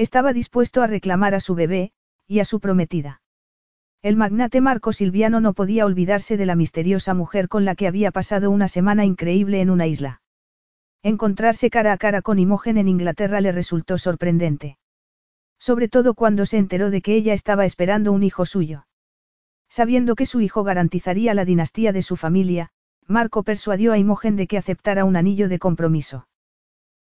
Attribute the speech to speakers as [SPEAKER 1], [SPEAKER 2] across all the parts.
[SPEAKER 1] Estaba dispuesto a reclamar a su bebé, y a su prometida. El magnate Marco Silviano no podía olvidarse de la misteriosa mujer con la que había pasado una semana increíble en una isla. Encontrarse cara a cara con Imogen en Inglaterra le resultó sorprendente. Sobre todo cuando se enteró de que ella estaba esperando un hijo suyo. Sabiendo que su hijo garantizaría la dinastía de su familia, Marco persuadió a Imogen de que aceptara un anillo de compromiso.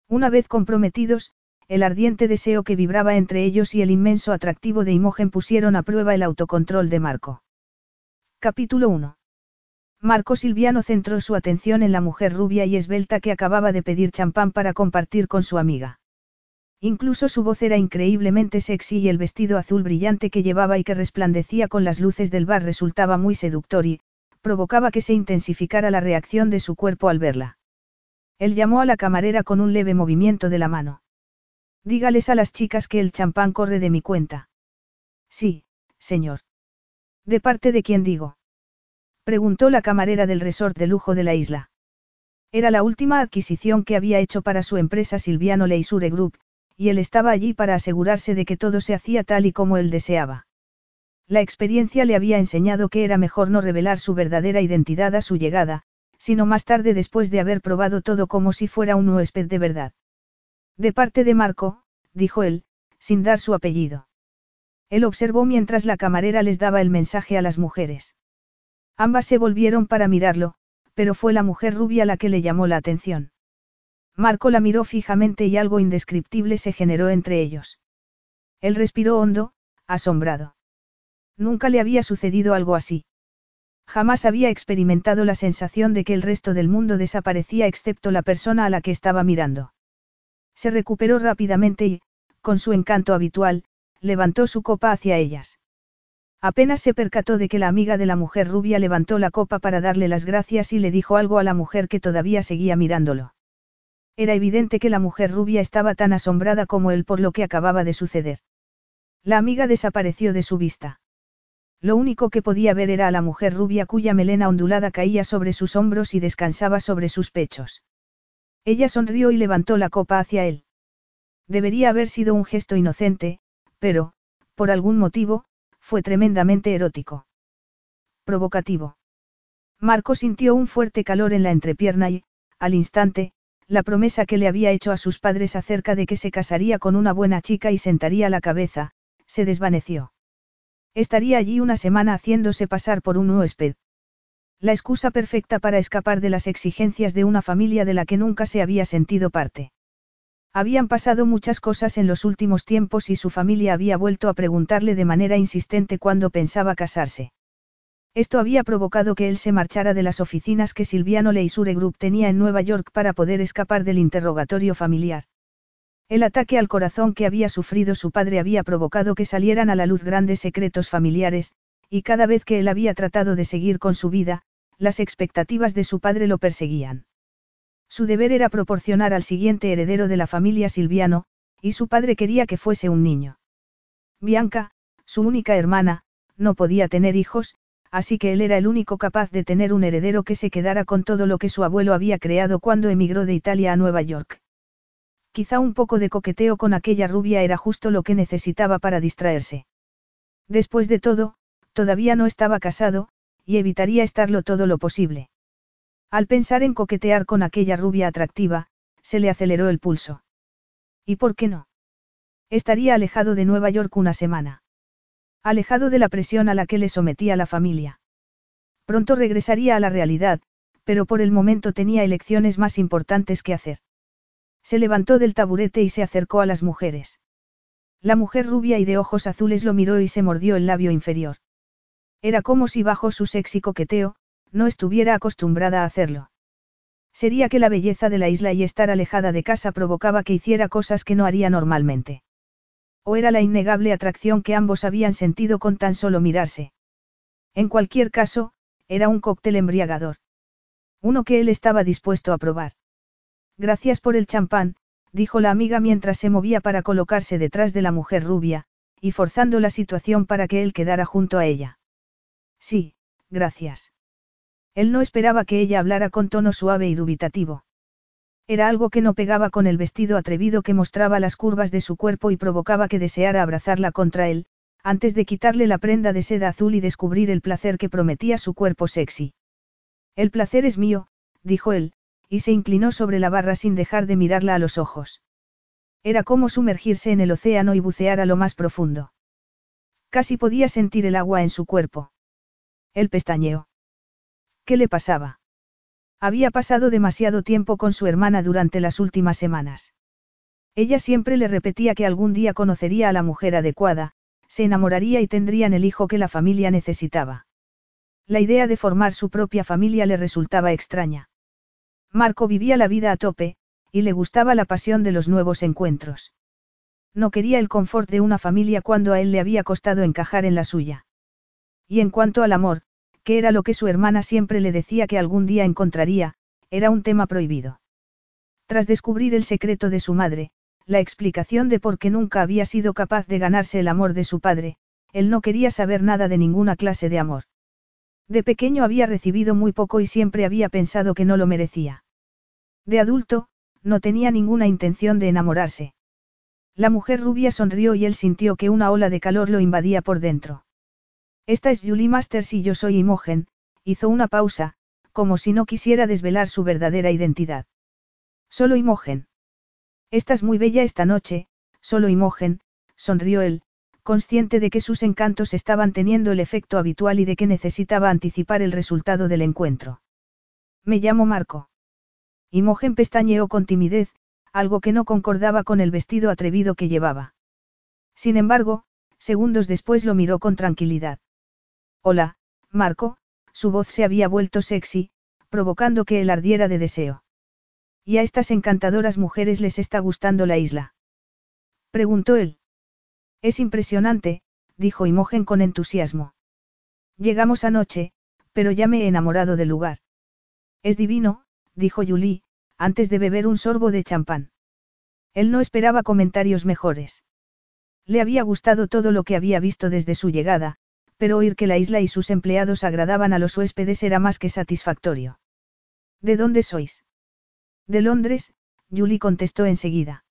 [SPEAKER 1] Una vez comprometidos, el ardiente deseo que vibraba entre ellos y el inmenso atractivo de Imogen pusieron a prueba el autocontrol de Marco. Capítulo 1. Marco Silviano centró su atención en la mujer rubia y esbelta que acababa de pedir champán para compartir con su amiga. Incluso su voz era increíblemente sexy y el vestido azul brillante que llevaba y que resplandecía con las luces del bar resultaba muy seductor y, provocaba que se intensificara la reacción de su cuerpo al verla. Él llamó a la camarera con un leve movimiento de la mano. Dígales a las chicas que el champán corre de mi cuenta. Sí, señor. ¿De parte de quién digo? Preguntó la camarera del resort de lujo de la isla. Era la última adquisición que había hecho para su empresa Silviano Leisure Group, y él estaba allí para asegurarse de que todo se hacía tal y como él deseaba. La experiencia le había enseñado que era mejor no revelar su verdadera identidad a su llegada, sino más tarde después de haber probado todo como si fuera un huésped de verdad. De parte de Marco, dijo él, sin dar su apellido. Él observó mientras la camarera les daba el mensaje a las mujeres. Ambas se volvieron para mirarlo, pero fue la mujer rubia la que le llamó la atención. Marco la miró fijamente y algo indescriptible se generó entre ellos. Él respiró hondo, asombrado. Nunca le había sucedido algo así. Jamás había experimentado la sensación de que el resto del mundo desaparecía excepto la persona a la que estaba mirando. Se recuperó rápidamente y, con su encanto habitual, levantó su copa hacia ellas. Apenas se percató de que la amiga de la mujer rubia levantó la copa para darle las gracias y le dijo algo a la mujer que todavía seguía mirándolo. Era evidente que la mujer rubia estaba tan asombrada como él por lo que acababa de suceder. La amiga desapareció de su vista. Lo único que podía ver era a la mujer rubia cuya melena ondulada caía sobre sus hombros y descansaba sobre sus pechos. Ella sonrió y levantó la copa hacia él. Debería haber sido un gesto inocente, pero, por algún motivo, fue tremendamente erótico. Provocativo. Marco sintió un fuerte calor en la entrepierna y, al instante, la promesa que le había hecho a sus padres acerca de que se casaría con una buena chica y sentaría la cabeza, se desvaneció. Estaría allí una semana haciéndose pasar por un huésped. La excusa perfecta para escapar de las exigencias de una familia de la que nunca se había sentido parte. Habían pasado muchas cosas en los últimos tiempos y su familia había vuelto a preguntarle de manera insistente cuándo pensaba casarse. Esto había provocado que él se marchara de las oficinas que Silviano Leisure Group tenía en Nueva York para poder escapar del interrogatorio familiar. El ataque al corazón que había sufrido su padre había provocado que salieran a la luz grandes secretos familiares, y cada vez que él había tratado de seguir con su vida, las expectativas de su padre lo perseguían. Su deber era proporcionar al siguiente heredero de la familia Silviano, y su padre quería que fuese un niño. Bianca, su única hermana, no podía tener hijos, así que él era el único capaz de tener un heredero que se quedara con todo lo que su abuelo había creado cuando emigró de Italia a Nueva York. Quizá un poco de coqueteo con aquella rubia era justo lo que necesitaba para distraerse. Después de todo, todavía no estaba casado, y evitaría estarlo todo lo posible. Al pensar en coquetear con aquella rubia atractiva, se le aceleró el pulso. ¿Y por qué no? Estaría alejado de Nueva York una semana. Alejado de la presión a la que le sometía la familia. Pronto regresaría a la realidad, pero por el momento tenía elecciones más importantes que hacer. Se levantó del taburete y se acercó a las mujeres. La mujer rubia y de ojos azules lo miró y se mordió el labio inferior. Era como si bajo su sexy coqueteo, no estuviera acostumbrada a hacerlo. Sería que la belleza de la isla y estar alejada de casa provocaba que hiciera cosas que no haría normalmente. O era la innegable atracción que ambos habían sentido con tan solo mirarse. En cualquier caso, era un cóctel embriagador. Uno que él estaba dispuesto a probar. Gracias por el champán, dijo la amiga mientras se movía para colocarse detrás de la mujer rubia, y forzando la situación para que él quedara junto a ella. Sí, gracias. Él no esperaba que ella hablara con tono suave y dubitativo. Era algo que no pegaba con el vestido atrevido que mostraba las curvas de su cuerpo y provocaba que deseara abrazarla contra él, antes de quitarle la prenda de seda azul y descubrir el placer que prometía su cuerpo sexy. El placer es mío, dijo él, y se inclinó sobre la barra sin dejar de mirarla a los ojos. Era como sumergirse en el océano y bucear a lo más profundo. Casi podía sentir el agua en su cuerpo. El pestañeó. ¿Qué le pasaba? Había pasado demasiado tiempo con su hermana durante las últimas semanas. Ella siempre le repetía que algún día conocería a la mujer adecuada, se enamoraría y tendrían el hijo que la familia necesitaba. La idea de formar su propia familia le resultaba extraña. Marco vivía la vida a tope, y le gustaba la pasión de los nuevos encuentros. No quería el confort de una familia cuando a él le había costado encajar en la suya. Y en cuanto al amor, que era lo que su hermana siempre le decía que algún día encontraría, era un tema prohibido. Tras descubrir el secreto de su madre, la explicación de por qué nunca había sido capaz de ganarse el amor de su padre, él no quería saber nada de ninguna clase de amor. De pequeño había recibido muy poco y siempre había pensado que no lo merecía. De adulto, no tenía ninguna intención de enamorarse. La mujer rubia sonrió y él sintió que una ola de calor lo invadía por dentro. Esta es Julie Masters y yo soy Imogen, hizo una pausa, como si no quisiera desvelar su verdadera identidad. Solo Imogen. Estás muy bella esta noche, solo Imogen, sonrió él, consciente de que sus encantos estaban teniendo el efecto habitual y de que necesitaba anticipar el resultado del encuentro. Me llamo Marco. Imogen pestañeó con timidez, algo que no concordaba con el vestido atrevido que llevaba. Sin embargo, segundos después lo miró con tranquilidad. Hola, Marco, su voz se había vuelto sexy, provocando que él ardiera de deseo. ¿Y a estas encantadoras mujeres les está gustando la isla? Preguntó él. Es impresionante, dijo Imogen con entusiasmo. Llegamos anoche, pero ya me he enamorado del lugar. Es divino, dijo Julie, antes de beber un sorbo de champán. Él no esperaba comentarios mejores. Le había gustado todo lo que había visto desde su llegada, pero oír que la isla y sus empleados agradaban a los huéspedes era más que satisfactorio. ¿De dónde sois? De Londres, Julie contestó enseguida.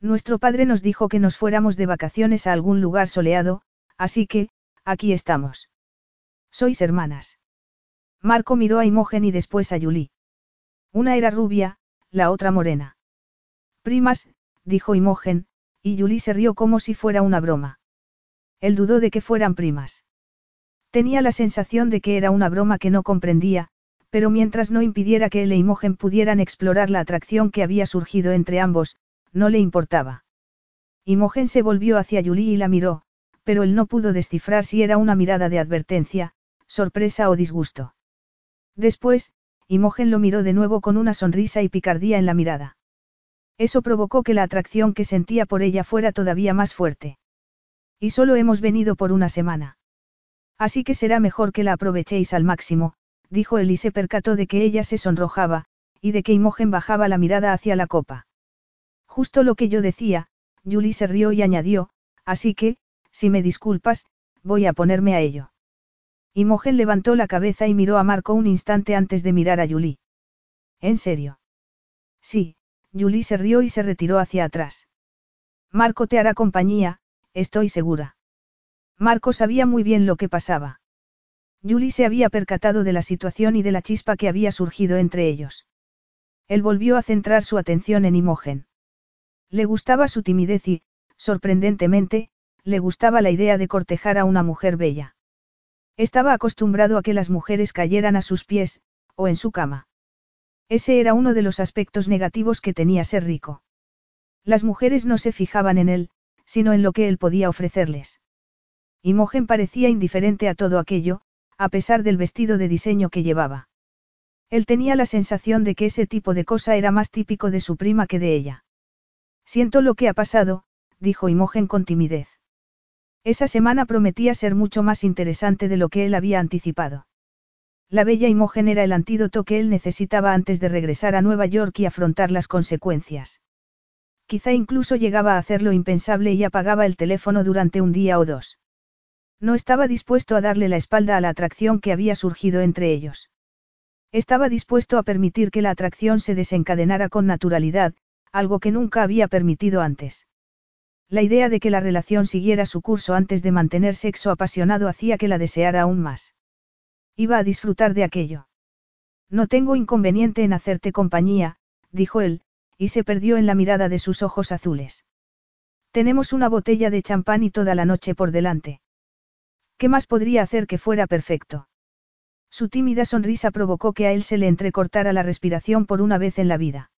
[SPEAKER 1] Nuestro padre nos dijo que nos fuéramos de vacaciones a algún lugar soleado, así que, aquí estamos. Sois hermanas. Marco miró a Imogen y después a Julie. Una era rubia, la otra morena. Primas, dijo Imogen, y Julie se rió como si fuera una broma. Él dudó de que fueran primas. Tenía la sensación de que era una broma que no comprendía, pero mientras no impidiera que él e Imogen pudieran explorar la atracción que había surgido entre ambos, no le importaba. Imogen se volvió hacia Julie y la miró, pero él no pudo descifrar si era una mirada de advertencia, sorpresa o disgusto. Después, Imogen lo miró de nuevo con una sonrisa y picardía en la mirada. Eso provocó que la atracción que sentía por ella fuera todavía más fuerte. Y solo hemos venido por una semana. Así que será mejor que la aprovechéis al máximo, dijo él y se percató de que ella se sonrojaba, y de que Imogen bajaba la mirada hacia la copa. Justo lo que yo decía, Julie se rió y añadió, así que, si me disculpas, voy a ponerme a ello. Imogen levantó la cabeza y miró a Marco un instante antes de mirar a Julie. ¿En serio? Sí, Julie se rió y se retiró hacia atrás. Marco te hará compañía, estoy segura. Marco sabía muy bien lo que pasaba. Julie se había percatado de la situación y de la chispa que había surgido entre ellos. Él volvió a centrar su atención en Imogen. Le gustaba su timidez y, sorprendentemente, le gustaba la idea de cortejar a una mujer bella. Estaba acostumbrado a que las mujeres cayeran a sus pies, o en su cama. Ese era uno de los aspectos negativos que tenía ser rico. Las mujeres no se fijaban en él, sino en lo que él podía ofrecerles. Imogen parecía indiferente a todo aquello, a pesar del vestido de diseño que llevaba. Él tenía la sensación de que ese tipo de cosa era más típico de su prima que de ella. Siento lo que ha pasado, dijo Imogen con timidez. Esa semana prometía ser mucho más interesante de lo que él había anticipado. La bella Imogen era el antídoto que él necesitaba antes de regresar a Nueva York y afrontar las consecuencias. Quizá incluso llegaba a hacer lo impensable y apagaba el teléfono durante un día o dos. No estaba dispuesto a darle la espalda a la atracción que había surgido entre ellos. Estaba dispuesto a permitir que la atracción se desencadenara con naturalidad, algo que nunca había permitido antes. La idea de que la relación siguiera su curso antes de mantener sexo apasionado hacía que la deseara aún más. Iba a disfrutar de aquello. No tengo inconveniente en hacerte compañía, dijo él, y se perdió en la mirada de sus ojos azules. Tenemos una botella de champán y toda la noche por delante. ¿Qué más podría hacer que fuera perfecto? Su tímida sonrisa provocó que a él se le entrecortara la respiración por una vez en la vida.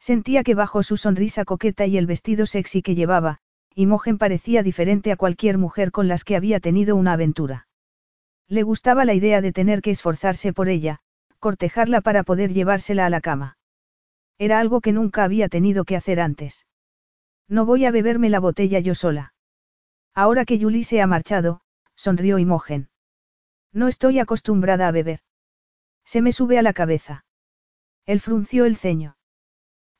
[SPEAKER 1] Sentía que bajo su sonrisa coqueta y el vestido sexy que llevaba, Imogen parecía diferente a cualquier mujer con las que había tenido una aventura. Le gustaba la idea de tener que esforzarse por ella, cortejarla para poder llevársela a la cama. Era algo que nunca había tenido que hacer antes. No voy a beberme la botella yo sola. Ahora que Julie se ha marchado, sonrió Imogen. No estoy acostumbrada a beber. Se me sube a la cabeza. Él frunció el ceño.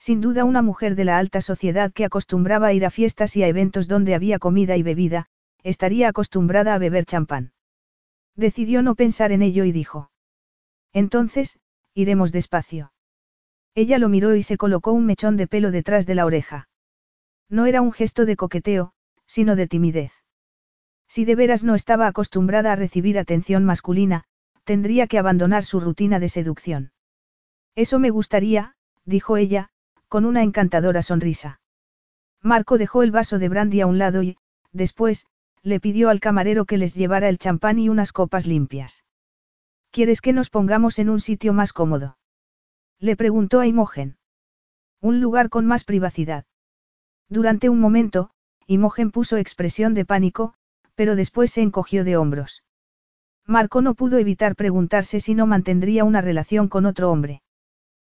[SPEAKER 1] Sin duda una mujer de la alta sociedad que acostumbraba a ir a fiestas y a eventos donde había comida y bebida, estaría acostumbrada a beber champán. Decidió no pensar en ello y dijo. Entonces, iremos despacio. Ella lo miró y se colocó un mechón de pelo detrás de la oreja. No era un gesto de coqueteo, sino de timidez. Si de veras no estaba acostumbrada a recibir atención masculina, tendría que abandonar su rutina de seducción. Eso me gustaría, dijo ella, con una encantadora sonrisa. Marco dejó el vaso de brandy a un lado y, después, le pidió al camarero que les llevara el champán y unas copas limpias. ¿Quieres que nos pongamos en un sitio más cómodo? Le preguntó a Imogen. Un lugar con más privacidad. Durante un momento, Imogen puso expresión de pánico, pero después se encogió de hombros. Marco no pudo evitar preguntarse si no mantendría una relación con otro hombre.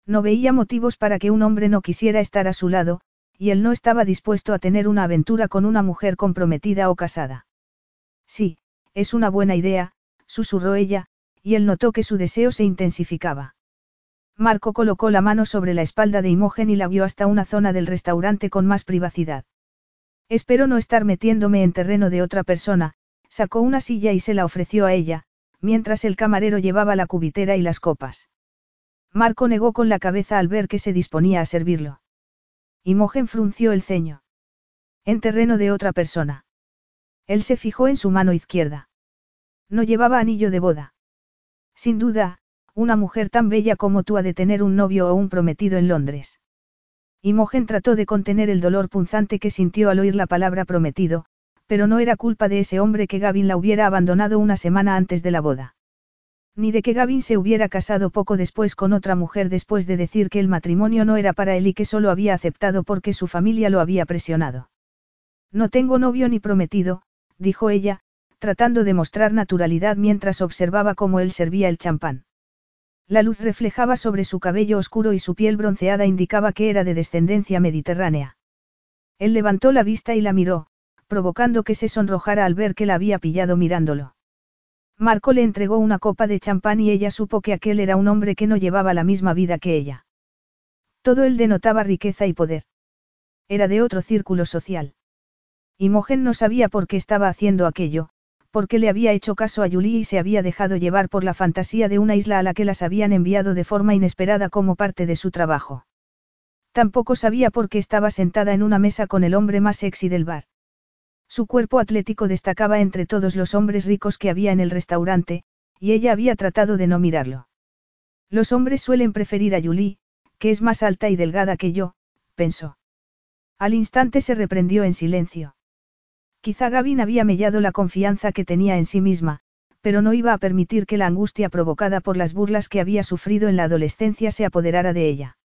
[SPEAKER 1] No veía motivos para que un hombre no quisiera estar a su lado, y él no estaba dispuesto a tener una aventura con una mujer comprometida o casada. Sí, es una buena idea, susurró ella, y él notó que su deseo se intensificaba. Marco colocó la mano sobre la espalda de Imogen y la guió hasta una zona del restaurante con más privacidad. Espero no estar metiéndome en terreno de otra persona, sacó una silla y se la ofreció a ella, mientras el camarero llevaba la cubitera y las copas. Marco negó con la cabeza al ver que se disponía a servirlo. Imogen frunció el ceño. En terreno de otra persona. Él se fijó en su mano izquierda. No llevaba anillo de boda. Sin duda, una mujer tan bella como tú ha de tener un novio o un prometido en Londres. Imogen trató de contener el dolor punzante que sintió al oír la palabra prometido, pero no era culpa de ese hombre que Gavin la hubiera abandonado una semana antes de la boda. Ni de que Gavin se hubiera casado poco después con otra mujer después de decir que el matrimonio no era para él y que solo había aceptado porque su familia lo había presionado. No tengo novio ni prometido, dijo ella, tratando de mostrar naturalidad mientras observaba cómo él servía el champán. La luz reflejaba sobre su cabello oscuro y su piel bronceada indicaba que era de descendencia mediterránea. Él levantó la vista y la miró, provocando que se sonrojara al ver que la había pillado mirándolo. Marco le entregó una copa de champán y ella supo que aquel era un hombre que no llevaba la misma vida que ella. Todo él denotaba riqueza y poder. Era de otro círculo social. Imogen no sabía por qué estaba haciendo aquello, porque le había hecho caso a Julie y se había dejado llevar por la fantasía de una isla a la que las habían enviado de forma inesperada como parte de su trabajo. Tampoco sabía por qué estaba sentada en una mesa con el hombre más sexy del bar. Su cuerpo atlético destacaba entre todos los hombres ricos que había en el restaurante, y ella había tratado de no mirarlo. Los hombres suelen preferir a Julie, que es más alta y delgada que yo, pensó. Al instante se reprendió en silencio. Quizá Gavin había mellado la confianza que tenía en sí misma, pero no iba a permitir que la angustia provocada por las burlas que había sufrido en la adolescencia se apoderara de ella.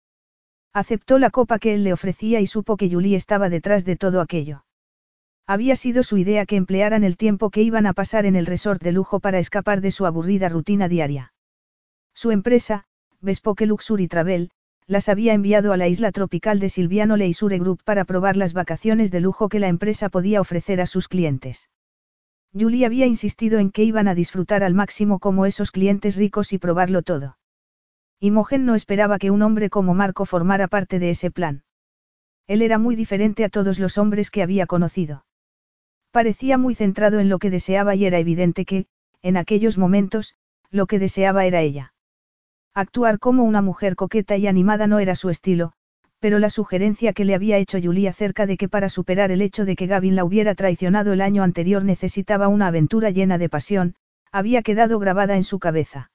[SPEAKER 1] Aceptó la copa que él le ofrecía y supo que Julie estaba detrás de todo aquello. Había sido su idea que emplearan el tiempo que iban a pasar en el resort de lujo para escapar de su aburrida rutina diaria. Su empresa, Bespoke Luxury Travel, las había enviado a la isla tropical de Silviano Leisure Group para probar las vacaciones de lujo que la empresa podía ofrecer a sus clientes. Julie había insistido en que iban a disfrutar al máximo como esos clientes ricos y probarlo todo. Imogen no esperaba que un hombre como Marco formara parte de ese plan. Él era muy diferente a todos los hombres que había conocido. Parecía muy centrado en lo que deseaba y era evidente que, en aquellos momentos, lo que deseaba era ella. Actuar como una mujer coqueta y animada no era su estilo, pero la sugerencia que le había hecho Julie acerca de que para superar el hecho de que Gavin la hubiera traicionado el año anterior necesitaba una aventura llena de pasión, había quedado grabada en su cabeza.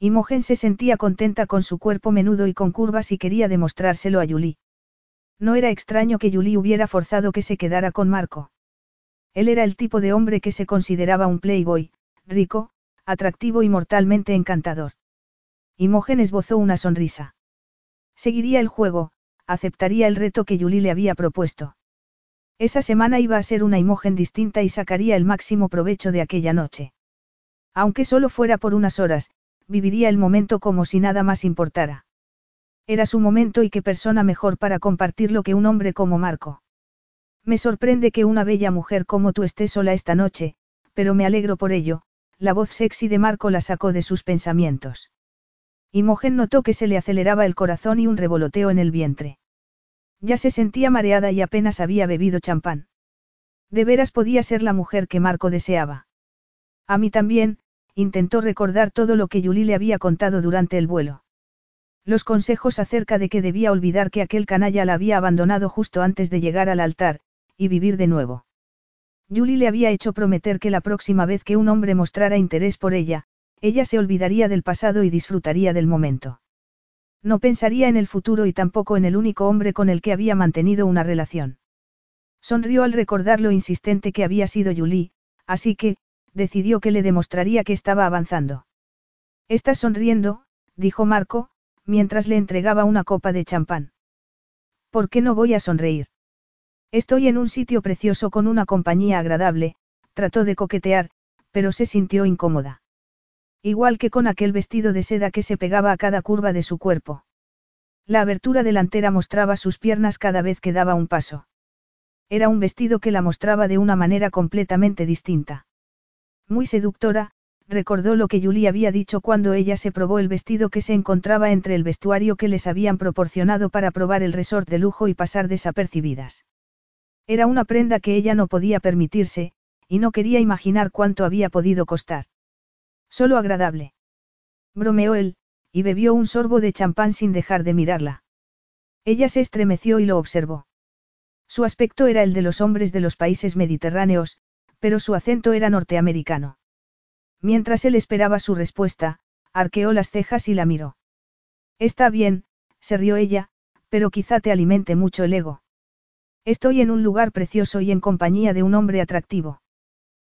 [SPEAKER 1] Imogen se sentía contenta con su cuerpo menudo y con curvas y quería demostrárselo a Julie. No era extraño que Julie hubiera forzado que se quedara con Marco. Él era el tipo de hombre que se consideraba un playboy, rico, atractivo y mortalmente encantador. Imogen esbozó una sonrisa. Seguiría el juego, aceptaría el reto que Julie le había propuesto. Esa semana iba a ser una Imogen distinta y sacaría el máximo provecho de aquella noche. Aunque solo fuera por unas horas, viviría el momento como si nada más importara. Era su momento y qué persona mejor para compartirlo que un hombre como Marco. Me sorprende que una bella mujer como tú esté sola esta noche, pero me alegro por ello, la voz sexy de Marco la sacó de sus pensamientos. Imogen notó que se le aceleraba el corazón y un revoloteo en el vientre. Ya se sentía mareada y apenas había bebido champán. De veras podía ser la mujer que Marco deseaba. A mí también, intentó recordar todo lo que Julie le había contado durante el vuelo. Los consejos acerca de que debía olvidar que aquel canalla la había abandonado justo antes de llegar al altar, y vivir de nuevo. Julie le había hecho prometer que la próxima vez que un hombre mostrara interés por ella, ella se olvidaría del pasado y disfrutaría del momento. No pensaría en el futuro y tampoco en el único hombre con el que había mantenido una relación. Sonrió al recordar lo insistente que había sido Julie, así que, decidió que le demostraría que estaba avanzando. Estás sonriendo, dijo Marco, mientras le entregaba una copa de champán. ¿Por qué no voy a sonreír? Estoy en un sitio precioso con una compañía agradable, trató de coquetear, pero se sintió incómoda. Igual que con aquel vestido de seda que se pegaba a cada curva de su cuerpo. La abertura delantera mostraba sus piernas cada vez que daba un paso. Era un vestido que la mostraba de una manera completamente distinta. Muy seductora, recordó lo que Julie había dicho cuando ella se probó el vestido que se encontraba entre el vestuario que les habían proporcionado para probar el resort de lujo y pasar desapercibidas. Era una prenda que ella no podía permitirse, y no quería imaginar cuánto había podido costar. Solo agradable. Bromeó él, y bebió un sorbo de champán sin dejar de mirarla. Ella se estremeció y lo observó. Su aspecto era el de los hombres de los países mediterráneos, pero su acento era norteamericano. Mientras él esperaba su respuesta, arqueó las cejas y la miró. Está bien, se rió ella, pero quizá te alimente mucho el ego. Estoy en un lugar precioso y en compañía de un hombre atractivo.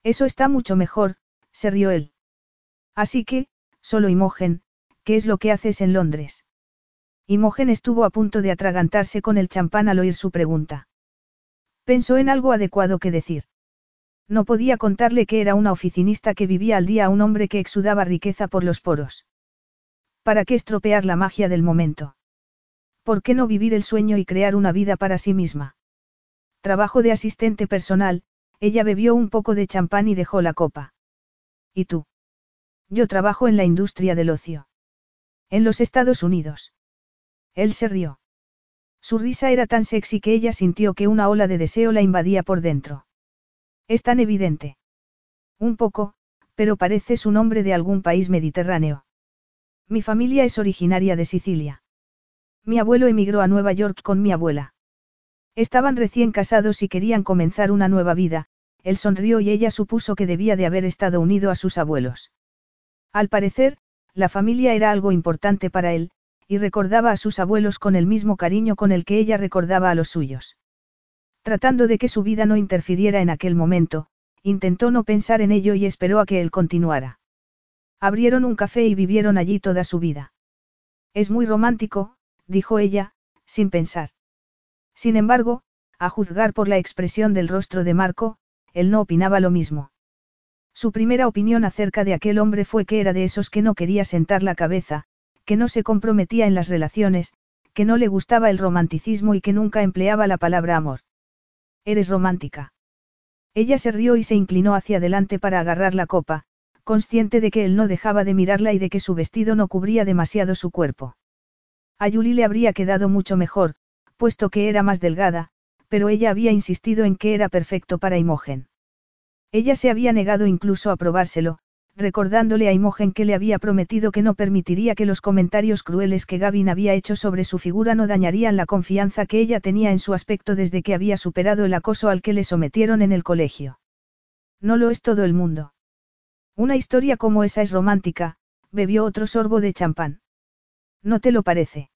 [SPEAKER 1] Eso está mucho mejor, se rió él. Así que, solo Imogen, ¿qué es lo que haces en Londres? Imogen estuvo a punto de atragantarse con el champán al oír su pregunta. Pensó en algo adecuado que decir. No podía contarle que era una oficinista que vivía al día a un hombre que exudaba riqueza por los poros. ¿Para qué estropear la magia del momento? ¿Por qué no vivir el sueño y crear una vida para sí misma? Trabajo de asistente personal, ella bebió un poco de champán y dejó la copa. ¿Y tú? Yo trabajo en la industria del ocio. En los Estados Unidos. Él se rió. Su risa era tan sexy que ella sintió que una ola de deseo la invadía por dentro. Es tan evidente. Un poco, pero pareces un hombre de algún país mediterráneo. Mi familia es originaria de Sicilia. Mi abuelo emigró a Nueva York con mi abuela. Estaban recién casados y querían comenzar una nueva vida, él sonrió y ella supuso que debía de haber estado unido a sus abuelos. Al parecer, la familia era algo importante para él, y recordaba a sus abuelos con el mismo cariño con el que ella recordaba a los suyos. Tratando de que su vida no interfiriera en aquel momento, intentó no pensar en ello y esperó a que él continuara. Abrieron un café y vivieron allí toda su vida. Es muy romántico, dijo ella, sin pensar. Sin embargo, a juzgar por la expresión del rostro de Marco, él no opinaba lo mismo. Su primera opinión acerca de aquel hombre fue que era de esos que no quería sentar la cabeza, que no se comprometía en las relaciones, que no le gustaba el romanticismo y que nunca empleaba la palabra amor. Eres romántica. Ella se rió y se inclinó hacia adelante para agarrar la copa, consciente de que él no dejaba de mirarla y de que su vestido no cubría demasiado su cuerpo. A Yuli le habría quedado mucho mejor, puesto que era más delgada, pero ella había insistido en que era perfecto para Imogen. Ella se había negado incluso a probárselo, recordándole a Imogen que le había prometido que no permitiría que los comentarios crueles que Gavin había hecho sobre su figura no dañarían la confianza que ella tenía en su aspecto desde que había superado el acoso al que le sometieron en el colegio. No lo es todo el mundo. Una historia como esa es romántica, bebió otro sorbo de champán. ¿No te lo parece?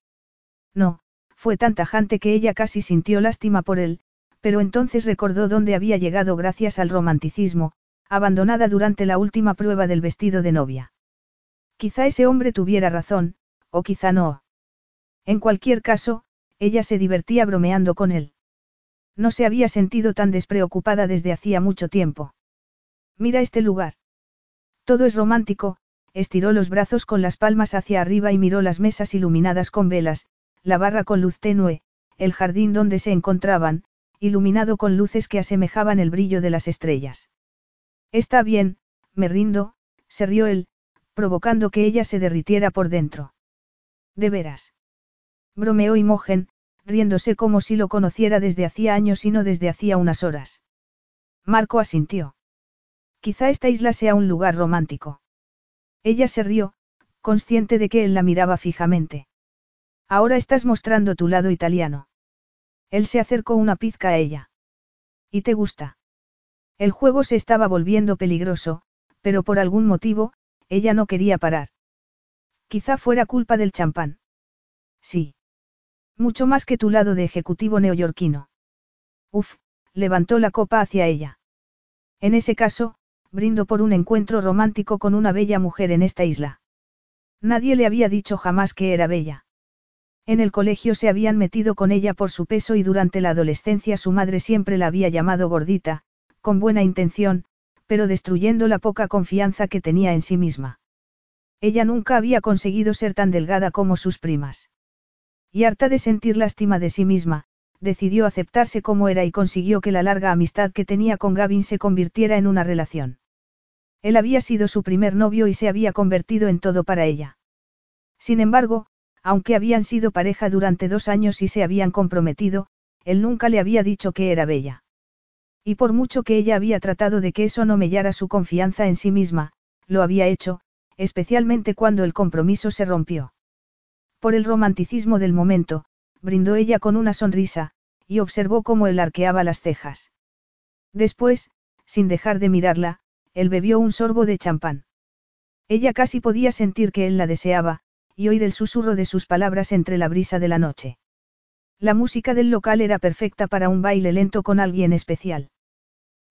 [SPEAKER 1] No, fue tan tajante que ella casi sintió lástima por él, pero entonces recordó dónde había llegado gracias al romanticismo, abandonada durante la última prueba del vestido de novia. Quizá ese hombre tuviera razón, o quizá no. En cualquier caso, ella se divertía bromeando con él. No se había sentido tan despreocupada desde hacía mucho tiempo. Mira este lugar. Todo es romántico, estiró los brazos con las palmas hacia arriba y miró las mesas iluminadas con velas, la barra con luz tenue, el jardín donde se encontraban, iluminado con luces que asemejaban el brillo de las estrellas. Está bien, me rindo, se rió él, provocando que ella se derritiera por dentro. De veras. Bromeó Imogen, riéndose como si lo conociera desde hacía años y no desde hacía unas horas. Marco asintió. Quizá esta isla sea un lugar romántico. Ella se rió, consciente de que él la miraba fijamente. Ahora estás mostrando tu lado italiano. Él se acercó una pizca a ella. ¿Y te gusta? El juego se estaba volviendo peligroso, pero por algún motivo, ella no quería parar. Quizá fuera culpa del champán. Sí. Mucho más que tu lado de ejecutivo neoyorquino. Uf, levantó la copa hacia ella. En ese caso, brindo por un encuentro romántico con una bella mujer en esta isla. Nadie le había dicho jamás que era bella. En el colegio se habían metido con ella por su peso y durante la adolescencia su madre siempre la había llamado gordita, con buena intención, pero destruyendo la poca confianza que tenía en sí misma. Ella nunca había conseguido ser tan delgada como sus primas. Y harta de sentir lástima de sí misma, decidió aceptarse como era y consiguió que la larga amistad que tenía con Gavin se convirtiera en una relación. Él había sido su primer novio y se había convertido en todo para ella. Sin embargo, aunque habían sido pareja durante dos años y se habían comprometido, él nunca le había dicho que era bella. Y por mucho que ella había tratado de que eso no mellara su confianza en sí misma, lo había hecho, especialmente cuando el compromiso se rompió. Por el romanticismo del momento, brindó ella con una sonrisa, y observó cómo él arqueaba las cejas. Después, sin dejar de mirarla, él bebió un sorbo de champán. Ella casi podía sentir que él la deseaba, y oír el susurro de sus palabras entre la brisa de la noche. La música del local era perfecta para un baile lento con alguien especial.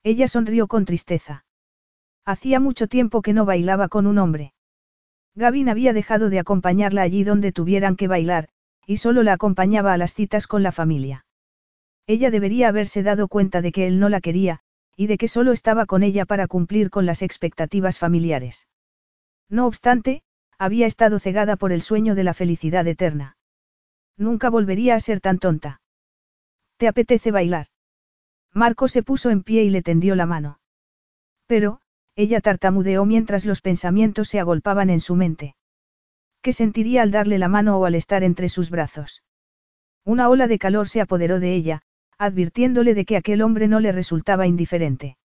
[SPEAKER 1] Ella sonrió con tristeza. Hacía mucho tiempo que no bailaba con un hombre. Gavin había dejado de acompañarla allí donde tuvieran que bailar, y solo la acompañaba a las citas con la familia. Ella debería haberse dado cuenta de que él no la quería, y de que solo estaba con ella para cumplir con las expectativas familiares. No obstante, había estado cegada por el sueño de la felicidad eterna. Nunca volvería a ser tan tonta. ¿Te apetece bailar? Marco se puso en pie y le tendió la mano. Pero, ella tartamudeó mientras los pensamientos se agolpaban en su mente. ¿Qué sentiría al darle la mano o al estar entre sus brazos? Una ola de calor se apoderó de ella, advirtiéndole de que aquel hombre no le resultaba indiferente.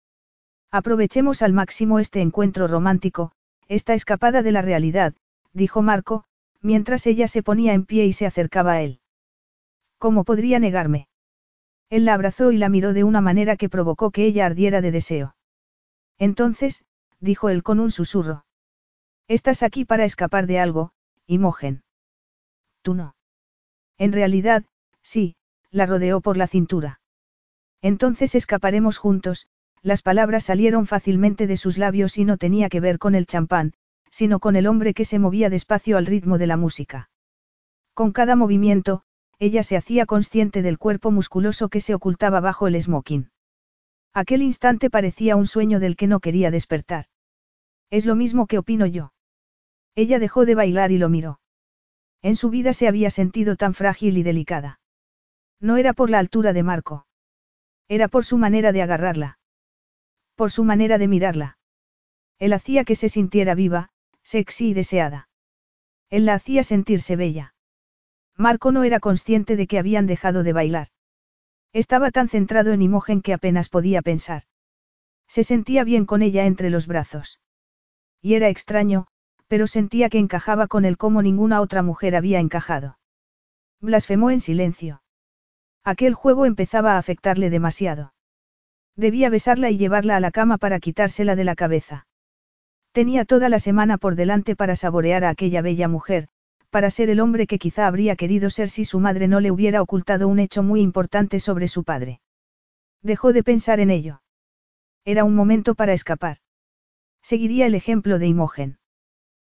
[SPEAKER 1] Aprovechemos al máximo este encuentro romántico, esta escapada de la realidad, dijo Marco, mientras ella se ponía en pie y se acercaba a él. ¿Cómo podría negarme? Él la abrazó y la miró de una manera que provocó que ella ardiera de deseo. Entonces, dijo él con un susurro. Estás aquí para escapar de algo, Imogen. Tú no. En realidad, sí, la rodeó por la cintura. Entonces escaparemos juntos, las palabras salieron fácilmente de sus labios y no tenía que ver con el champán, sino con el hombre que se movía despacio al ritmo de la música. Con cada movimiento, ella se hacía consciente del cuerpo musculoso que se ocultaba bajo el smoking. Aquel instante parecía un sueño del que no quería despertar. Es lo mismo que opino yo. Ella dejó de bailar y lo miró. En su vida se había sentido tan frágil y delicada. No era por la altura de Marco. Era por su manera de agarrarla. Por su manera de mirarla. Él hacía que se sintiera viva, sexy y deseada. Él la hacía sentirse bella. Marco no era consciente de que habían dejado de bailar. Estaba tan centrado en Imogen que apenas podía pensar. Se sentía bien con ella entre los brazos. Y era extraño, pero sentía que encajaba con él como ninguna otra mujer había encajado. Blasfemó en silencio. Aquel juego empezaba a afectarle demasiado. Debía besarla y llevarla a la cama para quitársela de la cabeza. Tenía toda la semana por delante para saborear a aquella bella mujer, para ser el hombre que quizá habría querido ser si su madre no le hubiera ocultado un hecho muy importante sobre su padre. Dejó de pensar en ello. Era un momento para escapar. Seguiría el ejemplo de Imogen.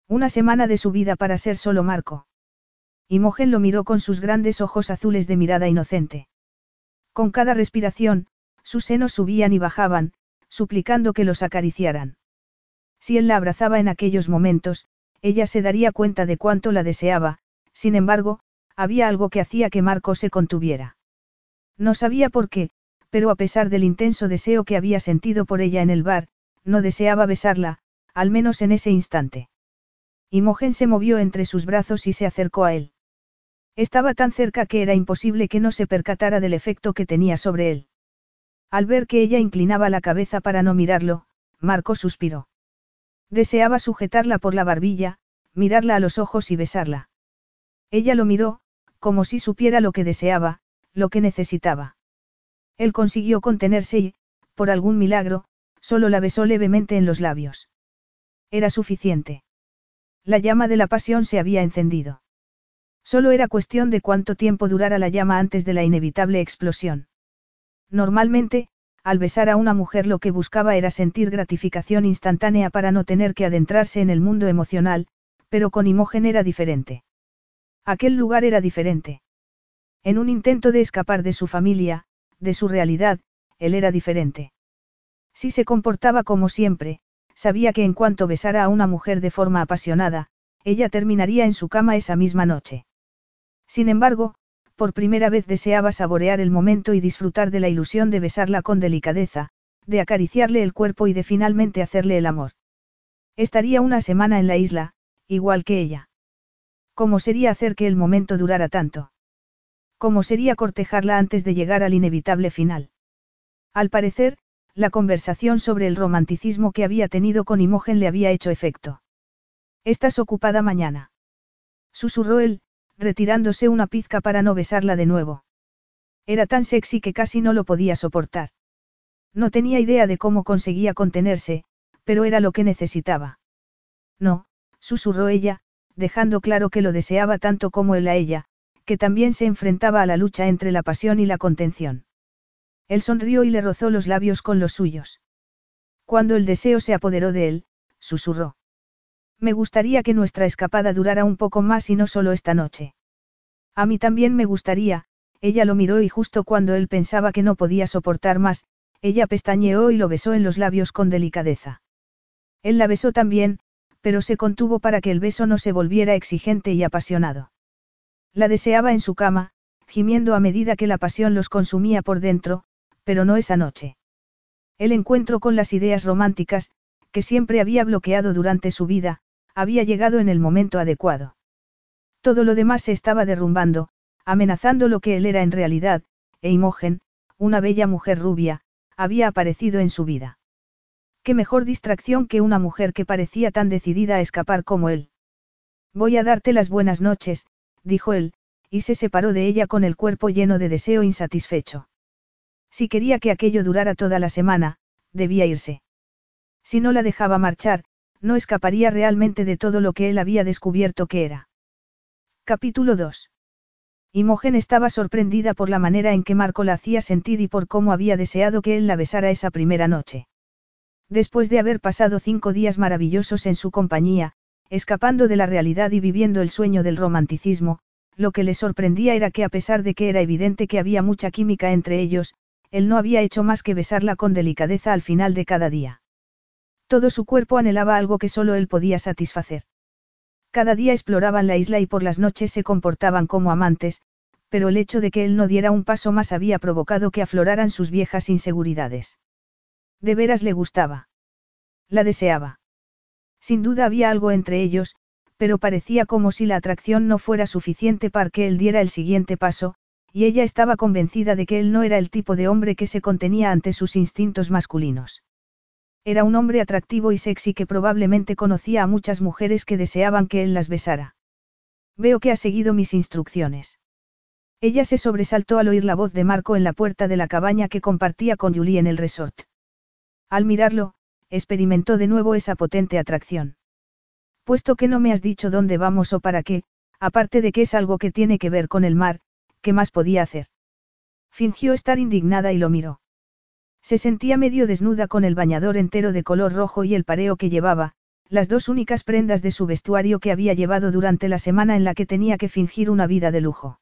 [SPEAKER 1] Una semana de su vida para ser solo Marco. Imogen lo miró con sus grandes ojos azules de mirada inocente. Con cada respiración, sus senos subían y bajaban, suplicando que los acariciaran. Si él la abrazaba en aquellos momentos, ella se daría cuenta de cuánto la deseaba, sin embargo, había algo que hacía que Marco se contuviera. No sabía por qué, pero a pesar del intenso deseo que había sentido por ella en el bar, no deseaba besarla, al menos en ese instante. Imogen se movió entre sus brazos y se acercó a él. Estaba tan cerca que era imposible que no se percatara del efecto que tenía sobre él. Al ver que ella inclinaba la cabeza para no mirarlo, Marco suspiró. Deseaba sujetarla por la barbilla, mirarla a los ojos y besarla. Ella lo miró, como si supiera lo que deseaba, lo que necesitaba. Él consiguió contenerse y, por algún milagro, solo la besó levemente en los labios. Era suficiente. La llama de la pasión se había encendido. Solo era cuestión de cuánto tiempo durara la llama antes de la inevitable explosión. Normalmente, al besar a una mujer lo que buscaba era sentir gratificación instantánea para no tener que adentrarse en el mundo emocional, pero con Imogen era diferente. Aquel lugar era diferente. En un intento de escapar de su familia, de su realidad, él era diferente. Si se comportaba como siempre, sabía que en cuanto besara a una mujer de forma apasionada, ella terminaría en su cama esa misma noche. Sin embargo, por primera vez deseaba saborear el momento y disfrutar de la ilusión de besarla con delicadeza, de acariciarle el cuerpo y de finalmente hacerle el amor. Estaría una semana en la isla, igual que ella. ¿Cómo sería hacer que el momento durara tanto? ¿Cómo sería cortejarla antes de llegar al inevitable final? Al parecer, la conversación sobre el romanticismo que había tenido con Imogen le había hecho efecto. ¿Estás ocupada mañana? Susurró él, retirándose una pizca para no besarla de nuevo. Era tan sexy que casi no lo podía soportar. No tenía idea de cómo conseguía contenerse, pero era lo que necesitaba. No, susurró ella, dejando claro que lo deseaba tanto como él a ella, que también se enfrentaba a la lucha entre la pasión y la contención. Él sonrió y le rozó los labios con los suyos. Cuando el deseo se apoderó de él, susurró. Me gustaría que nuestra escapada durara un poco más y no solo esta noche. A mí también me gustaría, ella lo miró y justo cuando él pensaba que no podía soportar más, ella pestañeó y lo besó en los labios con delicadeza. Él la besó también, pero se contuvo para que el beso no se volviera exigente y apasionado. La deseaba en su cama, gimiendo a medida que la pasión los consumía por dentro, pero no esa noche. El encuentro con las ideas románticas, que siempre había bloqueado durante su vida, había llegado en el momento adecuado. Todo lo demás se estaba derrumbando, amenazando lo que él era en realidad, e Imogen, una bella mujer rubia, había aparecido en su vida. Qué mejor distracción que una mujer que parecía tan decidida a escapar como él. Voy a darte las buenas noches, dijo él, y se separó de ella con el cuerpo lleno de deseo insatisfecho. Si quería que aquello durara toda la semana, debía irse. Si no la dejaba marchar, no escaparía realmente de todo lo que él había descubierto que era. Capítulo 2. Imogen estaba sorprendida por la manera en que Marco la hacía sentir y por cómo había deseado que él la besara esa primera noche. Después de haber pasado cinco días maravillosos en su compañía, escapando de la realidad y viviendo el sueño del romanticismo, lo que le sorprendía era que a pesar de que era evidente que había mucha química entre ellos, él no había hecho más que besarla con delicadeza al final de cada día. Todo su cuerpo anhelaba algo que solo él podía satisfacer. Cada día exploraban la isla y por las noches se comportaban como amantes, pero el hecho de que él no diera un paso más había provocado que afloraran sus viejas inseguridades. De veras le gustaba. La deseaba. Sin duda había algo entre ellos, pero parecía como si la atracción no fuera suficiente para que él diera el siguiente paso, y ella estaba convencida de que él no era el tipo de hombre que se contenía ante sus instintos masculinos. Era un hombre atractivo y sexy que probablemente conocía a muchas mujeres que deseaban que él las besara. Veo que ha seguido mis instrucciones. Ella se sobresaltó al oír la voz de Marco en la puerta de la cabaña que compartía con Julie en el resort. Al mirarlo, experimentó de nuevo esa potente atracción. Puesto que no me has dicho dónde vamos o para qué, aparte de que es algo que tiene que ver con el mar, ¿qué más podía hacer? Fingió estar indignada y lo miró. Se sentía medio desnuda con el bañador entero de color rojo y el pareo que llevaba, las dos únicas prendas de su vestuario que había llevado durante la semana en la que tenía que fingir una vida de lujo.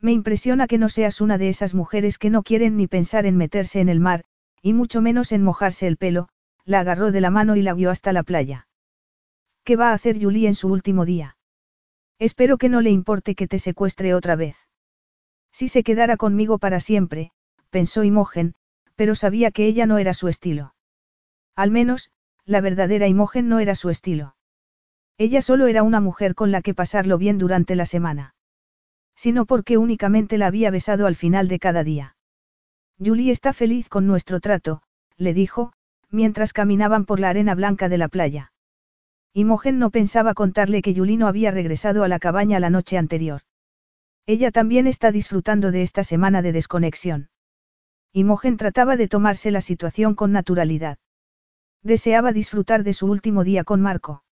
[SPEAKER 1] Me impresiona que no seas una de esas mujeres que no quieren ni pensar en meterse en el mar, y mucho menos en mojarse el pelo, la agarró de la mano y la guió hasta la playa. ¿Qué va a hacer Julie en su último día? Espero que no le importe que te secuestre otra vez. Si se quedara conmigo para siempre, pensó Imogen, pero sabía que ella no era su estilo. Al menos, la verdadera Imogen no era su estilo. Ella solo era una mujer con la que pasarlo bien durante la semana sino porque únicamente la había besado al final de cada día. Julie está feliz con nuestro trato, le dijo, mientras caminaban por la arena blanca de la playa. Imogen no pensaba contarle que Julie no había regresado a la cabaña la noche anterior. Ella también está disfrutando de esta semana de desconexión. Imogen trataba de tomarse la situación con naturalidad. Deseaba disfrutar de su último día con Marco.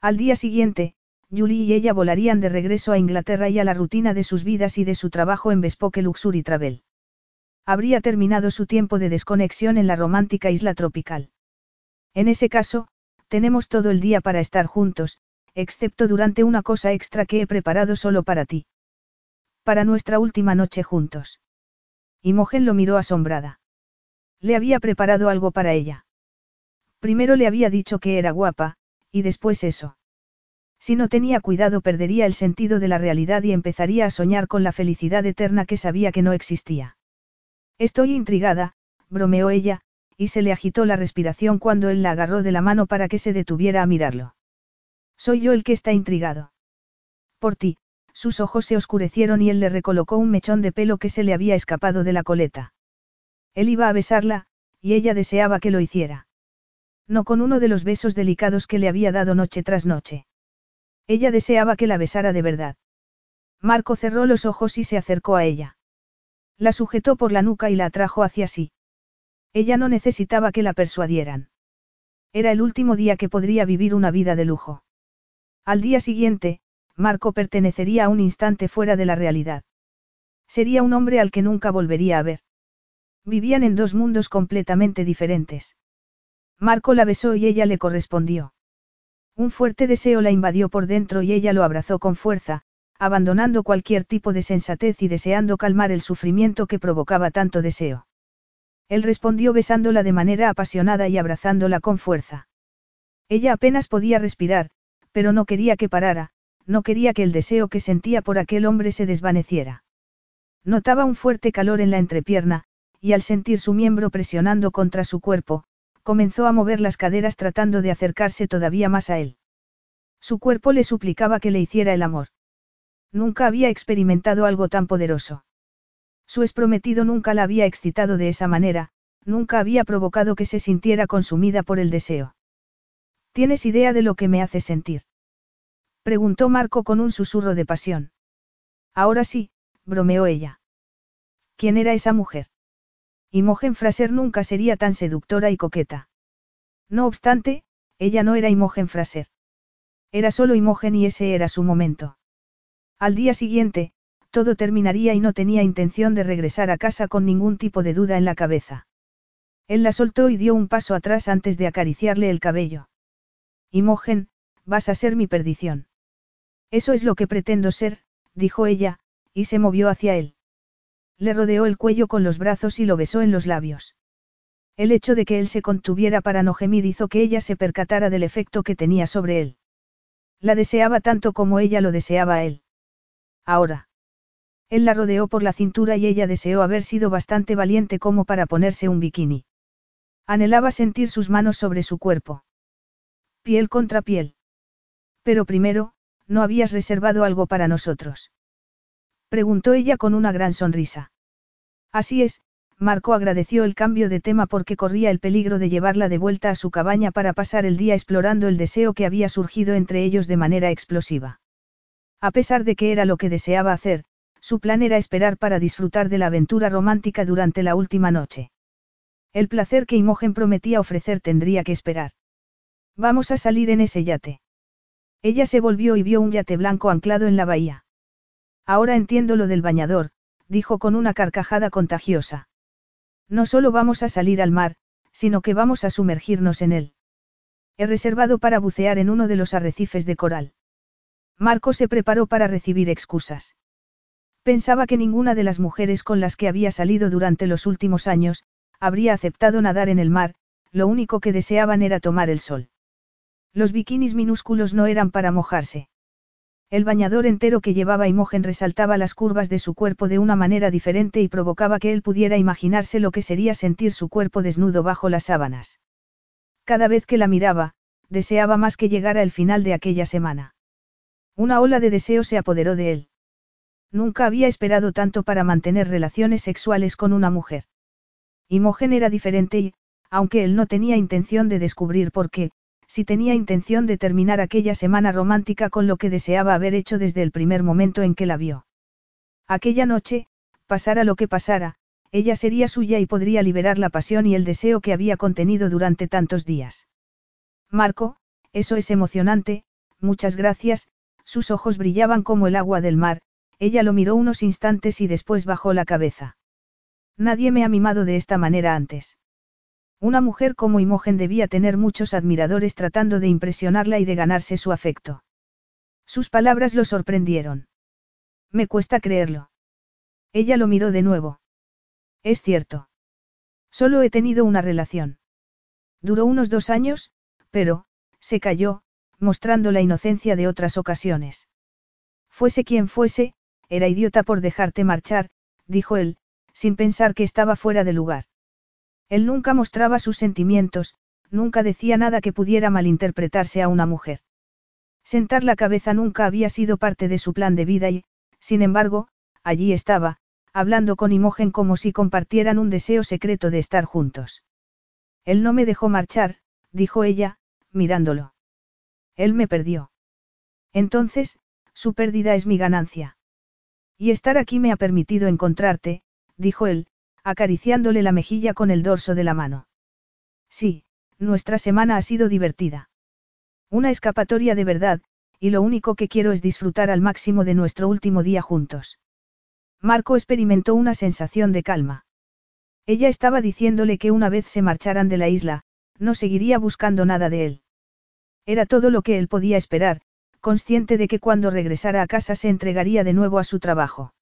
[SPEAKER 1] Al día siguiente, Julie y ella volarían de regreso a Inglaterra y a la rutina de sus vidas y de su trabajo en Bespoke Luxury Travel. Habría terminado su tiempo de desconexión en la romántica isla tropical. En ese caso, tenemos todo el día para estar juntos, excepto durante una cosa extra que he preparado solo para ti. Para nuestra última noche juntos. Imogen lo miró asombrada. Le había preparado algo para ella. Primero le había dicho que era guapa, y después eso. Si no tenía cuidado perdería el sentido de la realidad y empezaría a soñar con la felicidad eterna que sabía que no existía. Estoy intrigada, bromeó ella, y se le agitó la respiración cuando él la agarró de la mano para que se detuviera a mirarlo. Soy yo el que está intrigado. Por ti, sus ojos se oscurecieron y él le recolocó un mechón de pelo que se le había escapado de la coleta. Él iba a besarla, y ella deseaba que lo hiciera. No con uno de los besos delicados que le había dado noche tras noche. Ella deseaba que la besara de verdad. Marco cerró los ojos y se acercó a ella. La sujetó por la nuca y la atrajo hacia sí. Ella no necesitaba que la persuadieran. Era el último día que podría vivir una vida de lujo. Al día siguiente, Marco pertenecería a un instante fuera de la realidad. Sería un hombre al que nunca volvería a ver. Vivían en dos mundos completamente diferentes. Marco la besó y ella le correspondió. Un fuerte deseo la invadió por dentro y ella lo abrazó con fuerza, abandonando cualquier tipo de sensatez y deseando calmar el sufrimiento que provocaba tanto deseo. Él respondió besándola de manera apasionada y abrazándola con fuerza. Ella apenas podía respirar, pero no quería que parara, no quería que el deseo que sentía por aquel hombre se desvaneciera. Notaba un fuerte calor en la entrepierna, y al sentir su miembro presionando contra su cuerpo, comenzó a mover las caderas tratando de acercarse todavía más a él. Su cuerpo le suplicaba que le hiciera el amor. Nunca había experimentado algo tan poderoso. Su esprometido nunca la había excitado de esa manera, nunca había provocado que se sintiera consumida por el deseo. ¿Tienes idea de lo que me hace sentir? Preguntó Marco con un susurro de pasión. Ahora sí, bromeó ella. ¿Quién era esa mujer? Imogen Fraser nunca sería tan seductora y coqueta. No obstante, ella no era Imogen Fraser. Era solo Imogen y ese era su momento. Al día siguiente, todo terminaría y no tenía intención de regresar a casa con ningún tipo de duda en la cabeza. Él la soltó y dio un paso atrás antes de acariciarle el cabello. Imogen, vas a ser mi perdición. Eso es lo que pretendo ser, dijo ella, y se movió hacia él. Le rodeó el cuello con los brazos y lo besó en los labios. El hecho de que él se contuviera para no gemir hizo que ella se percatara del efecto que tenía sobre él. La deseaba tanto como ella lo deseaba a él. Ahora. Él la rodeó por la cintura y ella deseó haber sido bastante valiente como para ponerse un bikini. Anhelaba sentir sus manos sobre su cuerpo. Piel contra piel. Pero primero, ¿no habías reservado algo para nosotros? Preguntó ella con una gran sonrisa. Así es, Marco agradeció el cambio de tema porque corría el peligro de llevarla de vuelta a su cabaña para pasar el día explorando el deseo que había surgido entre ellos de manera explosiva. A pesar de que era lo que deseaba hacer, su plan era esperar para disfrutar de la aventura romántica durante la última noche. El placer que Imogen prometía ofrecer tendría que esperar. Vamos a salir en ese yate. Ella se volvió y vio un yate blanco anclado en la bahía. Ahora entiendo lo del bañador, dijo con una carcajada contagiosa. No solo vamos a salir al mar, sino que vamos a sumergirnos en él. He reservado para bucear en uno de los arrecifes de coral. Marco se preparó para recibir excusas. Pensaba que ninguna de las mujeres con las que había salido durante los últimos años, habría aceptado nadar en el mar, lo único que deseaban era tomar el sol. Los bikinis minúsculos no eran para mojarse. El bañador entero que llevaba Imogen resaltaba las curvas de su cuerpo de una manera diferente y provocaba que él pudiera imaginarse lo que sería sentir su cuerpo desnudo bajo las sábanas. Cada vez que la miraba, deseaba más que llegara el final de aquella semana. Una ola de deseo se apoderó de él. Nunca había esperado tanto para mantener relaciones sexuales con una mujer. Imogen era diferente y, aunque él no tenía intención de descubrir por qué, sí tenía intención de terminar aquella semana romántica con lo que deseaba haber hecho desde el primer momento en que la vio. Aquella noche, pasara lo que pasara, ella sería suya y podría liberar la pasión y el deseo que había contenido durante tantos días. Marco, eso es emocionante, muchas gracias, sus ojos brillaban como el agua del mar, ella lo miró unos instantes y después bajó la cabeza. Nadie me ha mimado de esta manera antes. Una mujer como Imogen debía tener muchos admiradores tratando de impresionarla y de ganarse su afecto. Sus palabras lo sorprendieron. Me cuesta creerlo. Ella lo miró de nuevo. Es cierto. Solo he tenido una relación. Duró unos dos años, pero, se cayó, mostrando la inocencia de otras ocasiones. Fuese quien fuese, era idiota por dejarte marchar, dijo él, sin pensar que estaba fuera de lugar. Él nunca mostraba sus sentimientos, nunca decía nada que pudiera malinterpretarse a una mujer. Sentar la cabeza nunca había sido parte de su plan de vida y, sin embargo, allí estaba, hablando con Imogen como si compartieran un deseo secreto de estar juntos. Él no me dejó marchar, dijo ella, mirándolo. Él me perdió. Entonces, su pérdida es mi ganancia. Y estar aquí me ha permitido encontrarte, dijo él, acariciándole la mejilla con el dorso de la mano. Sí, nuestra semana ha sido divertida. Una escapatoria de verdad, y lo único que quiero es disfrutar al máximo de nuestro último día juntos. Marco experimentó una sensación de calma. Ella estaba diciéndole que una vez se marcharan de la isla, no seguiría buscando nada de él. Era todo lo que él podía esperar, consciente de que cuando regresara a casa se entregaría de nuevo a su trabajo.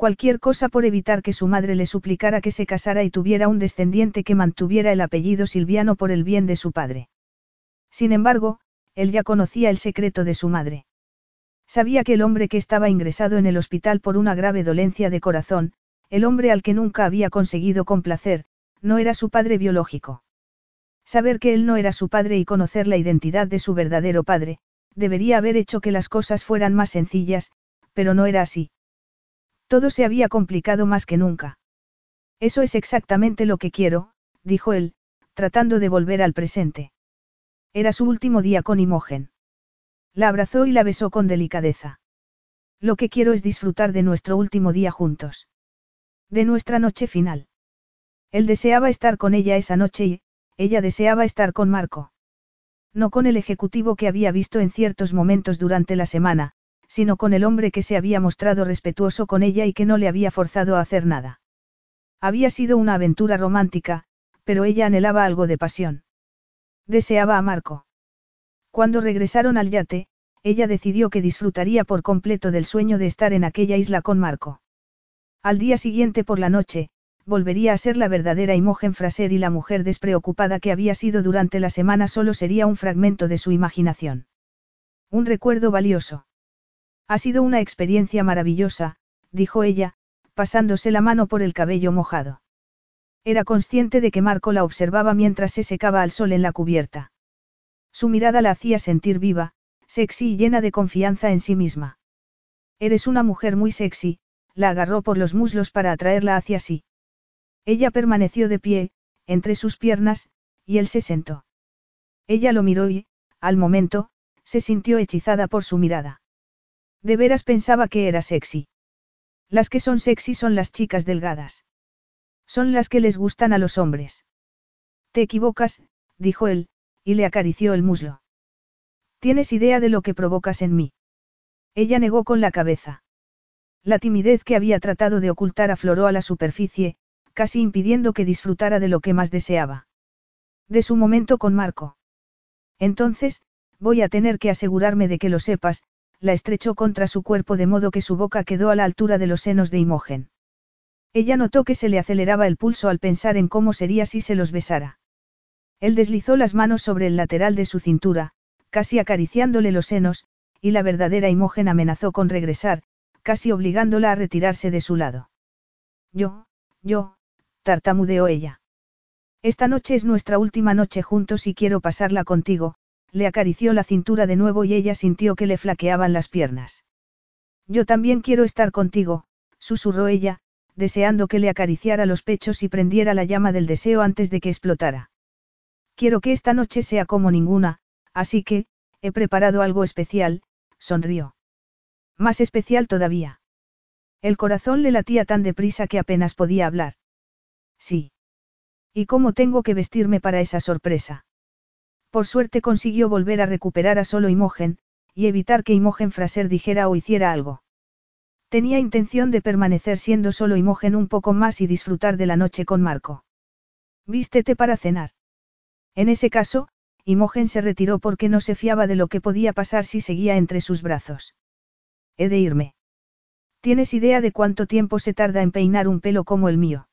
[SPEAKER 1] Cualquier cosa por evitar que su madre le suplicara que se casara y tuviera un descendiente que mantuviera el apellido Silviano por el bien de su padre. Sin embargo, él ya conocía el secreto de su madre. Sabía que el hombre que estaba ingresado en el hospital por una grave dolencia de corazón, el hombre al que nunca había conseguido complacer, no era su padre biológico. Saber que él no era su padre y conocer la identidad de su verdadero padre, debería haber hecho que las cosas fueran más sencillas, pero no era así. Todo se había complicado más que nunca. Eso es exactamente lo que quiero, dijo él, tratando de volver al presente. Era su último día con Imogen. La abrazó y la besó con delicadeza. Lo que quiero es disfrutar de nuestro último día juntos. De nuestra noche final. Él deseaba estar con ella esa noche y, ella deseaba estar con Marco. No con el ejecutivo que había visto en ciertos momentos durante la semana, sino con el hombre que se había mostrado respetuoso con ella y que no le había forzado a hacer nada. Había sido una aventura romántica, pero ella anhelaba algo de pasión. Deseaba a Marco. Cuando regresaron al yate, ella decidió que disfrutaría por completo del sueño de estar en aquella isla con Marco. Al día siguiente por la noche, volvería a ser la verdadera Imogen Fraser y la mujer despreocupada que había sido durante la semana solo sería un fragmento de su imaginación. Un recuerdo valioso. Ha sido una experiencia maravillosa, dijo ella, pasándose la mano por el cabello mojado. Era consciente de que Marco la observaba mientras se secaba al sol en la cubierta. Su mirada la hacía sentir viva, sexy y llena de confianza en sí misma. Eres una mujer muy sexy, la agarró por los muslos para atraerla hacia sí. Ella permaneció de pie, entre sus piernas, y él se sentó. Ella lo miró y, al momento, se sintió hechizada por su mirada. De veras pensaba que era sexy. Las que son sexy son las chicas delgadas. Son las que les gustan a los hombres. Te equivocas, dijo él, y le acarició el muslo. ¿Tienes idea de lo que provocas en mí? Ella negó con la cabeza. La timidez que había tratado de ocultar afloró a la superficie, casi impidiendo que disfrutara de lo que más deseaba. De su momento con Marco. Entonces, voy a tener que asegurarme de que lo sepas, la estrechó contra su cuerpo de modo que su boca quedó a la altura de los senos de Imogen. Ella notó que se le aceleraba el pulso al pensar en cómo sería si se los besara. Él deslizó las manos sobre el lateral de su cintura, casi acariciándole los senos, y la verdadera Imogen amenazó con regresar, casi obligándola a retirarse de su lado. Yo, yo, tartamudeó ella. Esta noche es nuestra última noche juntos y quiero pasarla contigo, le acarició la cintura de nuevo y ella sintió que le flaqueaban las piernas. Yo también quiero estar contigo, susurró ella, deseando que le acariciara los pechos y prendiera la llama del deseo antes de que explotara. Quiero que esta noche sea como ninguna, así que, he preparado algo especial, sonrió. Más especial todavía. El corazón le latía tan deprisa que apenas podía hablar. Sí. ¿Y cómo tengo que vestirme para esa sorpresa? Por suerte consiguió volver a recuperar a solo Imogen, y evitar que Imogen Fraser dijera o hiciera algo. Tenía intención de permanecer siendo solo Imogen un poco más y disfrutar de la noche con Marco. Vístete para cenar. En ese caso, Imogen se retiró porque no se fiaba de lo que podía pasar si seguía entre sus brazos. He de irme. ¿Tienes idea de cuánto tiempo se tarda en peinar un pelo como el mío?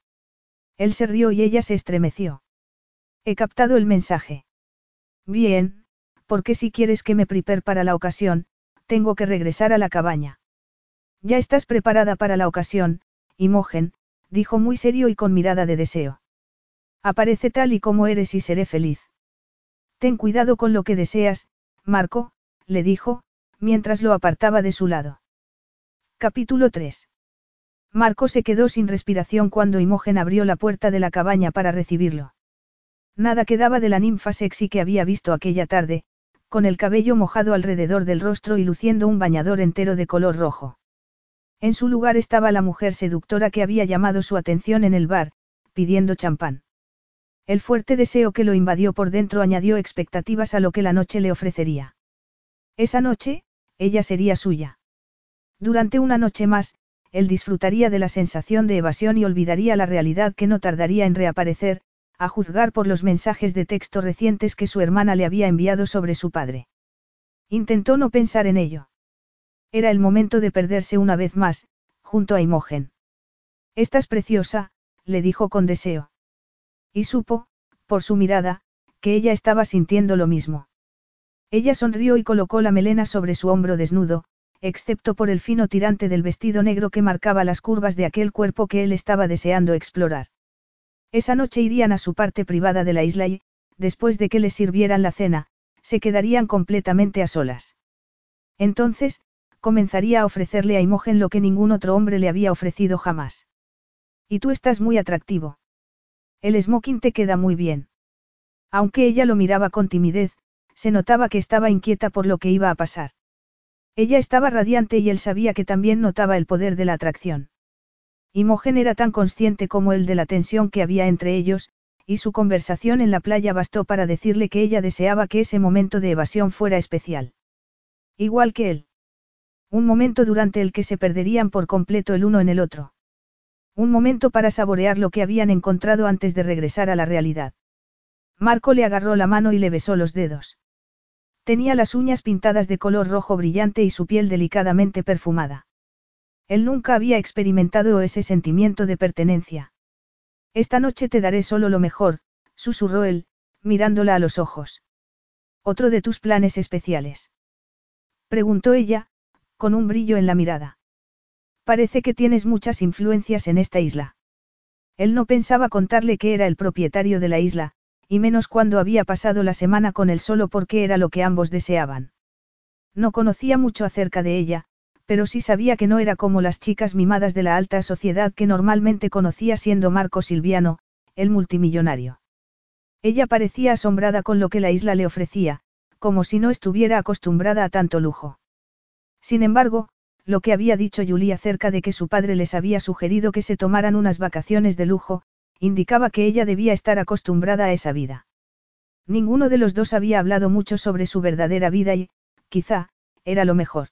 [SPEAKER 1] Él se rió y ella se estremeció. He captado el mensaje. Bien, porque si quieres que me prepare para la ocasión, tengo que regresar a la cabaña. Ya estás preparada para la ocasión, Imogen, dijo muy serio y con mirada de deseo. Aparece tal y como eres y seré feliz. Ten cuidado con lo que deseas, Marco, le dijo, mientras lo apartaba de su lado. Capítulo 3. Marco se quedó sin respiración cuando Imogen abrió la puerta de la cabaña para recibirlo. Nada quedaba de la ninfa sexy que había visto aquella tarde, con el cabello mojado alrededor del rostro y luciendo un bañador entero de color rojo. En su lugar estaba la mujer seductora que había llamado su atención en el bar, pidiendo champán. El fuerte deseo que lo invadió por dentro añadió expectativas a lo que la noche le ofrecería. Esa noche, ella sería suya. Durante una noche más, él disfrutaría de la sensación de evasión y olvidaría la realidad que no tardaría en reaparecer, a juzgar por los mensajes de texto recientes que su hermana le había enviado sobre su padre. Intentó no pensar en ello. Era el momento de perderse una vez más, junto a Imogen. Estás preciosa, le dijo con deseo. Y supo, por su mirada, que ella estaba sintiendo lo mismo. Ella sonrió y colocó la melena sobre su hombro desnudo, excepto por el fino tirante del vestido negro que marcaba las curvas de aquel cuerpo que él estaba deseando explorar. Esa noche irían a su parte privada de la isla y, después de que le sirvieran la cena, se quedarían completamente a solas. Entonces, comenzaría a ofrecerle a Imogen lo que ningún otro hombre le había ofrecido jamás. Y tú estás muy atractivo. El smoking te queda muy bien. Aunque ella lo miraba con timidez, se notaba que estaba inquieta por lo que iba a pasar. Ella estaba radiante y él sabía que también notaba el poder de la atracción. Imogen era tan consciente como él de la tensión que había entre ellos, y su conversación en la playa bastó para decirle que ella deseaba que ese momento de evasión fuera especial. Igual que él. Un momento durante el que se perderían por completo el uno en el otro. Un momento para saborear lo que habían encontrado antes de regresar a la realidad. Marco le agarró la mano y le besó los dedos. Tenía las uñas pintadas de color rojo brillante y su piel delicadamente perfumada. Él nunca había experimentado ese sentimiento de pertenencia. Esta noche te daré solo lo mejor, susurró él, mirándola a los ojos. Otro de tus planes especiales. Preguntó ella, con un brillo en la mirada. Parece que tienes muchas influencias en esta isla. Él no pensaba contarle que era el propietario de la isla, y menos cuando había pasado la semana con él solo porque era lo que ambos deseaban. No conocía mucho acerca de ella, pero sí sabía que no era como las chicas mimadas de la alta sociedad que normalmente conocía siendo Marco Silviano, el multimillonario. Ella parecía asombrada con lo que la isla le ofrecía, como si no estuviera acostumbrada a tanto lujo. Sin embargo, lo que había dicho Julie acerca de que su padre les había sugerido que se tomaran unas vacaciones de lujo, indicaba que ella debía estar acostumbrada a esa vida. Ninguno de los dos había hablado mucho sobre su verdadera vida y, quizá, era lo mejor.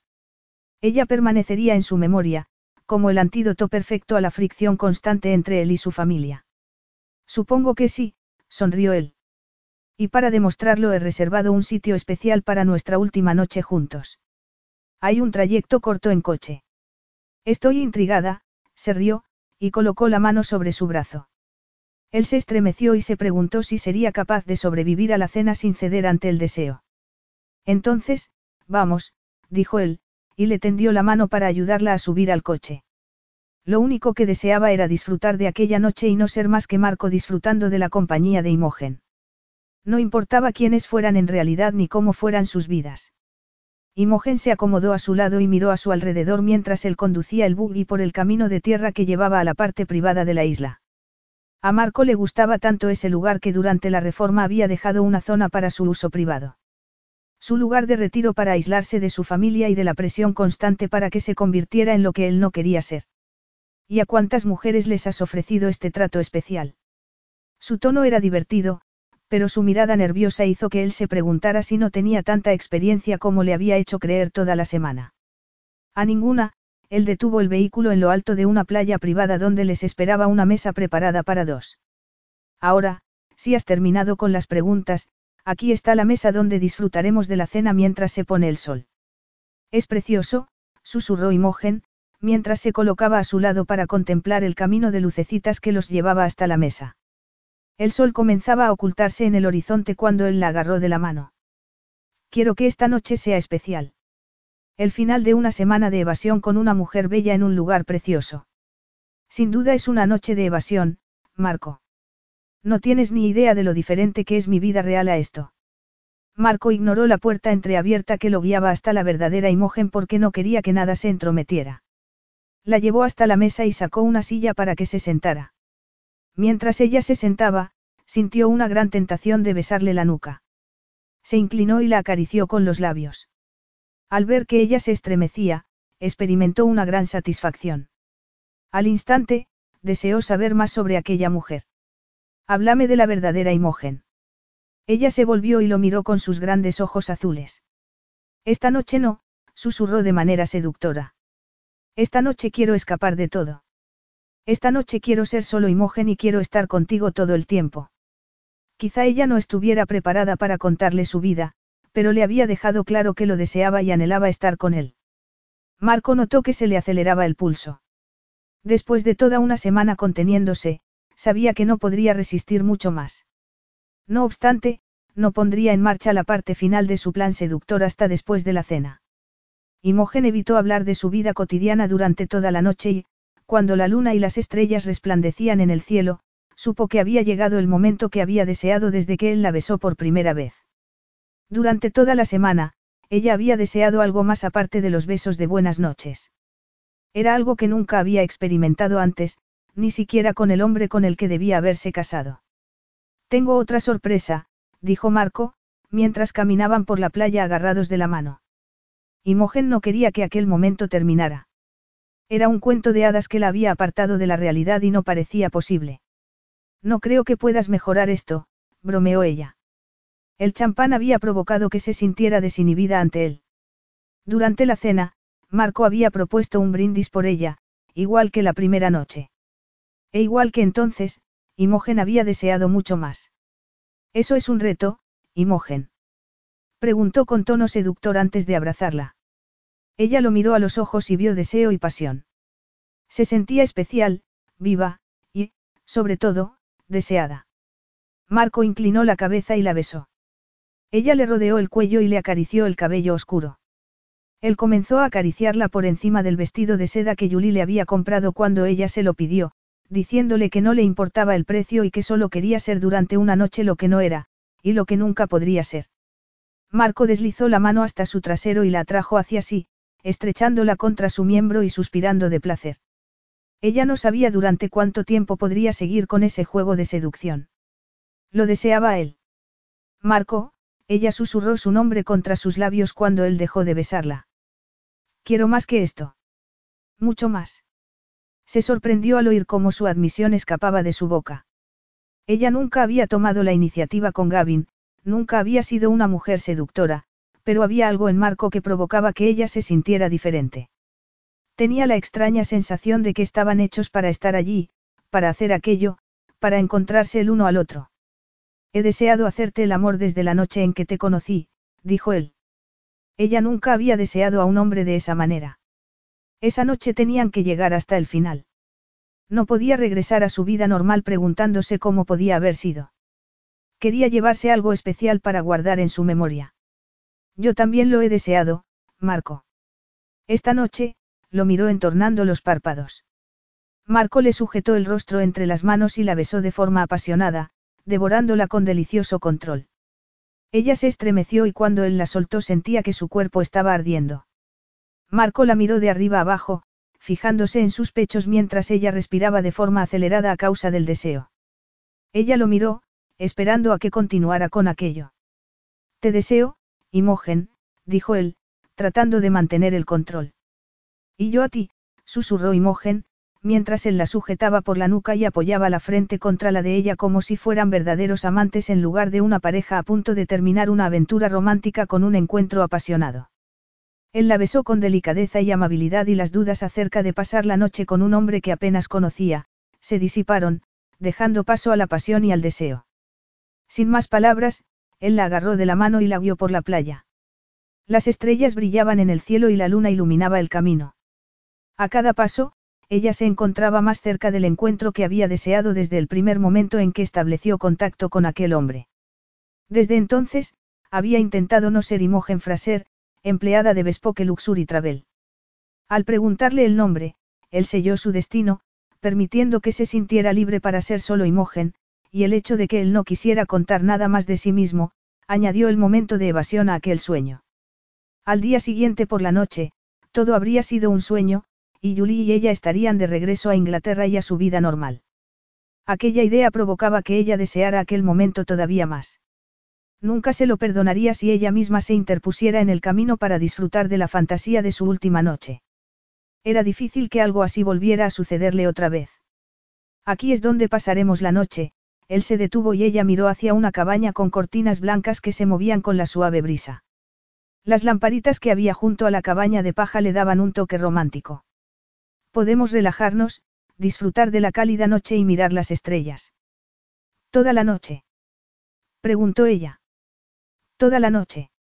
[SPEAKER 1] Ella permanecería en su memoria, como el antídoto perfecto a la fricción constante entre él y su familia. Supongo que sí, sonrió él. Y para demostrarlo he reservado un sitio especial para nuestra última noche juntos. Hay un trayecto corto en coche. Estoy intrigada, se rió, y colocó la mano sobre su brazo. Él se estremeció y se preguntó si sería capaz de sobrevivir a la cena sin ceder ante el deseo. Entonces, vamos, dijo él, y le tendió la mano para ayudarla a subir al coche. Lo único que deseaba era disfrutar de aquella noche y no ser más que Marco disfrutando de la compañía de Imogen. No importaba quiénes fueran en realidad ni cómo fueran sus vidas. Imogen se acomodó a su lado y miró a su alrededor mientras él conducía el buggy por el camino de tierra que llevaba a la parte privada de la isla. A Marco le gustaba tanto ese lugar que durante la reforma había dejado una zona para su uso privado. Su lugar de retiro para aislarse de su familia y de la presión constante para que se convirtiera en lo que él no quería ser. ¿Y a cuántas mujeres les has ofrecido este trato especial? Su tono era divertido, pero su mirada nerviosa hizo que él se preguntara si no tenía tanta experiencia como le había hecho creer toda la semana. A ninguna, él detuvo el vehículo en lo alto de una playa privada donde les esperaba una mesa preparada para dos. Ahora, si has terminado con las preguntas, Aquí está la mesa donde disfrutaremos de la cena mientras se pone el sol. Es precioso, susurró Imogen, mientras se colocaba a su lado para contemplar el camino de lucecitas que los llevaba hasta la mesa. El sol comenzaba a ocultarse en el horizonte cuando él la agarró de la mano. Quiero que esta noche sea especial. El final de una semana de evasión con una mujer bella en un lugar precioso. Sin duda es una noche de evasión, Marco. No tienes ni idea de lo diferente que es mi vida real a esto. Marco ignoró la puerta entreabierta que lo guiaba hasta la verdadera imagen porque no quería que nada se entrometiera. La llevó hasta la mesa y sacó una silla para que se sentara. Mientras ella se sentaba, sintió una gran tentación de besarle la nuca. Se inclinó y la acarició con los labios. Al ver que ella se estremecía, experimentó una gran satisfacción. Al instante, deseó saber más sobre aquella mujer. Háblame de la verdadera Imogen. Ella se volvió y lo miró con sus grandes ojos azules. Esta noche no, susurró de manera seductora. Esta noche quiero escapar de todo. Esta noche quiero ser solo Imogen y quiero estar contigo todo el tiempo. Quizá ella no estuviera preparada para contarle su vida, pero le había dejado claro que lo deseaba y anhelaba estar con él. Marco notó que se le aceleraba el pulso. Después de toda una semana conteniéndose, sabía que no podría resistir mucho más. No obstante, no pondría en marcha la parte final de su plan seductor hasta después de la cena. Imogen evitó hablar de su vida cotidiana durante toda la noche y, cuando la luna y las estrellas resplandecían en el cielo, supo que había llegado el momento que había deseado desde que él la besó por primera vez. Durante toda la semana, ella había deseado algo más aparte de los besos de buenas noches. Era algo que nunca había experimentado antes, ni siquiera con el hombre con el que debía haberse casado. Tengo otra sorpresa, dijo Marco, mientras caminaban por la playa agarrados de la mano. Imogen no quería que aquel momento terminara. Era un cuento de hadas que la había apartado de la realidad y no parecía posible. No creo que puedas mejorar esto, bromeó ella. El champán había provocado que se sintiera desinhibida ante él. Durante la cena, Marco había propuesto un brindis por ella, igual que la primera noche. E igual que entonces, Imogen había deseado mucho más. Eso es un reto, Imogen. Preguntó con tono seductor antes de abrazarla. Ella lo miró a los ojos y vio deseo y pasión. Se sentía especial, viva, y, sobre todo, deseada. Marco inclinó la cabeza y la besó. Ella le rodeó el cuello y le acarició el cabello oscuro. Él comenzó a acariciarla por encima del vestido de seda que Julie le había comprado cuando ella se lo pidió, diciéndole que no le importaba el precio y que solo quería ser durante una noche lo que no era, y lo que nunca podría ser. Marco deslizó la mano hasta su trasero y la atrajo hacia sí, estrechándola contra su miembro y suspirando de placer. Ella no sabía durante cuánto tiempo podría seguir con ese juego de seducción. Lo deseaba él. Marco, ella susurró su nombre contra sus labios cuando él dejó de besarla. Quiero más que esto. Mucho más. Se sorprendió al oír cómo su admisión escapaba de su boca. Ella nunca había tomado la iniciativa con Gavin, nunca había sido una mujer seductora, pero había algo en Marco que provocaba que ella se sintiera diferente. Tenía la extraña sensación de que estaban hechos para estar allí, para hacer aquello, para encontrarse el uno al otro. He deseado hacerte el amor desde la noche en que te conocí, dijo él. Ella nunca había deseado a un hombre de esa manera. Esa noche tenían que llegar hasta el final. No podía regresar a su vida normal preguntándose cómo podía haber sido. Quería llevarse algo especial para guardar en su memoria. Yo también lo he deseado, Marco. Esta noche, lo miró entornando los párpados. Marco le sujetó el rostro entre las manos y la besó de forma apasionada, devorándola con delicioso control. Ella se estremeció y cuando él la soltó sentía que su cuerpo estaba ardiendo. Marco la miró de arriba abajo, fijándose en sus pechos mientras ella respiraba de forma acelerada a causa del deseo. Ella lo miró, esperando a que continuara con aquello. Te deseo, Imogen, dijo él, tratando de mantener el control. Y yo a ti, susurró Imogen, mientras él la sujetaba por la nuca y apoyaba la frente contra la de ella como si fueran verdaderos amantes en lugar de una pareja a punto de terminar una aventura romántica con un encuentro apasionado. Él la besó con delicadeza y amabilidad y las dudas acerca de pasar la noche con un hombre que apenas conocía, se disiparon, dejando paso a la pasión y al deseo. Sin más palabras, él la agarró de la mano y la guió por la playa. Las estrellas brillaban en el cielo y la luna iluminaba el camino. A cada paso, ella se encontraba más cerca del encuentro que había deseado desde el primer momento en que estableció contacto con aquel hombre. Desde entonces, había intentado no ser Imogen Fraser, empleada de Bespoke Luxury Travel. Al preguntarle el nombre, él selló su destino, permitiendo que se sintiera libre para ser solo Imogen, y el hecho de que él no quisiera contar nada más de sí mismo, añadió el momento de evasión a aquel sueño. Al día siguiente por la noche, todo habría sido un sueño, y Julie y ella estarían de regreso a Inglaterra y a su vida normal. Aquella idea provocaba que ella deseara aquel momento todavía más. Nunca se lo perdonaría si ella misma se interpusiera en el camino para disfrutar de la fantasía de su última noche. Era difícil que algo así volviera a sucederle otra vez. Aquí es donde pasaremos la noche, él se detuvo y ella miró hacia una cabaña con cortinas blancas que se movían con la suave brisa. Las lamparitas que había junto a la cabaña de paja le daban un toque romántico. Podemos relajarnos, disfrutar de la cálida noche y mirar las estrellas. ¿Toda la noche? preguntó ella. Toda la noche.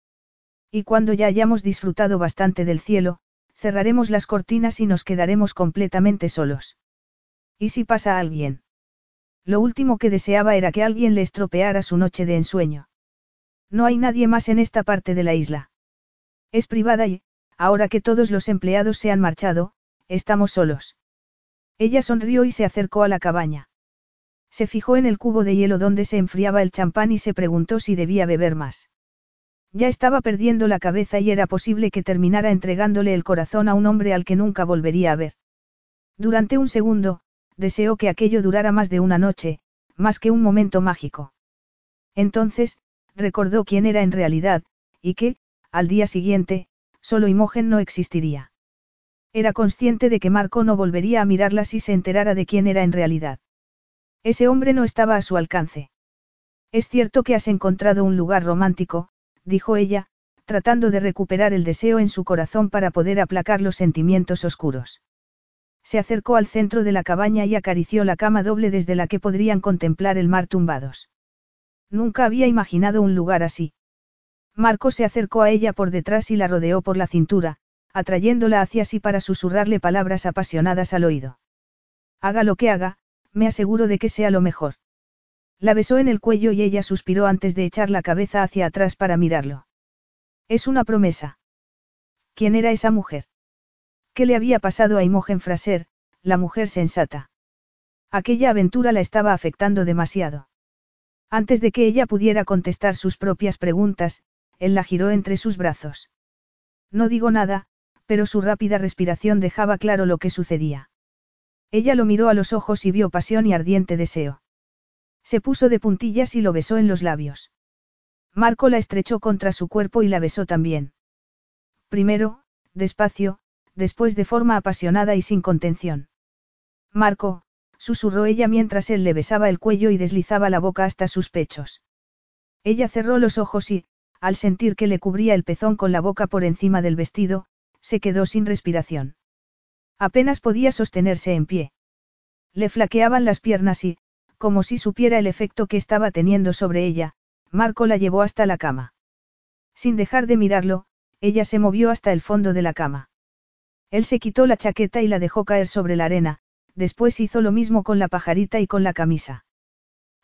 [SPEAKER 1] Y cuando ya hayamos disfrutado bastante del cielo, cerraremos las cortinas y nos quedaremos completamente solos. ¿Y si pasa alguien? Lo último que deseaba era que alguien le estropeara su noche de ensueño. No hay nadie más en esta parte de la isla. Es privada y, ahora que todos los empleados se han marchado, estamos solos. Ella sonrió y se acercó a la cabaña. Se fijó en el cubo de hielo donde se enfriaba el champán y se preguntó si debía beber más. Ya estaba perdiendo la cabeza y era posible que terminara entregándole el corazón a un hombre al que nunca volvería a ver. Durante un segundo, deseó que aquello durara más de una noche, más que un momento mágico. Entonces, recordó quién era en realidad, y que, al día siguiente, solo Imogen no existiría. Era consciente de que Marco no volvería a mirarla si se enterara de quién era en realidad. Ese hombre no estaba a su alcance. Es cierto que has encontrado un lugar romántico, dijo ella, tratando de recuperar el deseo en su corazón para poder aplacar los sentimientos oscuros. Se acercó al centro de la cabaña y acarició la cama doble desde la que podrían contemplar el mar tumbados. Nunca había imaginado un lugar así. Marco se acercó a ella por detrás y la rodeó por la cintura, atrayéndola hacia sí para susurrarle palabras apasionadas al oído. Haga lo que haga, me aseguro de que sea lo mejor. La besó en el cuello y ella suspiró antes de echar la cabeza hacia atrás para mirarlo. Es una promesa. ¿Quién era esa mujer? ¿Qué le había pasado a Imogen Fraser, la mujer sensata? Aquella aventura la estaba afectando demasiado. Antes de que ella pudiera contestar sus propias preguntas, él la giró entre sus brazos. No digo nada, pero su rápida respiración dejaba claro lo que sucedía. Ella lo miró a los ojos y vio pasión y ardiente deseo. Se puso de puntillas y lo besó en los labios. Marco la estrechó contra su cuerpo y la besó también. Primero, despacio, después de forma apasionada y sin contención. Marco, susurró ella mientras él le besaba el cuello y deslizaba la boca hasta sus pechos. Ella cerró los ojos y, al sentir que le cubría el pezón con la boca por encima del vestido, se quedó sin respiración. Apenas podía sostenerse en pie. Le flaqueaban las piernas y, como si supiera el efecto que estaba teniendo sobre ella, Marco la llevó hasta la cama. Sin dejar de mirarlo, ella se movió hasta el fondo de la cama. Él se quitó la chaqueta y la dejó caer sobre la arena, después hizo lo mismo con la pajarita y con la camisa.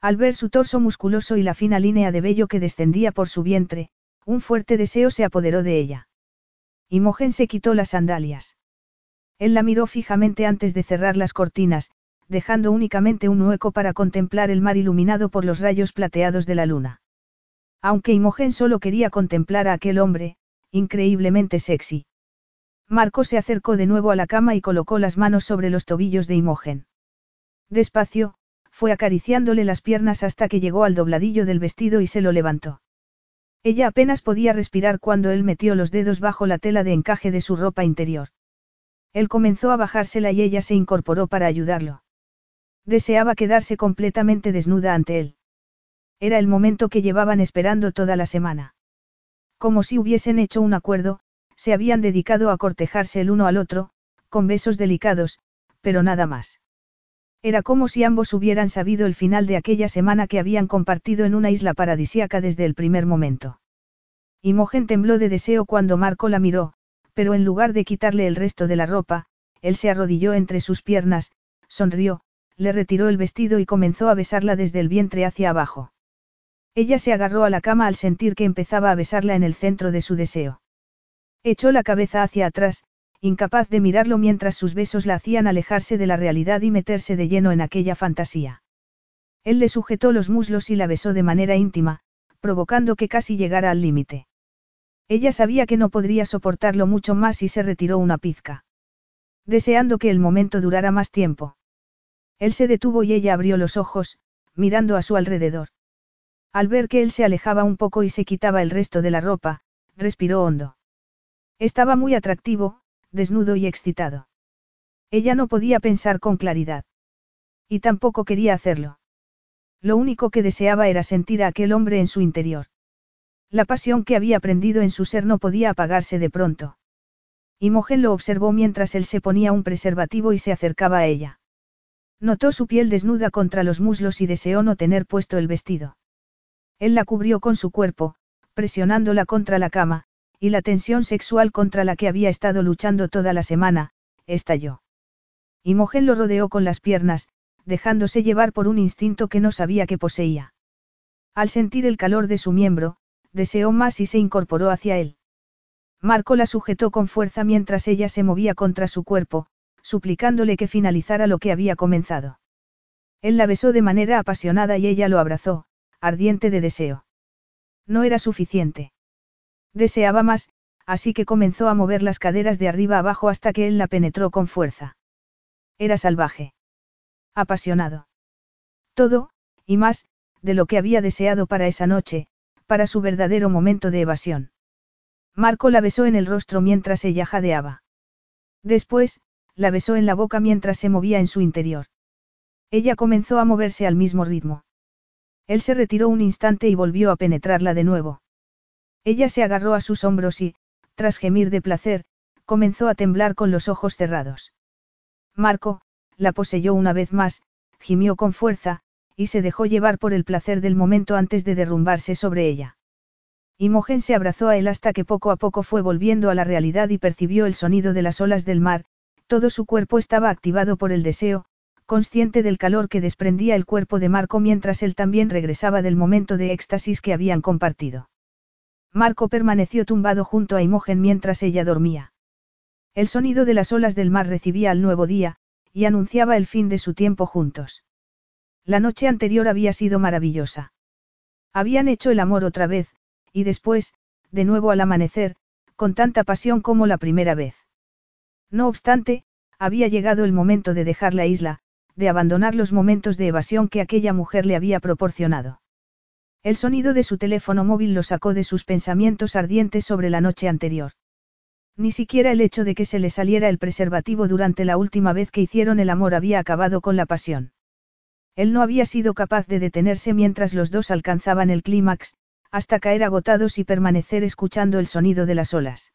[SPEAKER 1] Al ver su torso musculoso y la fina línea de vello que descendía por su vientre, un fuerte deseo se apoderó de ella. Imogen se quitó las sandalias. Él la miró fijamente antes de cerrar las cortinas, dejando únicamente un hueco para contemplar el mar iluminado por los rayos plateados de la luna. Aunque Imogen solo quería contemplar a aquel hombre, increíblemente sexy. Marco se acercó de nuevo a la cama y colocó las manos sobre los tobillos de Imogen. Despacio, fue acariciándole las piernas hasta que llegó al dobladillo del vestido y se lo levantó. Ella apenas podía respirar cuando él metió los dedos bajo la tela de encaje de su ropa interior. Él comenzó a bajársela y ella se incorporó para ayudarlo. Deseaba quedarse completamente desnuda ante él. Era el momento que llevaban esperando toda la semana. Como si hubiesen hecho un acuerdo, se habían dedicado a cortejarse el uno al otro, con besos delicados, pero nada más. Era como si ambos hubieran sabido el final de aquella semana que habían compartido en una isla paradisíaca desde el primer momento. Imogen tembló de deseo cuando Marco la miró, pero en lugar de quitarle el resto de la ropa, él se arrodilló entre sus piernas, sonrió, le retiró el vestido y comenzó a besarla desde el vientre hacia abajo. Ella se agarró a la cama al sentir que empezaba a besarla en el centro de su deseo. Echó la cabeza hacia atrás, incapaz de mirarlo mientras sus besos la hacían alejarse de la realidad y meterse de lleno en aquella fantasía. Él le sujetó los muslos y la besó de manera íntima, provocando que casi llegara al límite. Ella sabía que no podría soportarlo mucho más y se retiró una pizca. Deseando que el momento durara más tiempo. Él se detuvo y ella abrió los ojos, mirando a su alrededor. Al ver que él se alejaba un poco y se quitaba el resto de la ropa, respiró hondo. Estaba muy atractivo, desnudo y excitado. Ella no podía pensar con claridad. Y tampoco quería hacerlo. Lo único que deseaba era sentir a aquel hombre en su interior. La pasión que había prendido en su ser no podía apagarse de pronto. Imogen lo observó mientras él se ponía un preservativo y se acercaba a ella. Notó su piel desnuda contra los muslos y deseó no tener puesto el vestido. Él la cubrió con su cuerpo, presionándola contra la cama, y la tensión sexual contra la que había estado luchando toda la semana, estalló. Imogen lo rodeó con las piernas, dejándose llevar por un instinto que no sabía que poseía. Al sentir el calor de su miembro, deseó más y se incorporó hacia él. Marco la sujetó con fuerza mientras ella se movía contra su cuerpo, suplicándole que finalizara lo que había comenzado. Él la besó de manera apasionada y ella lo abrazó, ardiente de deseo. No era suficiente. Deseaba más, así que comenzó a mover las caderas de arriba abajo hasta que él la penetró con fuerza. Era salvaje. Apasionado. Todo, y más, de lo que había deseado para esa noche, para su verdadero momento de evasión. Marco la besó en el rostro mientras ella jadeaba. Después, la besó en la boca mientras se movía en su interior. Ella comenzó a moverse al mismo ritmo. Él se retiró un instante y volvió a penetrarla de nuevo. Ella se agarró a sus hombros y, tras gemir de placer, comenzó a temblar con los ojos cerrados. Marco, la poseyó una vez más, gimió con fuerza, y se dejó llevar por el placer del momento antes de derrumbarse sobre ella. Imogen se abrazó a él hasta que poco a poco fue volviendo a la realidad y percibió el sonido de las olas del mar, todo su cuerpo estaba activado por el deseo, consciente del calor que desprendía el cuerpo de Marco mientras él también regresaba del momento de éxtasis que habían compartido. Marco permaneció tumbado junto a Imogen mientras ella dormía. El sonido de las olas del mar recibía al nuevo día, y anunciaba el fin de su tiempo juntos. La noche anterior había sido maravillosa. Habían hecho el amor otra vez, y después, de nuevo al amanecer, con tanta pasión como la primera vez. No obstante, había llegado el momento de dejar la isla, de abandonar los momentos de evasión que aquella mujer le había proporcionado. El sonido de su teléfono móvil lo sacó de sus pensamientos ardientes sobre la noche anterior. Ni siquiera el hecho de que se le saliera el preservativo durante la última vez que hicieron el amor había acabado con la pasión. Él no había sido capaz de detenerse mientras los dos alcanzaban el clímax, hasta caer agotados y permanecer escuchando el sonido de las olas.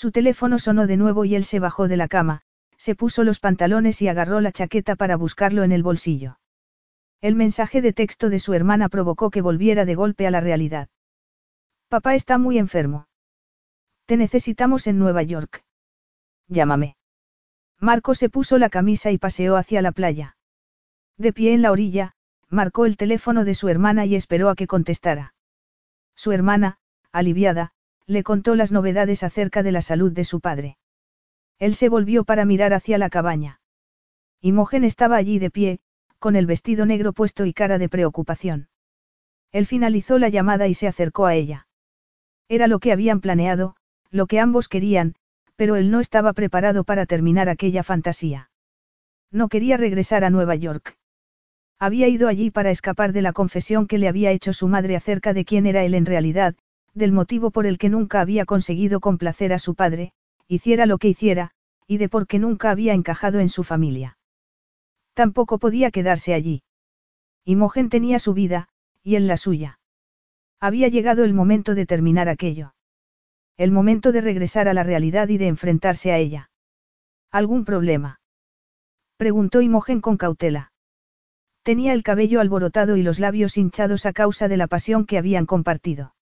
[SPEAKER 1] Su teléfono sonó de nuevo y él se bajó de la cama, se puso los pantalones y agarró la chaqueta para buscarlo en el bolsillo. El mensaje de texto de su hermana provocó que volviera de golpe a la realidad. Papá está muy enfermo. Te necesitamos en Nueva York. Llámame. Marco se puso la camisa y paseó hacia la playa. De pie en la orilla, marcó el teléfono de su hermana y esperó a que contestara. Su hermana, aliviada, le contó las novedades acerca de la salud de su padre. Él se volvió para mirar hacia la cabaña. Imogen estaba allí de pie, con el vestido negro puesto y cara de preocupación. Él finalizó la llamada y se acercó a ella. Era lo que habían planeado, lo que ambos querían, pero él no estaba preparado para terminar aquella fantasía. No quería regresar a Nueva York. Había ido allí para escapar de la confesión que le había hecho su madre acerca de quién era él en realidad, del motivo por el que nunca había conseguido complacer a su padre, hiciera lo que hiciera, y de por qué nunca había encajado en su familia. Tampoco podía quedarse allí. Imogen tenía su vida, y él la suya. Había llegado el momento de terminar aquello. El momento de regresar a la realidad y de enfrentarse a ella. ¿Algún problema? Preguntó Imogen con cautela. Tenía el cabello alborotado y los labios hinchados a causa de la pasión que habían compartido.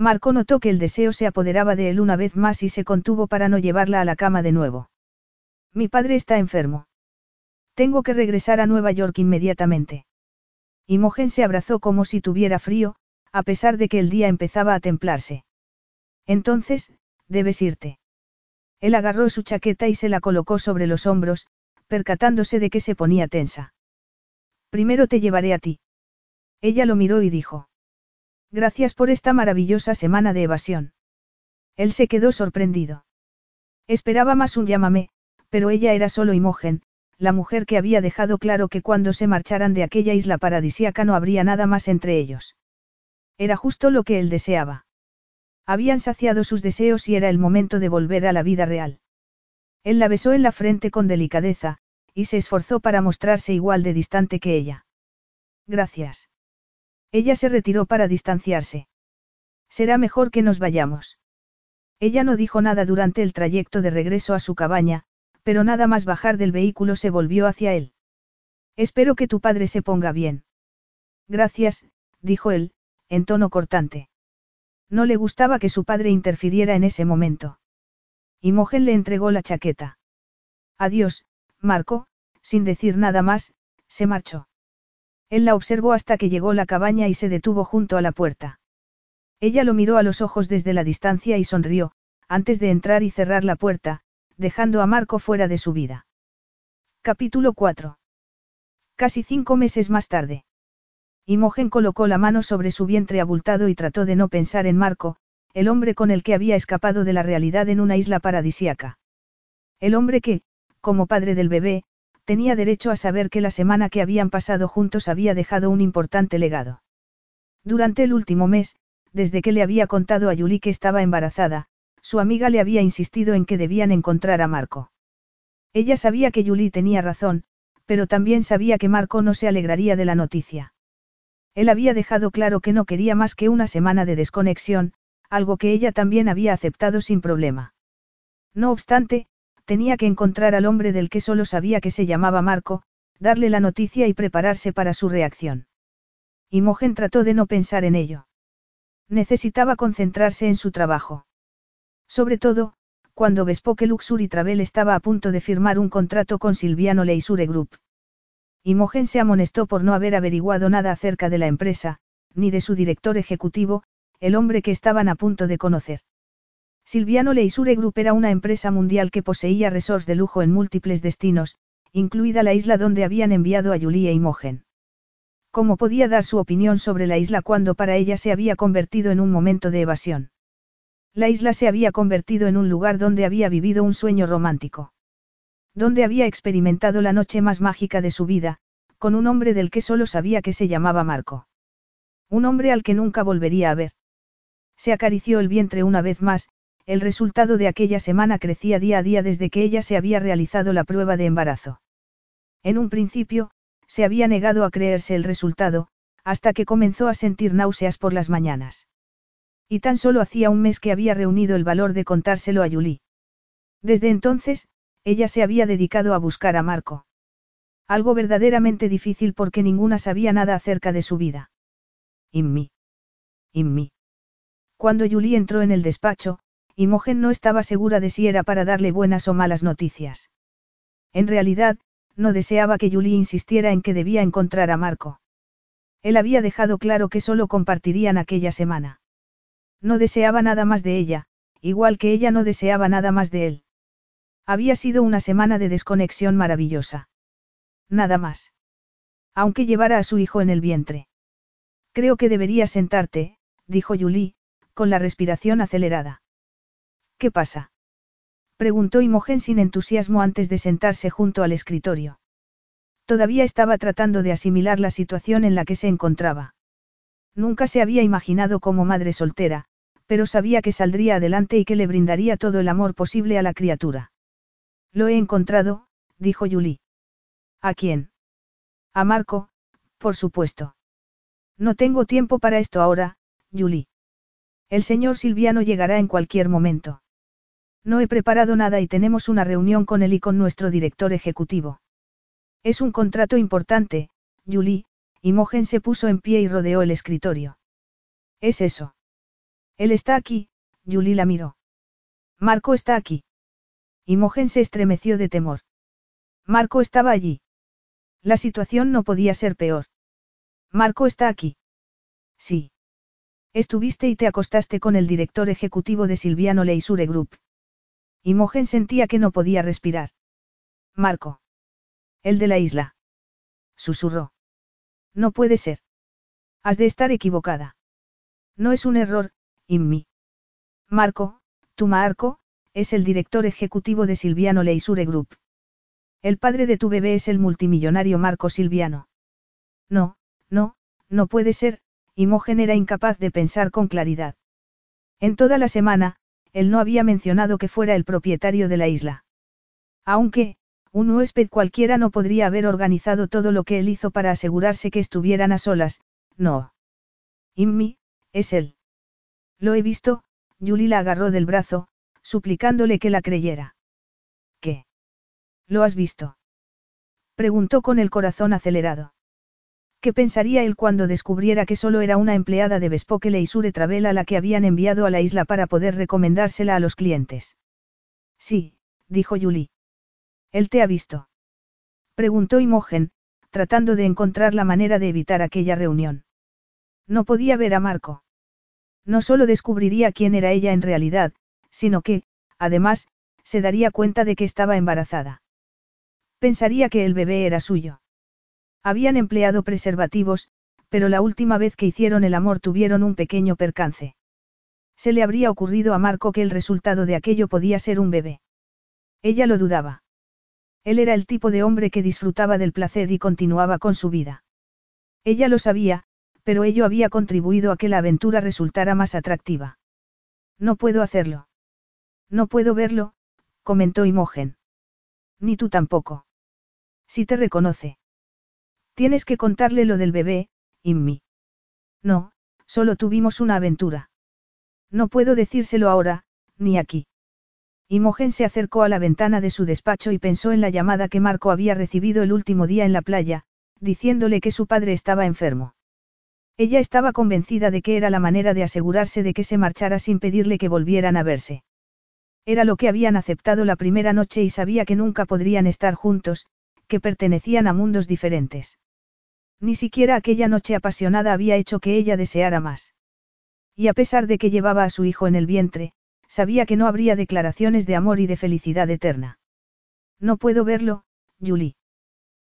[SPEAKER 1] Marco notó que el deseo se apoderaba de él una vez más y se contuvo para no llevarla a la cama de nuevo. Mi padre está enfermo. Tengo que regresar a Nueva York inmediatamente. Imogen se abrazó como si tuviera frío, a pesar de que el día empezaba a templarse. Entonces, debes irte. Él agarró su chaqueta y se la colocó sobre los hombros, percatándose de que se ponía tensa. Primero te llevaré a ti. Ella lo miró y dijo. Gracias por esta maravillosa semana de evasión. Él se quedó sorprendido. Esperaba más un llámame, pero ella era solo Imogen, la mujer que había dejado claro que cuando se marcharan de aquella isla paradisíaca no habría nada más entre ellos. Era justo lo que él deseaba. Habían saciado sus deseos y era el momento de volver a la vida real. Él la besó en la frente con delicadeza, y se esforzó para mostrarse igual de distante que ella. Gracias. Ella se retiró para distanciarse. Será mejor que nos vayamos. Ella no dijo nada durante el trayecto de regreso a su cabaña, pero nada más bajar del vehículo se volvió hacia él. Espero que tu padre se ponga bien. Gracias, dijo él, en tono cortante. No le gustaba que su padre interfiriera en ese momento. Imogen le entregó la chaqueta. Adiós, Marco, sin decir nada más, se marchó. Él la observó hasta que llegó la cabaña y se detuvo junto a la puerta. Ella lo miró a los ojos desde la distancia y sonrió, antes de entrar y cerrar la puerta, dejando a Marco fuera de su vida. Capítulo 4. Casi cinco meses más tarde. Imogen colocó la mano sobre su vientre abultado y trató de no pensar en Marco, el hombre con el que había escapado de la realidad en una isla paradisíaca. El hombre que, como padre del bebé, tenía derecho a saber que la semana que habían pasado juntos había dejado un importante legado. Durante el último mes, desde que le había contado a Yuli que estaba embarazada, su amiga le había insistido en que debían encontrar a Marco. Ella sabía que Julie tenía razón, pero también sabía que Marco no se alegraría de la noticia. Él había dejado claro que no quería más que una semana de desconexión, algo que ella también había aceptado sin problema. No obstante, tenía que encontrar al hombre del que solo sabía que se llamaba Marco, darle la noticia y prepararse para su reacción. Imogen trató de no pensar en ello. Necesitaba concentrarse en su trabajo. Sobre todo, cuando Bespoke Luxury Travel estaba a punto de firmar un contrato con Silviano Leisure Group. Imogen se amonestó por no haber averiguado nada acerca de la empresa, ni de su director ejecutivo, el hombre que estaban a punto de conocer. Silviano Leisure Group era una empresa mundial que poseía resorts de lujo en múltiples destinos, incluida la isla donde habían enviado a Julie e Imogen. ¿Cómo podía dar su opinión sobre la isla cuando para ella se había convertido en un momento de evasión? La isla se había convertido en un lugar donde había vivido un sueño romántico. Donde había experimentado la noche más mágica de su vida, con un hombre del que solo sabía que se llamaba Marco. Un hombre al que nunca volvería a ver. Se acarició el vientre una vez más, el resultado de aquella semana crecía día a día desde que ella se había realizado la prueba de embarazo. En un principio, se había negado a creerse el resultado, hasta que comenzó a sentir náuseas por las mañanas. Y tan solo hacía un mes que había reunido el valor de contárselo a Julie. Desde entonces, ella se había dedicado a buscar a Marco. Algo verdaderamente difícil porque ninguna sabía nada acerca de su vida. Inmi. Inmi. Cuando Julie entró en el despacho, Imogen no estaba segura de si era para darle buenas o malas noticias. En realidad, no deseaba que Julie insistiera en que debía encontrar a Marco. Él había dejado claro que solo compartirían aquella semana. No deseaba nada más de ella, igual que ella no deseaba nada más de él. Había sido una semana de desconexión maravillosa. Nada más. Aunque llevara a su hijo en el vientre. Creo que deberías sentarte, dijo Julie, con la respiración acelerada. ¿Qué pasa? preguntó Imogen sin entusiasmo antes de sentarse junto al escritorio. Todavía estaba tratando de asimilar la situación en la que se encontraba. Nunca se había imaginado como madre soltera, pero sabía que saldría adelante y que le brindaría todo el amor posible a la criatura. Lo he encontrado, dijo Julie. ¿A quién? A Marco, por supuesto. No tengo tiempo para esto ahora, Julie. El señor Silviano llegará en cualquier momento. No he preparado nada y tenemos una reunión con él y con nuestro director ejecutivo. Es un contrato importante, Julie, y Mogen se puso en pie y rodeó el escritorio. ¿Es eso? Él está aquí, Julie la miró. Marco está aquí. Imogen se estremeció de temor. Marco estaba allí. La situación no podía ser peor. Marco está aquí. Sí. Estuviste y te acostaste con el director ejecutivo de Silviano Leisure Group. Imogen sentía que no podía respirar. Marco. El de la isla. Susurró. No puede ser. Has de estar equivocada. No es un error, Inmi. Marco, tu Marco, es el director ejecutivo de Silviano Leisure Group. El padre de tu bebé es el multimillonario Marco Silviano. No, no, no puede ser, Imogen era incapaz de pensar con claridad. En toda la semana, él no había mencionado que fuera el propietario de la isla. Aunque, un huésped cualquiera no podría haber organizado todo lo que él hizo para asegurarse que estuvieran a solas, no. Inmi, es él. Lo he visto, Julie la agarró del brazo, suplicándole que la creyera. ¿Qué? ¿Lo has visto? Preguntó con el corazón acelerado. ¿Qué pensaría él cuando descubriera que solo era una empleada de Bespoke Leisure Travel a la que habían enviado a la isla para poder recomendársela a los clientes? Sí, dijo Julie. ¿Él te ha visto? Preguntó Imogen, tratando de encontrar la manera de evitar aquella reunión. No podía ver a Marco. No solo descubriría quién era ella en realidad, sino que, además, se daría cuenta de que estaba embarazada. Pensaría que el bebé era suyo. Habían empleado preservativos, pero la última vez que hicieron el amor tuvieron un pequeño percance. Se le habría ocurrido a Marco que el resultado de aquello podía ser un bebé. Ella lo dudaba. Él era el tipo de hombre que disfrutaba del placer y continuaba con su vida. Ella lo sabía, pero ello había contribuido a que la aventura resultara más atractiva. No puedo hacerlo. No puedo verlo, comentó Imogen. Ni tú tampoco. Si te reconoce. Tienes que contarle lo del bebé, Inmi. No, solo tuvimos una aventura. No puedo decírselo ahora, ni aquí. Imogen se acercó a la ventana de su despacho y pensó en la llamada que Marco había recibido el último día en la playa, diciéndole que su padre estaba enfermo. Ella estaba convencida de que era la manera de asegurarse de que se marchara sin pedirle que volvieran a verse. Era lo que habían aceptado la primera noche y sabía que nunca podrían estar juntos, que pertenecían a mundos diferentes. Ni siquiera aquella noche apasionada había hecho que ella deseara más. Y a pesar de que llevaba a su hijo en el vientre, sabía que no habría declaraciones de amor y de felicidad eterna. No puedo verlo, Julie.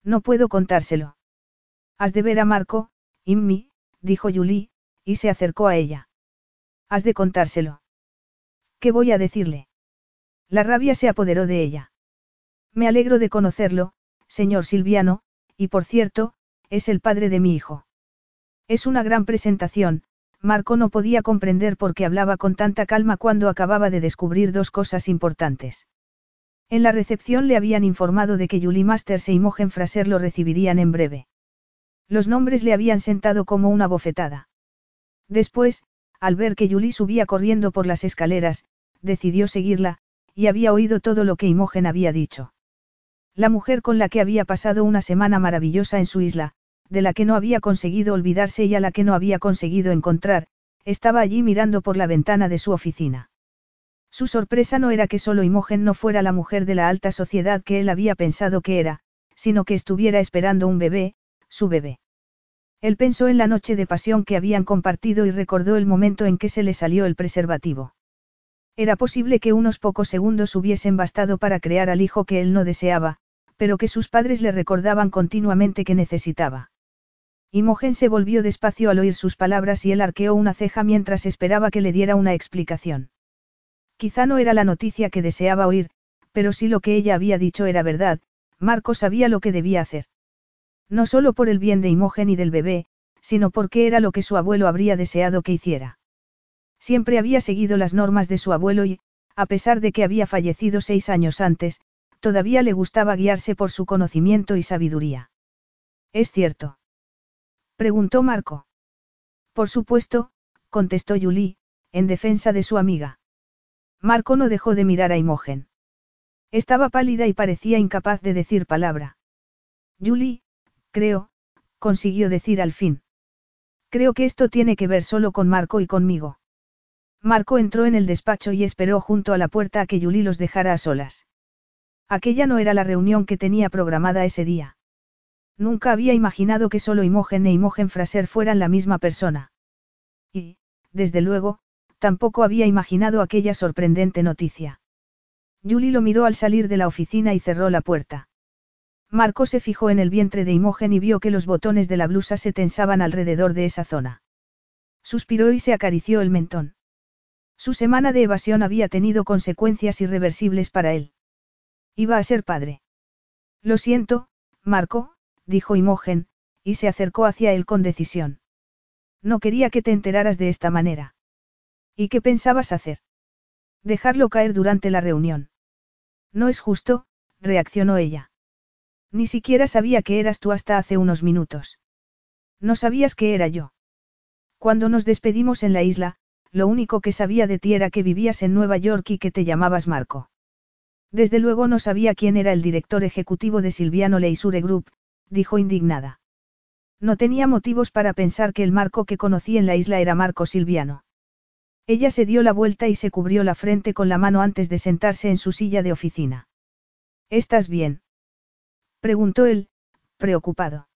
[SPEAKER 1] No puedo contárselo. Has de ver a Marco, Immi, dijo Julie, y se acercó a ella. Has de contárselo. ¿Qué voy a decirle? La rabia se apoderó de ella. Me alegro de conocerlo, señor Silviano, y por cierto, es el padre de mi hijo. Es una gran presentación, Marco no podía comprender por qué hablaba con tanta calma cuando acababa de descubrir dos cosas importantes. En la recepción le habían informado de que Julie Masters e Imogen Fraser lo recibirían en breve. Los nombres le habían sentado como una bofetada. Después, al ver que Julie subía corriendo por las escaleras, decidió seguirla, y había oído todo lo que Imogen había dicho. La mujer con la que había pasado una semana maravillosa en su isla, de la que no había conseguido olvidarse y a la que no había conseguido encontrar, estaba allí mirando por la ventana de su oficina. Su sorpresa no era que solo Imogen no fuera la mujer de la alta sociedad que él había pensado que era, sino que estuviera esperando un bebé, su bebé. Él pensó en la noche de pasión que habían compartido y recordó el momento en que se le salió el preservativo. Era posible que unos pocos segundos hubiesen bastado para crear al hijo que él no deseaba, pero que sus padres le recordaban continuamente que necesitaba. Imogen se volvió despacio al oír sus palabras y él arqueó una ceja mientras esperaba que le diera una explicación. Quizá no era la noticia que deseaba oír, pero si lo que ella había dicho era verdad, Marco sabía lo que debía hacer. No solo por el bien de Imogen y del bebé, sino porque era lo que su abuelo habría deseado que hiciera. Siempre había seguido las normas de su abuelo y, a pesar de que había fallecido seis años antes, todavía le gustaba guiarse por su conocimiento y sabiduría. ¿Es cierto? Preguntó Marco. Por supuesto, contestó Julie, en defensa de su amiga. Marco no dejó de mirar a Imogen. Estaba pálida y parecía incapaz de decir palabra. Julie, creo, consiguió decir al fin. Creo que esto tiene que ver solo con Marco y conmigo. Marco entró en el despacho y esperó junto a la puerta a que Julie los dejara a solas. Aquella no era la reunión que tenía programada ese día. Nunca había imaginado que solo Imogen e Imogen Fraser fueran la misma persona. Y, desde luego, tampoco había imaginado aquella sorprendente noticia. Julie lo miró al salir de la oficina y cerró la puerta. Marco se fijó en el vientre de Imogen y vio que los botones de la blusa se tensaban alrededor de esa zona. Suspiró y se acarició el mentón. Su semana de evasión había tenido consecuencias irreversibles para él. Iba a ser padre. Lo siento, Marco, dijo Imogen, y se acercó hacia él con decisión. No quería que te enteraras de esta manera. ¿Y qué pensabas hacer? Dejarlo caer durante la reunión. No es justo, reaccionó ella. Ni siquiera sabía que eras tú hasta hace unos minutos. No sabías que era yo. Cuando nos despedimos en la isla, lo único que sabía de ti era que vivías en Nueva York y que te llamabas Marco. Desde luego no sabía quién era el director ejecutivo de Silviano Leisure Group, dijo indignada. No tenía motivos para pensar que el Marco que conocí en la isla era Marco Silviano. Ella se dio la vuelta y se cubrió la frente con la mano antes de sentarse en su silla de oficina. ¿Estás bien? preguntó él, preocupado.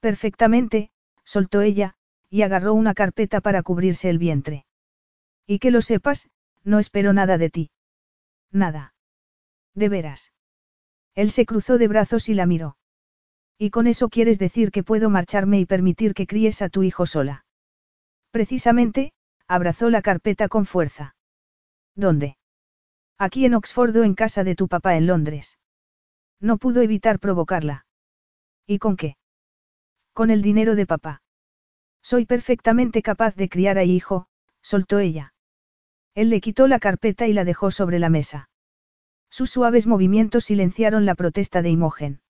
[SPEAKER 1] Perfectamente, soltó ella, y agarró una carpeta para cubrirse el vientre. Y que lo sepas, no espero nada de ti. Nada. De veras. Él se cruzó de brazos y la miró. Y con eso quieres decir que puedo marcharme y permitir que críes a tu hijo sola. Precisamente, abrazó la carpeta con fuerza. ¿Dónde? Aquí en Oxford o en casa de tu papá en Londres. No pudo evitar provocarla. ¿Y con qué? Con el dinero de papá. Soy perfectamente capaz de criar a hijo, soltó ella. Él le quitó la carpeta y la dejó sobre la mesa. Sus suaves movimientos silenciaron la protesta de Imogen.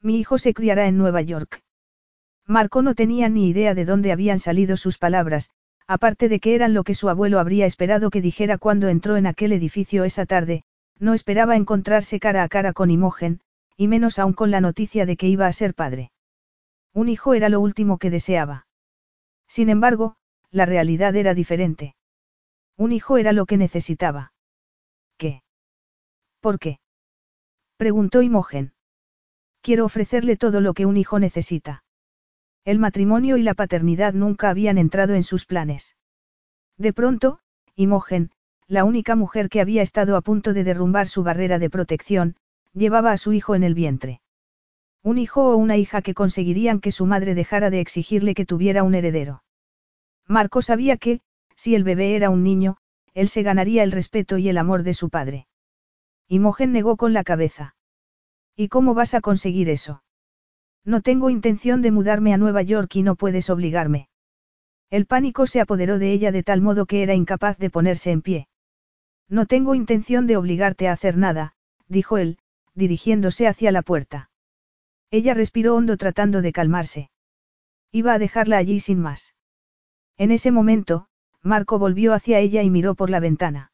[SPEAKER 1] Mi hijo se criará en Nueva York. Marco no tenía ni idea de dónde habían salido sus palabras, aparte de que eran lo que su abuelo habría esperado que dijera cuando entró en aquel edificio esa tarde, no esperaba encontrarse cara a cara con Imogen, y menos aún con la noticia de que iba a ser padre. Un hijo era lo último que deseaba. Sin embargo, la realidad era diferente. Un hijo era lo que necesitaba. ¿Qué? ¿Por qué? preguntó Imogen. Quiero ofrecerle todo lo que un hijo necesita. El matrimonio y la paternidad nunca habían entrado en sus planes. De pronto, Imogen, la única mujer que había estado a punto de derrumbar su barrera de protección, llevaba a su hijo en el vientre. Un hijo o una hija que conseguirían que su madre dejara de exigirle que tuviera un heredero. Marco sabía que, si el bebé era un niño, él se ganaría el respeto y el amor de su padre. Imogen negó con la cabeza. ¿Y cómo vas a conseguir eso? No tengo intención de mudarme a Nueva York y no puedes obligarme. El pánico se apoderó de ella de tal modo que era incapaz de ponerse en pie. No tengo intención de obligarte a hacer nada, dijo él, dirigiéndose hacia la puerta. Ella respiró hondo tratando de calmarse. Iba a dejarla allí sin más. En ese momento, Marco volvió hacia ella y miró por la ventana.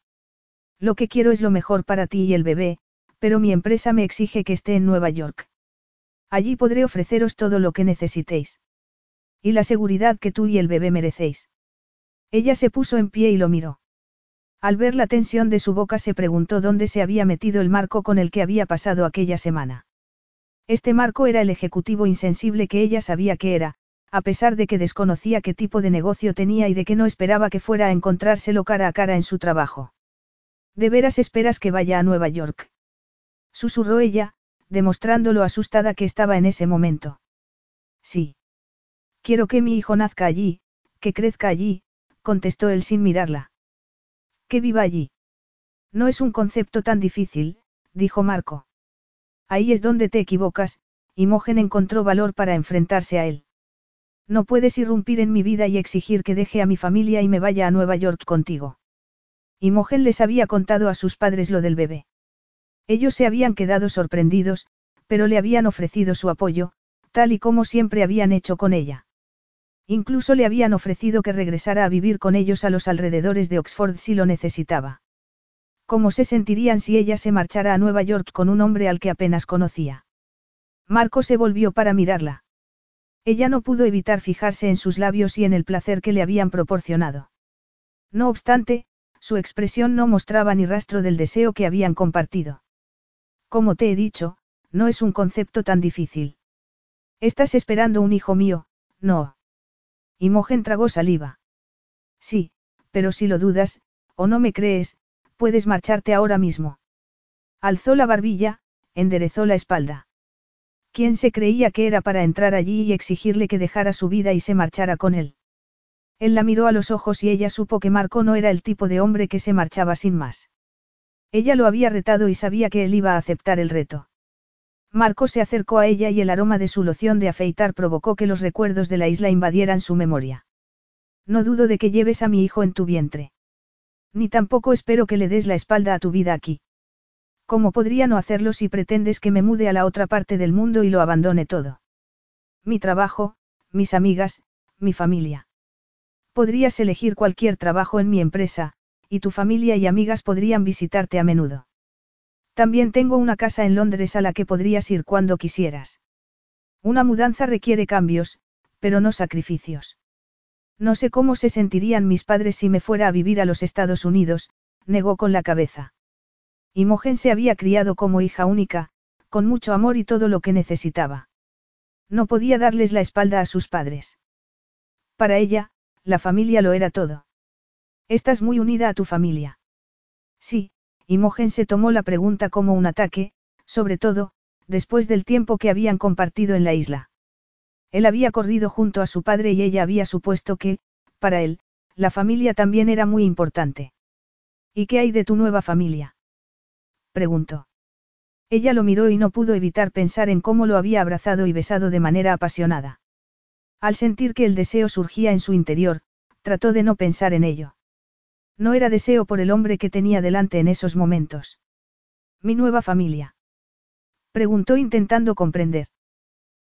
[SPEAKER 1] Lo que quiero es lo mejor para ti y el bebé, pero mi empresa me exige que esté en Nueva York. Allí podré ofreceros todo lo que necesitéis. Y la seguridad que tú y el bebé merecéis. Ella se puso en pie y lo miró. Al ver la tensión de su boca se preguntó dónde se había metido el marco con el que había pasado aquella semana. Este marco era el ejecutivo insensible que ella sabía que era, a pesar de que desconocía qué tipo de negocio tenía y de que no esperaba que fuera a encontrárselo cara a cara en su trabajo. ¿De veras esperas que vaya a Nueva York? Susurró ella, demostrando lo asustada que estaba en ese momento. Sí. Quiero que mi hijo nazca allí, que crezca allí, contestó él sin mirarla. Que viva allí. No es un concepto tan difícil, dijo Marco. Ahí es donde te equivocas, y Mogen encontró valor para enfrentarse a él. No puedes irrumpir en mi vida y exigir que deje a mi familia y me vaya a Nueva York contigo. Imogen les había contado a sus padres lo del bebé. Ellos se habían quedado sorprendidos, pero le habían ofrecido su apoyo, tal y como siempre habían hecho con ella. Incluso le habían ofrecido que regresara a vivir con ellos a los alrededores de Oxford si lo necesitaba. ¿Cómo se sentirían si ella se marchara a Nueva York con un hombre al que apenas conocía? Marco se volvió para mirarla. Ella no pudo evitar fijarse en sus labios y en el placer que le habían proporcionado. No obstante, su expresión no mostraba ni rastro del deseo que habían compartido. Como te he dicho, no es un concepto tan difícil. Estás esperando un hijo mío, no. Imogen tragó saliva. Sí, pero si lo dudas, o no me crees, puedes marcharte ahora mismo. Alzó la barbilla, enderezó la espalda. ¿Quién se creía que era para entrar allí y exigirle que dejara su vida y se marchara con él? Él la miró a los ojos y ella supo que Marco no era el tipo de hombre que se marchaba sin más. Ella lo había retado y sabía que él iba a aceptar el reto. Marco se acercó a ella y el aroma de su loción de afeitar provocó que los recuerdos de la isla invadieran su memoria. No dudo de que lleves a mi hijo en tu vientre. Ni tampoco espero que le des la espalda a tu vida aquí. ¿Cómo podría no hacerlo si pretendes que me mude a la otra parte del mundo y lo abandone todo? Mi trabajo, mis amigas, mi familia. Podrías elegir cualquier trabajo en mi empresa, y tu familia y amigas podrían visitarte a menudo. También tengo una casa en Londres a la que podrías ir cuando quisieras. Una mudanza requiere cambios, pero no sacrificios. No sé cómo se sentirían mis padres si me fuera a vivir a los Estados Unidos, negó con la cabeza. Imogen se había criado como hija única, con mucho amor y todo lo que necesitaba. No podía darles la espalda a sus padres. Para ella, la familia lo era todo. Estás muy unida a tu familia. Sí, Imogen se tomó la pregunta como un ataque, sobre todo, después del tiempo que habían compartido en la isla. Él había corrido junto a su padre y ella había supuesto que, para él, la familia también era muy importante. ¿Y qué hay de tu nueva familia? preguntó. Ella lo miró y no pudo evitar pensar en cómo lo había abrazado y besado de manera apasionada. Al sentir que el deseo surgía en su interior, trató de no pensar en ello. No era deseo por el hombre que tenía delante en esos momentos. Mi nueva familia. Preguntó intentando comprender.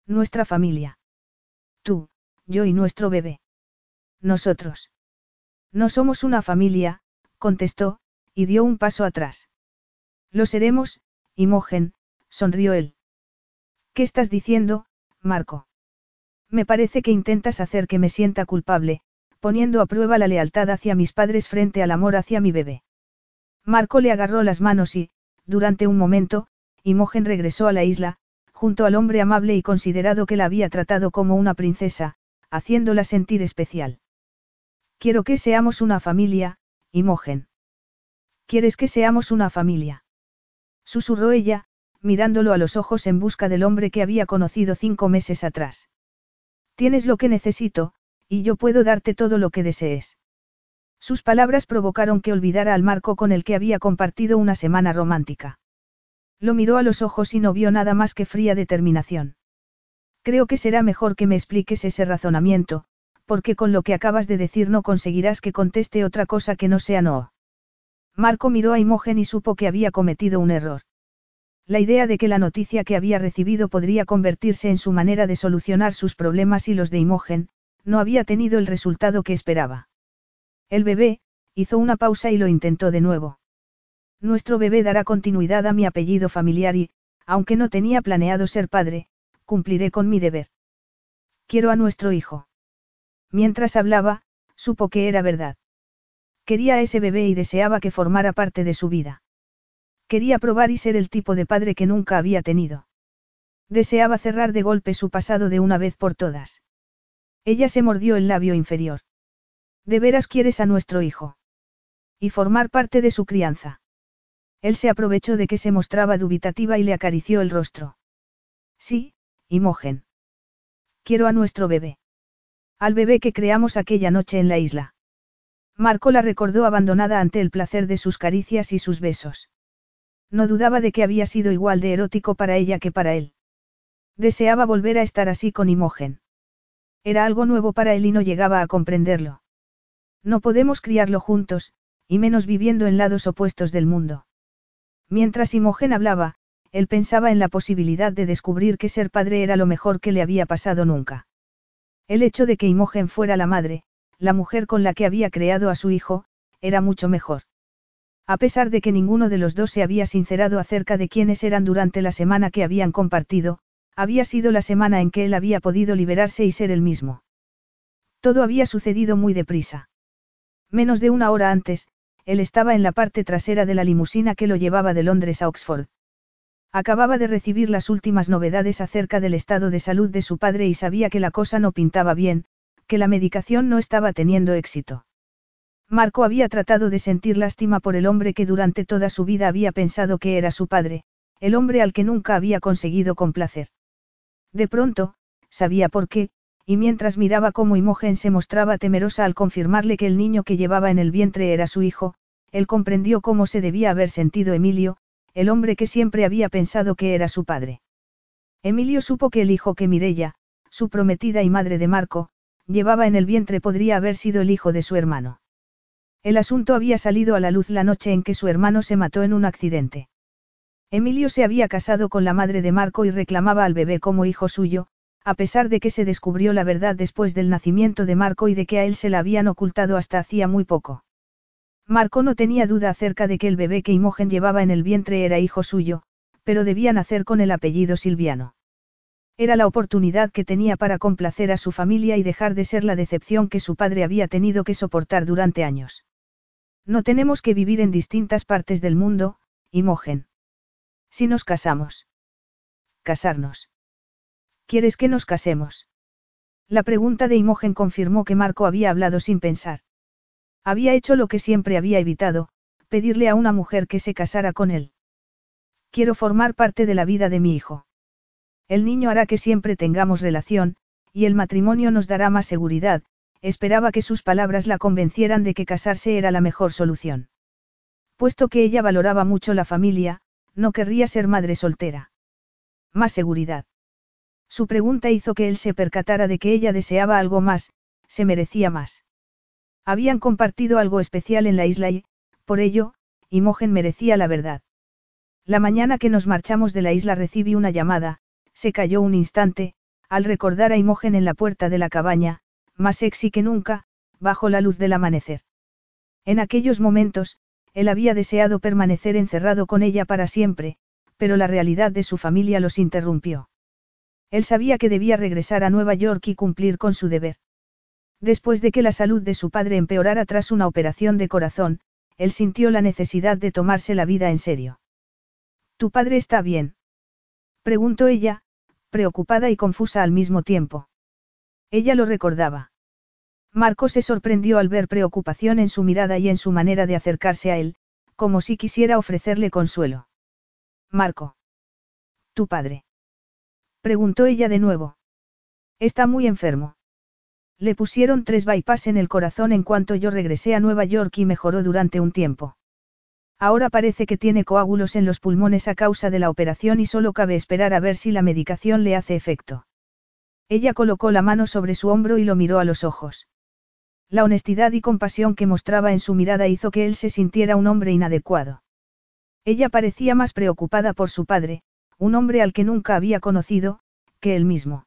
[SPEAKER 1] Nuestra familia. Tú, yo y nuestro bebé. Nosotros. No somos una familia, contestó, y dio un paso atrás. Lo seremos, Imogen, sonrió él. ¿Qué estás diciendo, Marco? Me parece que intentas hacer que me sienta culpable, poniendo a prueba la lealtad hacia mis padres frente al amor hacia mi bebé. Marco le agarró las manos y, durante un momento, Imogen regresó a la isla, junto al hombre amable y considerado que la había tratado como una princesa, haciéndola sentir especial. Quiero que seamos una familia, Imogen. ¿Quieres que seamos una familia? Susurró ella, mirándolo a los ojos en busca del hombre que había conocido cinco meses atrás. Tienes lo que necesito, y yo puedo darte todo lo que desees. Sus palabras provocaron que olvidara al Marco con el que había compartido una semana romántica. Lo miró a los ojos y no vio nada más que fría determinación. Creo que será mejor que me expliques ese razonamiento, porque con lo que acabas de decir no conseguirás que conteste otra cosa que no sea no. Marco miró a Imogen y supo que había cometido un error. La idea de que la noticia que había recibido podría convertirse en su manera de solucionar sus problemas y los de Imogen, no había tenido el resultado que esperaba. El bebé, hizo una pausa y lo intentó de nuevo. Nuestro bebé dará continuidad a mi apellido familiar y, aunque no tenía planeado ser padre, cumpliré con mi deber. Quiero a nuestro hijo. Mientras hablaba, supo que era verdad. Quería a ese bebé y deseaba que formara parte de su vida. Quería probar y ser el tipo de padre que nunca había tenido. Deseaba cerrar de golpe su pasado de una vez por todas. Ella se mordió el labio inferior. ¿De veras quieres a nuestro hijo? Y formar parte de su crianza. Él se aprovechó de que se mostraba dubitativa y le acarició el rostro. Sí, Imogen. Quiero a nuestro bebé. Al bebé que creamos aquella noche en la isla. Marco la recordó abandonada ante el placer de sus caricias y sus besos. No dudaba de que había sido igual de erótico para ella que para él. Deseaba volver a estar así con Imogen. Era algo nuevo para él y no llegaba a comprenderlo. No podemos criarlo juntos, y menos viviendo en lados opuestos del mundo. Mientras Imogen hablaba, él pensaba en la posibilidad de descubrir que ser padre era lo mejor que le había pasado nunca. El hecho de que Imogen fuera la madre, la mujer con la que había creado a su hijo, era mucho mejor. A pesar de que ninguno de los dos se había sincerado acerca de quiénes eran durante la semana que habían compartido, había sido la semana en que él había podido liberarse y ser el mismo. Todo había sucedido muy deprisa. Menos de una hora antes, él estaba en la parte trasera de la limusina que lo llevaba de Londres a Oxford. Acababa de recibir las últimas novedades acerca del estado de salud de su padre y sabía que la cosa no pintaba bien, que la medicación no estaba teniendo éxito. Marco había tratado de sentir lástima por el hombre que durante toda su vida había pensado que era su padre, el hombre al que nunca había conseguido complacer. De pronto, sabía por qué, y mientras miraba cómo Imogen se mostraba temerosa al confirmarle que el niño que llevaba en el vientre era su hijo, él comprendió cómo se debía haber sentido Emilio, el hombre que siempre había pensado que era su padre. Emilio supo que el hijo que Mirella, su prometida y madre de Marco, llevaba en el vientre podría haber sido el hijo de su hermano. El asunto había salido a la luz la noche en que su hermano se mató en un accidente. Emilio se había casado con la madre de Marco y reclamaba al bebé como hijo suyo, a pesar de que se descubrió la verdad después del nacimiento de Marco y de que a él se la habían ocultado hasta hacía muy poco. Marco no tenía duda acerca de que el bebé que Imogen llevaba en el vientre era hijo suyo, pero debía nacer con el apellido Silviano. Era la oportunidad que tenía para complacer a su familia y dejar de ser la decepción que su padre había tenido que soportar durante años. No tenemos que vivir en distintas partes del mundo, Imogen. Si nos casamos. Casarnos. ¿Quieres que nos casemos? La pregunta de Imogen confirmó que Marco había hablado sin pensar. Había hecho lo que siempre había evitado, pedirle a una mujer que se casara con él. Quiero formar parte de la vida de mi hijo. El niño hará que siempre tengamos relación, y el matrimonio nos dará más seguridad, esperaba que sus palabras la convencieran de que casarse era la mejor solución. Puesto que ella valoraba mucho la familia, no querría ser madre soltera. Más seguridad. Su pregunta hizo que él se percatara de que ella deseaba algo más, se merecía más. Habían compartido algo especial en la isla y, por ello, Imogen merecía la verdad. La mañana que nos marchamos de la isla recibí una llamada, se cayó un instante, al recordar a Imogen en la puerta de la cabaña, más sexy que nunca, bajo la luz del amanecer. En aquellos momentos, él había deseado permanecer encerrado con ella para siempre, pero la realidad de su familia los interrumpió. Él sabía que debía regresar a Nueva York y cumplir con su deber. Después de que la salud de su padre empeorara tras una operación de corazón, él sintió la necesidad de tomarse la vida en serio. ¿Tu padre está bien? preguntó ella, preocupada y confusa al mismo tiempo. Ella lo recordaba. Marco se sorprendió al ver preocupación en su mirada y en su manera de acercarse a él, como si quisiera ofrecerle consuelo. Marco. ¿Tu padre? Preguntó ella de nuevo. Está muy enfermo. Le pusieron tres bypass en el corazón en cuanto yo regresé a Nueva York y mejoró durante un tiempo. Ahora parece que tiene coágulos en los pulmones a causa de la operación y solo cabe esperar a ver si la medicación le hace efecto. Ella colocó la mano sobre su hombro y lo miró a los ojos. La honestidad y compasión que mostraba en su mirada hizo que él se sintiera un hombre inadecuado. Ella parecía más preocupada por su padre, un hombre al que nunca había conocido, que él mismo.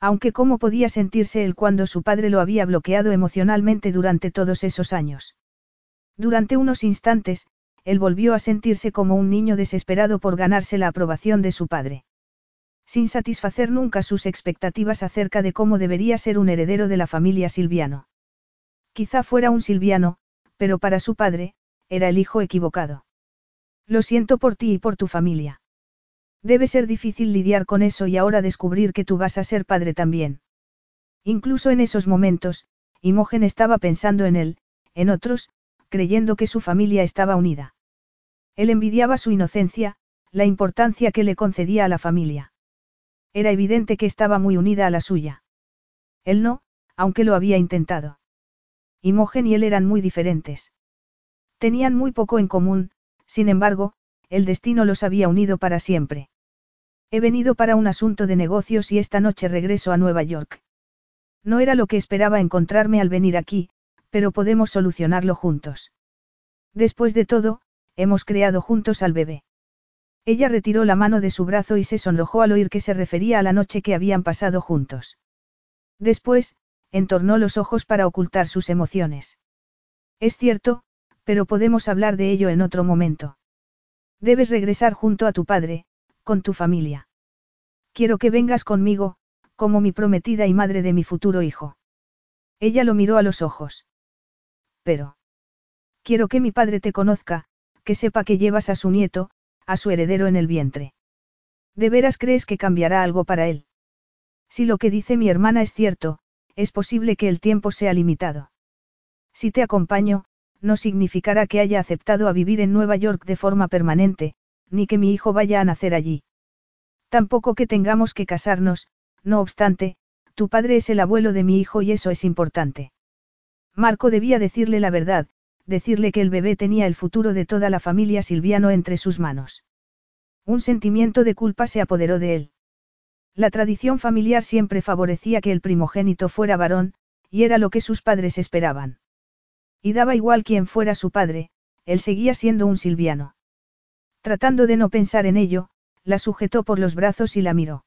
[SPEAKER 1] Aunque cómo podía sentirse él cuando su padre lo había bloqueado emocionalmente durante todos esos años. Durante unos instantes, él volvió a sentirse como un niño desesperado por ganarse la aprobación de su padre. Sin satisfacer nunca sus expectativas acerca de cómo debería ser un heredero de la familia Silviano. Quizá fuera un Silviano, pero para su padre, era el hijo equivocado. Lo siento por ti y por tu familia. Debe ser difícil lidiar con eso y ahora descubrir que tú vas a ser padre también. Incluso en esos momentos, Imogen estaba pensando en él, en otros, creyendo que su familia estaba unida. Él envidiaba su inocencia, la importancia que le concedía a la familia. Era evidente que estaba muy unida a la suya. Él no, aunque lo había intentado. Imogen y él eran muy diferentes. Tenían muy poco en común, sin embargo, el destino los había unido para siempre. He venido para un asunto de negocios y esta noche regreso a Nueva York. No era lo que esperaba encontrarme al venir aquí, pero podemos solucionarlo juntos. Después de todo, hemos creado juntos al bebé. Ella retiró la mano de su brazo y se sonrojó al oír que se refería a la noche que habían pasado juntos. Después, entornó los ojos para ocultar sus emociones. Es cierto, pero podemos hablar de ello en otro momento. Debes regresar junto a tu padre, con tu familia. Quiero que vengas conmigo, como mi prometida y madre de mi futuro hijo. Ella lo miró a los ojos. Pero. Quiero que mi padre te conozca, que sepa que llevas a su nieto, a su heredero en el vientre. ¿De veras crees que cambiará algo para él? Si lo que dice mi hermana es cierto, es posible que el tiempo sea limitado. Si te acompaño, no significará que haya aceptado a vivir en Nueva York de forma permanente, ni que mi hijo vaya a nacer allí. Tampoco que tengamos que casarnos, no obstante, tu padre es el abuelo de mi hijo y eso es importante. Marco debía decirle la verdad, decirle que el bebé tenía el futuro de toda la familia Silviano entre sus manos. Un sentimiento de culpa se apoderó de él. La tradición familiar siempre favorecía que el primogénito fuera varón, y era lo que sus padres esperaban. Y daba igual quién fuera su padre, él seguía siendo un Silviano. Tratando de no pensar en ello, la sujetó por los brazos y la miró.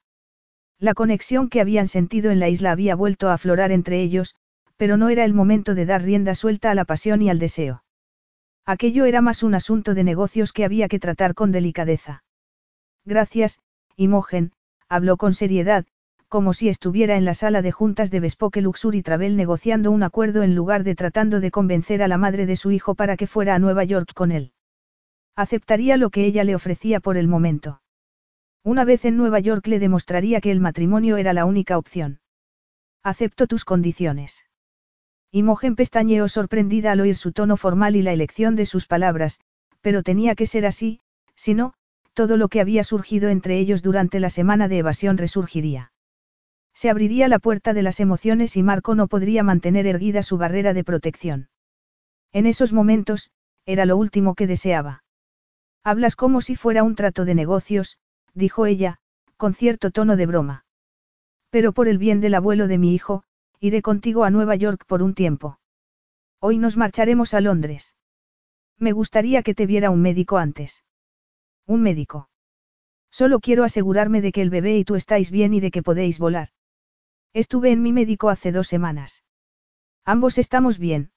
[SPEAKER 1] La conexión que habían sentido en la isla había vuelto a aflorar entre ellos, pero no era el momento de dar rienda suelta a la pasión y al deseo. Aquello era más un asunto de negocios que había que tratar con delicadeza. Gracias, Imogen, habló con seriedad, como si estuviera en la sala de juntas de Bespoke Luxury Travel negociando un acuerdo en lugar de tratando de convencer a la madre de su hijo para que fuera a Nueva York con él. Aceptaría lo que ella le ofrecía por el momento. Una vez en Nueva York le demostraría que el matrimonio era la única opción. Acepto tus condiciones. Imogen pestañeó sorprendida al oír su tono formal y la elección de sus palabras, pero tenía que ser así, si no, todo lo que había surgido entre ellos durante la semana de evasión resurgiría. Se abriría la puerta de las emociones y Marco no podría mantener erguida su barrera de protección. En esos momentos, era lo último que deseaba. Hablas como si fuera un trato de negocios, dijo ella, con cierto tono de broma. Pero por el bien del abuelo de mi hijo, Iré contigo a Nueva York por un tiempo. Hoy nos marcharemos a Londres. Me gustaría que te viera un médico antes. Un médico. Solo quiero asegurarme de que el bebé y tú estáis bien y de que podéis volar. Estuve en mi médico hace dos semanas. Ambos estamos bien.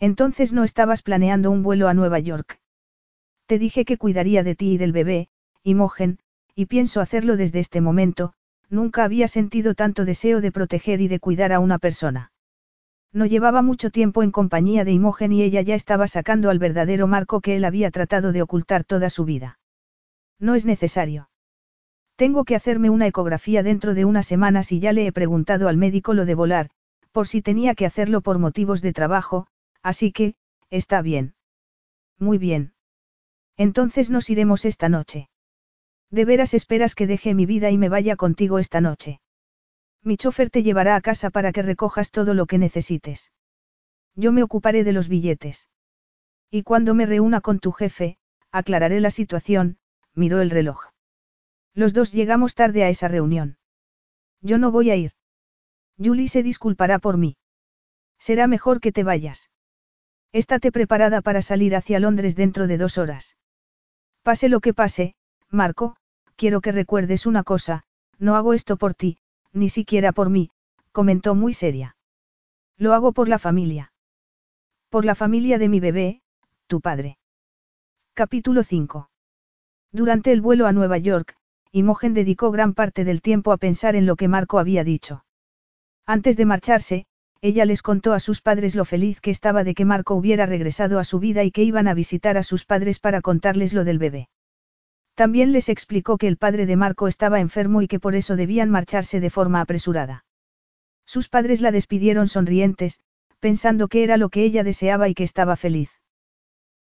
[SPEAKER 1] Entonces no estabas planeando un vuelo a Nueva York. Te dije que cuidaría de ti y del bebé, Imogen, y pienso hacerlo desde este momento, nunca había sentido tanto deseo de proteger y de cuidar a una persona. No llevaba mucho tiempo en compañía de Imogen y ella ya estaba sacando al verdadero marco que él había tratado de ocultar toda su vida. No es necesario. Tengo que hacerme una ecografía dentro de unas semanas y ya le he preguntado al médico lo de volar, por si tenía que hacerlo por motivos de trabajo, así que, está bien. Muy bien. Entonces nos iremos esta noche. ¿De veras esperas que deje mi vida y me vaya contigo esta noche? Mi chofer te llevará a casa para que recojas todo lo que necesites. Yo me ocuparé de los billetes. Y cuando me reúna con tu jefe, aclararé la situación, miró el reloj. Los dos llegamos tarde a esa reunión. Yo no voy a ir. Julie se disculpará por mí. Será mejor que te vayas. Estate preparada para salir hacia Londres dentro de dos horas. Pase lo que pase, Marco, quiero que recuerdes una cosa, no hago esto por ti, ni siquiera por mí, comentó muy seria. Lo hago por la familia. Por la familia de mi bebé, tu padre. Capítulo 5. Durante el vuelo a Nueva York, Imogen dedicó gran parte del tiempo a pensar en lo que Marco había dicho. Antes de marcharse, ella les contó a sus padres lo feliz que estaba de que Marco hubiera regresado a su vida y que iban a visitar a sus padres para contarles lo del bebé. También les explicó que el padre de Marco estaba enfermo y que por eso debían marcharse de forma apresurada. Sus padres la despidieron sonrientes, pensando que era lo que ella deseaba y que estaba feliz.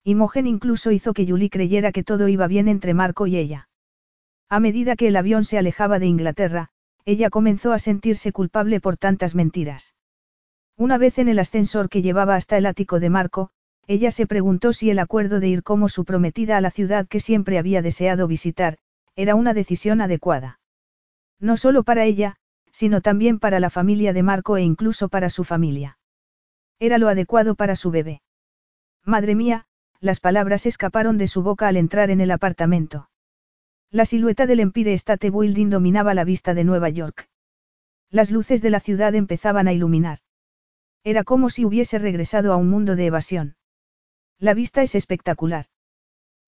[SPEAKER 1] Imogen incluso hizo que Julie creyera que todo iba bien entre Marco y ella. A medida que el avión se alejaba de Inglaterra, ella comenzó a sentirse culpable por tantas mentiras. Una vez en el ascensor que llevaba hasta el ático de Marco, ella se preguntó si el acuerdo de ir como su prometida a la ciudad que siempre había deseado visitar, era una decisión adecuada. No solo para ella, sino también para la familia de Marco e incluso para su familia. Era lo adecuado para su bebé. Madre mía, las palabras escaparon de su boca al entrar en el apartamento. La silueta del Empire State Building dominaba la vista de Nueva York. Las luces de la ciudad empezaban a iluminar. Era como si hubiese regresado a un mundo de evasión. La vista es espectacular.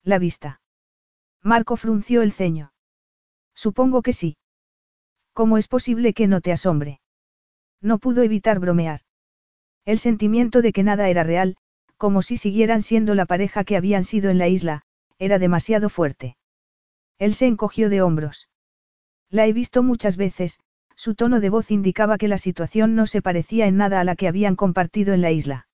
[SPEAKER 1] La vista. Marco frunció el ceño. Supongo que sí. ¿Cómo es posible que no te asombre? No pudo evitar bromear. El sentimiento de que nada era real, como si siguieran siendo la pareja que habían sido en la isla, era demasiado fuerte. Él se encogió de hombros. La he visto muchas veces, su tono de voz indicaba que la situación no se parecía en nada a la que habían compartido en la isla.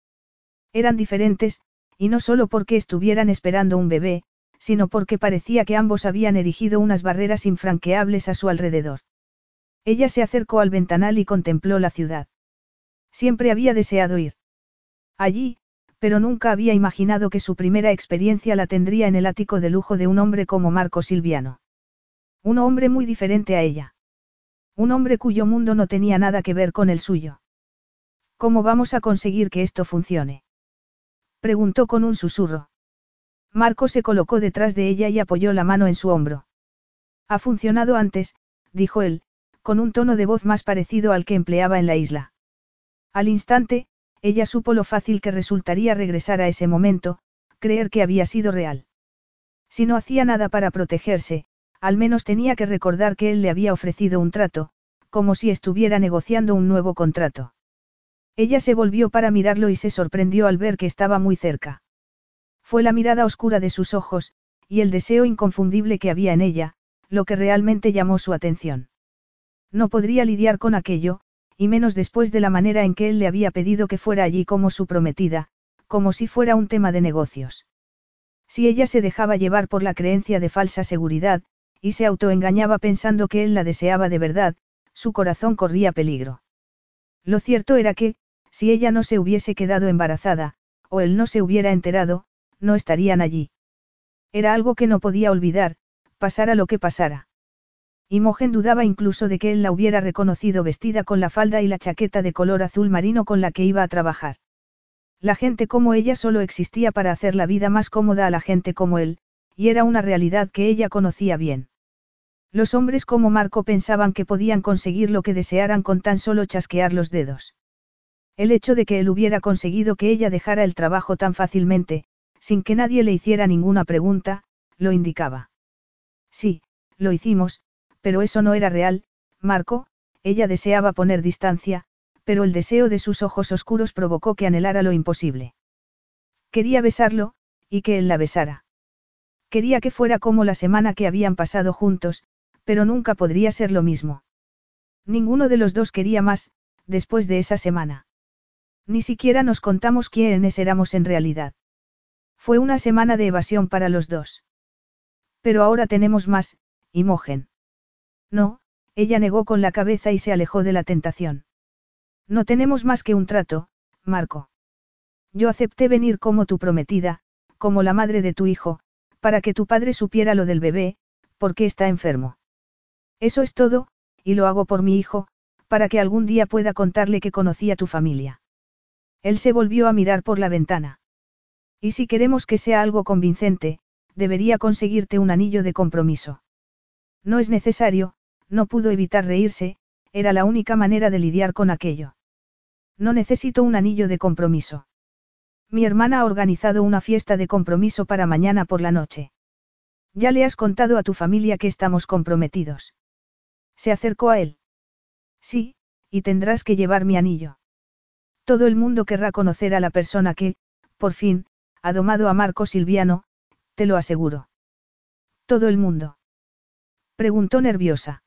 [SPEAKER 1] Eran diferentes, y no solo porque estuvieran esperando un bebé, sino porque parecía que ambos habían erigido unas barreras infranqueables a su alrededor. Ella se acercó al ventanal y contempló la ciudad. Siempre había deseado ir. Allí, pero nunca había imaginado que su primera experiencia la tendría en el ático de lujo de un hombre como Marco Silviano. Un hombre muy diferente a ella. Un hombre cuyo mundo no tenía nada que ver con el suyo. ¿Cómo vamos a conseguir que esto funcione? Preguntó con un susurro. Marco se colocó detrás de ella y apoyó la mano en su hombro. Ha funcionado antes, dijo él, con un tono de voz más parecido al que empleaba en la isla. Al instante, ella supo lo fácil que resultaría regresar a ese momento, creer que había sido real. Si no hacía nada para protegerse, al menos tenía que recordar que él le había ofrecido un trato, como si estuviera negociando un nuevo contrato. Ella se volvió para mirarlo y se sorprendió al ver que estaba muy cerca. Fue la mirada oscura de sus ojos, y el deseo inconfundible que había en ella, lo que realmente llamó su atención. No podría lidiar con aquello, y menos después de la manera en que él le había pedido que fuera allí como su prometida, como si fuera un tema de negocios. Si ella se dejaba llevar por la creencia de falsa seguridad, y se autoengañaba pensando que él la deseaba de verdad, su corazón corría peligro. Lo cierto era que, si ella no se hubiese quedado embarazada, o él no se hubiera enterado, no estarían allí. Era algo que no podía olvidar, pasara lo que pasara. Imogen dudaba incluso de que él la hubiera reconocido vestida con la falda y la chaqueta de color azul marino con la que iba a trabajar. La gente como ella solo existía para hacer la vida más cómoda a la gente como él, y era una realidad que ella conocía bien. Los hombres como Marco pensaban que podían conseguir lo que desearan con tan solo chasquear los dedos. El hecho de que él hubiera conseguido que ella dejara el trabajo tan fácilmente, sin que nadie le hiciera ninguna pregunta, lo indicaba. Sí, lo hicimos, pero eso no era real, Marco, ella deseaba poner distancia, pero el deseo de sus ojos oscuros provocó que anhelara lo imposible. Quería besarlo, y que él la besara. Quería que fuera como la semana que habían pasado juntos, pero nunca podría ser lo mismo. Ninguno de los dos quería más, después de esa semana. Ni siquiera nos contamos quiénes éramos en realidad. Fue una semana de evasión para los dos. Pero ahora tenemos más, Imogen. No, ella negó con la cabeza y se alejó de la tentación. No tenemos más que un trato, Marco. Yo acepté venir como tu prometida, como la madre de tu hijo, para que tu padre supiera lo del bebé, porque está enfermo. Eso es todo, y lo hago por mi hijo, para que algún día pueda contarle que conocí a tu familia. Él se volvió a mirar por la ventana. Y si queremos que sea algo convincente, debería conseguirte un anillo de compromiso. No es necesario, no pudo evitar reírse, era la única manera de lidiar con aquello. No necesito un anillo de compromiso. Mi hermana ha organizado una fiesta de compromiso para mañana por la noche. Ya le has contado a tu familia que estamos comprometidos. Se acercó a él. Sí, y tendrás que llevar mi anillo. Todo el mundo querrá conocer a la persona que, por fin, ha domado a Marco Silviano, te lo aseguro. Todo el mundo. Preguntó nerviosa.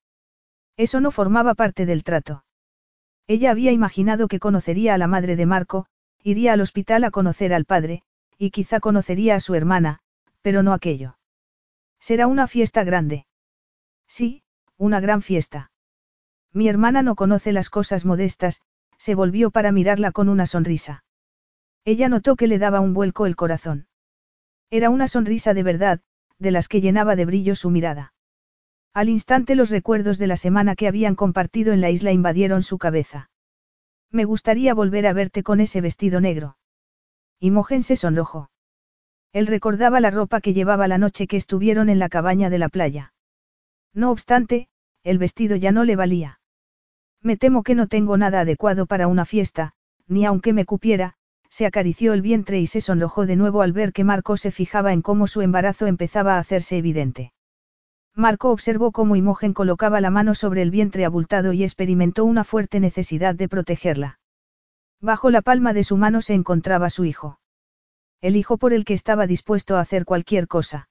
[SPEAKER 1] Eso no formaba parte del trato. Ella había imaginado que conocería a la madre de Marco, iría al hospital a conocer al padre, y quizá conocería a su hermana, pero no aquello. Será una fiesta grande. Sí, una gran fiesta. Mi hermana no conoce las cosas modestas, se volvió para mirarla con una sonrisa. Ella notó que le daba un vuelco el corazón. Era una sonrisa de verdad, de las que llenaba de brillo su mirada. Al instante los recuerdos de la semana que habían compartido en la isla invadieron su cabeza. Me gustaría volver a verte con ese vestido negro. Imogen se sonrojó. Él recordaba la ropa que llevaba la noche que estuvieron en la cabaña de la playa. No obstante, el vestido ya no le valía. Me temo que no tengo nada adecuado para una fiesta, ni aunque me cupiera, se acarició el vientre y se sonrojó de nuevo al ver que Marco se fijaba en cómo su embarazo empezaba a hacerse evidente. Marco observó cómo Imogen colocaba la mano sobre el vientre abultado y experimentó una fuerte necesidad de protegerla. Bajo la palma de su mano se encontraba su hijo. El hijo por el que estaba dispuesto a hacer cualquier cosa.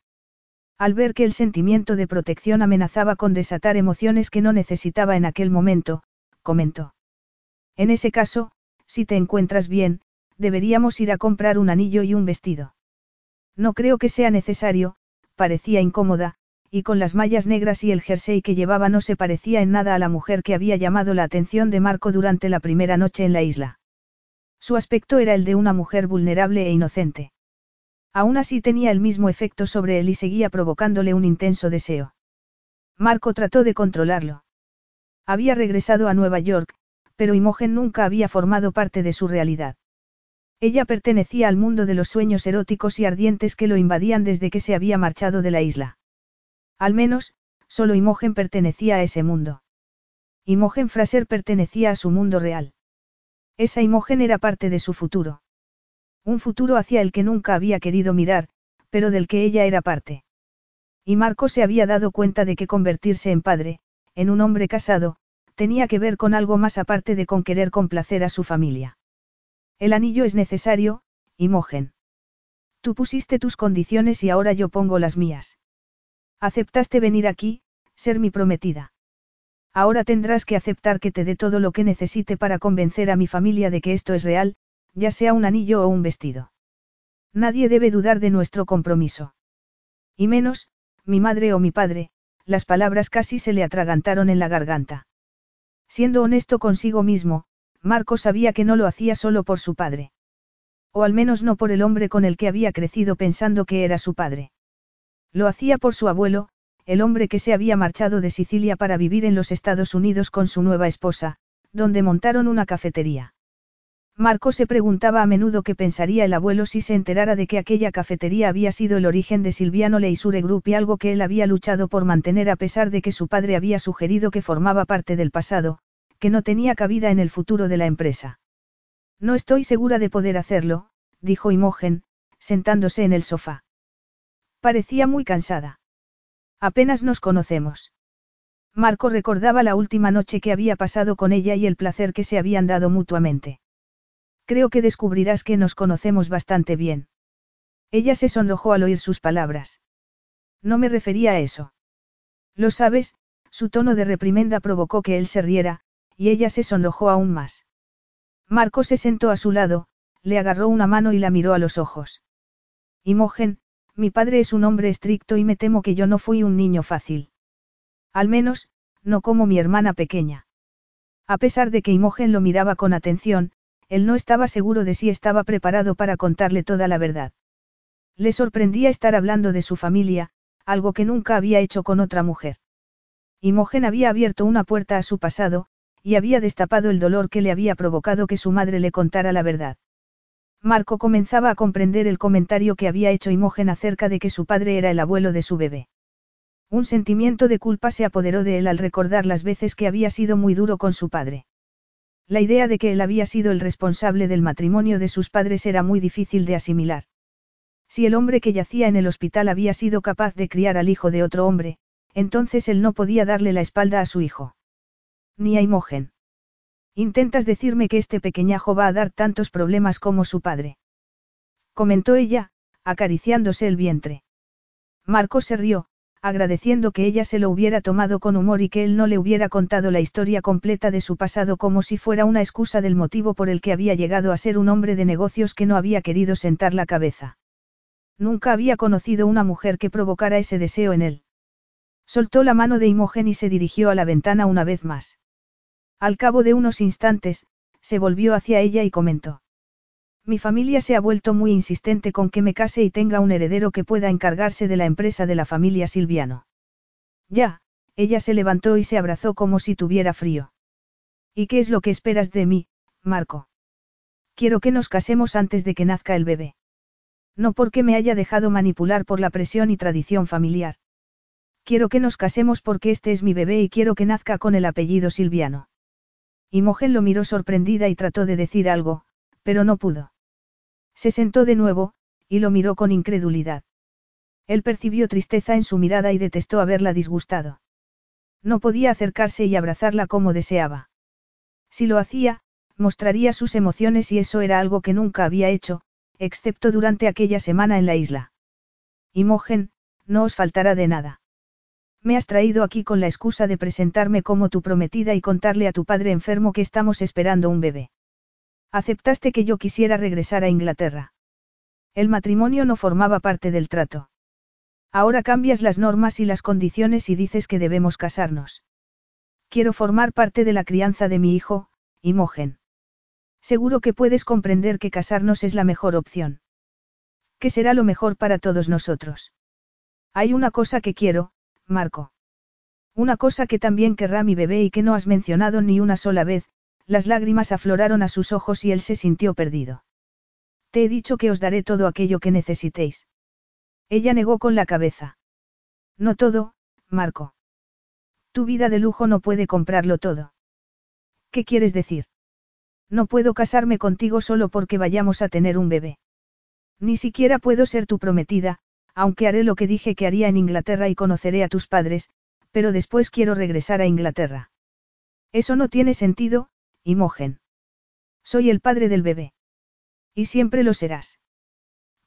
[SPEAKER 1] Al ver que el sentimiento de protección amenazaba con desatar emociones que no necesitaba en aquel momento, comentó. En ese caso, si te encuentras bien, deberíamos ir a comprar un anillo y un vestido. No creo que sea necesario, parecía incómoda, y con las mallas negras y el jersey que llevaba no se parecía en nada a la mujer que había llamado la atención de Marco durante la primera noche en la isla. Su aspecto era el de una mujer vulnerable e inocente. Aún así tenía el mismo efecto sobre él y seguía provocándole un intenso deseo. Marco trató de controlarlo. Había regresado a Nueva York, pero Imogen nunca había formado parte de su realidad. Ella pertenecía al mundo de los sueños eróticos y ardientes que lo invadían desde que se había marchado de la isla. Al menos, solo Imogen pertenecía a ese mundo. Imogen Fraser pertenecía a su mundo real. Esa Imogen era parte de su futuro. Un futuro hacia el que nunca había querido mirar, pero del que ella era parte. Y Marco se había dado cuenta de que convertirse en padre, en un hombre casado, tenía que ver con algo más aparte de con querer complacer a su familia. El anillo es necesario, Imogen. Tú pusiste tus condiciones y ahora yo pongo las mías. Aceptaste venir aquí, ser mi prometida. Ahora tendrás que aceptar que te dé todo lo que necesite para convencer a mi familia de que esto es real, ya sea un anillo o un vestido. Nadie debe dudar de nuestro compromiso. Y menos, mi madre o mi padre, las palabras casi se le atragantaron en la garganta. Siendo honesto consigo mismo, Marco sabía que no lo hacía solo por su padre. O al menos no por el hombre con el que había crecido pensando que era su padre. Lo hacía por su abuelo, el hombre que se había marchado de Sicilia para vivir en los Estados Unidos con su nueva esposa, donde montaron una cafetería. Marco se preguntaba a menudo qué pensaría el abuelo si se enterara de que aquella cafetería había sido el origen de Silviano Leisure Group y algo que él había luchado por mantener a pesar de que su padre había sugerido que formaba parte del pasado, que no tenía cabida en el futuro de la empresa. No estoy segura de poder hacerlo, dijo Imogen, sentándose en el sofá. Parecía muy cansada. Apenas nos conocemos. Marco recordaba la última noche que había pasado con ella y el placer que se habían dado mutuamente. Creo que descubrirás que nos conocemos bastante bien. Ella se sonrojó al oír sus palabras. No me refería a eso. Lo sabes, su tono de reprimenda provocó que él se riera, y ella se sonrojó aún más. Marco se sentó a su lado, le agarró una mano y la miró a los ojos. Imogen, mi padre es un hombre estricto y me temo que yo no fui un niño fácil. Al menos, no como mi hermana pequeña. A pesar de que Imogen lo miraba con atención, él no estaba seguro de si estaba preparado para contarle toda la verdad. Le sorprendía estar hablando de su familia, algo que nunca había hecho con otra mujer. Imogen había abierto una puerta a su pasado, y había destapado el dolor que le había provocado que su madre le contara la verdad. Marco comenzaba a comprender el comentario que había hecho Imogen acerca de que su padre era el abuelo de su bebé. Un sentimiento de culpa se apoderó de él al recordar las veces que había sido muy duro con su padre. La idea de que él había sido el responsable del matrimonio de sus padres era muy difícil de asimilar. Si el hombre que yacía en el hospital había sido capaz de criar al hijo de otro hombre, entonces él no podía darle la espalda a su hijo. Ni a Imogen. Intentas decirme que este pequeñajo va a dar tantos problemas como su padre. Comentó ella, acariciándose el vientre. Marco se rió, agradeciendo que ella se lo hubiera tomado con humor y que él no le hubiera contado la historia completa de su pasado como si fuera una excusa del motivo por el que había llegado a ser un hombre de negocios que no había querido sentar la cabeza. Nunca había conocido una mujer que provocara ese deseo en él. Soltó la mano de Imogen y se dirigió a la ventana una vez más. Al cabo de unos instantes, se volvió hacia ella y comentó. Mi familia se ha vuelto muy insistente con que me case y tenga un heredero que pueda encargarse de la empresa de la familia Silviano. Ya, ella se levantó y se abrazó como si tuviera frío. ¿Y qué es lo que esperas de mí, Marco? Quiero que nos casemos antes de que nazca el bebé. No porque me haya dejado manipular por la presión y tradición familiar. Quiero que nos casemos porque este es mi bebé y quiero que nazca con el apellido Silviano. Imogen lo miró sorprendida y trató de decir algo, pero no pudo. Se sentó de nuevo, y lo miró con incredulidad. Él percibió tristeza en su mirada y detestó haberla disgustado. No podía acercarse y abrazarla como deseaba. Si lo hacía, mostraría sus emociones y eso era algo que nunca había hecho, excepto durante aquella semana en la isla. Imogen, no os faltará de nada. Me has traído aquí con la excusa de presentarme como tu prometida y contarle a tu padre enfermo que estamos esperando un bebé. Aceptaste que yo quisiera regresar a Inglaterra. El matrimonio no formaba parte del trato. Ahora cambias las normas y las condiciones y dices que debemos casarnos. Quiero formar parte de la crianza de mi hijo, Imogen. Seguro que puedes comprender que casarnos es la mejor opción. Que será lo mejor para todos nosotros. Hay una cosa que quiero, Marco. Una cosa que también querrá mi bebé y que no has mencionado ni una sola vez, las lágrimas afloraron a sus ojos y él se sintió perdido. Te he dicho que os daré todo aquello que necesitéis. Ella negó con la cabeza. No todo, Marco. Tu vida de lujo no puede comprarlo todo. ¿Qué quieres decir? No puedo casarme contigo solo porque vayamos a tener un bebé. Ni siquiera puedo ser tu prometida, aunque haré lo que dije que haría en Inglaterra y conoceré a tus padres, pero después quiero regresar a Inglaterra. Eso no tiene sentido, Imogen. Soy el padre del bebé. Y siempre lo serás.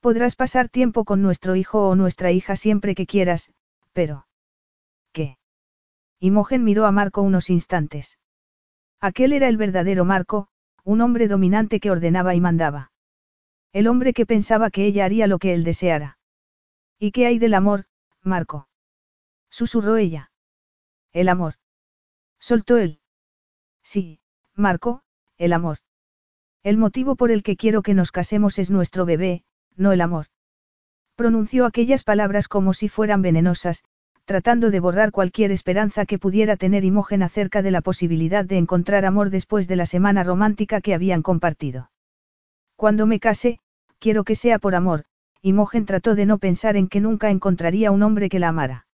[SPEAKER 1] Podrás pasar tiempo con nuestro hijo o nuestra hija siempre que quieras, pero... ¿Qué? Imogen miró a Marco unos instantes. Aquel era el verdadero Marco, un hombre dominante que ordenaba y mandaba. El hombre que pensaba que ella haría lo que él deseara. ¿Y qué hay del amor, Marco? Susurró ella. El amor. Soltó él. Sí, Marco, el amor. El motivo por el que quiero que nos casemos es nuestro bebé, no el amor. Pronunció aquellas palabras como si fueran venenosas, tratando de borrar cualquier esperanza que pudiera tener Imogen acerca de la posibilidad de encontrar amor después de la semana romántica que habían compartido. Cuando me case, quiero que sea por amor, Imogen trató de no pensar en que nunca encontraría un hombre que la amara.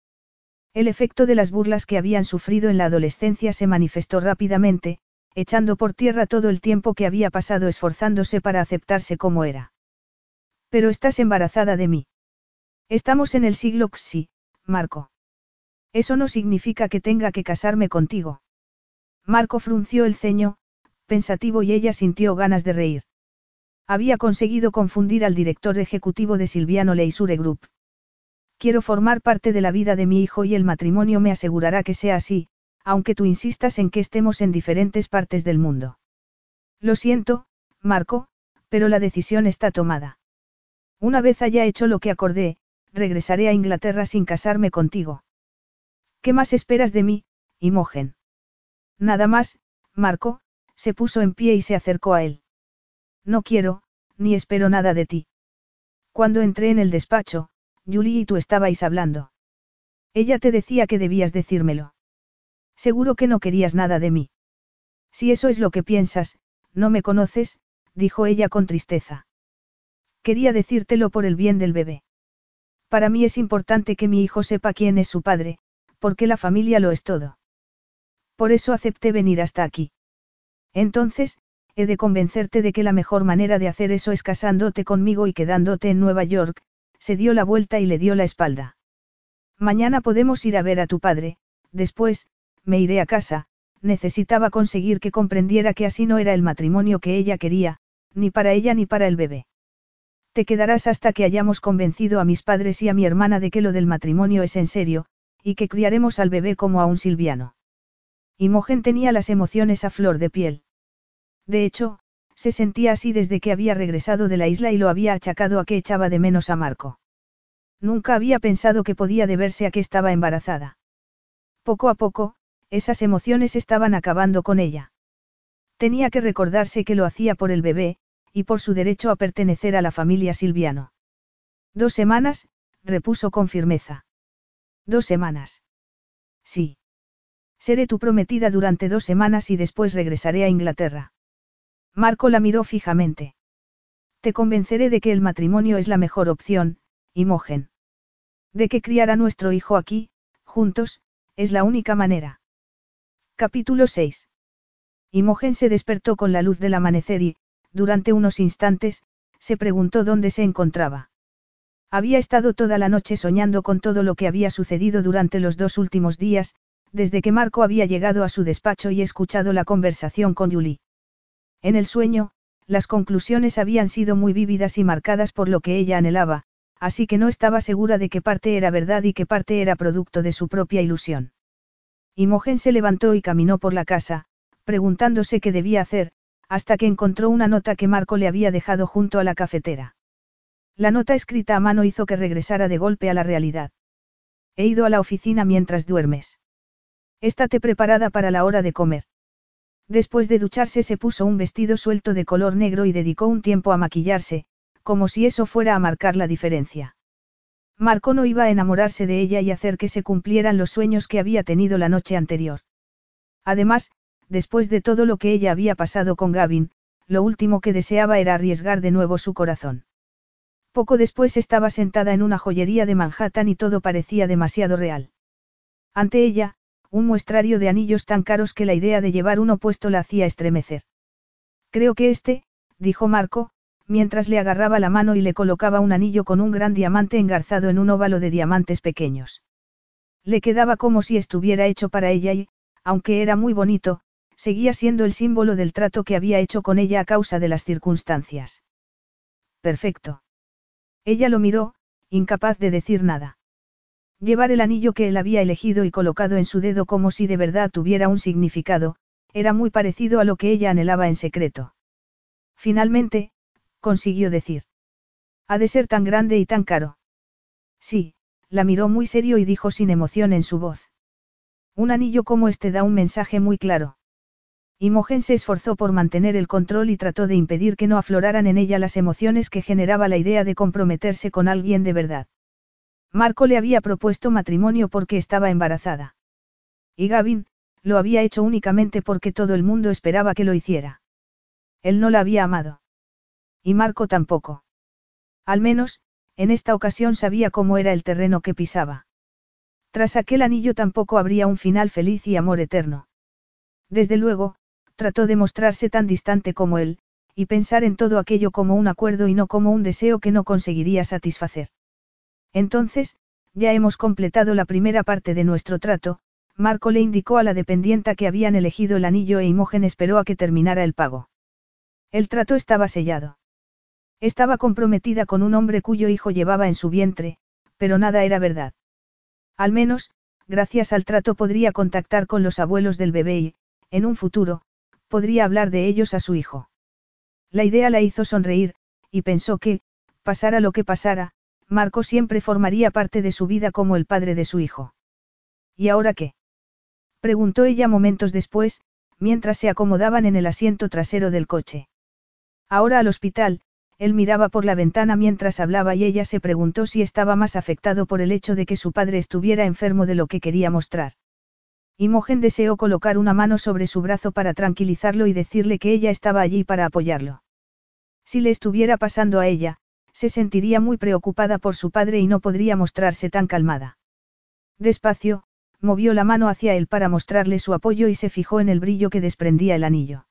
[SPEAKER 1] El efecto de las burlas que habían sufrido en la adolescencia se manifestó rápidamente, echando por tierra todo el tiempo que había pasado esforzándose para aceptarse como era. Pero estás embarazada de mí. Estamos en el siglo XI, Marco. Eso no significa que tenga que casarme contigo. Marco frunció el ceño, pensativo y ella sintió ganas de reír. Había conseguido confundir al director ejecutivo de Silviano Leisure Group. Quiero formar parte de la vida de mi hijo y el matrimonio me asegurará que sea así, aunque tú insistas en que estemos en diferentes partes del mundo. Lo siento, Marco, pero la decisión está tomada. Una vez haya hecho lo que acordé, regresaré a Inglaterra sin casarme contigo. ¿Qué más esperas de mí, Imogen? Nada más, Marco, se puso en pie y se acercó a él. No quiero, ni espero nada de ti. Cuando entré en el despacho, Julie y tú estabais hablando. Ella te decía que debías decírmelo. Seguro que no querías nada de mí. Si eso es lo que piensas, no me conoces, dijo ella con tristeza. Quería decírtelo por el bien del bebé. Para mí es importante que mi hijo sepa quién es su padre, porque la familia lo es todo. Por eso acepté venir hasta aquí. Entonces, he de convencerte de que la mejor manera de hacer eso es casándote conmigo y quedándote en Nueva York, se dio la vuelta y le dio la espalda. Mañana podemos ir a ver a tu padre, después, me iré a casa, necesitaba conseguir que comprendiera que así no era el matrimonio que ella quería, ni para ella ni para el bebé. Te quedarás hasta que hayamos convencido a mis padres y a mi hermana de que lo del matrimonio es en serio, y que criaremos al bebé como a un silviano. Imogen tenía las emociones a flor de piel. De hecho, se sentía así desde que había regresado de la isla y lo había achacado a que echaba de menos a Marco. Nunca había pensado que podía deberse a que estaba embarazada. Poco a poco, esas emociones estaban acabando con ella. Tenía que recordarse que lo hacía por el bebé, y por su derecho a pertenecer a la familia Silviano. Dos semanas, repuso con firmeza. Dos semanas. Sí. Seré tu prometida durante dos semanas y después regresaré a Inglaterra. Marco la miró fijamente. Te convenceré de que el matrimonio es la mejor opción, Imogen. De que criar a nuestro hijo aquí, juntos, es la única manera. Capítulo 6. Imogen se despertó con la luz del amanecer y, durante unos instantes, se preguntó dónde se encontraba. Había estado toda la noche soñando con todo lo que había sucedido durante los dos últimos días, desde que Marco había llegado a su despacho y escuchado la conversación con Julie. En el sueño, las conclusiones habían sido muy vívidas y marcadas por lo que ella anhelaba, así que no estaba segura de qué parte era verdad y qué parte era producto de su propia ilusión. Imogen se levantó y caminó por la casa, preguntándose qué debía hacer, hasta que encontró una nota que Marco le había dejado junto a la cafetera. La nota escrita a mano hizo que regresara de golpe a la realidad. He ido a la oficina mientras duermes. Estate preparada para la hora de comer. Después de ducharse se puso un vestido suelto de color negro y dedicó un tiempo a maquillarse, como si eso fuera a marcar la diferencia. Marco no iba a enamorarse de ella y hacer que se cumplieran los sueños que había tenido la noche anterior. Además, después de todo lo que ella había pasado con Gavin, lo último que deseaba era arriesgar de nuevo su corazón. Poco después estaba sentada en una joyería de Manhattan y todo parecía demasiado real. Ante ella, un muestrario de anillos tan caros que la idea de llevar uno puesto la hacía estremecer. Creo que este, dijo Marco, mientras le agarraba la mano y le colocaba un anillo con un gran diamante engarzado en un óvalo de diamantes pequeños. Le quedaba como si estuviera hecho para ella y, aunque era muy bonito, seguía siendo el símbolo del trato que había hecho con ella a causa de las circunstancias. Perfecto. Ella lo miró, incapaz de decir nada. Llevar el anillo que él había elegido y colocado en su dedo como si de verdad tuviera un significado, era muy parecido a lo que ella anhelaba en secreto. Finalmente, consiguió decir. Ha de ser tan grande y tan caro. Sí, la miró muy serio y dijo sin emoción en su voz. Un anillo como este da un mensaje muy claro. Imogen se esforzó por mantener el control y trató de impedir que no afloraran en ella las emociones que generaba la idea de comprometerse con alguien de verdad. Marco le había propuesto matrimonio porque estaba embarazada. Y Gavin, lo había hecho únicamente porque todo el mundo esperaba que lo hiciera. Él no la había amado. Y Marco tampoco. Al menos, en esta ocasión sabía cómo era el terreno que pisaba. Tras aquel anillo tampoco habría un final feliz y amor eterno. Desde luego, trató de mostrarse tan distante como él, y pensar en todo aquello como un acuerdo y no como un deseo que no conseguiría satisfacer. Entonces, ya hemos completado la primera parte de nuestro trato, Marco le indicó a la dependienta que habían elegido el anillo e Imogen esperó a que terminara el pago. El trato estaba sellado. Estaba comprometida con un hombre cuyo hijo llevaba en su vientre, pero nada era verdad. Al menos, gracias al trato podría contactar con los abuelos del bebé y, en un futuro, podría hablar de ellos a su hijo. La idea la hizo sonreír, y pensó que, pasara lo que pasara, Marco siempre formaría parte de su vida como el padre de su hijo. ¿Y ahora qué? preguntó ella momentos después, mientras se acomodaban en el asiento trasero del coche. Ahora al hospital, él miraba por la ventana mientras hablaba y ella se preguntó si estaba más afectado por el hecho de que su padre estuviera enfermo de lo que quería mostrar. Imogen deseó colocar una mano sobre su brazo para tranquilizarlo y decirle que ella estaba allí para apoyarlo. Si le estuviera pasando a ella, se sentiría muy preocupada por su padre y no podría mostrarse tan calmada. Despacio, movió la mano hacia él para mostrarle su apoyo y se fijó en el brillo que desprendía el anillo.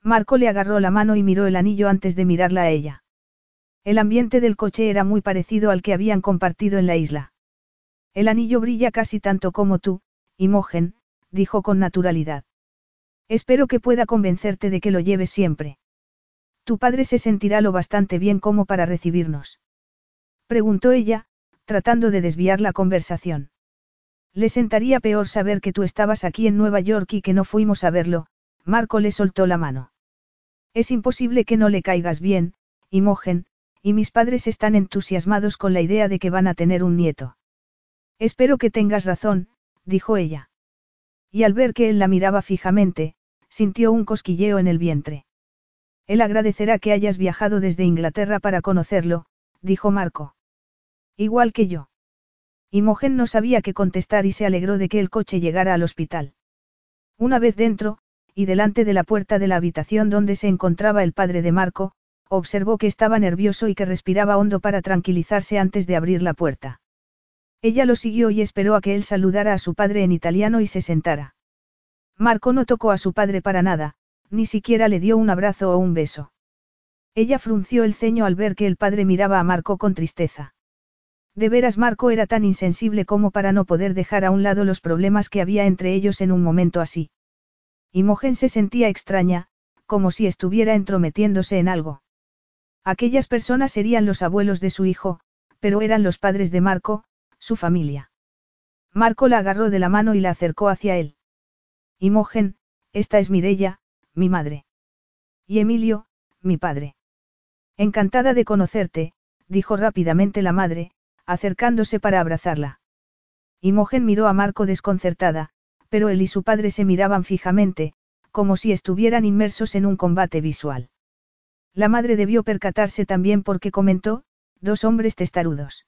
[SPEAKER 1] Marco le agarró la mano y miró el anillo antes de mirarla a ella. El ambiente del coche era muy parecido al que habían compartido en la isla. El anillo brilla casi tanto como tú, Imogen, dijo con naturalidad. Espero que pueda convencerte de que lo lleves siempre. Tu padre se sentirá lo bastante bien como para recibirnos. Preguntó ella, tratando de desviar la conversación. Le sentaría peor saber que tú estabas aquí en Nueva York y que no fuimos a verlo, Marco le soltó la mano. Es imposible que no le caigas bien, Imogen, y mis padres están entusiasmados con la idea de que van a tener un nieto. Espero que tengas razón, dijo ella. Y al ver que él la miraba fijamente, sintió un cosquilleo en el vientre. Él agradecerá que hayas viajado desde Inglaterra para conocerlo, dijo Marco. Igual que yo. Imogen no sabía qué contestar y se alegró de que el coche llegara al hospital. Una vez dentro, y delante de la puerta de la habitación donde se encontraba el padre de Marco, observó que estaba nervioso y que respiraba hondo para tranquilizarse antes de abrir la puerta. Ella lo siguió y esperó a que él saludara a su padre en italiano y se sentara. Marco no tocó a su padre para nada, ni siquiera le dio un abrazo o un beso. Ella frunció el ceño al ver que el padre miraba a Marco con tristeza. De veras Marco era tan insensible como para no poder dejar a un lado los problemas que había entre ellos en un momento así. Imogen se sentía extraña, como si estuviera entrometiéndose en algo. Aquellas personas serían los abuelos de su hijo, pero eran los padres de Marco, su familia. Marco la agarró de la mano y la acercó hacia él. Imogen, esta es Mirella, mi madre. Y Emilio, mi padre. Encantada de conocerte, dijo rápidamente la madre, acercándose para abrazarla. Imogen miró a Marco desconcertada, pero él y su padre se miraban fijamente, como si estuvieran inmersos en un combate visual. La madre debió percatarse también porque comentó, dos hombres testarudos.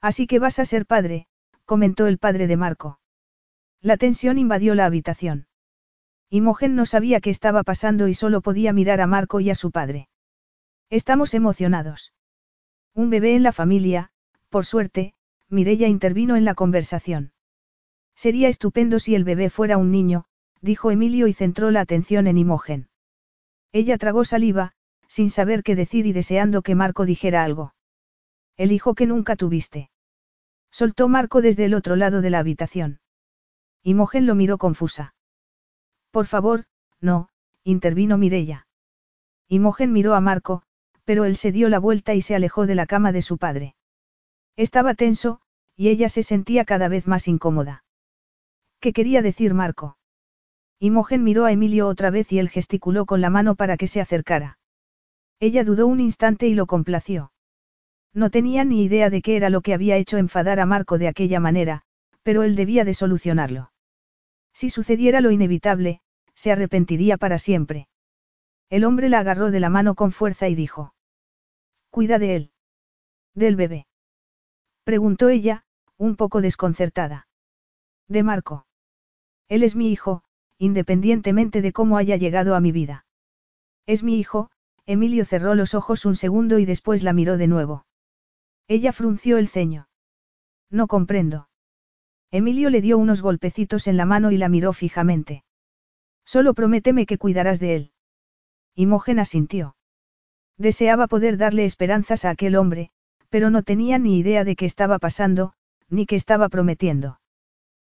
[SPEAKER 1] Así que vas a ser padre, comentó el padre de Marco. La tensión invadió la habitación. Imogen no sabía qué estaba pasando y solo podía mirar a Marco y a su padre. Estamos emocionados. Un bebé en la familia, por suerte, Mirella intervino en la conversación. Sería estupendo si el bebé fuera un niño, dijo Emilio y centró la atención en Imogen. Ella tragó saliva, sin saber qué decir y deseando que Marco dijera algo. El hijo que nunca tuviste. Soltó Marco desde el otro lado de la habitación. Imogen lo miró confusa. Por favor, no, intervino Mirella. Imogen miró a Marco, pero él se dio la vuelta y se alejó de la cama de su padre. Estaba tenso, y ella se sentía cada vez más incómoda. ¿Qué quería decir Marco? Imogen miró a Emilio otra vez y él gesticuló con la mano para que se acercara. Ella dudó un instante y lo complació. No tenía ni idea de qué era lo que había hecho enfadar a Marco de aquella manera, pero él debía de solucionarlo. Si sucediera lo inevitable, se arrepentiría para siempre. El hombre la agarró de la mano con fuerza y dijo. Cuida de él. Del bebé. Preguntó ella, un poco desconcertada. De Marco. Él es mi hijo, independientemente de cómo haya llegado a mi vida. Es mi hijo, Emilio cerró los ojos un segundo y después la miró de nuevo. Ella frunció el ceño. No comprendo. Emilio le dio unos golpecitos en la mano y la miró fijamente. Solo prométeme que cuidarás de él. Imogen asintió. Deseaba poder darle esperanzas a aquel hombre, pero no tenía ni idea de qué estaba pasando, ni qué estaba prometiendo.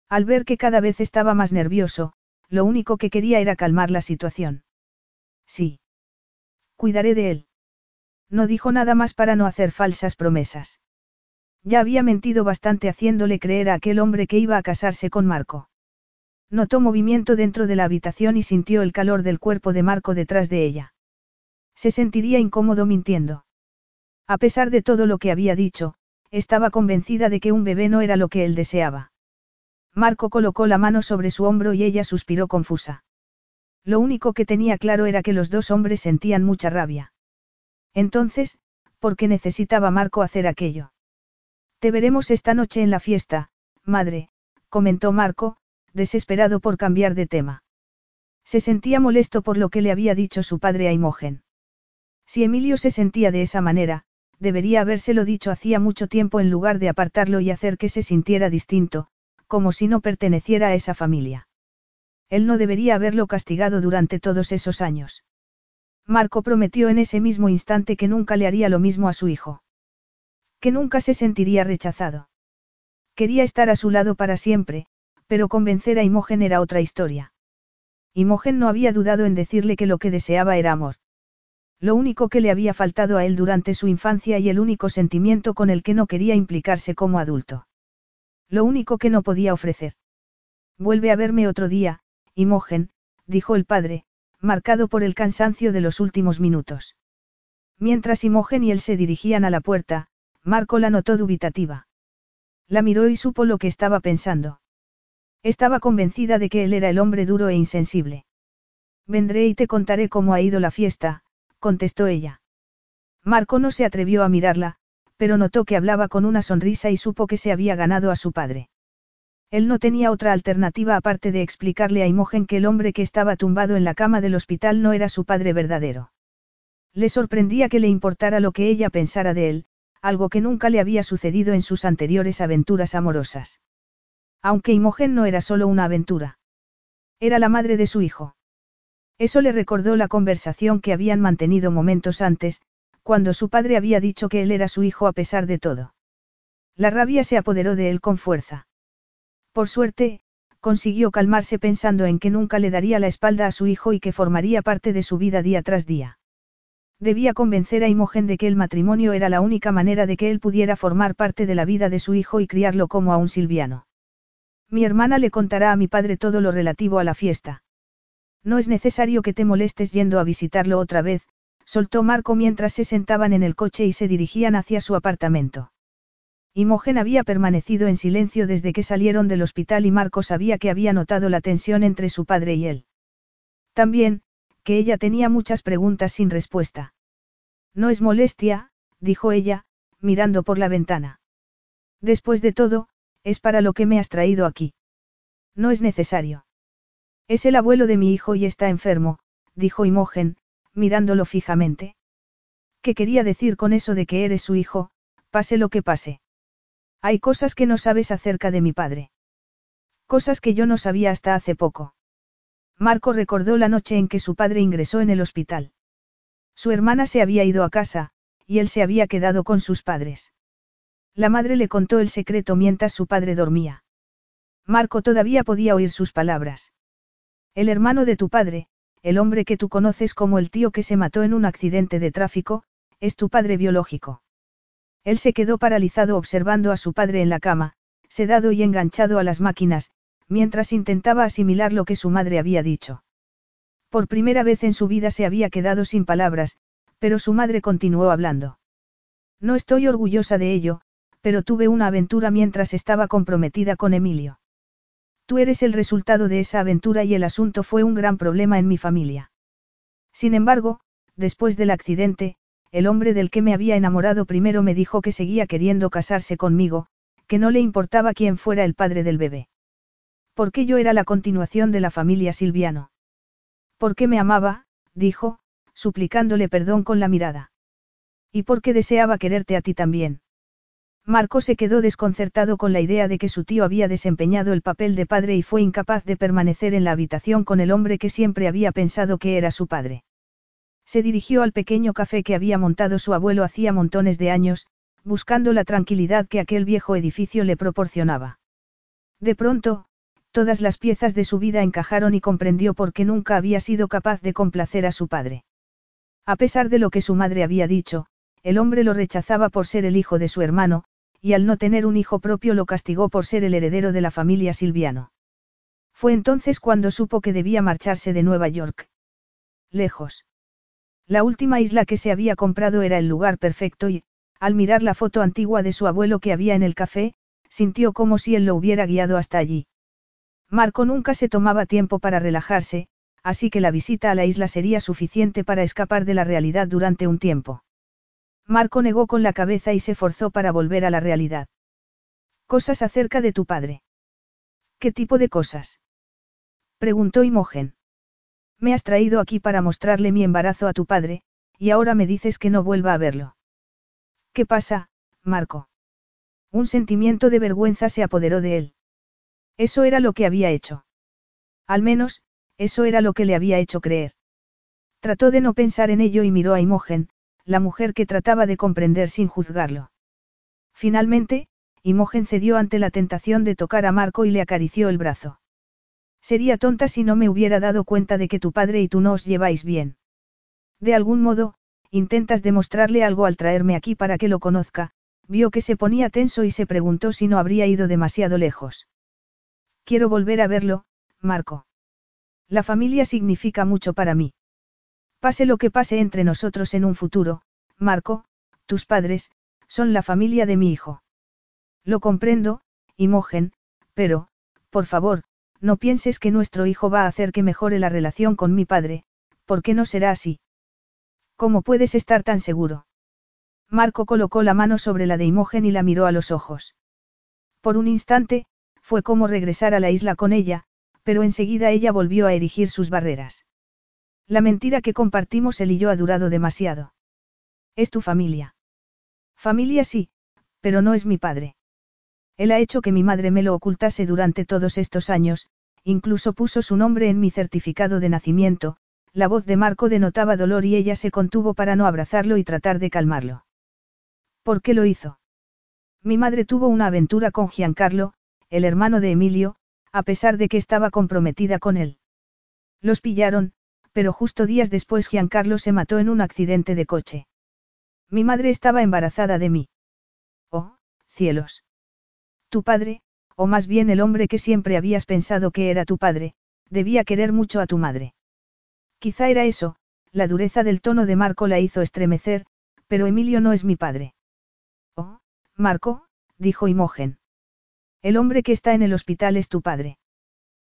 [SPEAKER 1] Al ver que cada vez estaba más nervioso, lo único que quería era calmar la situación. Sí. Cuidaré de él. No dijo nada más para no hacer falsas promesas. Ya había mentido bastante haciéndole creer a aquel hombre que iba a casarse con Marco. Notó movimiento dentro de la habitación y sintió el calor del cuerpo de Marco detrás de ella. Se sentiría incómodo mintiendo. A pesar de todo lo que había dicho, estaba convencida de que un bebé no era lo que él deseaba. Marco colocó la mano sobre su hombro y ella suspiró confusa. Lo único que tenía claro era que los dos hombres sentían mucha rabia. Entonces, ¿por qué necesitaba Marco hacer aquello? Te veremos esta noche en la fiesta, madre, comentó Marco, desesperado por cambiar de tema. Se sentía molesto por lo que le había dicho su padre a Imogen. Si Emilio se sentía de esa manera, debería habérselo dicho hacía mucho tiempo en lugar de apartarlo y hacer que se sintiera distinto, como si no perteneciera a esa familia. Él no debería haberlo castigado durante todos esos años. Marco prometió en ese mismo instante que nunca le haría lo mismo a su hijo. Que nunca se sentiría rechazado. Quería estar a su lado para siempre, pero convencer a Imogen era otra historia. Imogen no había dudado en decirle que lo que deseaba era amor. Lo único que le había faltado a él durante su infancia y el único sentimiento con el que no quería implicarse como adulto. Lo único que no podía ofrecer. Vuelve a verme otro día, Imogen, dijo el padre, marcado por el cansancio de los últimos minutos. Mientras Imogen y él se dirigían a la puerta, Marco la notó dubitativa. La miró y supo lo que estaba pensando. Estaba convencida de que él era el hombre duro e insensible. Vendré y te contaré cómo ha ido la fiesta, contestó ella. Marco no se atrevió a mirarla, pero notó que hablaba con una sonrisa y supo que se había ganado a su padre. Él no tenía otra alternativa aparte de explicarle a Imogen que el hombre que estaba tumbado en la cama del hospital no era su padre verdadero. Le sorprendía que le importara lo que ella pensara de él, algo que nunca le había sucedido en sus anteriores aventuras amorosas. Aunque Imogen no era solo una aventura. Era la madre de su hijo. Eso le recordó la conversación que habían mantenido momentos antes, cuando su padre había dicho que él era su hijo a pesar de todo. La rabia se apoderó de él con fuerza. Por suerte, consiguió calmarse pensando en que nunca le daría la espalda a su hijo y que formaría parte de su vida día tras día. Debía convencer a Imogen de que el matrimonio era la única manera de que él pudiera formar parte de la vida de su hijo y criarlo como a un silviano. Mi hermana le contará a mi padre todo lo relativo a la fiesta. No es necesario que te molestes yendo a visitarlo otra vez, soltó Marco mientras se sentaban en el coche y se dirigían hacia su apartamento. Imogen había permanecido en silencio desde que salieron del hospital y Marco sabía que había notado la tensión entre su padre y él. También, que ella tenía muchas preguntas sin respuesta. No es molestia, dijo ella, mirando por la ventana. Después de todo, es para lo que me has traído aquí. No es necesario. Es el abuelo de mi hijo y está enfermo, dijo Imogen, mirándolo fijamente. ¿Qué quería decir con eso de que eres su hijo, pase lo que pase? Hay cosas que no sabes acerca de mi padre. Cosas que yo no sabía hasta hace poco. Marco recordó la noche en que su padre ingresó en el hospital. Su hermana se había ido a casa, y él se había quedado con sus padres. La madre le contó el secreto mientras su padre dormía. Marco todavía podía oír sus palabras. El hermano de tu padre, el hombre que tú conoces como el tío que se mató en un accidente de tráfico, es tu padre biológico. Él se quedó paralizado observando a su padre en la cama, sedado y enganchado a las máquinas, mientras intentaba asimilar lo que su madre había dicho. Por primera vez en su vida se había quedado sin palabras, pero su madre continuó hablando. No estoy orgullosa de ello, pero tuve una aventura mientras estaba comprometida con Emilio. Tú eres el resultado de esa aventura y el asunto fue un gran problema en mi familia. Sin embargo, después del accidente, el hombre del que me había enamorado primero me dijo que seguía queriendo casarse conmigo, que no le importaba quién fuera el padre del bebé. Porque yo era la continuación de la familia Silviano. Porque me amaba, dijo, suplicándole perdón con la mirada. Y porque deseaba quererte a ti también. Marco se quedó desconcertado con la idea de que su tío había desempeñado el papel de padre y fue incapaz de permanecer en la habitación con el hombre que siempre había pensado que era su padre. Se dirigió al pequeño café que había montado su abuelo hacía montones de años, buscando la tranquilidad que aquel viejo edificio le proporcionaba. De pronto, todas las piezas de su vida encajaron y comprendió por qué nunca había sido capaz de complacer a su padre. A pesar de lo que su madre había dicho, el hombre lo rechazaba por ser el hijo de su hermano, y al no tener un hijo propio lo castigó por ser el heredero de la familia Silviano. Fue entonces cuando supo que debía marcharse de Nueva York. Lejos. La última isla que se había comprado era el lugar perfecto y, al mirar la foto antigua de su abuelo que había en el café, sintió como si él lo hubiera guiado hasta allí. Marco nunca se tomaba tiempo para relajarse, así que la visita a la isla sería suficiente para escapar de la realidad durante un tiempo. Marco negó con la cabeza y se forzó para volver a la realidad. Cosas acerca de tu padre. ¿Qué tipo de cosas? Preguntó Imogen. Me has traído aquí para mostrarle mi embarazo a tu padre, y ahora me dices que no vuelva a verlo. ¿Qué pasa, Marco? Un sentimiento de vergüenza se apoderó de él. Eso era lo que había hecho. Al menos, eso era lo que le había hecho creer. Trató de no pensar en ello y miró a Imogen, la mujer que trataba de comprender sin juzgarlo. Finalmente, Imogen cedió ante la tentación de tocar a Marco y le acarició el brazo. Sería tonta si no me hubiera dado cuenta de que tu padre y tú no os lleváis bien. De algún modo, intentas demostrarle algo al traerme aquí para que lo conozca, vio que se ponía tenso y se preguntó si no habría ido demasiado lejos. Quiero volver a verlo, Marco. La familia significa mucho para mí. Pase lo que pase entre nosotros en un futuro, Marco, tus padres, son la familia de mi hijo. Lo comprendo, Imogen, pero, por favor, no pienses que nuestro hijo va a hacer que mejore la relación con mi padre, porque no será así. ¿Cómo puedes estar tan seguro? Marco colocó la mano sobre la de Imogen y la miró a los ojos. Por un instante, fue como regresar a la isla con ella, pero enseguida ella volvió a erigir sus barreras. La mentira que compartimos él y yo ha durado demasiado. Es tu familia. Familia sí, pero no es mi padre. Él ha hecho que mi madre me lo ocultase durante todos estos años, incluso puso su nombre en mi certificado de nacimiento, la voz de Marco denotaba dolor y ella se contuvo para no abrazarlo y tratar de calmarlo. ¿Por qué lo hizo? Mi madre tuvo una aventura con Giancarlo, el hermano de Emilio, a pesar de que estaba comprometida con él. Los pillaron, pero justo días después Giancarlo se mató en un accidente de coche. Mi madre estaba embarazada de mí. Oh, cielos. Tu padre, o más bien el hombre que siempre habías pensado que era tu padre, debía querer mucho a tu madre. Quizá era eso, la dureza del tono de Marco la hizo estremecer, pero Emilio no es mi padre. Oh, Marco, dijo Imogen. El hombre que está en el hospital es tu padre.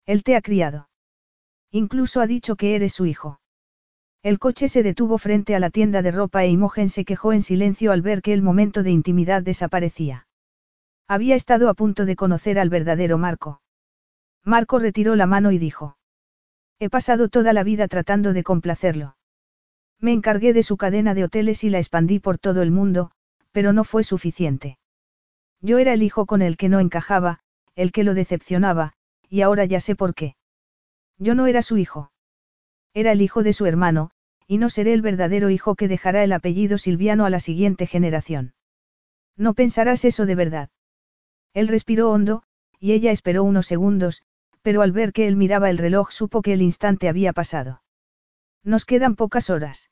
[SPEAKER 1] Él te ha criado. Incluso ha dicho que eres su hijo. El coche se detuvo frente a la tienda de ropa e Imogen se quejó en silencio al ver que el momento de intimidad desaparecía. Había estado a punto de conocer al verdadero Marco. Marco retiró la mano y dijo. He pasado toda la vida tratando de complacerlo. Me encargué de su cadena de hoteles y la expandí por todo el mundo, pero no fue suficiente. Yo era el hijo con el que no encajaba, el que lo decepcionaba, y ahora ya sé por qué. Yo no era su hijo. Era el hijo de su hermano, y no seré el verdadero hijo que dejará el apellido Silviano a la siguiente generación. No pensarás eso de verdad. Él respiró hondo, y ella esperó unos segundos, pero al ver que él miraba el reloj supo que el instante había pasado. Nos quedan pocas horas.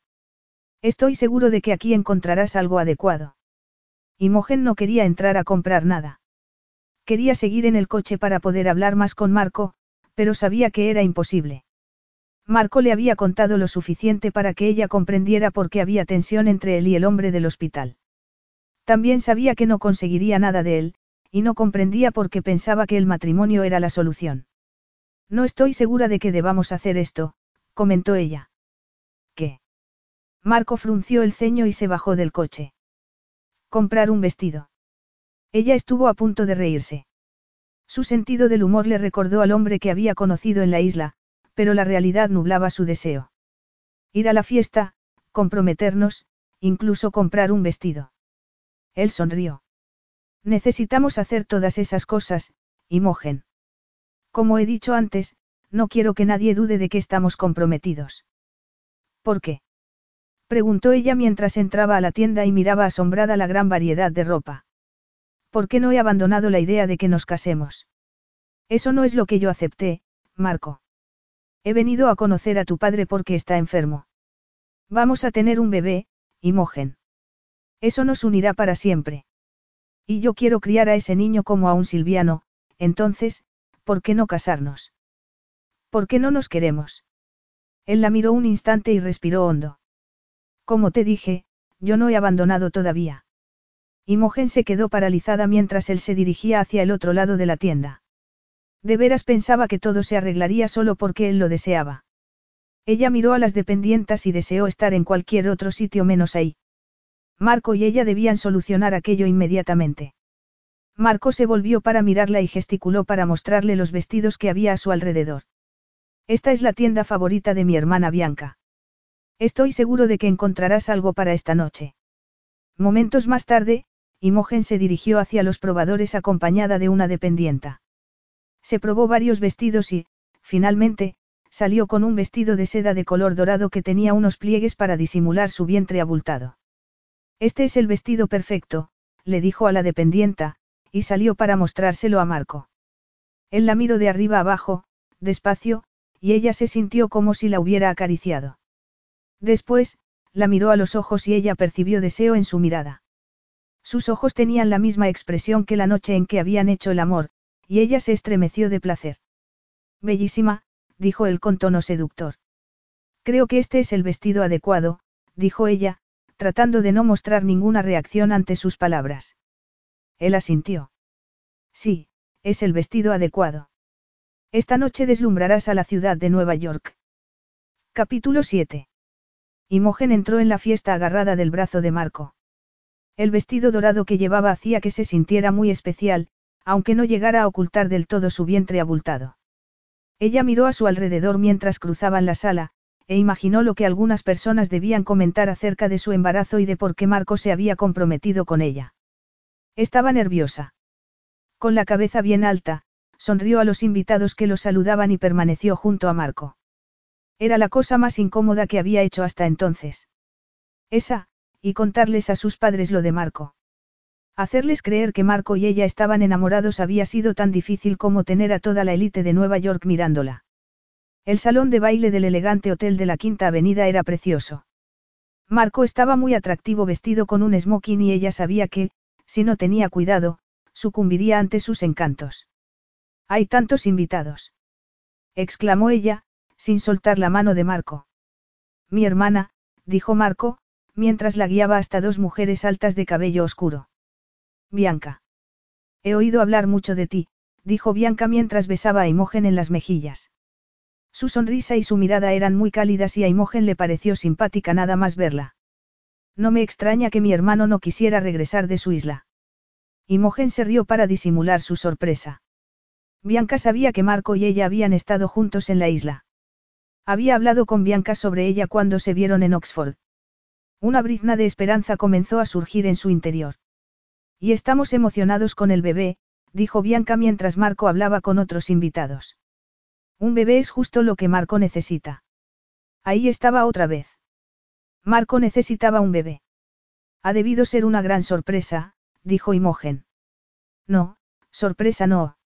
[SPEAKER 1] Estoy seguro de que aquí encontrarás algo adecuado. Imogen no quería entrar a comprar nada. Quería seguir en el coche para poder hablar más con Marco, pero sabía que era imposible. Marco le había contado lo suficiente para que ella comprendiera por qué había tensión entre él y el hombre del hospital. También sabía que no conseguiría nada de él, y no comprendía por qué pensaba que el matrimonio era la solución. No estoy segura de que debamos hacer esto, comentó ella. ¿Qué? Marco frunció el ceño y se bajó del coche. Comprar un vestido. Ella estuvo a punto de reírse. Su sentido del humor le recordó al hombre que había conocido en la isla, pero la realidad nublaba su deseo. Ir a la fiesta, comprometernos, incluso comprar un vestido. Él sonrió. Necesitamos hacer todas esas cosas, Imogen. Como he dicho antes, no quiero que nadie dude de que estamos comprometidos. ¿Por qué? Preguntó ella mientras entraba a la tienda y miraba asombrada la gran variedad de ropa. ¿Por qué no he abandonado la idea de que nos casemos? Eso no es lo que yo acepté, Marco. He venido a conocer a tu padre porque está enfermo. Vamos a tener un bebé, Imogen. Eso nos unirá para siempre. Y yo quiero criar a ese niño como a un silviano, entonces, ¿por qué no casarnos? ¿Por qué no nos queremos? Él la miró un instante y respiró hondo. Como te dije, yo no he abandonado todavía. Imogen se quedó paralizada mientras él se dirigía hacia el otro lado de la tienda. De veras pensaba que todo se arreglaría solo porque él lo deseaba. Ella miró a las dependientas y deseó estar en cualquier otro sitio menos ahí. Marco y ella debían solucionar aquello inmediatamente. Marco se volvió para mirarla y gesticuló para mostrarle los vestidos que había a su alrededor. Esta es la tienda favorita de mi hermana Bianca. Estoy seguro de que encontrarás algo para esta noche. Momentos más tarde, Imogen se dirigió hacia los probadores acompañada de una dependienta. Se probó varios vestidos y, finalmente, salió con un vestido de seda de color dorado que tenía unos pliegues para disimular su vientre abultado. Este es el vestido perfecto, le dijo a la dependienta, y salió para mostrárselo a Marco. Él la miró de arriba abajo, despacio, y ella se sintió como si la hubiera acariciado. Después, la miró a los ojos y ella percibió deseo en su mirada. Sus ojos tenían la misma expresión que la noche en que habían hecho el amor, y ella se estremeció de placer. Bellísima, dijo él con tono seductor. Creo que este es el vestido adecuado, dijo ella, tratando de no mostrar ninguna reacción ante sus palabras. Él asintió. Sí, es el vestido adecuado. Esta noche deslumbrarás a la ciudad de Nueva York. Capítulo 7. Imogen entró en la fiesta agarrada del brazo de Marco. El vestido dorado que llevaba hacía que se sintiera muy especial, aunque no llegara a ocultar del todo su vientre abultado. Ella miró a su alrededor mientras cruzaban la sala, e imaginó lo que algunas personas debían comentar acerca de su embarazo y de por qué Marco se había comprometido con ella. Estaba nerviosa. Con la cabeza bien alta, sonrió a los invitados que lo saludaban y permaneció junto a Marco. Era la cosa más incómoda que había hecho hasta entonces. Esa, y contarles a sus padres lo de Marco. Hacerles creer que Marco y ella estaban enamorados había sido tan difícil como tener a toda la élite de Nueva York mirándola. El salón de baile del elegante hotel de la Quinta Avenida era precioso. Marco estaba muy atractivo vestido con un smoking y ella sabía que, si no tenía cuidado, sucumbiría ante sus encantos. Hay tantos invitados. exclamó ella, sin soltar la mano de Marco. Mi hermana, dijo Marco, mientras la guiaba hasta dos mujeres altas de cabello oscuro. Bianca. He oído hablar mucho de ti, dijo Bianca mientras besaba a Imogen en las mejillas. Su sonrisa y su mirada eran muy cálidas y a Imogen le pareció simpática nada más verla. No me extraña que mi hermano no quisiera regresar de su isla. Imogen se rió para disimular su sorpresa. Bianca sabía que Marco y ella habían estado juntos en la isla. Había hablado con Bianca sobre ella cuando se vieron en Oxford. Una brizna de esperanza comenzó a surgir en su interior. Y estamos emocionados con el bebé, dijo Bianca mientras Marco hablaba con otros invitados. Un bebé es justo lo que Marco necesita. Ahí estaba otra vez. Marco necesitaba un bebé. Ha debido ser una gran sorpresa, dijo Imogen. No, sorpresa no.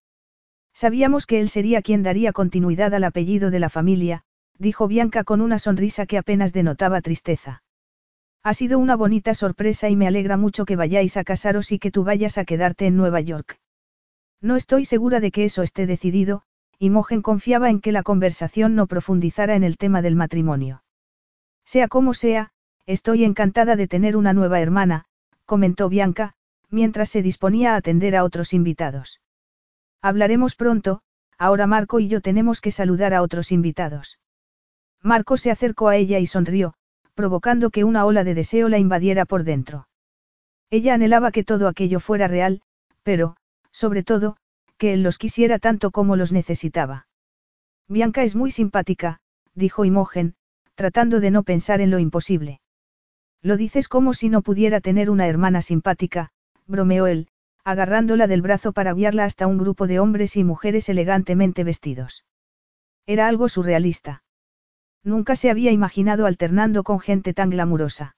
[SPEAKER 1] Sabíamos que él sería quien daría continuidad al apellido de la familia, dijo Bianca con una sonrisa que apenas denotaba tristeza. Ha sido una bonita sorpresa y me alegra mucho que vayáis a casaros y que tú vayas a quedarte en Nueva York. No estoy segura de que eso esté decidido, y Mogen confiaba en que la conversación no profundizara en el tema del matrimonio. Sea como sea, estoy encantada de tener una nueva hermana, comentó Bianca, mientras se disponía a atender a otros invitados. Hablaremos pronto, ahora Marco y yo tenemos que saludar a otros invitados. Marco se acercó a ella y sonrió, provocando que una ola de deseo la invadiera por dentro. Ella anhelaba que todo aquello fuera real, pero, sobre todo, que él los quisiera tanto como los necesitaba. Bianca es muy simpática, dijo Imogen, tratando de no pensar en lo imposible. Lo dices como si no pudiera tener una hermana simpática, bromeó él, agarrándola del brazo para guiarla hasta un grupo de hombres y mujeres elegantemente vestidos. Era algo surrealista. Nunca se había imaginado alternando con gente tan glamurosa.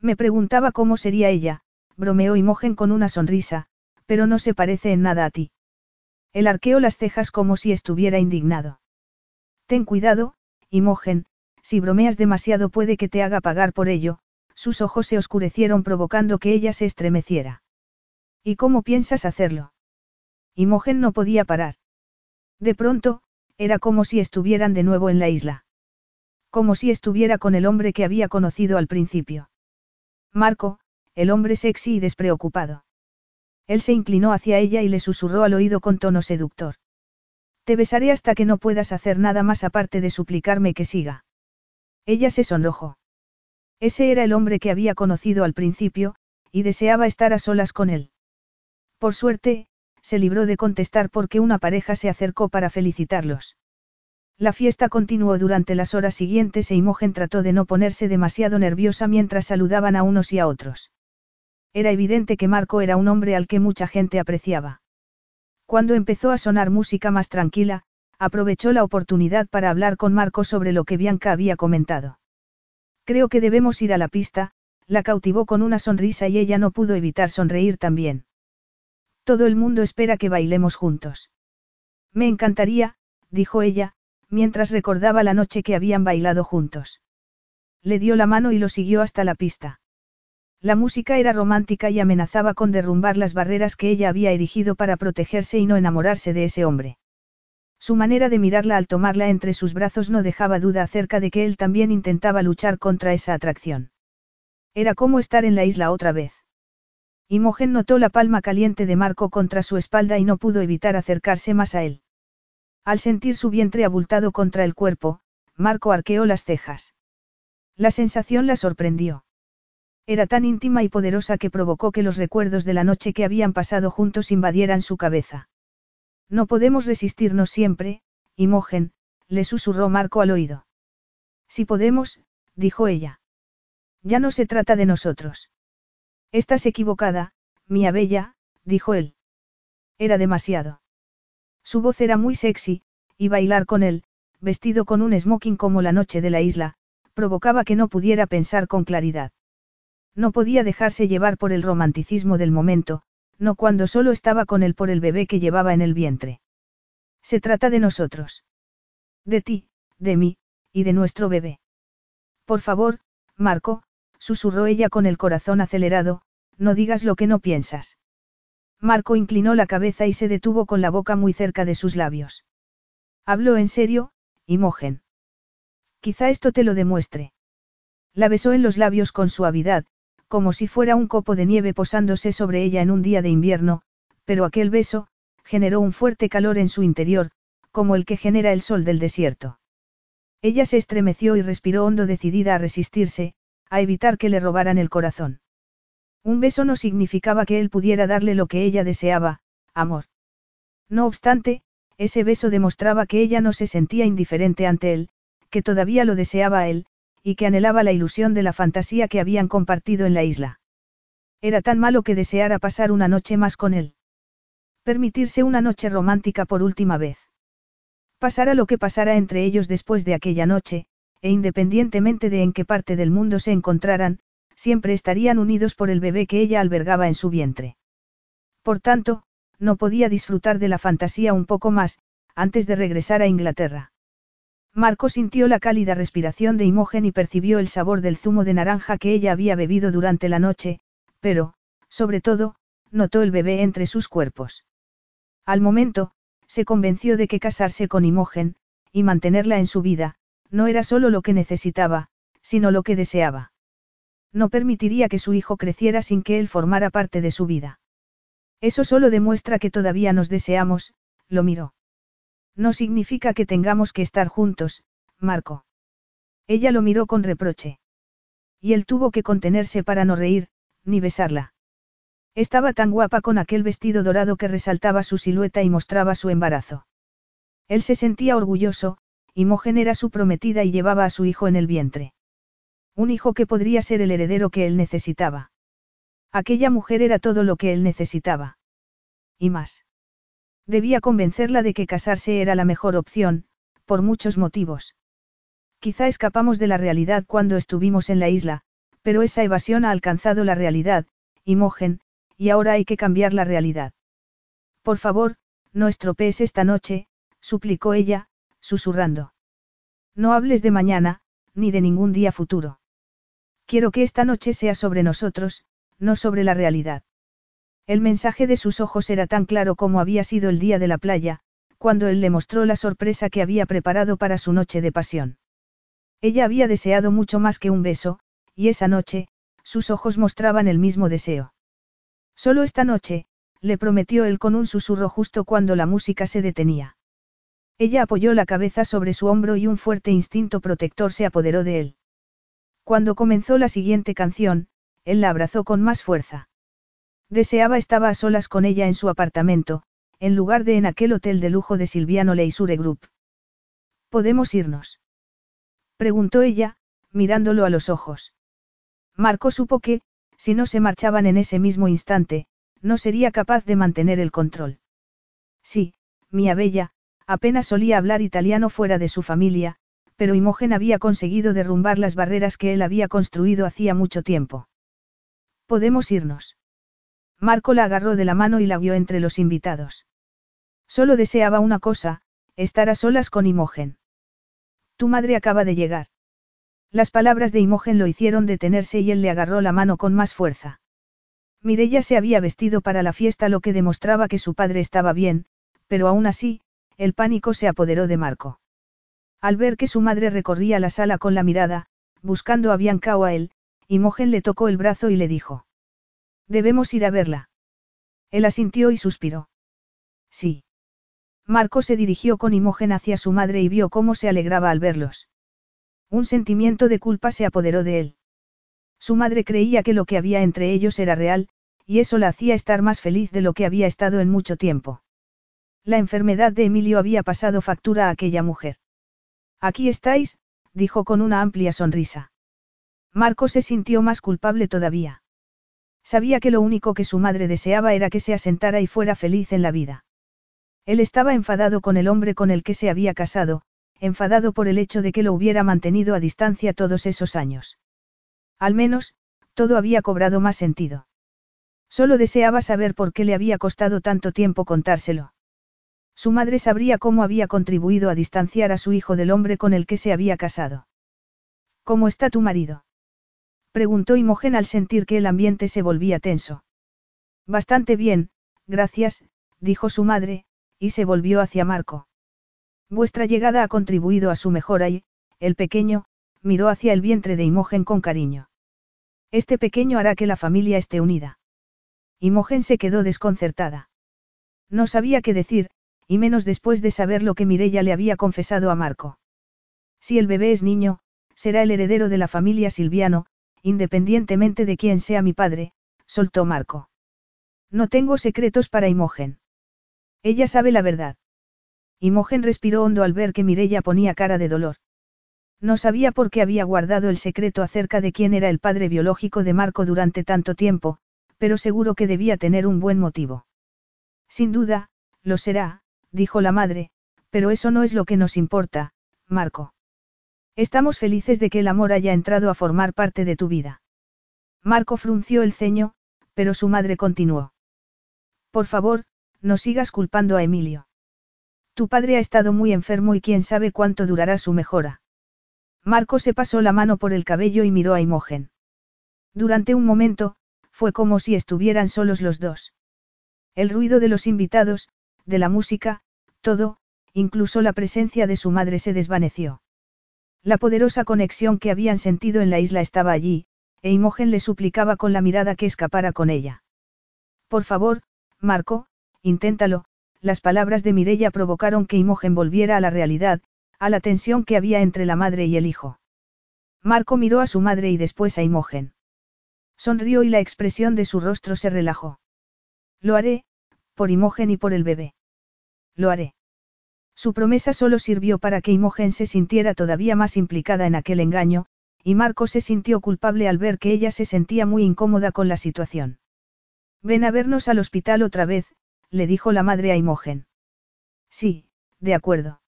[SPEAKER 1] Me preguntaba cómo sería ella, bromeó Imogen con una sonrisa, pero no se parece en nada a ti. El arqueó las cejas como si estuviera indignado. Ten cuidado, Imogen, si bromeas demasiado puede que te haga pagar por ello, sus ojos se oscurecieron provocando que ella se estremeciera. ¿Y cómo piensas hacerlo? Imogen no podía parar. De pronto, era como si estuvieran de nuevo en la isla. Como si estuviera con el hombre que había conocido al principio. Marco, el hombre sexy y despreocupado. Él se inclinó hacia ella y le susurró al oído con tono seductor. Te besaré hasta que no puedas hacer nada más aparte de suplicarme que siga. Ella se sonrojó. Ese era el hombre que había conocido al principio, y deseaba estar a solas con él. Por suerte, se libró de contestar porque una pareja se acercó para felicitarlos. La fiesta continuó durante las horas siguientes e Imogen trató de no ponerse demasiado nerviosa mientras saludaban a unos y a otros. Era evidente que Marco era un hombre al que mucha gente apreciaba. Cuando empezó a sonar música más tranquila, aprovechó la oportunidad para hablar con Marco sobre lo que Bianca había comentado. Creo que debemos ir a la pista, la cautivó con una sonrisa y ella no pudo evitar sonreír también. Todo el mundo espera que bailemos juntos. Me encantaría, dijo ella, mientras recordaba la noche que habían bailado juntos. Le dio la mano y lo siguió hasta la pista. La música era romántica y amenazaba con derrumbar las barreras que ella había erigido para protegerse y no enamorarse de ese hombre. Su manera de mirarla al tomarla entre sus brazos no dejaba duda acerca de que él también intentaba luchar contra esa atracción. Era como estar en la isla otra vez. Imogen notó la palma caliente de Marco contra su espalda y no pudo evitar acercarse más a él. Al sentir su vientre abultado contra el cuerpo, Marco arqueó las cejas. La sensación la sorprendió. Era tan íntima y poderosa que provocó que los recuerdos de la noche que habían pasado juntos invadieran su cabeza. No podemos resistirnos siempre, Imogen, le susurró Marco al oído. Si podemos, dijo ella. Ya no se trata de nosotros. Estás equivocada, mía bella, dijo él. Era demasiado. Su voz era muy sexy, y bailar con él, vestido con un smoking como la noche de la isla, provocaba que no pudiera pensar con claridad. No podía dejarse llevar por el romanticismo del momento, no cuando solo estaba con él por el bebé que llevaba en el vientre. Se trata de nosotros. De ti, de mí, y de nuestro bebé. Por favor, Marco, susurró ella con el corazón acelerado, no digas lo que no piensas. Marco inclinó la cabeza y se detuvo con la boca muy cerca de sus labios. Habló en serio, Imogen. Quizá esto te lo demuestre. La besó en los labios con suavidad, como si fuera un copo de nieve posándose sobre ella en un día de invierno, pero aquel beso, generó un fuerte calor en su interior, como el que genera el sol del desierto. Ella se estremeció y respiró hondo decidida a resistirse, a evitar que le robaran el corazón. Un beso no significaba que él pudiera darle lo que ella deseaba, amor. No obstante, ese beso demostraba que ella no se sentía indiferente ante él, que todavía lo deseaba a él, y que anhelaba la ilusión de la fantasía que habían compartido en la isla. Era tan malo que deseara pasar una noche más con él. Permitirse una noche romántica por última vez. Pasara lo que pasara entre ellos después de aquella noche, e independientemente de en qué parte del mundo se encontraran, siempre estarían unidos por el bebé que ella albergaba en su vientre. Por tanto, no podía disfrutar de la fantasía un poco más, antes de regresar a Inglaterra. Marco sintió la cálida respiración de Imogen y percibió el sabor del zumo de naranja que ella había bebido durante la noche, pero, sobre todo, notó el bebé entre sus cuerpos. Al momento, se convenció de que casarse con Imogen, y mantenerla en su vida, no era solo lo que necesitaba, sino lo que deseaba. No permitiría que su hijo creciera sin que él formara parte de su vida. Eso solo demuestra que todavía nos deseamos, lo miró. No significa que tengamos que estar juntos, Marco. Ella lo miró con reproche. Y él tuvo que contenerse para no reír, ni besarla. Estaba tan guapa con aquel vestido dorado que resaltaba su silueta y mostraba su embarazo. Él se sentía orgulloso, Imogen era su prometida y llevaba a su hijo en el vientre. Un hijo que podría ser el heredero que él necesitaba. Aquella mujer era todo lo que él necesitaba. Y más. Debía convencerla de que casarse era la mejor opción, por muchos motivos. Quizá escapamos de la realidad cuando estuvimos en la isla, pero esa evasión ha alcanzado la realidad, Imogen, y ahora hay que cambiar la realidad. Por favor, no estropees esta noche, suplicó ella, susurrando. No hables de mañana, ni de ningún día futuro. Quiero que esta noche sea sobre nosotros, no sobre la realidad. El mensaje de sus ojos era tan claro como había sido el día de la playa, cuando él le mostró la sorpresa que había preparado para su noche de pasión. Ella había deseado mucho más que un beso, y esa noche, sus ojos mostraban el mismo deseo. Solo esta noche, le prometió él con un susurro justo cuando la música se detenía. Ella apoyó la cabeza sobre su hombro y un fuerte instinto protector se apoderó de él. Cuando comenzó la siguiente canción, él la abrazó con más fuerza. Deseaba estaba a solas con ella en su apartamento, en lugar de en aquel hotel de lujo de Silviano Leisure Group. ¿Podemos irnos? Preguntó ella, mirándolo a los ojos. Marco supo que, si no se marchaban en ese mismo instante, no sería capaz de mantener el control. Sí, mía bella, apenas solía hablar italiano fuera de su familia, pero Imogen había conseguido derrumbar las barreras que él había construido hacía mucho tiempo. Podemos irnos. Marco la agarró de la mano y la guió entre los invitados. Solo deseaba una cosa, estar a solas con Imogen. Tu madre acaba de llegar. Las palabras de Imogen lo hicieron detenerse y él le agarró la mano con más fuerza. Mirella se había vestido para la fiesta lo que demostraba que su padre estaba bien, pero aún así, el pánico se apoderó de Marco. Al ver que su madre recorría la sala con la mirada, buscando a Bianca o a él, Imogen le tocó el brazo y le dijo. Debemos ir a verla. Él asintió y suspiró. Sí. Marco se dirigió con Imogen hacia su madre y vio cómo se alegraba al verlos. Un sentimiento de culpa se apoderó de él. Su madre creía que lo que había entre ellos era real, y eso la hacía estar más feliz de lo que había estado en mucho tiempo. La enfermedad de Emilio había pasado factura a aquella mujer. Aquí estáis, dijo con una amplia sonrisa. Marco se sintió más culpable todavía. Sabía que lo único que su madre deseaba era que se asentara y fuera feliz en la vida. Él estaba enfadado con el hombre con el que se había casado, enfadado por el hecho de que lo hubiera mantenido a distancia todos esos años. Al menos, todo había cobrado más sentido. Solo deseaba saber por qué le había costado tanto tiempo contárselo. Su madre sabría cómo había contribuido a distanciar a su hijo del hombre con el que se había casado. ¿Cómo está tu marido? Preguntó Imogen al sentir que el ambiente se volvía tenso. Bastante bien, gracias, dijo su madre, y se volvió hacia Marco. Vuestra llegada ha contribuido a su mejora y, el pequeño, miró hacia el vientre de Imogen con cariño. Este pequeño hará que la familia esté unida. Imogen se quedó desconcertada. No sabía qué decir, y menos después de saber lo que Mirella le había confesado a Marco. Si el bebé es niño, será el heredero de la familia Silviano, independientemente de quién sea mi padre, soltó Marco. No tengo secretos para Imogen. Ella sabe la verdad. Imogen respiró hondo al ver que Mirella ponía cara de dolor. No sabía por qué había guardado el secreto acerca de quién era el padre biológico de Marco durante tanto tiempo, pero seguro que debía tener un buen motivo. Sin duda, lo será, dijo la madre, pero eso no es lo que nos importa, Marco. Estamos felices de que el amor haya entrado a formar parte de tu vida. Marco frunció el ceño, pero su madre continuó. Por favor, no sigas culpando a Emilio. Tu padre ha estado muy enfermo y quién sabe cuánto durará su mejora. Marco se pasó la mano por el cabello y miró a Imogen. Durante un momento, fue como si estuvieran solos los dos. El ruido de los invitados, de la música, todo, incluso la presencia de su madre se desvaneció. La poderosa conexión que habían sentido en la isla estaba allí, e Imogen le suplicaba con la mirada que escapara con ella. Por favor, Marco, inténtalo, las palabras de Mirella provocaron que Imogen volviera a la realidad, a la tensión que había entre la madre y el hijo. Marco miró a su madre y después a Imogen. Sonrió y la expresión de su rostro se relajó. Lo haré, por Imogen y por el bebé. Lo haré. Su promesa solo sirvió para que Imogen se sintiera todavía más implicada en aquel engaño, y Marco se sintió culpable al ver que ella se sentía muy incómoda con la situación. Ven a vernos al hospital otra vez, le dijo la madre a Imogen. Sí, de acuerdo.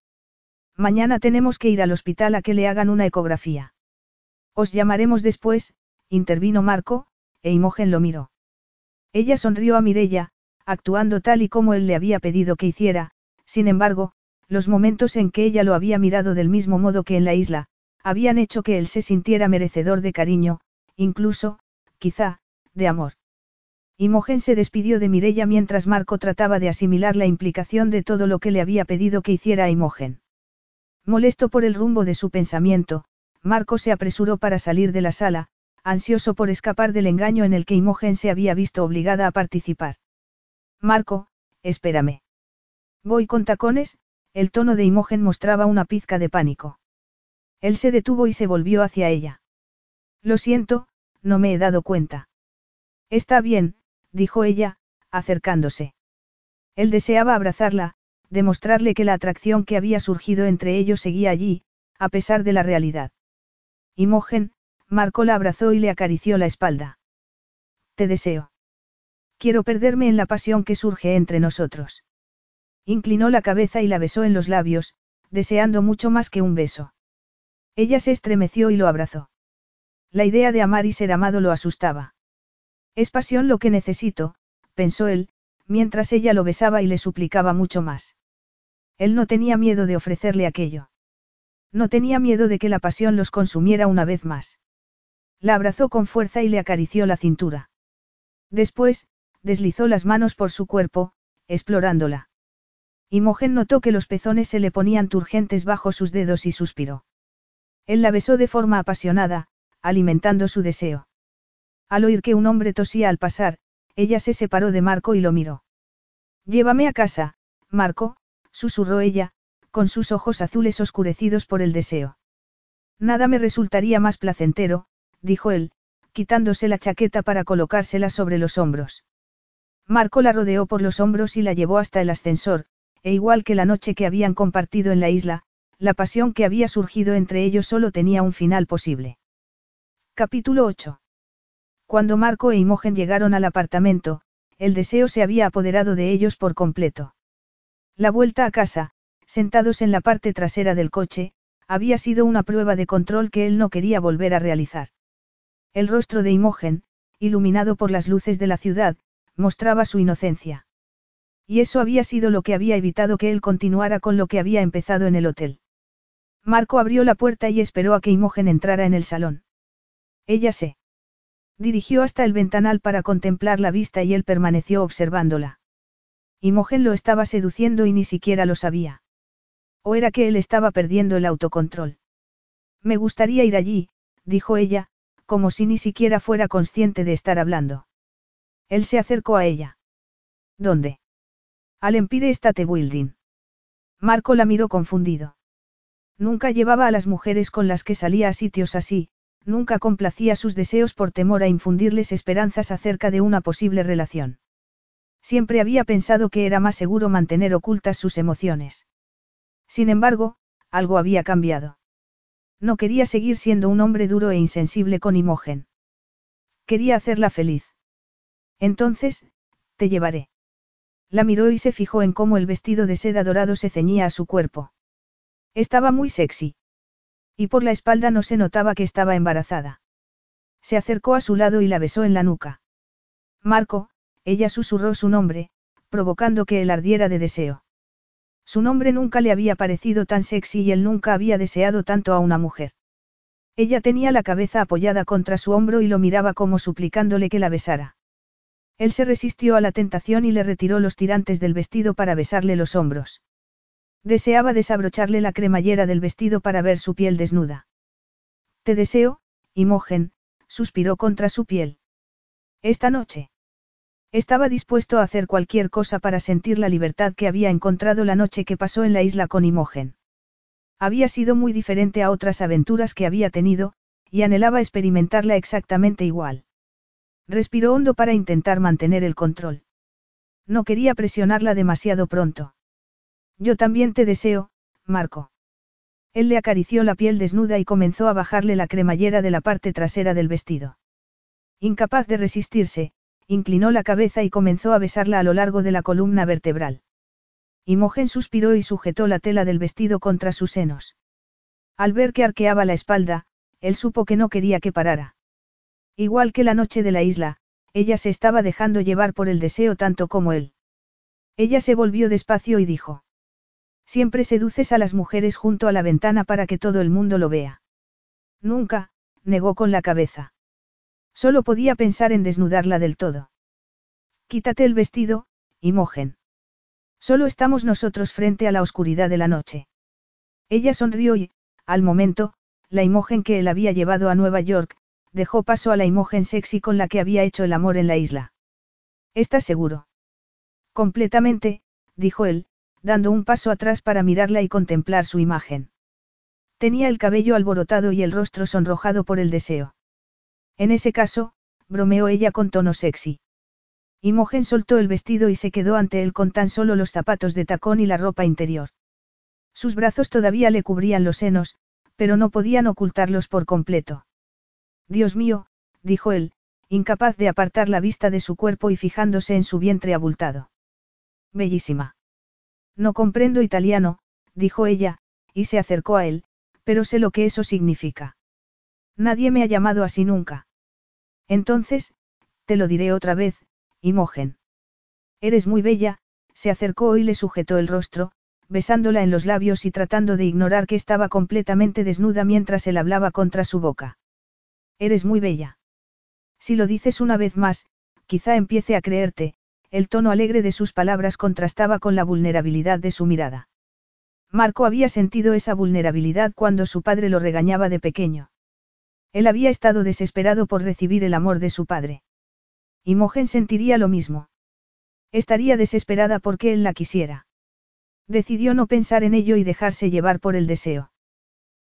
[SPEAKER 1] Mañana tenemos que ir al hospital a que le hagan una ecografía. Os llamaremos después, intervino Marco, e Imogen lo miró. Ella sonrió a Mirella, actuando tal y como él le había pedido que hiciera, sin embargo, los momentos en que ella lo había mirado del mismo modo que en la isla, habían hecho que él se sintiera merecedor de cariño, incluso, quizá, de amor. Imogen se despidió de Mirella mientras Marco trataba de asimilar la implicación de todo lo que le había pedido que hiciera a Imogen. Molesto por el rumbo de su pensamiento, Marco se apresuró para salir de la sala, ansioso por escapar del engaño en el que Imogen se había visto obligada a participar. Marco, espérame. Voy con tacones, el tono de Imogen mostraba una pizca de pánico. Él se detuvo y se volvió hacia ella. Lo siento, no me he dado cuenta. Está bien, dijo ella, acercándose. Él deseaba abrazarla, demostrarle que la atracción que había surgido entre ellos seguía allí, a pesar de la realidad. Imogen, Marco la abrazó y le acarició la espalda. Te deseo. Quiero perderme en la pasión que surge entre nosotros. Inclinó la cabeza y la besó en los labios, deseando mucho más que un beso. Ella se estremeció y lo abrazó. La idea de amar y ser amado lo asustaba. Es pasión lo que necesito, pensó él, mientras ella lo besaba y le suplicaba mucho más. Él no tenía miedo de ofrecerle aquello. No tenía miedo de que la pasión los consumiera una vez más. La abrazó con fuerza y le acarició la cintura. Después, deslizó las manos por su cuerpo, explorándola. Imogen notó que los pezones se le ponían turgentes bajo sus dedos y suspiró. Él la besó de forma apasionada, alimentando su deseo. Al oír que un hombre tosía al pasar, ella se separó de Marco y lo miró. Llévame a casa, Marco, susurró ella, con sus ojos azules oscurecidos por el deseo. Nada me resultaría más placentero, dijo él, quitándose la chaqueta para colocársela sobre los hombros. Marco la rodeó por los hombros y la llevó hasta el ascensor, e igual que la noche que habían compartido en la isla, la pasión que había surgido entre ellos solo tenía un final posible. Capítulo 8. Cuando Marco e Imogen llegaron al apartamento, el deseo se había apoderado de ellos por completo. La vuelta a casa, sentados en la parte trasera del coche, había sido una prueba de control que él no quería volver a realizar. El rostro de Imogen, iluminado por las luces de la ciudad, mostraba su inocencia. Y eso había sido lo que había evitado que él continuara con lo que había empezado en el hotel. Marco abrió la puerta y esperó a que Imogen entrara en el salón. Ella se dirigió hasta el ventanal para contemplar la vista y él permaneció observándola. Imogen lo estaba seduciendo y ni siquiera lo sabía. ¿O era que él estaba perdiendo el autocontrol? Me gustaría ir allí, dijo ella, como si ni siquiera fuera consciente de estar hablando. Él se acercó a ella. ¿Dónde? Al Empire State Building. Marco la miró confundido. Nunca llevaba a las mujeres con las que salía a sitios así, nunca complacía sus deseos por temor a infundirles esperanzas acerca de una posible relación. Siempre había pensado que era más seguro mantener ocultas sus emociones. Sin embargo, algo había cambiado. No quería seguir siendo un hombre duro e insensible con Imogen. Quería hacerla feliz. Entonces, te llevaré. La miró y se fijó en cómo el vestido de seda dorado se ceñía a su cuerpo. Estaba muy sexy. Y por la espalda no se notaba que estaba embarazada. Se acercó a su lado y la besó en la nuca. Marco, ella susurró su nombre, provocando que él ardiera de deseo. Su nombre nunca le había parecido tan sexy y él nunca había deseado tanto a una mujer. Ella tenía la cabeza apoyada contra su hombro y lo miraba como suplicándole que la besara. Él se resistió a la tentación y le retiró los tirantes del vestido para besarle los hombros. Deseaba desabrocharle la cremallera del vestido para ver su piel desnuda. Te deseo, Imogen, suspiró contra su piel. Esta noche. Estaba dispuesto a hacer cualquier cosa para sentir la libertad que había encontrado la noche que pasó en la isla con Imogen. Había sido muy diferente a otras aventuras que había tenido, y anhelaba experimentarla exactamente igual. Respiró hondo para intentar mantener el control. No quería presionarla demasiado pronto. Yo también te deseo, Marco. Él le acarició la piel desnuda y comenzó a bajarle la cremallera de la parte trasera del vestido. Incapaz de resistirse, inclinó la cabeza y comenzó a besarla a lo largo de la columna vertebral. Imogen suspiró y sujetó la tela del vestido contra sus senos. Al ver que arqueaba la espalda, él supo que no quería que parara. Igual que la noche de la isla, ella se estaba dejando llevar por el deseo tanto como él. Ella se volvió despacio y dijo. Siempre seduces a las mujeres junto a la ventana para que todo el mundo lo vea. Nunca, negó con la cabeza. Solo podía pensar en desnudarla del todo. Quítate el vestido, Imogen. Solo estamos nosotros frente a la oscuridad de la noche. Ella sonrió y, al momento, la Imogen que él había llevado a Nueva York, dejó paso a la Imogen sexy con la que había hecho el amor en la isla. ¿Estás seguro? Completamente, dijo él, dando un paso atrás para mirarla y contemplar su imagen. Tenía el cabello alborotado y el rostro sonrojado por el deseo. En ese caso, bromeó ella con tono sexy. Imogen soltó el vestido y se quedó ante él con tan solo los zapatos de tacón y la ropa interior. Sus brazos todavía le cubrían los senos, pero no podían ocultarlos por completo. Dios mío, dijo él, incapaz de apartar la vista de su cuerpo y fijándose en su vientre abultado. Bellísima. No comprendo italiano, dijo ella, y se acercó a él, pero sé lo que eso significa. Nadie me ha llamado así nunca. Entonces, te lo diré otra vez, Imogen. Eres muy bella, se acercó y le sujetó el rostro, besándola en los labios y tratando de ignorar que estaba completamente desnuda mientras él hablaba contra su boca. Eres muy bella. Si lo dices una vez más, quizá empiece a creerte, el tono alegre de sus palabras contrastaba con la vulnerabilidad de su mirada. Marco había sentido esa vulnerabilidad cuando su padre lo regañaba de pequeño. Él había estado desesperado por recibir el amor de su padre. Imogen sentiría lo mismo. Estaría desesperada porque él la quisiera. Decidió no pensar en ello y dejarse llevar por el deseo.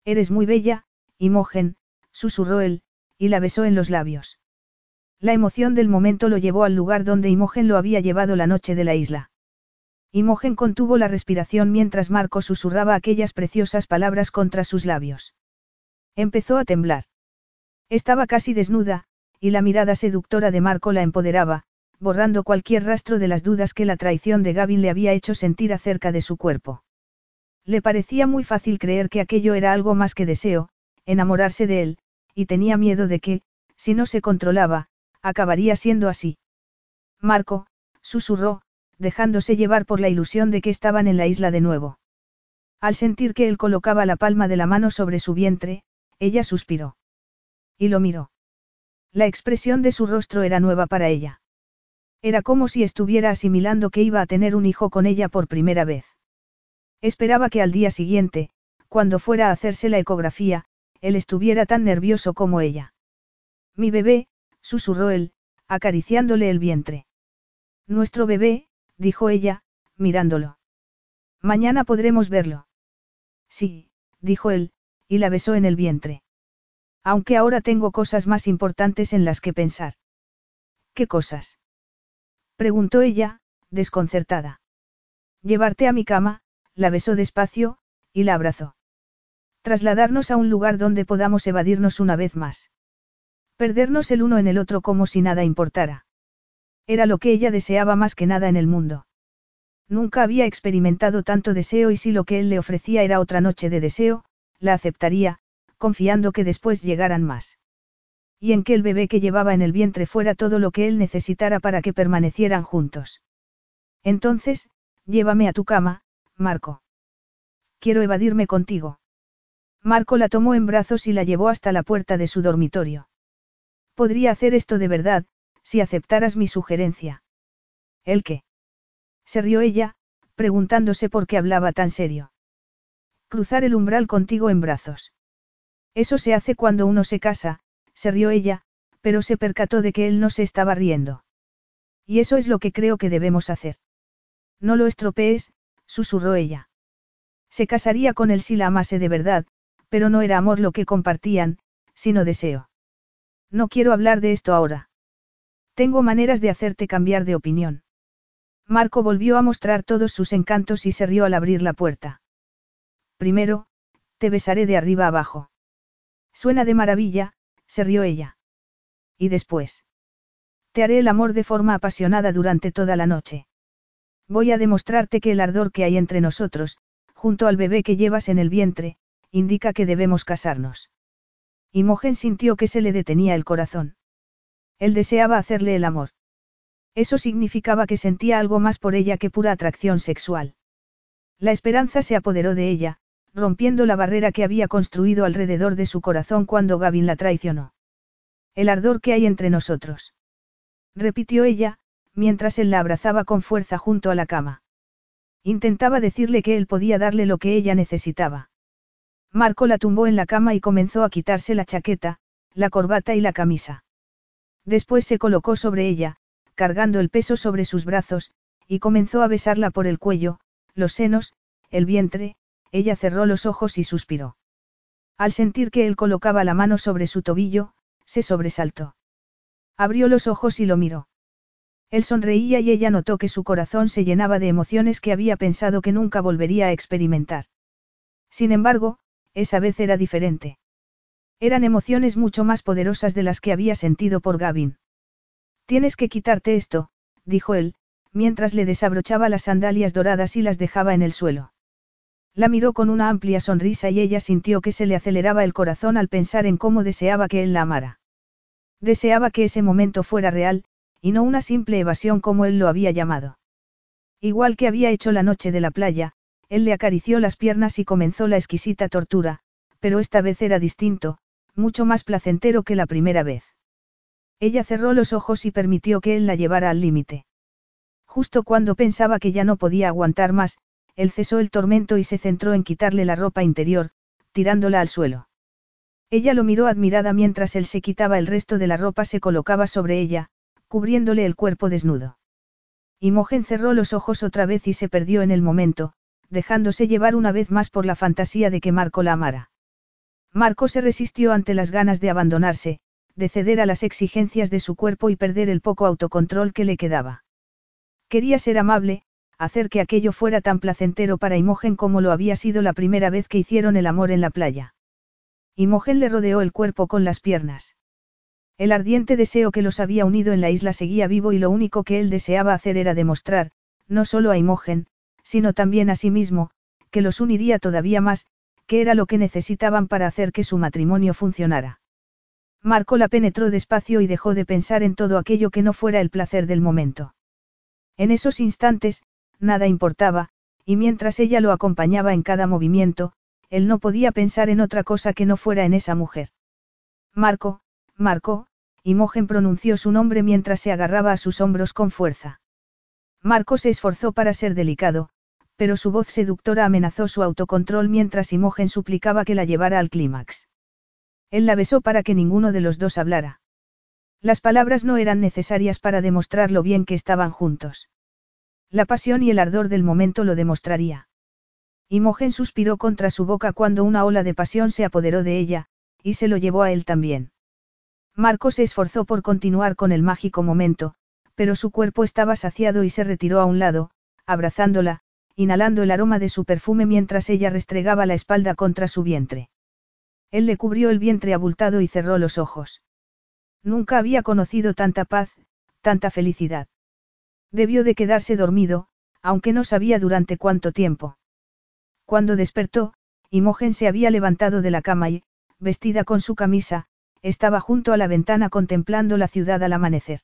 [SPEAKER 1] Eres muy bella, Imogen, susurró él, y la besó en los labios. La emoción del momento lo llevó al lugar donde Imogen lo había llevado la noche de la isla. Imogen contuvo la respiración mientras Marco susurraba aquellas preciosas palabras contra sus labios. Empezó a temblar. Estaba casi desnuda, y la mirada seductora de Marco la empoderaba, borrando cualquier rastro de las dudas que la traición de Gavin le había hecho sentir acerca de su cuerpo. Le parecía muy fácil creer que aquello era algo más que deseo, enamorarse de él, y tenía miedo de que, si no se controlaba, acabaría siendo así. Marco, susurró, dejándose llevar por la ilusión de que estaban en la isla de nuevo. Al sentir que él colocaba la palma de la mano sobre su vientre, ella suspiró. Y lo miró. La expresión de su rostro era nueva para ella. Era como si estuviera asimilando que iba a tener un hijo con ella por primera vez. Esperaba que al día siguiente, cuando fuera a hacerse la ecografía, él estuviera tan nervioso como ella. Mi bebé, susurró él, acariciándole el vientre. Nuestro bebé, dijo ella, mirándolo. Mañana podremos verlo. Sí, dijo él, y la besó en el vientre. Aunque ahora tengo cosas más importantes en las que pensar. ¿Qué cosas? Preguntó ella, desconcertada. Llevarte a mi cama, la besó despacio, y la abrazó. Trasladarnos a un lugar donde podamos evadirnos una vez más. Perdernos el uno en el otro como si nada importara. Era lo que ella deseaba más que nada en el mundo. Nunca había experimentado tanto deseo y si lo que él le ofrecía era otra noche de deseo, la aceptaría, confiando que después llegaran más. Y en que el bebé que llevaba en el vientre fuera todo lo que él necesitara para que permanecieran juntos. Entonces, llévame a tu cama, Marco. Quiero evadirme contigo. Marco la tomó en brazos y la llevó hasta la puerta de su dormitorio. Podría hacer esto de verdad, si aceptaras mi sugerencia. ¿El qué? Se rió ella, preguntándose por qué hablaba tan serio. Cruzar el umbral contigo en brazos. Eso se hace cuando uno se casa, se rió ella, pero se percató de que él no se estaba riendo. Y eso es lo que creo que debemos hacer. No lo estropees, susurró ella. Se casaría con él si la amase de verdad, pero no era amor lo que compartían, sino deseo. No quiero hablar de esto ahora. Tengo maneras de hacerte cambiar de opinión. Marco volvió a mostrar todos sus encantos y se rió al abrir la puerta. Primero, te besaré de arriba abajo. Suena de maravilla, se rió ella. Y después. Te haré el amor de forma apasionada durante toda la noche. Voy a demostrarte que el ardor que hay entre nosotros, junto al bebé que llevas en el vientre, indica que debemos casarnos. Imogen sintió que se le detenía el corazón. Él deseaba hacerle el amor. Eso significaba que sentía algo más por ella que pura atracción sexual. La esperanza se apoderó de ella, rompiendo la barrera que había construido alrededor de su corazón cuando Gavin la traicionó. El ardor que hay entre nosotros. Repitió ella, mientras él la abrazaba con fuerza junto a la cama. Intentaba decirle que él podía darle lo que ella necesitaba. Marco la tumbó en la cama y comenzó a quitarse la chaqueta, la corbata y la camisa. Después se colocó sobre ella, cargando el peso sobre sus brazos, y comenzó a besarla por el cuello, los senos, el vientre, ella cerró los ojos y suspiró. Al sentir que él colocaba la mano sobre su tobillo, se sobresaltó. Abrió los ojos y lo miró. Él sonreía y ella notó que su corazón se llenaba de emociones que había pensado que nunca volvería a experimentar. Sin embargo, esa vez era diferente. Eran emociones mucho más poderosas de las que había sentido por Gavin. Tienes que quitarte esto, dijo él, mientras le desabrochaba las sandalias doradas y las dejaba en el suelo. La miró con una amplia sonrisa y ella sintió que se le aceleraba el corazón al pensar en cómo deseaba que él la amara. Deseaba que ese momento fuera real, y no una simple evasión como él lo había llamado. Igual que había hecho la noche de la playa, él le acarició las piernas y comenzó la exquisita tortura, pero esta vez era distinto, mucho más placentero que la primera vez. Ella cerró los ojos y permitió que él la llevara al límite. Justo cuando pensaba que ya no podía aguantar más, él cesó el tormento y se centró en quitarle la ropa interior, tirándola al suelo. Ella lo miró admirada mientras él se quitaba el resto de la ropa se colocaba sobre ella, cubriéndole el cuerpo desnudo. Imogen cerró los ojos otra vez y se perdió en el momento, dejándose llevar una vez más por la fantasía de que Marco la amara. Marco se resistió ante las ganas de abandonarse, de ceder a las exigencias de su cuerpo y perder el poco autocontrol que le quedaba. Quería ser amable, hacer que aquello fuera tan placentero para Imogen como lo había sido la primera vez que hicieron el amor en la playa. Imogen le rodeó el cuerpo con las piernas. El ardiente deseo que los había unido en la isla seguía vivo y lo único que él deseaba hacer era demostrar, no solo a Imogen, sino también a sí mismo, que los uniría todavía más, que era lo que necesitaban para hacer que su matrimonio funcionara. Marco la penetró despacio y dejó de pensar en todo aquello que no fuera el placer del momento. En esos instantes, nada importaba, y mientras ella lo acompañaba en cada movimiento, él no podía pensar en otra cosa que no fuera en esa mujer. Marco, Marco, Imogen pronunció su nombre mientras se agarraba a sus hombros con fuerza. Marco se esforzó para ser delicado, pero su voz seductora amenazó su autocontrol mientras Imogen suplicaba que la llevara al clímax. Él la besó para que ninguno de los dos hablara. Las palabras no eran necesarias para demostrar lo bien que estaban juntos. La pasión y el ardor del momento lo demostraría. Imogen suspiró contra su boca cuando una ola de pasión se apoderó de ella, y se lo llevó a él también. Marco se esforzó por continuar con el mágico momento, pero su cuerpo estaba saciado y se retiró a un lado, abrazándola, inhalando el aroma de su perfume mientras ella restregaba la espalda contra su vientre. Él le cubrió el vientre abultado y cerró los ojos. Nunca había conocido tanta paz, tanta felicidad. Debió de quedarse dormido, aunque no sabía durante cuánto tiempo. Cuando despertó, Imogen se había levantado de la cama y, vestida con su camisa, estaba junto a la ventana contemplando la ciudad al amanecer.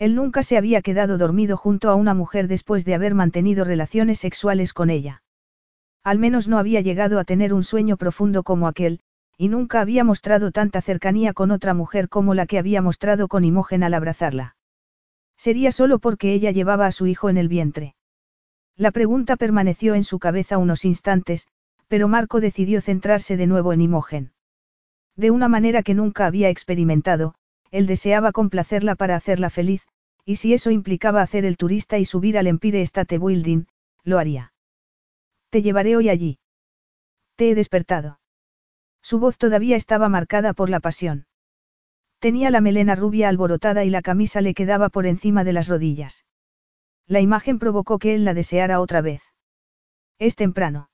[SPEAKER 1] Él nunca se había quedado dormido junto a una mujer después de haber mantenido relaciones sexuales con ella. Al menos no había llegado a tener un sueño profundo como aquel, y nunca había mostrado tanta cercanía con otra mujer como la que había mostrado con Imogen al abrazarla. Sería solo porque ella llevaba a su hijo en el vientre. La pregunta permaneció en su cabeza unos instantes, pero Marco decidió centrarse de nuevo en Imogen. De una manera que nunca había experimentado, él deseaba complacerla para hacerla feliz, y si eso implicaba hacer el turista y subir al Empire State Building, lo haría. Te llevaré hoy allí. Te he despertado. Su voz todavía estaba marcada por la pasión. Tenía la melena rubia alborotada y la camisa le quedaba por encima de las rodillas. La imagen provocó que él la deseara otra vez. Es temprano.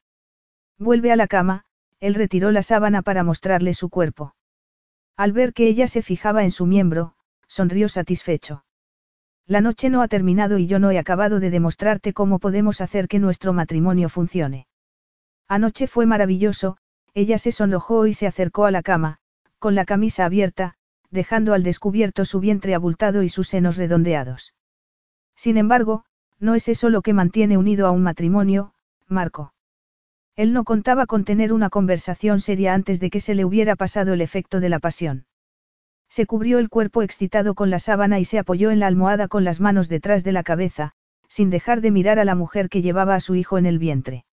[SPEAKER 1] Vuelve a la cama, él retiró la sábana para mostrarle su cuerpo. Al ver que ella se fijaba en su miembro, sonrió satisfecho. La noche no ha terminado y yo no he acabado de demostrarte cómo podemos hacer que nuestro matrimonio funcione. Anoche fue maravilloso, ella se sonrojó y se acercó a la cama, con la camisa abierta, dejando al descubierto su vientre abultado y sus senos redondeados. Sin embargo, no es eso lo que mantiene unido a un matrimonio, Marco. Él no contaba con tener una conversación seria antes de que se le hubiera pasado el efecto de la pasión. Se cubrió el cuerpo excitado con la sábana y se apoyó en la almohada con las manos detrás de la cabeza, sin dejar de mirar a la mujer que llevaba a su hijo en el vientre.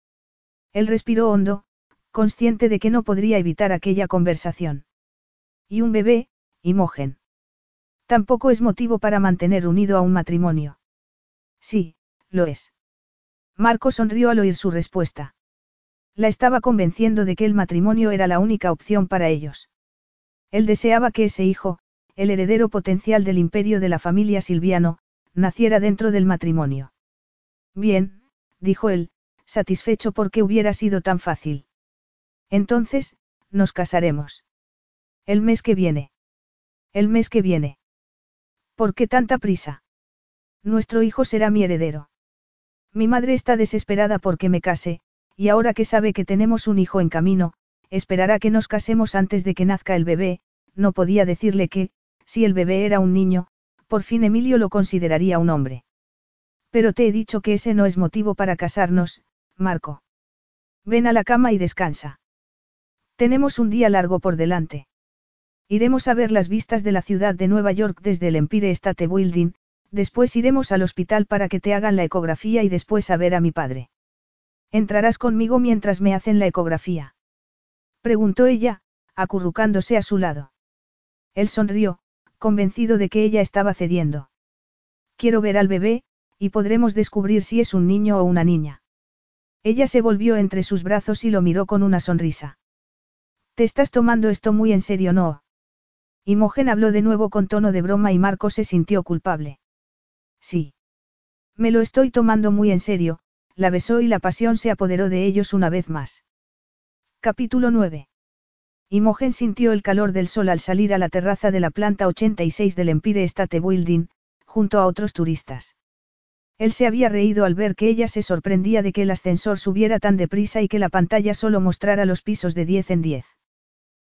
[SPEAKER 1] Él respiró hondo, consciente de que no podría evitar aquella conversación. Y un bebé, Imogen. Tampoco es motivo para mantener unido a un matrimonio. Sí, lo es. Marco sonrió al oír su respuesta. La estaba convenciendo de que el matrimonio era la única opción para ellos. Él deseaba que ese hijo, el heredero potencial del imperio de la familia Silviano, naciera dentro del matrimonio. Bien, dijo él, satisfecho porque hubiera sido tan fácil. Entonces, nos casaremos. El mes que viene. El mes que viene. ¿Por qué tanta prisa? Nuestro hijo será mi heredero. Mi madre está desesperada porque me case, y ahora que sabe que tenemos un hijo en camino, esperará que nos casemos antes de que nazca el bebé, no podía decirle que, si el bebé era un niño, por fin Emilio lo consideraría un hombre. Pero te he dicho que ese no es motivo para casarnos, Marco. Ven a la cama y descansa. Tenemos un día largo por delante. Iremos a ver las vistas de la ciudad de Nueva York desde el Empire State Building, después iremos al hospital para que te hagan la ecografía y después a ver a mi padre. ¿Entrarás conmigo mientras me hacen la ecografía? Preguntó ella, acurrucándose a su lado. Él sonrió, convencido de que ella estaba cediendo. Quiero ver al bebé, y podremos descubrir si es un niño o una niña. Ella se volvió entre sus brazos y lo miró con una sonrisa. Te estás tomando esto muy en serio, ¿no? Imogen habló de nuevo con tono de broma y Marco se sintió culpable. Sí. Me lo estoy tomando muy en serio, la besó y la pasión se apoderó de ellos una vez más. Capítulo 9. Imogen sintió el calor del sol al salir a la terraza de la planta 86 del Empire State Building, junto a otros turistas. Él se había reído al ver que ella se sorprendía de que el ascensor subiera tan deprisa y que la pantalla solo mostrara los pisos de 10 en 10.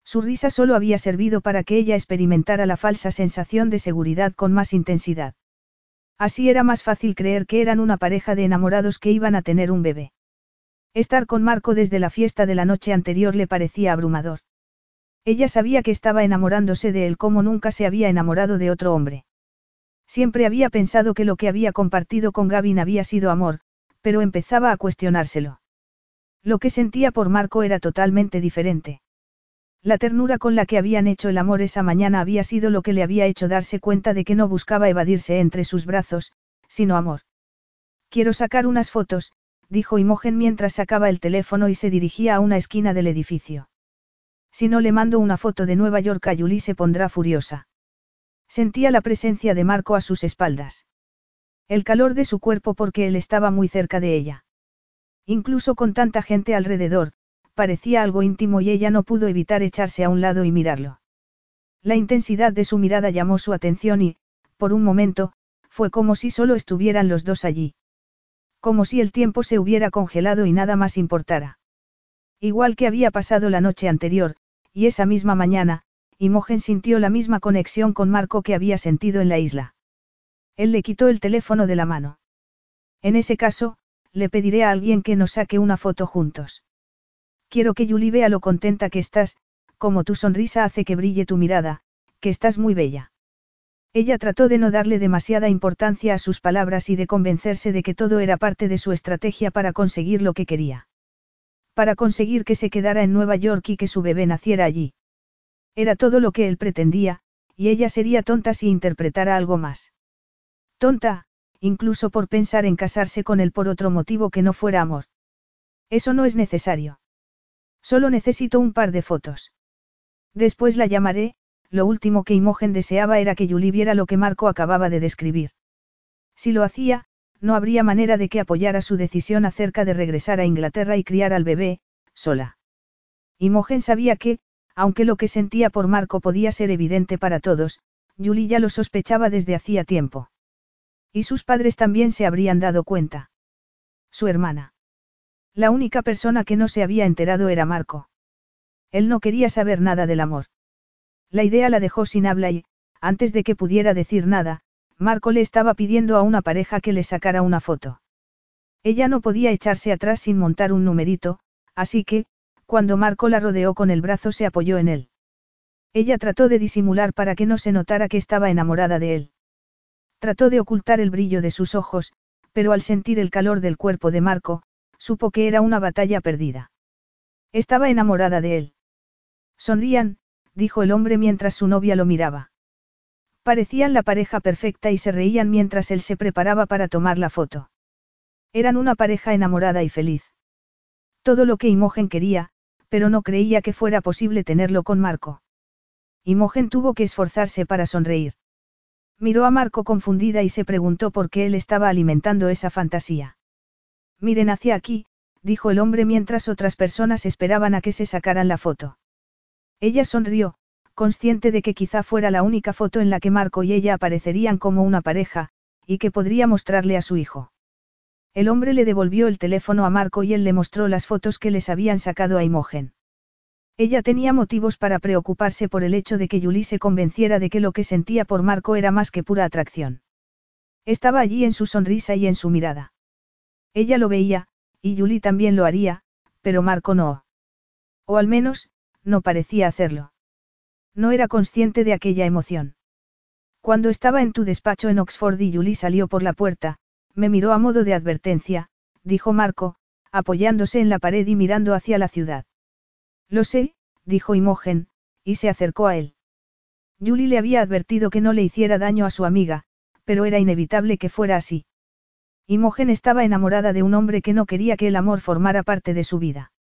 [SPEAKER 1] Su risa solo había servido para que ella experimentara la falsa sensación de seguridad con más intensidad. Así era más fácil creer que eran una pareja de enamorados que iban a tener un bebé. Estar con Marco desde la fiesta de la noche anterior le parecía abrumador. Ella sabía que estaba enamorándose de él como nunca se había enamorado de otro hombre. Siempre había pensado que lo que había compartido con Gavin había sido amor, pero empezaba a cuestionárselo. Lo que sentía por Marco era totalmente diferente. La ternura con la que habían hecho el amor esa mañana había sido lo que le había hecho darse cuenta de que no buscaba evadirse entre sus brazos, sino amor. Quiero sacar unas fotos, dijo Imogen mientras sacaba el teléfono y se dirigía a una esquina del edificio. Si no le mando una foto de Nueva York a Julie se pondrá furiosa. Sentía la presencia de Marco a sus espaldas. El calor de su cuerpo porque él estaba muy cerca de ella. Incluso con tanta gente alrededor, parecía algo íntimo y ella no pudo evitar echarse a un lado y mirarlo. La intensidad de su mirada llamó su atención y, por un momento, fue como si solo estuvieran los dos allí. Como si el tiempo se hubiera congelado y nada más importara. Igual que había pasado la noche anterior, y esa misma mañana, Imogen sintió la misma conexión con Marco que había sentido en la isla. Él le quitó el teléfono de la mano. En ese caso, le pediré a alguien que nos saque una foto juntos. Quiero que Julie vea lo contenta que estás, como tu sonrisa hace que brille tu mirada, que estás muy bella. Ella trató de no darle demasiada importancia a sus palabras y de convencerse de que todo era parte de su estrategia para conseguir lo que quería. Para conseguir que se quedara en Nueva York y que su bebé naciera allí. Era todo lo que él pretendía, y ella sería tonta si interpretara algo más. Tonta, incluso por pensar en casarse con él por otro motivo que no fuera amor. Eso no es necesario. Solo necesito un par de fotos. Después la llamaré, lo último que Imogen deseaba era que Julie viera lo que Marco acababa de describir. Si lo hacía, no habría manera de que apoyara su decisión acerca de regresar a Inglaterra y criar al bebé, sola. Imogen sabía que, aunque lo que sentía por Marco podía ser evidente para todos, Julie ya lo sospechaba desde hacía tiempo. Y sus padres también se habrían dado cuenta. Su hermana. La única persona que no se había enterado era Marco. Él no quería saber nada del amor. La idea la dejó sin habla y, antes de que pudiera decir nada, Marco le estaba pidiendo a una pareja que le sacara una foto. Ella no podía echarse atrás sin montar un numerito, así que, cuando Marco la rodeó con el brazo se apoyó en él. Ella trató de disimular para que no se notara que estaba enamorada de él. Trató de ocultar el brillo de sus ojos, pero al sentir el calor del cuerpo de Marco, supo que era una batalla perdida. Estaba enamorada de él. Sonrían, dijo el hombre mientras su novia lo miraba. Parecían la pareja perfecta y se reían mientras él se preparaba para tomar la foto. Eran una pareja enamorada y feliz. Todo lo que Imogen quería, pero no creía que fuera posible tenerlo con Marco. Imogen tuvo que esforzarse para sonreír. Miró a Marco confundida y se preguntó por qué él estaba alimentando esa fantasía. Miren hacia aquí, dijo el hombre mientras otras personas esperaban a que se sacaran la foto. Ella sonrió, consciente de que quizá fuera la única foto en la que Marco y ella aparecerían como una pareja, y que podría mostrarle a su hijo. El hombre le devolvió el teléfono a Marco y él le mostró las fotos que les habían sacado a Imogen. Ella tenía motivos para preocuparse por el hecho de que Julie se convenciera de que lo que sentía por Marco era más que pura atracción. Estaba allí en su sonrisa y en su mirada. Ella lo veía, y Julie también lo haría, pero Marco no. O al menos, no parecía hacerlo. No era consciente de aquella emoción. Cuando estaba en tu despacho en Oxford y Julie salió por la puerta, me miró a modo de advertencia, dijo Marco, apoyándose en la pared y mirando hacia la ciudad. Lo sé, dijo Imogen, y se acercó a él. Julie le había advertido que no le hiciera daño a su amiga, pero era inevitable que fuera así. Imogen estaba enamorada de un hombre que no quería que el amor formara parte de su vida.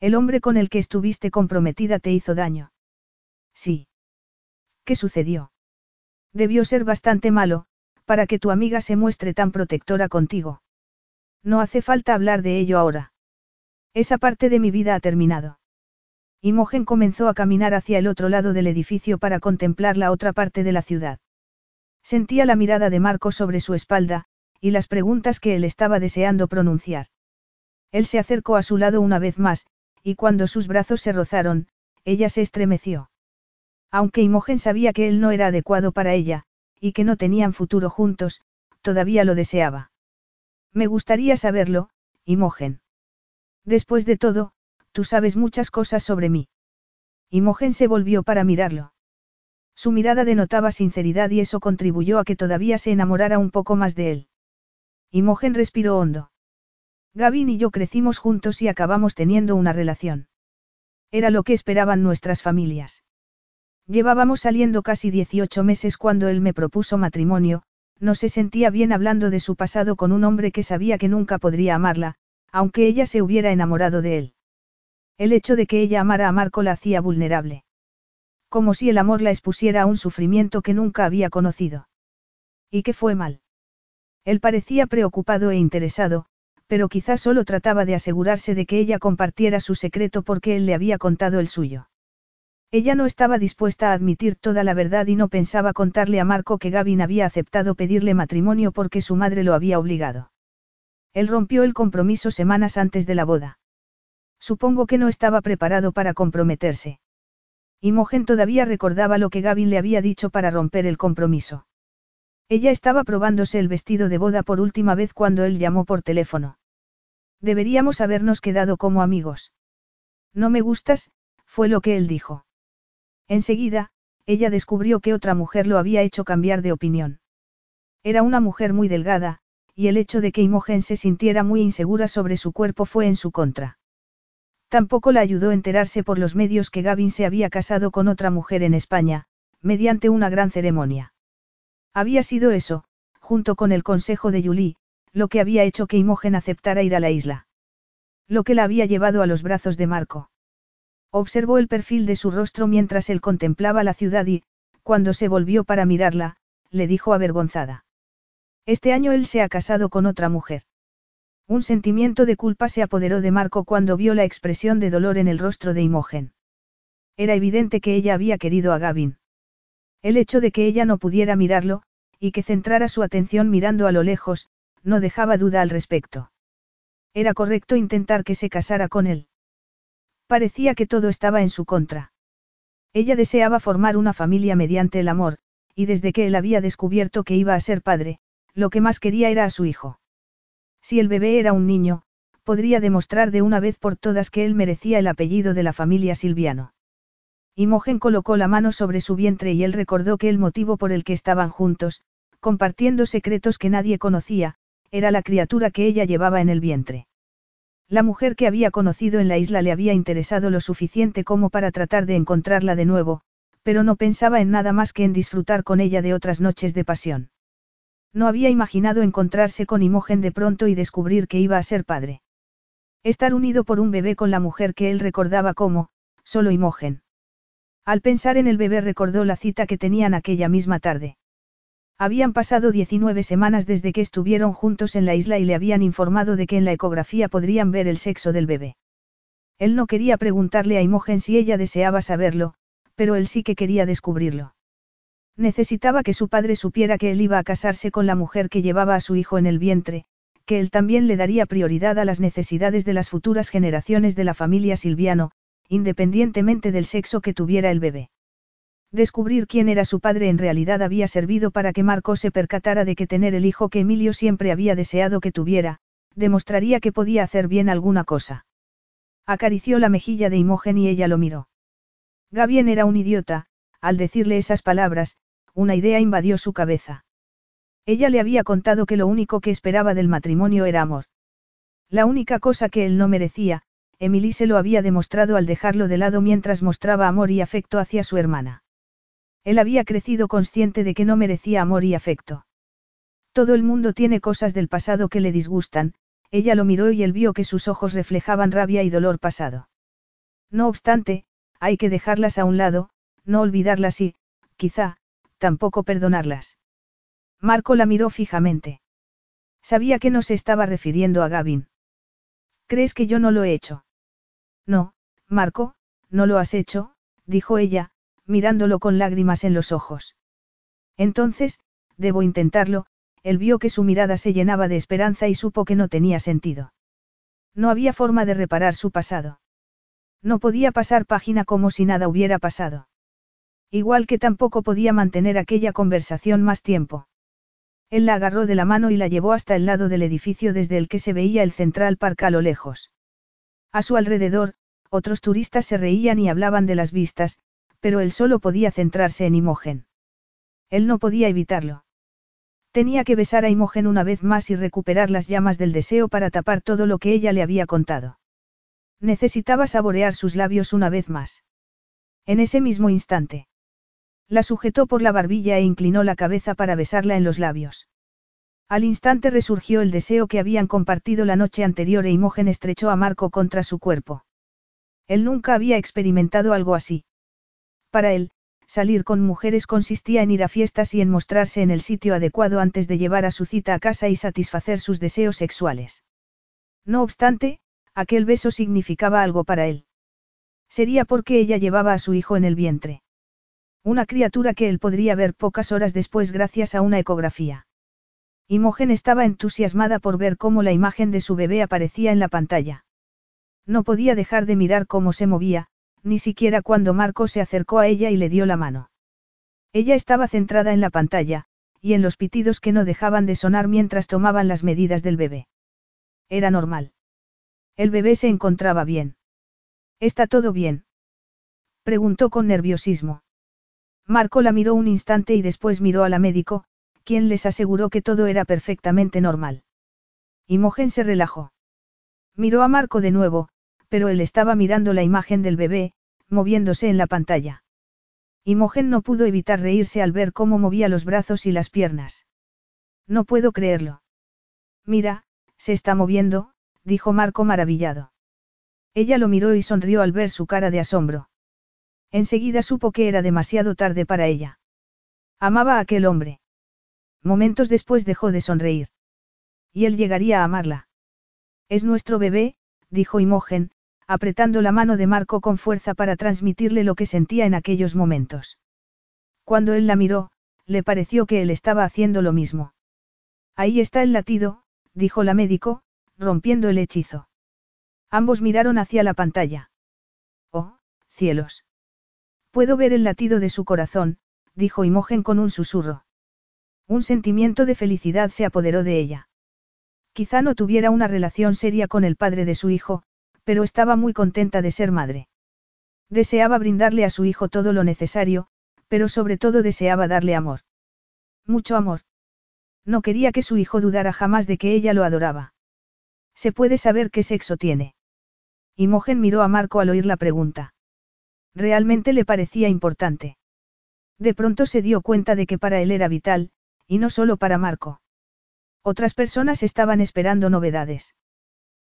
[SPEAKER 1] El hombre con el que estuviste comprometida te hizo daño. Sí. ¿Qué sucedió? Debió ser bastante malo, para que tu amiga se muestre tan protectora contigo. No hace falta hablar de ello ahora. Esa parte de mi vida ha terminado. Imogen comenzó a caminar hacia el otro lado del edificio para contemplar la otra parte de la ciudad. Sentía la mirada de Marco sobre su espalda, y las preguntas que él estaba deseando pronunciar. Él se acercó a su lado una vez más, y cuando sus brazos se rozaron, ella se estremeció. Aunque Imogen sabía que él no era adecuado para ella, y que no tenían futuro juntos, todavía lo deseaba. Me gustaría saberlo, Imogen. Después de todo, Tú sabes muchas cosas sobre mí. Imogen se volvió para mirarlo. Su mirada denotaba sinceridad y eso contribuyó a que todavía se enamorara un poco más de él. Imogen respiró hondo. Gavin y yo crecimos juntos y acabamos teniendo una relación. Era lo que esperaban nuestras familias. Llevábamos saliendo casi 18 meses cuando él me propuso matrimonio, no se sentía bien hablando de su pasado con un hombre que sabía que nunca podría amarla, aunque ella se hubiera enamorado de él. El hecho de que ella amara a Marco la hacía vulnerable. Como si el amor la expusiera a un sufrimiento que nunca había conocido. ¿Y qué fue mal? Él parecía preocupado e interesado, pero quizás solo trataba de asegurarse de que ella compartiera su secreto porque él le había contado el suyo. Ella no estaba dispuesta a admitir toda la verdad y no pensaba contarle a Marco que Gavin había aceptado pedirle matrimonio porque su madre lo había obligado. Él rompió el compromiso semanas antes de la boda. Supongo que no estaba preparado para comprometerse. Imogen todavía recordaba lo que Gavin le había dicho para romper el compromiso. Ella estaba probándose el vestido de boda por última vez cuando él llamó por teléfono. Deberíamos habernos quedado como amigos. No me gustas, fue lo que él dijo. Enseguida, ella descubrió que otra mujer lo había hecho cambiar de opinión. Era una mujer muy delgada, y el hecho de que Imogen se sintiera muy insegura sobre su cuerpo fue en su contra. Tampoco la ayudó a enterarse por los medios que Gavin se había casado con otra mujer en España, mediante una gran ceremonia. Había sido eso, junto con el consejo de Julie, lo que había hecho que Imogen aceptara ir a la isla. Lo que la había llevado a los brazos de Marco. Observó el perfil de su rostro mientras él contemplaba la ciudad y, cuando se volvió para mirarla, le dijo avergonzada. Este año él se ha casado con otra mujer. Un sentimiento de culpa se apoderó de Marco cuando vio la expresión de dolor en el rostro de Imogen. Era evidente que ella había querido a Gavin. El hecho de que ella no pudiera mirarlo, y que centrara su atención mirando a lo lejos, no dejaba duda al respecto. Era correcto intentar que se casara con él. Parecía que todo estaba en su contra. Ella deseaba formar una familia mediante el amor, y desde que él había descubierto que iba a ser padre, lo que más quería era a su hijo. Si el bebé era un niño, podría demostrar de una vez por todas que él merecía el apellido de la familia Silviano. Imogen colocó la mano sobre su vientre y él recordó que el motivo por el que estaban juntos, compartiendo secretos que nadie conocía, era la criatura que ella llevaba en el vientre. La mujer que había conocido en la isla le había interesado lo suficiente como para tratar de encontrarla de nuevo, pero no pensaba en nada más que en disfrutar con ella de otras noches de pasión. No había imaginado encontrarse con Imogen de pronto y descubrir que iba a ser padre. Estar unido por un bebé con la mujer que él recordaba como, solo Imogen. Al pensar en el bebé recordó la cita que tenían aquella misma tarde. Habían pasado 19 semanas desde que estuvieron juntos en la isla y le habían informado de que en la ecografía podrían ver el sexo del bebé. Él no quería preguntarle a Imogen si ella deseaba saberlo, pero él sí que quería descubrirlo. Necesitaba que su padre supiera que él iba a casarse con la mujer que llevaba a su hijo en el vientre, que él también le daría prioridad a las necesidades de las futuras generaciones de la familia Silviano, independientemente del sexo que tuviera el bebé. Descubrir quién era su padre en realidad había servido para que Marco se percatara de que tener el hijo que Emilio siempre había deseado que tuviera, demostraría que podía hacer bien alguna cosa. Acarició la mejilla de Imogen y ella lo miró. Gabien era un idiota, al decirle esas palabras, una idea invadió su cabeza. Ella le había contado que lo único que esperaba del matrimonio era amor. La única cosa que él no merecía, Emily se lo había demostrado al dejarlo de lado mientras mostraba amor y afecto hacia su hermana. Él había crecido consciente de que no merecía amor y afecto. Todo el mundo tiene cosas del pasado que le disgustan, ella lo miró y él vio que sus ojos reflejaban rabia y dolor pasado. No obstante, hay que dejarlas a un lado, no olvidarlas y, quizá, tampoco perdonarlas. Marco la miró fijamente. Sabía que no se estaba refiriendo a Gavin. ¿Crees que yo no lo he hecho? No, Marco, no lo has hecho, dijo ella, mirándolo con lágrimas en los ojos. Entonces, debo intentarlo, él vio que su mirada se llenaba de esperanza y supo que no tenía sentido. No había forma de reparar su pasado. No podía pasar página como si nada hubiera pasado. Igual que tampoco podía mantener aquella conversación más tiempo. Él la agarró de la mano y la llevó hasta el lado del edificio desde el que se veía el Central Park a lo lejos. A su alrededor, otros turistas se reían y hablaban de las vistas, pero él solo podía centrarse en Imogen. Él no podía evitarlo. Tenía que besar a Imogen una vez más y recuperar las llamas del deseo para tapar todo lo que ella le había contado. Necesitaba saborear sus labios una vez más. En ese mismo instante. La sujetó por la barbilla e inclinó la cabeza para besarla en los labios. Al instante resurgió el deseo que habían compartido la noche anterior e Imogen estrechó a Marco contra su cuerpo. Él nunca había experimentado algo así. Para él, salir con mujeres consistía en ir a fiestas y en mostrarse en el sitio adecuado antes de llevar a su cita a casa y satisfacer sus deseos sexuales. No obstante, aquel beso significaba algo para él. Sería porque ella llevaba a su hijo en el vientre. Una criatura que él podría ver pocas horas después gracias a una ecografía. Imogen estaba entusiasmada por ver cómo la imagen de su bebé aparecía en la pantalla. No podía dejar de mirar cómo se movía, ni siquiera cuando Marco se acercó a ella y le dio la mano. Ella estaba centrada en la pantalla, y en los pitidos que no dejaban de sonar mientras tomaban las medidas del bebé. Era normal. El bebé se encontraba bien. ¿Está todo bien? Preguntó con nerviosismo. Marco la miró un instante y después miró a la médico, quien les aseguró que todo era perfectamente normal. Imogen se relajó. Miró a Marco de nuevo, pero él estaba mirando la imagen del bebé, moviéndose en la pantalla. Imogen no pudo evitar reírse al ver cómo movía los brazos y las piernas. No puedo creerlo. Mira, se está moviendo, dijo Marco maravillado. Ella lo miró y sonrió al ver su cara de asombro. Enseguida supo que era demasiado tarde para ella. Amaba a aquel hombre. Momentos después dejó de sonreír. Y él llegaría a amarla. Es nuestro bebé, dijo Imogen, apretando la mano de Marco con fuerza para transmitirle lo que sentía en aquellos momentos. Cuando él la miró, le pareció que él estaba haciendo lo mismo. Ahí está el latido, dijo la médico, rompiendo el hechizo. Ambos miraron hacia la pantalla. Oh, cielos. Puedo ver el latido de su corazón, dijo Imogen con un susurro. Un sentimiento de felicidad se apoderó de ella. Quizá no tuviera una relación seria con el padre de su hijo, pero estaba muy contenta de ser madre. Deseaba brindarle a su hijo todo lo necesario, pero sobre todo deseaba darle amor. Mucho amor. No quería que su hijo dudara jamás de que ella lo adoraba. ¿Se puede saber qué sexo tiene? Imogen miró a Marco al oír la pregunta. Realmente le parecía importante. De pronto se dio cuenta de que para él era vital, y no solo para Marco. Otras personas estaban esperando novedades.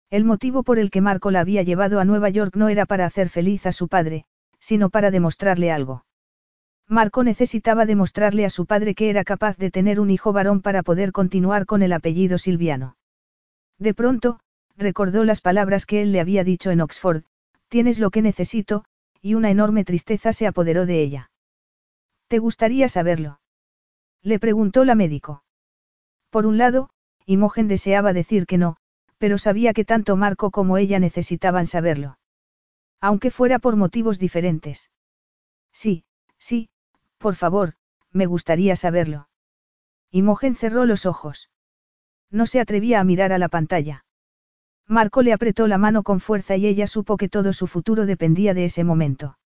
[SPEAKER 1] El motivo por el que Marco la había llevado a Nueva York no era para hacer feliz a su padre, sino para demostrarle algo. Marco necesitaba demostrarle a su padre que era capaz de tener un hijo varón para poder continuar con el apellido Silviano. De pronto, recordó las palabras que él le había dicho en Oxford, tienes lo que necesito, y una enorme tristeza se apoderó de ella. ¿Te gustaría saberlo? Le preguntó la médico. Por un lado, Imogen deseaba decir que no, pero sabía que tanto Marco como ella necesitaban saberlo. Aunque fuera por motivos diferentes. Sí, sí, por favor, me gustaría saberlo. Imogen cerró los ojos. No se atrevía a mirar a la pantalla. Marco le apretó la mano con fuerza y ella supo que todo su futuro dependía de ese momento.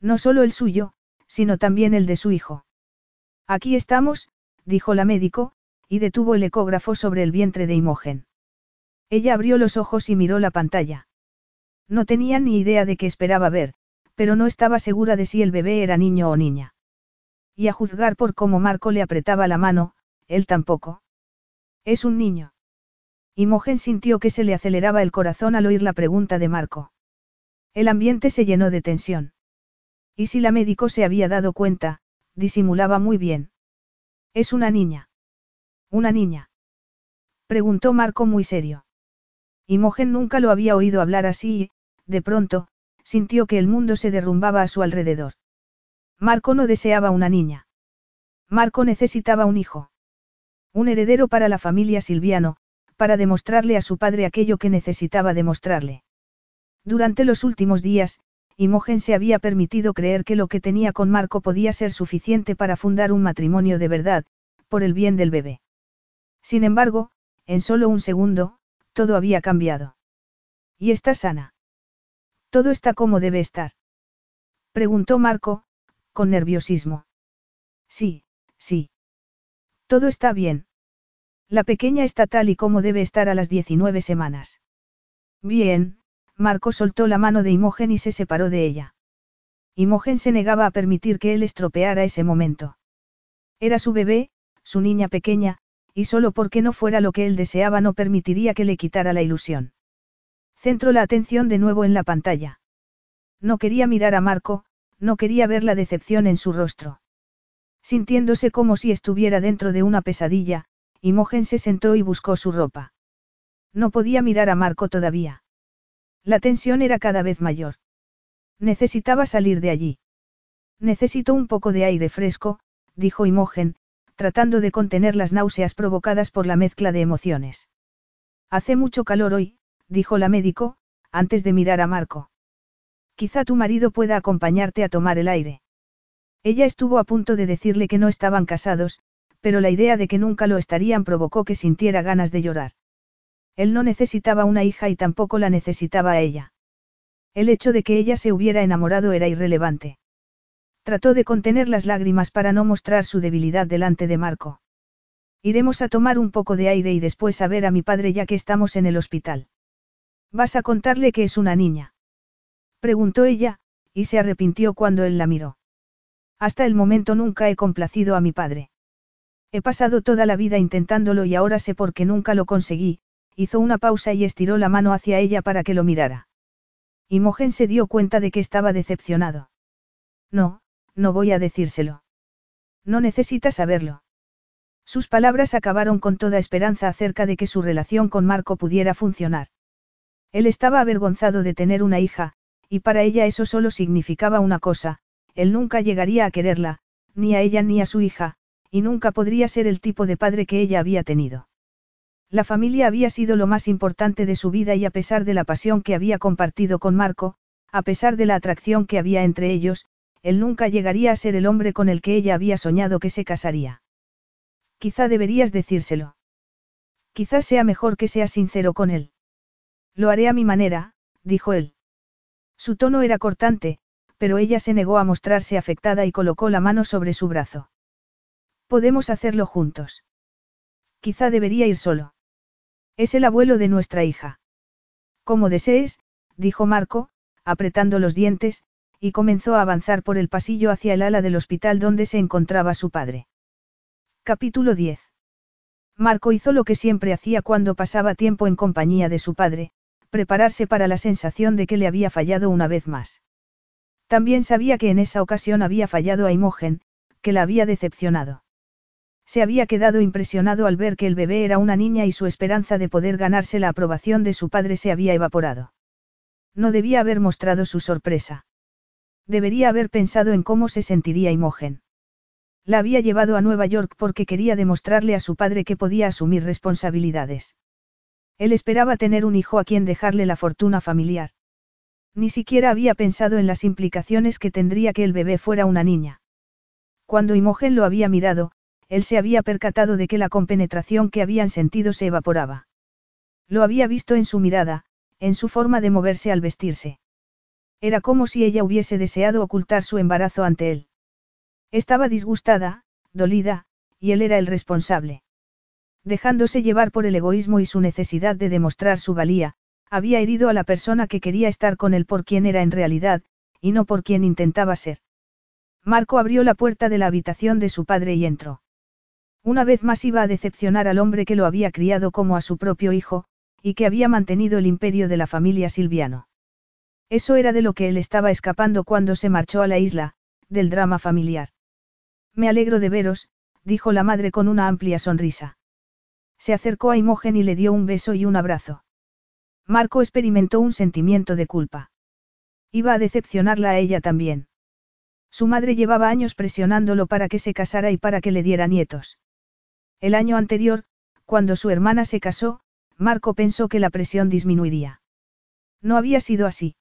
[SPEAKER 1] No solo el suyo, sino también el de su hijo. Aquí estamos, dijo la médico, y detuvo el ecógrafo sobre el vientre de Imogen. Ella abrió los ojos y miró la pantalla. No tenía ni idea de qué esperaba ver, pero no estaba segura de si el bebé era niño o niña. Y a juzgar por cómo Marco le apretaba la mano, él tampoco. Es un niño. Imogen sintió que se le aceleraba el corazón al oír la pregunta de Marco. El ambiente se llenó de tensión. Y si la médico se había dado cuenta, disimulaba muy bien. Es una niña. Una niña. Preguntó Marco muy serio. Imogen nunca lo había oído hablar así y, de pronto, sintió que el mundo se derrumbaba a su alrededor. Marco no deseaba una niña. Marco necesitaba un hijo. Un heredero para la familia Silviano, para demostrarle a su padre aquello que necesitaba demostrarle. Durante los últimos días, Imogen se había permitido creer que lo que tenía con Marco podía ser suficiente para fundar un matrimonio de verdad, por el bien del bebé. Sin embargo, en solo un segundo, todo había cambiado. ¿Y está sana? Todo está como debe estar. Preguntó Marco, con nerviosismo. Sí, sí. Todo está bien. La pequeña está tal y como debe estar a las 19 semanas. Bien, Marco soltó la mano de Imogen y se separó de ella. Imogen se negaba a permitir que él estropeara ese momento. Era su bebé, su niña pequeña, y solo porque no fuera lo que él deseaba no permitiría que le quitara la ilusión. Centró la atención de nuevo en la pantalla. No quería mirar a Marco, no quería ver la decepción en su rostro. Sintiéndose como si estuviera dentro de una pesadilla, Imogen se sentó y buscó su ropa. No podía mirar a Marco todavía. La tensión era cada vez mayor. Necesitaba salir de allí. Necesito un poco de aire fresco, dijo Imogen, tratando de contener las náuseas provocadas por la mezcla de emociones. Hace mucho calor hoy, dijo la médico, antes de mirar a Marco. Quizá tu marido pueda acompañarte a tomar el aire. Ella estuvo a punto de decirle que no estaban casados, pero la idea de que nunca lo estarían provocó que sintiera ganas de llorar. Él no necesitaba una hija y tampoco la necesitaba a ella. El hecho de que ella se hubiera enamorado era irrelevante. Trató de contener las lágrimas para no mostrar su debilidad delante de Marco. Iremos a tomar un poco de aire y después a ver a mi padre ya que estamos en el hospital. ¿Vas a contarle que es una niña? Preguntó ella, y se arrepintió cuando él la miró. Hasta el momento nunca he complacido a mi padre. He pasado toda la vida intentándolo y ahora sé por qué nunca lo conseguí, hizo una pausa y estiró la mano hacia ella para que lo mirara. Imogen se dio cuenta de que estaba decepcionado. No, no voy a decírselo. No necesita saberlo. Sus palabras acabaron con toda esperanza acerca de que su relación con Marco pudiera funcionar. Él estaba avergonzado de tener una hija, y para ella eso solo significaba una cosa, él nunca llegaría a quererla, ni a ella ni a su hija, y nunca podría ser el tipo de padre que ella había tenido. La familia había sido lo más importante de su vida y a pesar de la pasión que había compartido con Marco, a pesar de la atracción que había entre ellos, él nunca llegaría a ser el hombre con el que ella había soñado que se casaría. Quizá deberías decírselo. Quizá sea mejor que seas sincero con él. Lo haré a mi manera, dijo él. Su tono era cortante, pero ella se negó a mostrarse afectada y colocó la mano sobre su brazo. Podemos hacerlo juntos. Quizá debería ir solo. Es el abuelo de nuestra hija. Como desees, dijo Marco, apretando los dientes, y comenzó a avanzar por el pasillo hacia el ala del hospital donde se encontraba su padre. Capítulo 10. Marco hizo lo que siempre hacía cuando pasaba tiempo en compañía de su padre, prepararse para la sensación de que le había fallado una vez más. También sabía que en esa ocasión había fallado a Imogen, que la había decepcionado. Se había quedado impresionado al ver que el bebé era una niña y su esperanza de poder ganarse la aprobación de su padre se había evaporado. No debía haber mostrado su sorpresa. Debería haber pensado en cómo se sentiría Imogen. La había llevado a Nueva York porque quería demostrarle a su padre que podía asumir responsabilidades. Él esperaba tener un hijo a quien dejarle la fortuna familiar. Ni siquiera había pensado en las implicaciones que tendría que el bebé fuera una niña. Cuando Imogen lo había mirado, él se había percatado de que la compenetración que habían sentido se evaporaba. Lo había visto en su mirada, en su forma de moverse al vestirse. Era como si ella hubiese deseado ocultar su embarazo ante él. Estaba disgustada, dolida, y él era el responsable. Dejándose llevar por el egoísmo y su necesidad de demostrar su valía, había herido a la persona que quería estar con él por quien era en realidad, y no por quien intentaba ser. Marco abrió la puerta de la habitación de su padre y entró. Una vez más iba a decepcionar al hombre que lo había criado como a su propio hijo, y que había mantenido el imperio de la familia Silviano. Eso era de lo que él estaba escapando cuando se marchó a la isla, del drama familiar. Me alegro de veros, dijo la madre con una amplia sonrisa. Se acercó a Imogen y le dio un beso y un abrazo. Marco experimentó un sentimiento de culpa. Iba a decepcionarla a ella también. Su madre llevaba años presionándolo para que se casara y para que le diera nietos. El año anterior, cuando su hermana se casó, Marco pensó que la presión disminuiría. No había sido así.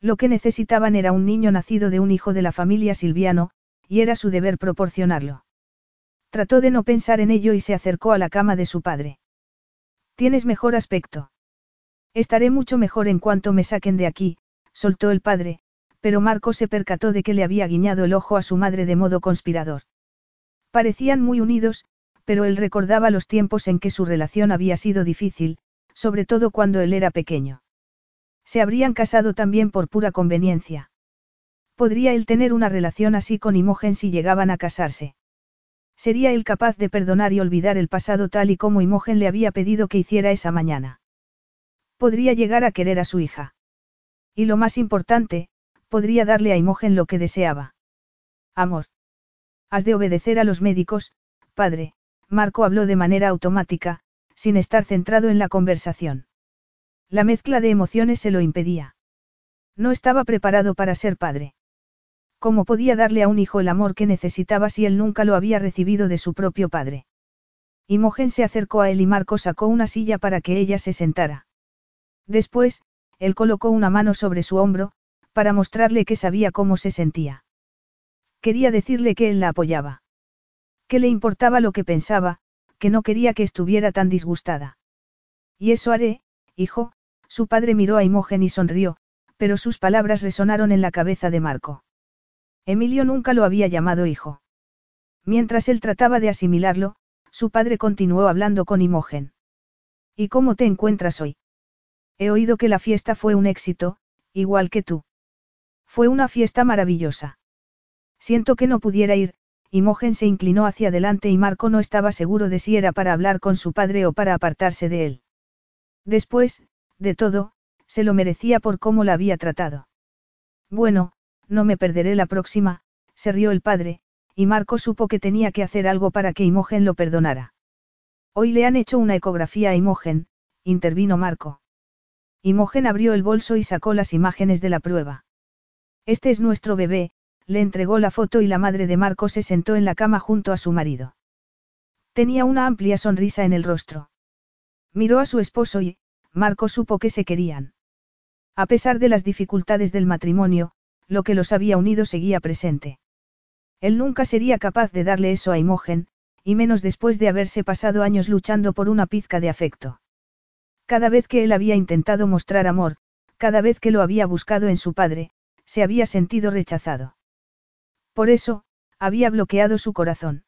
[SPEAKER 1] Lo que necesitaban era un niño nacido de un hijo de la familia Silviano, y era su deber proporcionarlo. Trató de no pensar en ello y se acercó a la cama de su padre. Tienes mejor aspecto. Estaré mucho mejor en cuanto me saquen de aquí, soltó el padre, pero Marco se percató de que le había guiñado el ojo a su madre de modo conspirador. Parecían muy unidos, pero él recordaba los tiempos en que su relación había sido difícil, sobre todo cuando él era pequeño. Se habrían casado también por pura conveniencia. ¿Podría él tener una relación así con Imogen si llegaban a casarse? ¿Sería él capaz de perdonar y olvidar el pasado tal y como Imogen le había pedido que hiciera esa mañana? Podría llegar a querer a su hija. Y lo más importante, podría darle a Imogen lo que deseaba. Amor. Has de obedecer a los médicos, padre, Marco habló de manera automática, sin estar centrado en la conversación. La mezcla de emociones se lo impedía. No estaba preparado para ser padre. ¿Cómo podía darle a un hijo el amor que necesitaba si él nunca lo había recibido de su propio padre? Imogen se acercó a él y Marco sacó una silla para que ella se sentara. Después, él colocó una mano sobre su hombro, para mostrarle que sabía cómo se sentía. Quería decirle que él la apoyaba. Que le importaba lo que pensaba, que no quería que estuviera tan disgustada. Y eso haré, hijo, su padre miró a Imogen y sonrió, pero sus palabras resonaron en la cabeza de Marco. Emilio nunca lo había llamado hijo. Mientras él trataba de asimilarlo, su padre continuó hablando con Imogen. ¿Y cómo te encuentras hoy? He oído que la fiesta fue un éxito, igual que tú. Fue una fiesta maravillosa. Siento que no pudiera ir, Imogen se inclinó hacia adelante y Marco no estaba seguro de si era para hablar con su padre o para apartarse de él. Después, de todo, se lo merecía por cómo la había tratado. Bueno, no me perderé la próxima, se rió el padre, y Marco supo que tenía que hacer algo para que Imogen lo perdonara. Hoy le han hecho una ecografía a Imogen, intervino Marco. Imogen abrió el bolso y sacó las imágenes de la prueba. Este es nuestro bebé, le entregó la foto y la madre de Marco se sentó en la cama junto a su marido. Tenía una amplia sonrisa en el rostro. Miró a su esposo y, Marco supo que se querían. A pesar de las dificultades del matrimonio, lo que los había unido seguía presente. Él nunca sería capaz de darle eso a Imogen, y menos después de haberse pasado años luchando por una pizca de afecto. Cada vez que él había intentado mostrar amor, cada vez que lo había buscado en su padre, se había sentido rechazado. Por eso, había bloqueado su corazón.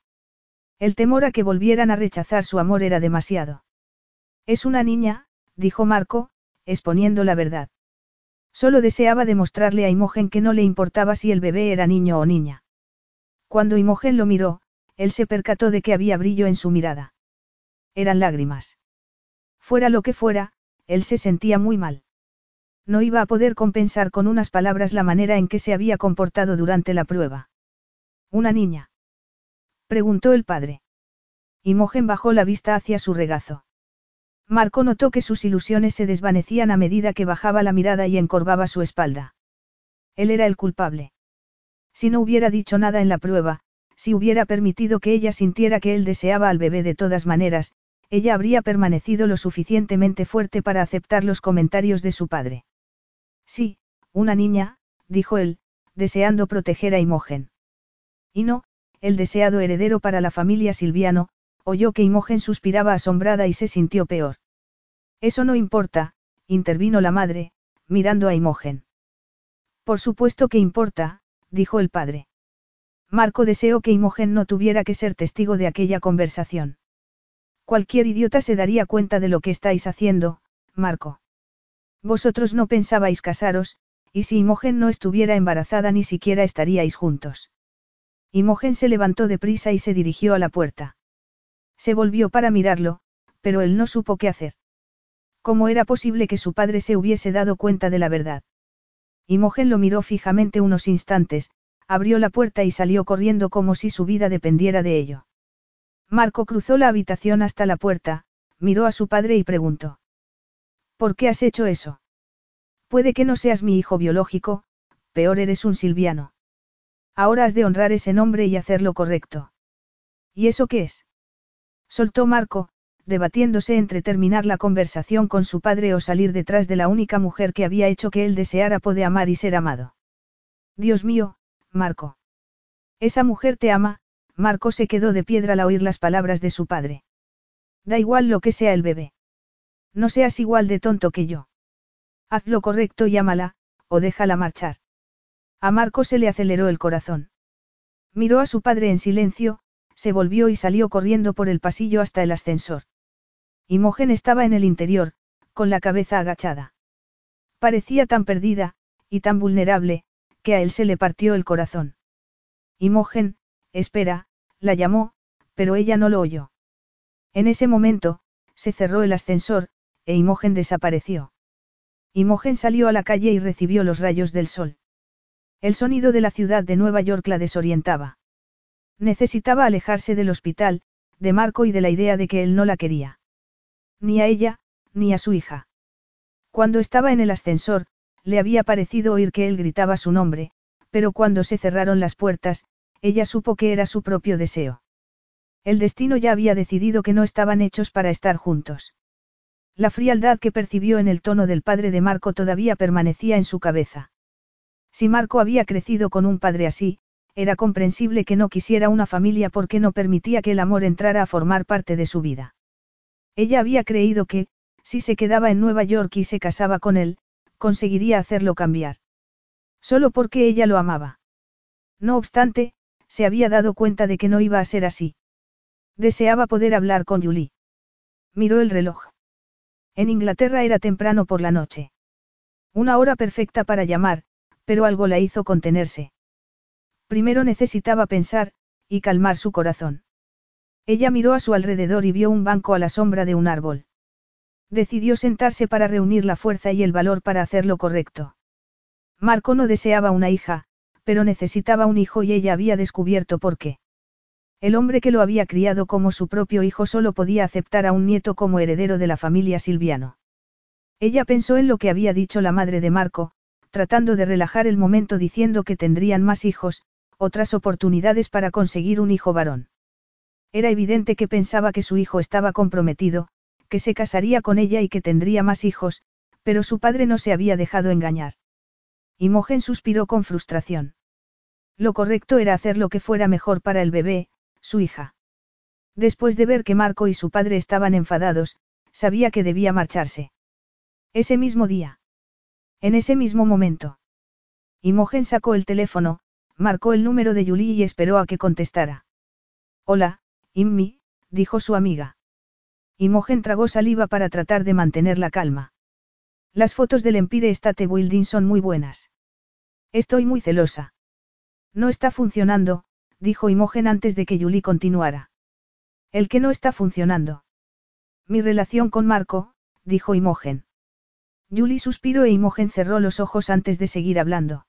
[SPEAKER 1] El temor a que volvieran a rechazar su amor era demasiado. Es una niña, dijo Marco, exponiendo la verdad. Solo deseaba demostrarle a Imogen que no le importaba si el bebé era niño o niña. Cuando Imogen lo miró, él se percató de que había brillo en su mirada. Eran lágrimas. Fuera lo que fuera, él se sentía muy mal. No iba a poder compensar con unas palabras la manera en que se había comportado durante la prueba. ¿Una niña? preguntó el padre. Imogen bajó la vista hacia su regazo. Marco notó que sus ilusiones se desvanecían a medida que bajaba la mirada y encorvaba su espalda. Él era el culpable. Si no hubiera dicho nada en la prueba, si hubiera permitido que ella sintiera que él deseaba al bebé de todas maneras, ella habría permanecido lo suficientemente fuerte para aceptar los comentarios de su padre. Sí, una niña, dijo él, deseando proteger a Imogen. Y no, el deseado heredero para la familia Silviano, oyó que Imogen suspiraba asombrada y se sintió peor. Eso no importa, intervino la madre, mirando a Imogen. Por supuesto que importa, dijo el padre. Marco deseó que Imogen no tuviera que ser testigo de aquella conversación. Cualquier idiota se daría cuenta de lo que estáis haciendo, Marco. Vosotros no pensabais casaros, y si Imogen no estuviera embarazada ni siquiera estaríais juntos. Imogen se levantó deprisa y se dirigió a la puerta. Se volvió para mirarlo, pero él no supo qué hacer. ¿Cómo era posible que su padre se hubiese dado cuenta de la verdad? Imogen lo miró fijamente unos instantes, abrió la puerta y salió corriendo como si su vida dependiera de ello. Marco cruzó la habitación hasta la puerta, miró a su padre y preguntó. ¿Por qué has hecho eso? Puede que no seas mi hijo biológico, peor eres un silviano. Ahora has de honrar ese nombre y hacer lo correcto. ¿Y eso qué es? Soltó Marco, debatiéndose entre terminar la conversación con su padre o salir detrás de la única mujer que había hecho que él deseara poder amar y ser amado. Dios mío, Marco. Esa mujer te ama, Marco se quedó de piedra al oír las palabras de su padre. Da igual lo que sea el bebé. No seas igual de tonto que yo. Haz lo correcto y ámala, o déjala marchar. A Marco se le aceleró el corazón. Miró a su padre en silencio, se volvió y salió corriendo por el pasillo hasta el ascensor. Imogen estaba en el interior, con la cabeza agachada. Parecía tan perdida, y tan vulnerable, que a él se le partió el corazón. Imogen, espera, la llamó, pero ella no lo oyó. En ese momento, se cerró el ascensor, e Imogen desapareció. Imogen salió a la calle y recibió los rayos del sol. El sonido de la ciudad de Nueva York la desorientaba. Necesitaba alejarse del hospital, de Marco y de la idea de que él no la quería. Ni a ella, ni a su hija. Cuando estaba en el ascensor, le había parecido oír que él gritaba su nombre, pero cuando se cerraron las puertas, ella supo que era su propio deseo. El destino ya había decidido que no estaban hechos para estar juntos. La frialdad que percibió en el tono del padre de Marco todavía permanecía en su cabeza. Si Marco había crecido con un padre así, era comprensible que no quisiera una familia porque no permitía que el amor entrara a formar parte de su vida. Ella había creído que, si se quedaba en Nueva York y se casaba con él, conseguiría hacerlo cambiar. Solo porque ella lo amaba. No obstante, se había dado cuenta de que no iba a ser así. Deseaba poder hablar con Julie. Miró el reloj. En Inglaterra era temprano por la noche. Una hora perfecta para llamar, pero algo la hizo contenerse. Primero necesitaba pensar, y calmar su corazón. Ella miró a su alrededor y vio un banco a la sombra de un árbol. Decidió sentarse para reunir la fuerza y el valor para hacer lo correcto. Marco no deseaba una hija, pero necesitaba un hijo y ella había descubierto por qué. El hombre que lo había criado como su propio hijo solo podía aceptar a un nieto como heredero de la familia Silviano. Ella pensó en lo que había dicho la madre de Marco, tratando de relajar el momento diciendo que tendrían más hijos, otras oportunidades para conseguir un hijo varón. Era evidente que pensaba que su hijo estaba comprometido, que se casaría con ella y que tendría más hijos, pero su padre no se había dejado engañar. Imogen suspiró con frustración. Lo correcto era hacer lo que fuera mejor para el bebé, su hija. Después de ver que Marco y su padre estaban enfadados, sabía que debía marcharse. Ese mismo día. En ese mismo momento. Imogen sacó el teléfono, marcó el número de Julie y esperó a que contestara. Hola, Immi, dijo su amiga. Imogen tragó saliva para tratar de mantener la calma. Las fotos del Empire State Building son muy buenas. Estoy muy celosa. No está funcionando, dijo Imogen antes de que Julie continuara. El que no está funcionando. Mi relación con Marco, dijo Imogen. Julie suspiró e Imogen cerró los ojos antes de seguir hablando.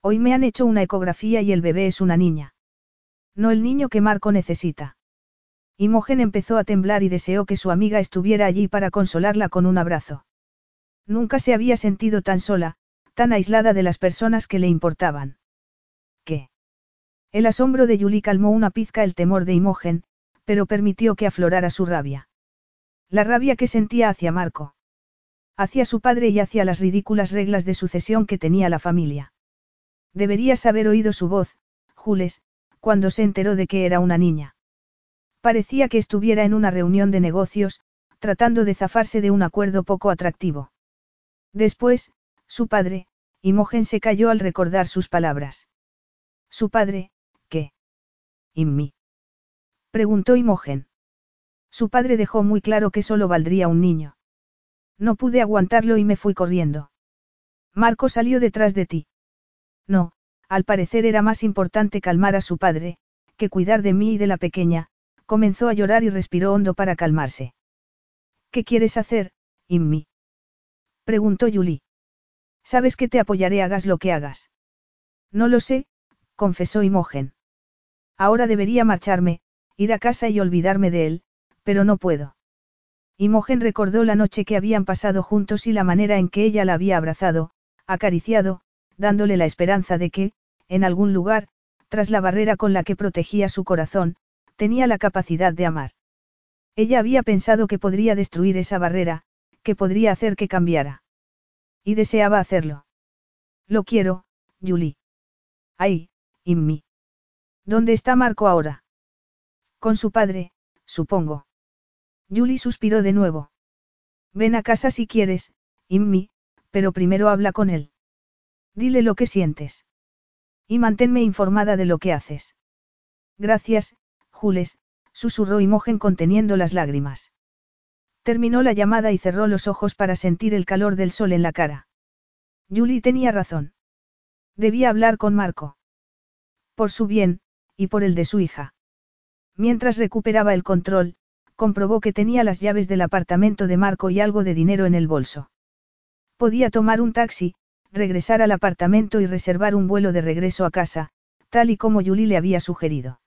[SPEAKER 1] Hoy me han hecho una ecografía y el bebé es una niña. No el niño que Marco necesita. Imogen empezó a temblar y deseó que su amiga estuviera allí para consolarla con un abrazo. Nunca se había sentido tan sola, tan aislada de las personas que le importaban. ¿Qué? El asombro de Julie calmó una pizca el temor de Imogen, pero permitió que aflorara su rabia. La rabia que sentía hacia Marco. Hacia su padre y hacia las ridículas reglas de sucesión que tenía la familia. Deberías haber oído su voz, Jules, cuando se enteró de que era una niña. Parecía que estuviera en una reunión de negocios, tratando de zafarse de un acuerdo poco atractivo. Después, su padre, Imogen se cayó al recordar sus palabras. Su padre, ¿qué? Immi. Preguntó Imogen. Su padre dejó muy claro que solo valdría un niño. No pude aguantarlo y me fui corriendo. Marco salió detrás de ti. No, al parecer era más importante calmar a su padre, que cuidar de mí y de la pequeña, comenzó a llorar y respiró hondo para calmarse. ¿Qué quieres hacer, Immi? preguntó Julie. Sabes que te apoyaré hagas lo que hagas. No lo sé, confesó Imogen. Ahora debería marcharme, ir a casa y olvidarme de él, pero no puedo. Imogen recordó la noche que habían pasado juntos y la manera en que ella la había abrazado, acariciado, dándole la esperanza de que, en algún lugar, tras la barrera con la que protegía su corazón, tenía la capacidad de amar. Ella había pensado que podría destruir esa barrera, que podría hacer que cambiara. Y deseaba hacerlo. Lo quiero, Julie. Ay, Immi. ¿Dónde está Marco ahora? Con su padre, supongo. Julie suspiró de nuevo. Ven a casa si quieres, Immi, pero primero habla con él. Dile lo que sientes. Y manténme informada de lo que haces. Gracias, Jules, susurró Imogen conteniendo las lágrimas. Terminó la llamada y cerró los ojos para sentir el calor del sol en la cara. Julie tenía razón. Debía hablar con Marco. Por su bien, y por el de su hija. Mientras recuperaba el control, comprobó que tenía las llaves del apartamento de Marco y algo de dinero en el bolso. Podía tomar un taxi, regresar al apartamento y reservar un vuelo de regreso a casa, tal y como Julie le había sugerido.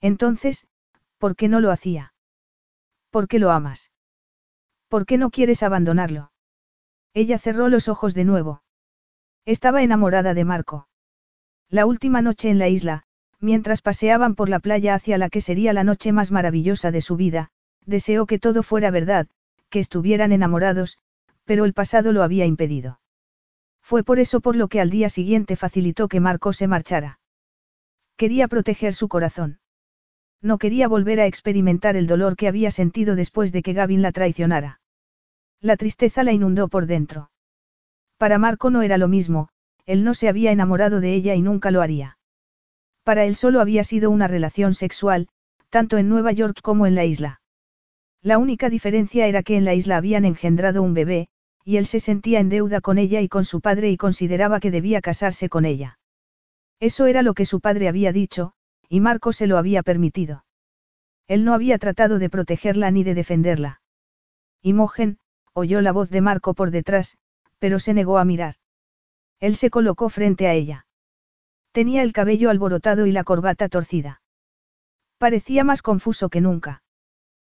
[SPEAKER 1] Entonces, ¿por qué no lo hacía? ¿Por qué lo amas? ¿Por qué no quieres abandonarlo? Ella cerró los ojos de nuevo. Estaba enamorada de Marco. La última noche en la isla, mientras paseaban por la playa hacia la que sería la noche más maravillosa de su vida, deseó que todo fuera verdad, que estuvieran enamorados, pero el pasado lo había impedido. Fue por eso por lo que al día siguiente facilitó que Marco se marchara. Quería proteger su corazón. No quería volver a experimentar el dolor que había sentido después de que Gavin la traicionara. La tristeza la inundó por dentro. Para Marco no era lo mismo, él no se había enamorado de ella y nunca lo haría. Para él solo había sido una relación sexual, tanto en Nueva York como en la isla. La única diferencia era que en la isla habían engendrado un bebé, y él se sentía en deuda con ella y con su padre y consideraba que debía casarse con ella. Eso era lo que su padre había dicho, y Marco se lo había permitido. Él no había tratado de protegerla ni de defenderla. Imogen, oyó la voz de Marco por detrás, pero se negó a mirar. Él se colocó frente a ella. Tenía el cabello alborotado y la corbata torcida. Parecía más confuso que nunca.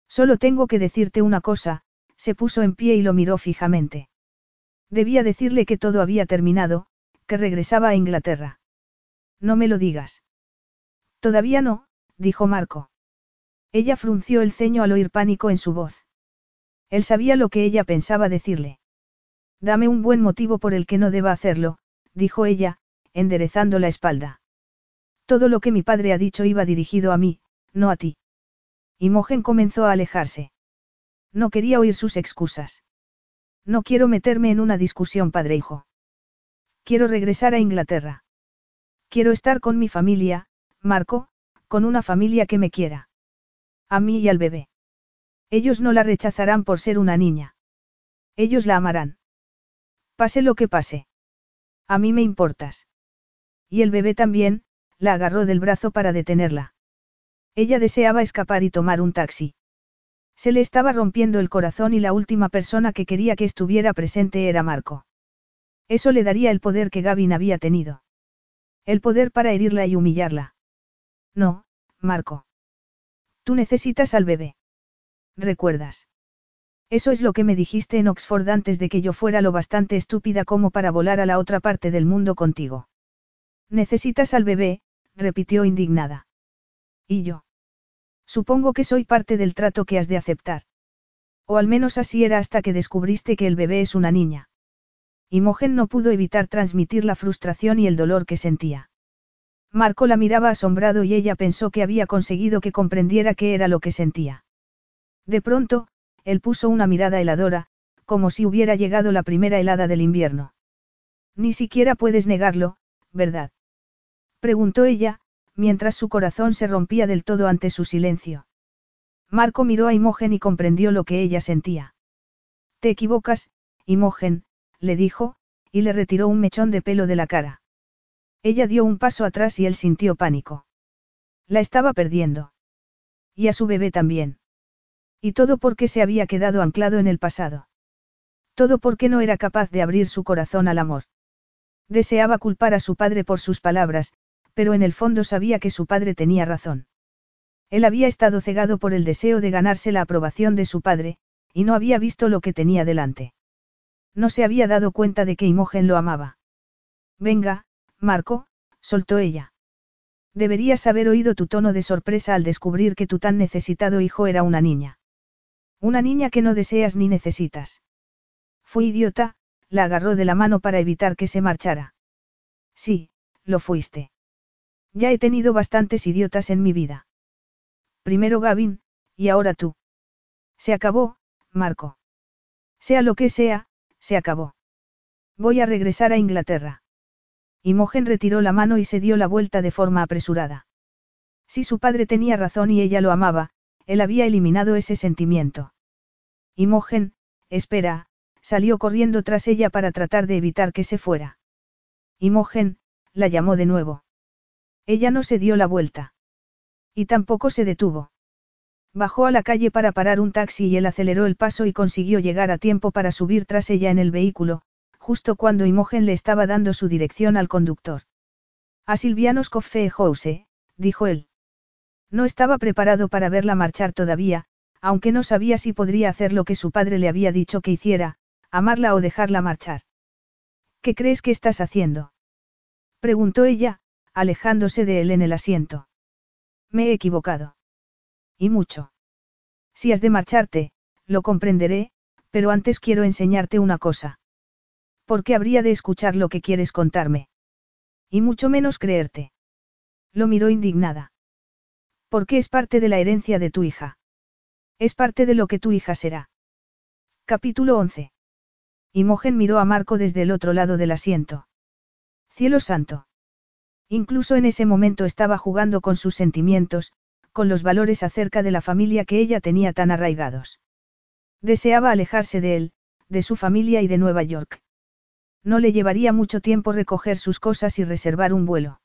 [SPEAKER 1] Solo tengo que decirte una cosa, se puso en pie y lo miró fijamente. Debía decirle que todo había terminado, que regresaba a Inglaterra. No me lo digas. Todavía no, dijo Marco. Ella frunció el ceño al oír pánico en su voz. Él sabía lo que ella pensaba decirle. Dame un buen motivo por el que no deba hacerlo, dijo ella, enderezando la espalda. Todo lo que mi padre ha dicho iba dirigido a mí, no a ti. Imogen comenzó a alejarse. No quería oír sus excusas. No quiero meterme en una discusión padre-hijo. Quiero regresar a Inglaterra. Quiero estar con mi familia, Marco, con una familia que me quiera. A mí y al bebé. Ellos no la rechazarán por ser una niña. Ellos la amarán. Pase lo que pase. A mí me importas. Y el bebé también, la agarró del brazo para detenerla. Ella deseaba escapar y tomar un taxi. Se le estaba rompiendo el corazón y la última persona que quería que estuviera presente era Marco. Eso le daría el poder que Gavin había tenido. El poder para herirla y humillarla. No, Marco. Tú necesitas al bebé. ¿Recuerdas? Eso es lo que me dijiste en Oxford antes de que yo fuera lo bastante estúpida como para volar a la otra parte del mundo contigo. Necesitas al bebé, repitió indignada. ¿Y yo? Supongo que soy parte del trato que has de aceptar. O al menos así era hasta que descubriste que el bebé es una niña. Imogen no pudo evitar transmitir la frustración y el dolor que sentía. Marco la miraba asombrado y ella pensó que había conseguido que comprendiera qué era lo que sentía. De pronto, él puso una mirada heladora, como si hubiera llegado la primera helada del invierno. Ni siquiera puedes negarlo, ¿verdad? Preguntó ella, mientras su corazón se rompía del todo ante su silencio. Marco miró a Imogen y comprendió lo que ella sentía. Te equivocas, Imogen, le dijo, y le retiró un mechón de pelo de la cara. Ella dio un paso atrás y él sintió pánico. La estaba perdiendo. Y a su bebé también. Y todo porque se había quedado anclado en el pasado. Todo porque no era capaz de abrir su corazón al amor. Deseaba culpar a su padre por sus palabras, pero en el fondo sabía que su padre tenía razón. Él había estado cegado por el deseo de ganarse la aprobación de su padre, y no había visto lo que tenía delante. No se había dado cuenta de que Imogen lo amaba. Venga, Marco, soltó ella. Deberías haber oído tu tono de sorpresa al descubrir que tu tan necesitado hijo era una niña. Una niña que no deseas ni necesitas. Fui idiota, la agarró de la mano para evitar que se marchara. Sí, lo fuiste. Ya he tenido bastantes idiotas en mi vida. Primero Gavin, y ahora tú. Se acabó, Marco. Sea lo que sea, se acabó. Voy a regresar a Inglaterra. Imogen retiró la mano y se dio la vuelta de forma apresurada. Si su padre tenía razón y ella lo amaba, él había eliminado ese sentimiento. Imogen, espera, salió corriendo tras ella para tratar de evitar que se fuera. Imogen, la llamó de nuevo. Ella no se dio la vuelta. Y tampoco se detuvo. Bajó a la calle para parar un taxi y él aceleró el paso y consiguió llegar a tiempo para subir tras ella en el vehículo, justo cuando Imogen le estaba dando su dirección al conductor. A Silvianos Coffee House, dijo él. No estaba preparado para verla marchar todavía, aunque no sabía si podría hacer lo que su padre le había dicho que hiciera, amarla o dejarla marchar. ¿Qué crees que estás haciendo? preguntó ella, alejándose de él en el asiento. Me he equivocado. Y mucho. Si has de marcharte, lo comprenderé, pero antes quiero enseñarte una cosa. ¿Por qué habría de escuchar lo que quieres contarme? Y mucho menos creerte. Lo miró indignada. Porque es parte de la herencia de tu hija. Es parte de lo que tu hija será. Capítulo 11. Imogen miró a Marco desde el otro lado del asiento. Cielo santo. Incluso en ese momento estaba jugando con sus sentimientos, con los valores acerca de la familia que ella tenía tan arraigados. Deseaba alejarse de él, de su familia y de Nueva York. No le llevaría mucho tiempo recoger sus cosas y reservar un vuelo.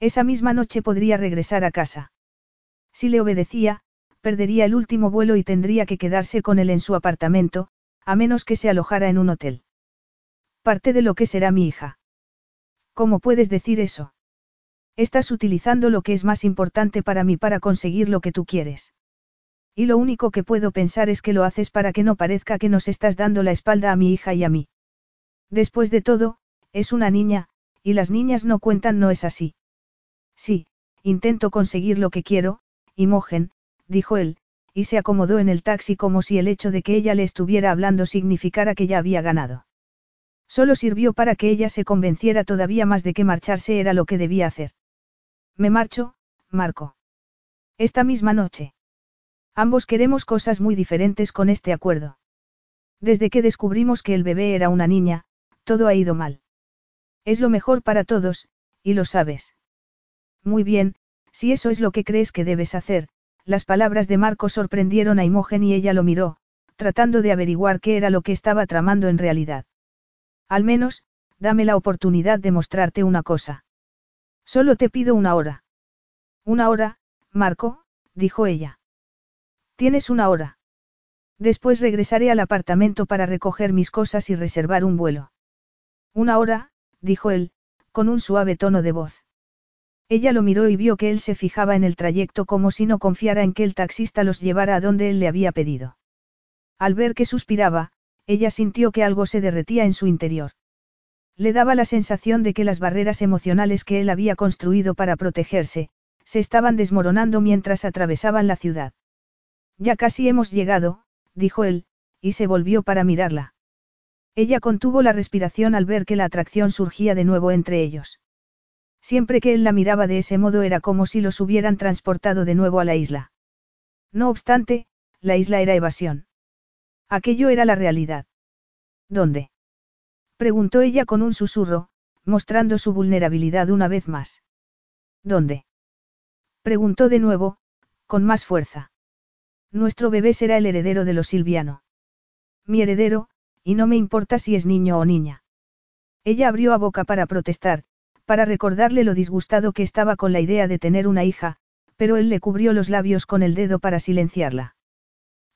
[SPEAKER 1] Esa misma noche podría regresar a casa. Si le obedecía, perdería el último vuelo y tendría que quedarse con él en su apartamento, a menos que se alojara en un hotel. Parte de lo que será mi hija. ¿Cómo puedes decir eso? Estás utilizando lo que es más importante para mí para conseguir lo que tú quieres. Y lo único que puedo pensar es que lo haces para que no parezca que nos estás dando la espalda a mi hija y a mí. Después de todo, es una niña, y las niñas no cuentan, no es así. Sí, intento conseguir lo que quiero, Imogen, dijo él, y se acomodó en el taxi como si el hecho de que ella le estuviera hablando significara que ya había ganado. Solo sirvió para que ella se convenciera todavía más de que marcharse era lo que debía hacer. Me marcho, Marco. Esta misma noche. Ambos queremos cosas muy diferentes con este acuerdo. Desde que descubrimos que el bebé era una niña, todo ha ido mal. Es lo mejor para todos, y lo sabes. Muy bien, si eso es lo que crees que debes hacer, las palabras de Marco sorprendieron a Imogen y ella lo miró, tratando de averiguar qué era lo que estaba tramando en realidad. Al menos, dame la oportunidad de mostrarte una cosa. Solo te pido una hora. Una hora, Marco, dijo ella. Tienes una hora. Después regresaré al apartamento para recoger mis cosas y reservar un vuelo. Una hora, dijo él, con un suave tono de voz. Ella lo miró y vio que él se fijaba en el trayecto como si no confiara en que el taxista los llevara a donde él le había pedido. Al ver que suspiraba, ella sintió que algo se derretía en su interior. Le daba la sensación de que las barreras emocionales que él había construido para protegerse, se estaban desmoronando mientras atravesaban la ciudad. Ya casi hemos llegado, dijo él, y se volvió para mirarla. Ella contuvo la respiración al ver que la atracción surgía de nuevo entre ellos. Siempre que él la miraba de ese modo era como si los hubieran transportado de nuevo a la isla. No obstante, la isla era evasión. Aquello era la realidad. ¿Dónde? Preguntó ella con un susurro, mostrando su vulnerabilidad una vez más. ¿Dónde? Preguntó de nuevo, con más fuerza. Nuestro bebé será el heredero de los Silviano. Mi heredero, y no me importa si es niño o niña. Ella abrió a boca para protestar, para recordarle lo disgustado que estaba con la idea de tener una hija, pero él le cubrió los labios con el dedo para silenciarla.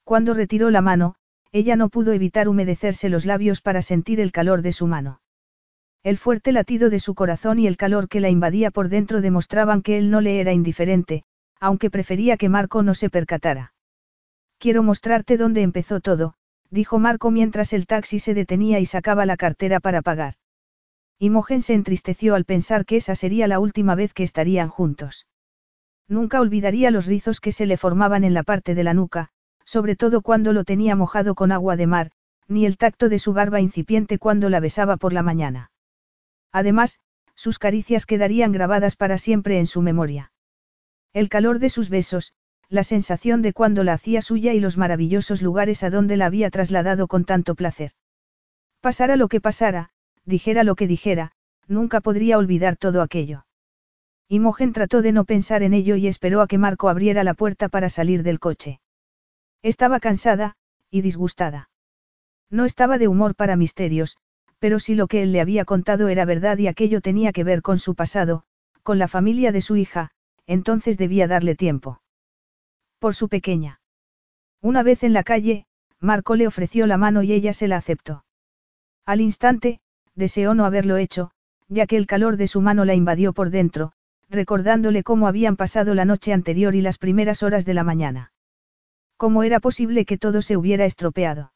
[SPEAKER 1] Cuando retiró la mano, ella no pudo evitar humedecerse los labios para sentir el calor de su mano. El fuerte latido de su corazón y el calor que la invadía por dentro demostraban que él no le era indiferente, aunque prefería que Marco no se percatara. Quiero mostrarte dónde empezó todo, dijo Marco mientras el taxi se detenía y sacaba la cartera para pagar. Imogen se entristeció al pensar que esa sería la última vez que estarían juntos. Nunca olvidaría los rizos que se le formaban en la parte de la nuca, sobre todo cuando lo tenía mojado con agua de mar, ni el tacto de su barba incipiente cuando la besaba por la mañana. Además, sus caricias quedarían grabadas para siempre en su memoria. El calor de sus besos, la sensación de cuando la hacía suya y los maravillosos lugares a donde la había trasladado con tanto placer. Pasara lo que pasara, dijera lo que dijera, nunca podría olvidar todo aquello. Imogen trató de no pensar en ello y esperó a que Marco abriera la puerta para salir del coche. Estaba cansada, y disgustada. No estaba de humor para misterios, pero si lo que él le había contado era verdad y aquello tenía que ver con su pasado, con la familia de su hija, entonces debía darle tiempo. Por su pequeña. Una vez en la calle, Marco le ofreció la mano y ella se la aceptó. Al instante, deseó no haberlo hecho, ya que el calor de su mano la invadió por dentro, recordándole cómo habían pasado la noche anterior y las primeras horas de la mañana. ¿Cómo era posible que todo se hubiera estropeado?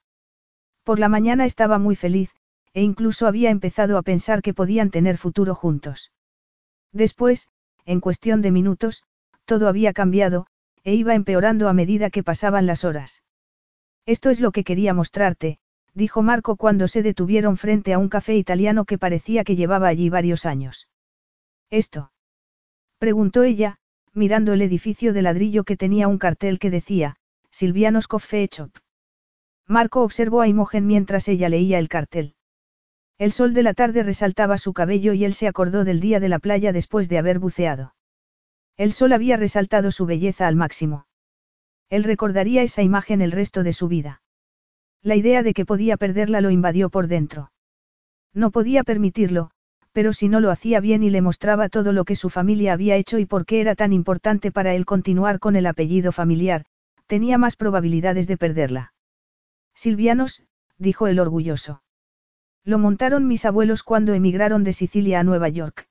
[SPEAKER 1] Por la mañana estaba muy feliz, e incluso había empezado a pensar que podían tener futuro juntos. Después, en cuestión de minutos, todo había cambiado, e iba empeorando a medida que pasaban las horas. Esto es lo que quería mostrarte, dijo Marco cuando se detuvieron frente a un café italiano que parecía que llevaba allí varios años. ¿Esto? preguntó ella, mirando el edificio de ladrillo que tenía un cartel que decía, Silvianos Coffee. Marco observó a Imogen mientras ella leía el cartel. El sol de la tarde resaltaba su cabello y él se acordó del día de la playa después de haber buceado. El sol había resaltado su belleza al máximo. Él recordaría esa imagen el resto de su vida. La idea de que podía perderla lo invadió por dentro. No podía permitirlo, pero si no lo hacía bien y le mostraba todo lo que su familia había hecho y por qué era tan importante para él continuar con el apellido familiar, tenía más probabilidades de perderla. Silvianos, dijo el orgulloso. Lo montaron mis abuelos cuando emigraron de Sicilia a Nueva York.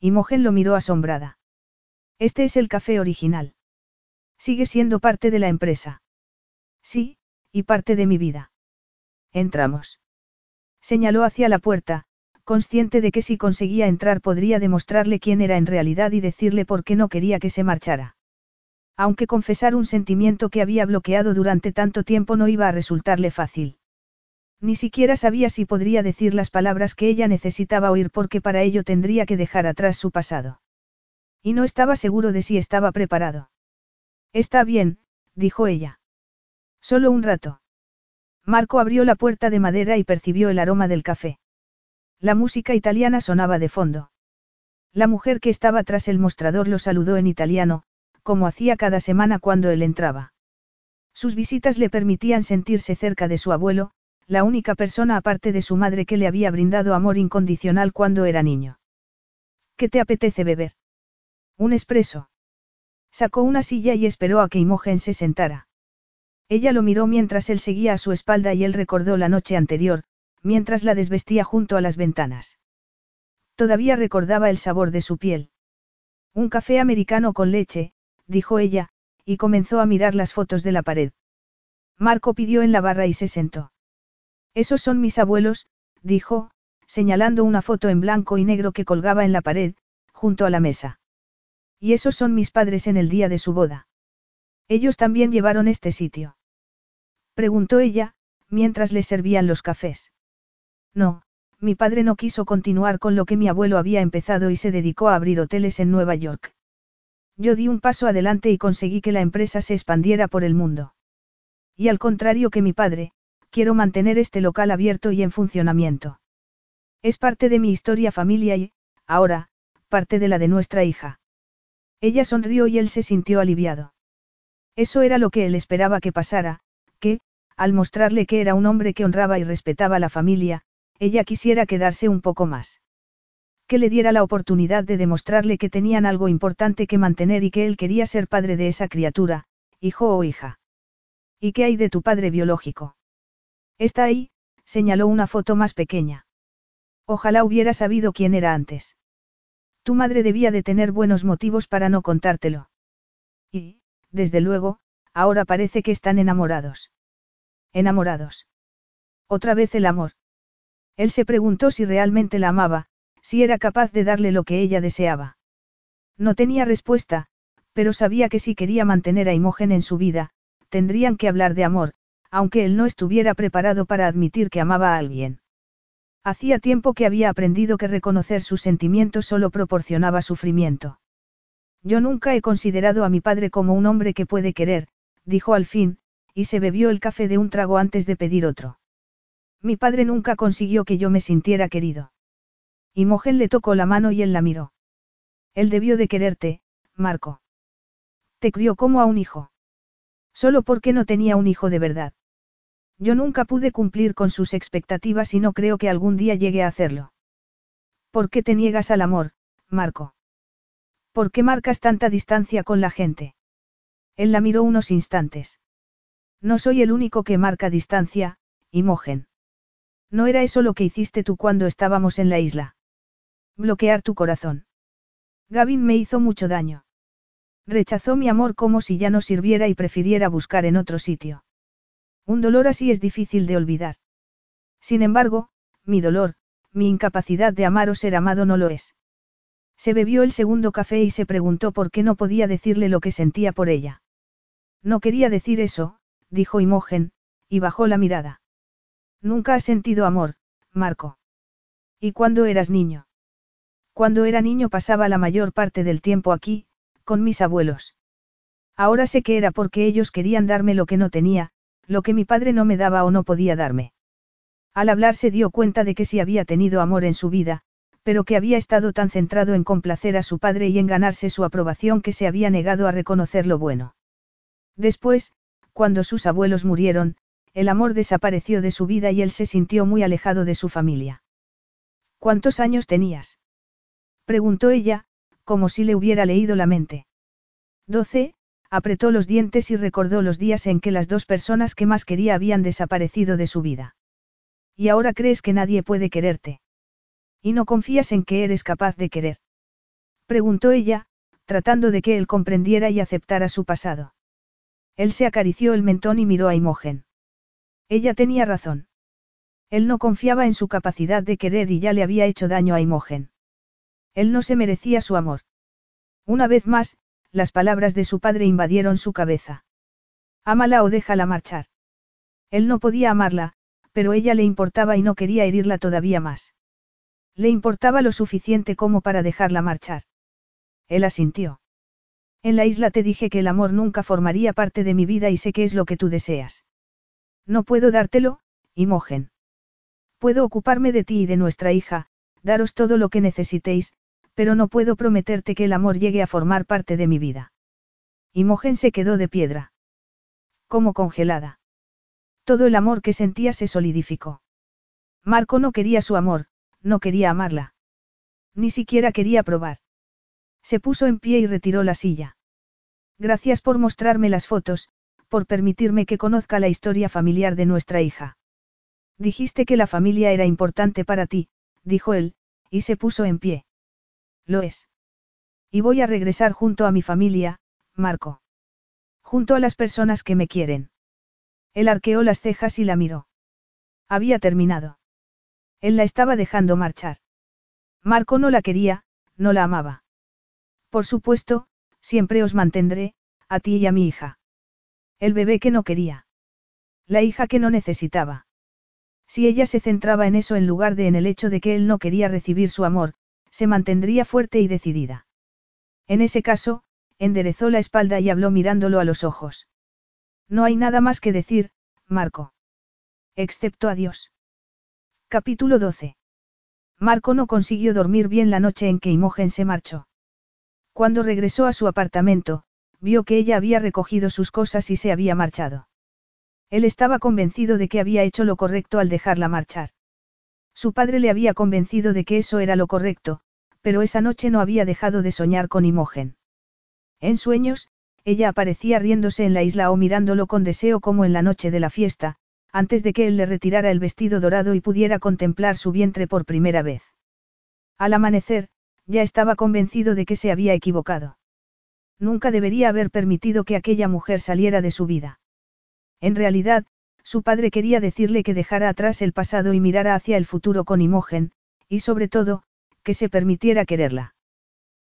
[SPEAKER 1] Imogen lo miró asombrada. Este es el café original. Sigue siendo parte de la empresa. Sí, y parte de mi vida. Entramos. Señaló hacia la puerta, consciente de que si conseguía entrar podría demostrarle quién era en realidad y decirle por qué no quería que se marchara. Aunque confesar un sentimiento que había bloqueado durante tanto tiempo no iba a resultarle fácil. Ni siquiera sabía si podría decir las palabras que ella necesitaba oír porque para ello tendría que dejar atrás su pasado. Y no estaba seguro de si estaba preparado. Está bien, dijo ella. Solo un rato. Marco abrió la puerta de madera y percibió el aroma del café. La música italiana sonaba de fondo. La mujer que estaba tras el mostrador lo saludó en italiano, como hacía cada semana cuando él entraba. Sus visitas le permitían sentirse cerca de su abuelo, la única persona aparte de su madre que le había brindado amor incondicional cuando era niño. ¿Qué te apetece beber? Un espresso. Sacó una silla y esperó a que Imogen se sentara. Ella lo miró mientras él seguía a su espalda y él recordó la noche anterior, mientras la desvestía junto a las ventanas. Todavía recordaba el sabor de su piel. Un café americano con leche, dijo ella, y comenzó a mirar las fotos de la pared. Marco pidió en la barra y se sentó. Esos son mis abuelos, dijo, señalando una foto en blanco y negro que colgaba en la pared, junto a la mesa. Y esos son mis padres en el día de su boda. Ellos también llevaron este sitio. Preguntó ella, mientras le servían los cafés. No, mi padre no quiso continuar con lo que mi abuelo había empezado y se dedicó a abrir hoteles en Nueva York. Yo di un paso adelante y conseguí que la empresa se expandiera por el mundo. Y al contrario que mi padre, quiero mantener este local abierto y en funcionamiento. Es parte de mi historia familia y, ahora, parte de la de nuestra hija. Ella sonrió y él se sintió aliviado. Eso era lo que él esperaba que pasara, que, al mostrarle que era un hombre que honraba y respetaba a la familia, ella quisiera quedarse un poco más. Que le diera la oportunidad de demostrarle que tenían algo importante que mantener y que él quería ser padre de esa criatura, hijo o hija. ¿Y qué hay de tu padre biológico? Está ahí, señaló una foto más pequeña. Ojalá hubiera sabido quién era antes. Tu madre debía de tener buenos motivos para no contártelo. Y, desde luego, ahora parece que están enamorados. Enamorados. Otra vez el amor. Él se preguntó si realmente la amaba, si era capaz de darle lo que ella deseaba. No tenía respuesta, pero sabía que si quería mantener a Imogen en su vida, tendrían que hablar de amor, aunque él no estuviera preparado para admitir que amaba a alguien. Hacía tiempo que había aprendido que reconocer sus sentimientos solo proporcionaba sufrimiento. Yo nunca he considerado a mi padre como un hombre que puede querer, dijo al fin, y se bebió el café de un trago antes de pedir otro. Mi padre nunca consiguió que yo me sintiera querido. Imogen le tocó la mano y él la miró. Él debió de quererte, Marco. Te crió como a un hijo. Solo porque no tenía un hijo de verdad. Yo nunca pude cumplir con sus expectativas y no creo que algún día llegue a hacerlo. ¿Por qué te niegas al amor, Marco? ¿Por qué marcas tanta distancia con la gente? Él la miró unos instantes. No soy el único que marca distancia, Imogen. No era eso lo que hiciste tú cuando estábamos en la isla. Bloquear tu corazón. Gavin me hizo mucho daño. Rechazó mi amor como si ya no sirviera y prefiriera buscar en otro sitio. Un dolor así es difícil de olvidar. Sin embargo, mi dolor, mi incapacidad de amar o ser amado no lo es. Se bebió el segundo café y se preguntó por qué no podía decirle lo que sentía por ella. No quería decir eso, dijo Imogen, y bajó la mirada. Nunca has sentido amor, Marco. ¿Y cuándo eras niño? Cuando era niño pasaba la mayor parte del tiempo aquí, con mis abuelos. Ahora sé que era porque ellos querían darme lo que no tenía, lo que mi padre no me daba o no podía darme. Al hablar se dio cuenta de que sí había tenido amor en su vida, pero que había estado tan centrado en complacer a su padre y en ganarse su aprobación que se había negado a reconocer lo bueno. Después, cuando sus abuelos murieron, el amor desapareció de su vida y él se sintió muy alejado de su familia. ¿Cuántos años tenías? Preguntó ella, como si le hubiera leído la mente. Doce, apretó los dientes y recordó los días en que las dos personas que más quería habían desaparecido de su vida. Y ahora crees que nadie puede quererte. Y no confías en que eres capaz de querer. Preguntó ella, tratando de que él comprendiera y aceptara su pasado. Él se acarició el mentón y miró a Imogen. Ella tenía razón. Él no confiaba en su capacidad de querer y ya le había hecho daño a Imogen. Él no se merecía su amor. Una vez más, las palabras de su padre invadieron su cabeza. Ámala o déjala marchar. Él no podía amarla, pero ella le importaba y no quería herirla todavía más. Le importaba lo suficiente como para dejarla marchar. Él asintió. En la isla te dije que el amor nunca formaría parte de mi vida y sé que es lo que tú deseas. No puedo dártelo, Imogen. Puedo ocuparme de ti y de nuestra hija, daros todo lo que necesitéis, pero no puedo prometerte que el amor llegue a formar parte de mi vida. Imogen se quedó de piedra. Como congelada. Todo el amor que sentía se solidificó. Marco no quería su amor, no quería amarla. Ni siquiera quería probar. Se puso en pie y retiró la silla. Gracias por mostrarme las fotos, por permitirme que conozca la historia familiar de nuestra hija. Dijiste que la familia era importante para ti, dijo él, y se puso en pie. Lo es. Y voy a regresar junto a mi familia, Marco. Junto a las personas que me quieren. Él arqueó las cejas y la miró. Había terminado. Él la estaba dejando marchar. Marco no la quería, no la amaba. Por supuesto, siempre os mantendré, a ti y a mi hija. El bebé que no quería. La hija que no necesitaba. Si ella se centraba en eso en lugar de en el hecho de que él no quería recibir su amor, se mantendría fuerte y decidida. En ese caso, enderezó la espalda y habló mirándolo a los ojos. No hay nada más que decir, Marco. Excepto adiós. Capítulo 12. Marco no consiguió dormir bien la noche en que Imogen se marchó. Cuando regresó a su apartamento, vio que ella había recogido sus cosas y se había marchado. Él estaba convencido de que había hecho lo correcto al dejarla marchar. Su padre le había convencido de que eso era lo correcto, pero esa noche no había dejado de soñar con Imogen. En sueños, ella aparecía riéndose en la isla o mirándolo con deseo como en la noche de la fiesta, antes de que él le retirara el vestido dorado y pudiera contemplar su vientre por primera vez. Al amanecer, ya estaba convencido de que se había equivocado. Nunca debería haber permitido que aquella mujer saliera de su vida. En realidad, su padre quería decirle que dejara atrás el pasado y mirara hacia el futuro con Imogen, y sobre todo, que se permitiera quererla.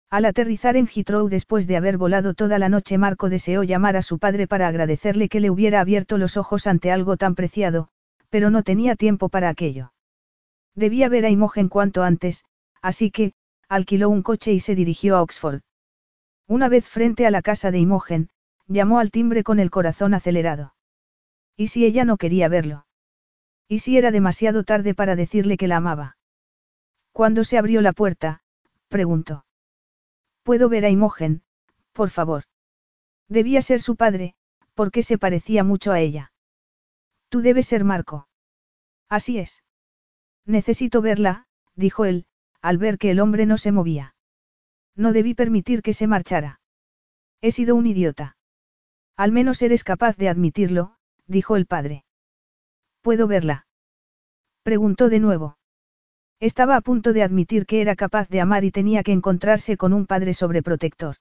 [SPEAKER 1] Al aterrizar en Heathrow después de haber volado toda la noche, Marco deseó llamar a su padre para agradecerle que le hubiera abierto los ojos ante algo tan preciado, pero no tenía tiempo para aquello. Debía ver a Imogen cuanto antes, así que, alquiló un coche y se dirigió a Oxford. Una vez frente a la casa de Imogen, llamó al timbre con el corazón acelerado. ¿Y si ella no quería verlo? ¿Y si era demasiado tarde para decirle que la amaba? Cuando se abrió la puerta, preguntó. ¿Puedo ver a Imogen, por favor? Debía ser su padre, porque se parecía mucho a ella. Tú debes ser Marco. Así es. Necesito verla, dijo él, al ver que el hombre no se movía. No debí permitir que se marchara. He sido un idiota. Al menos eres capaz de admitirlo, dijo el padre. ¿Puedo verla? Preguntó de nuevo. Estaba a punto de admitir que era capaz de amar y tenía que encontrarse con un padre sobreprotector.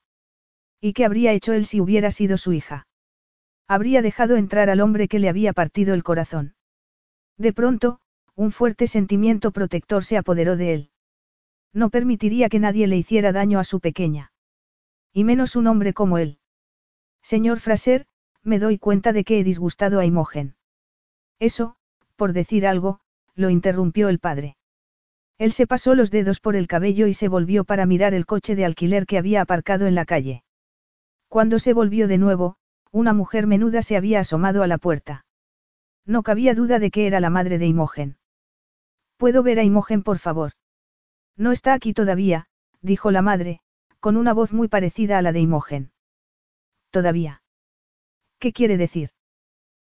[SPEAKER 1] ¿Y qué habría hecho él si hubiera sido su hija? Habría dejado entrar al hombre que le había partido el corazón. De pronto, un fuerte sentimiento protector se apoderó de él. No permitiría que nadie le hiciera daño a su pequeña. Y menos un hombre como él. Señor Fraser, me doy cuenta de que he disgustado a Imogen. Eso, por decir algo, lo interrumpió el padre. Él se pasó los dedos por el cabello y se volvió para mirar el coche de alquiler que había aparcado en la calle. Cuando se volvió de nuevo, una mujer menuda se había asomado a la puerta. No cabía duda de que era la madre de Imogen. ¿Puedo ver a Imogen, por favor? No está aquí todavía, dijo la madre, con una voz muy parecida a la de Imogen. Todavía. ¿Qué quiere decir?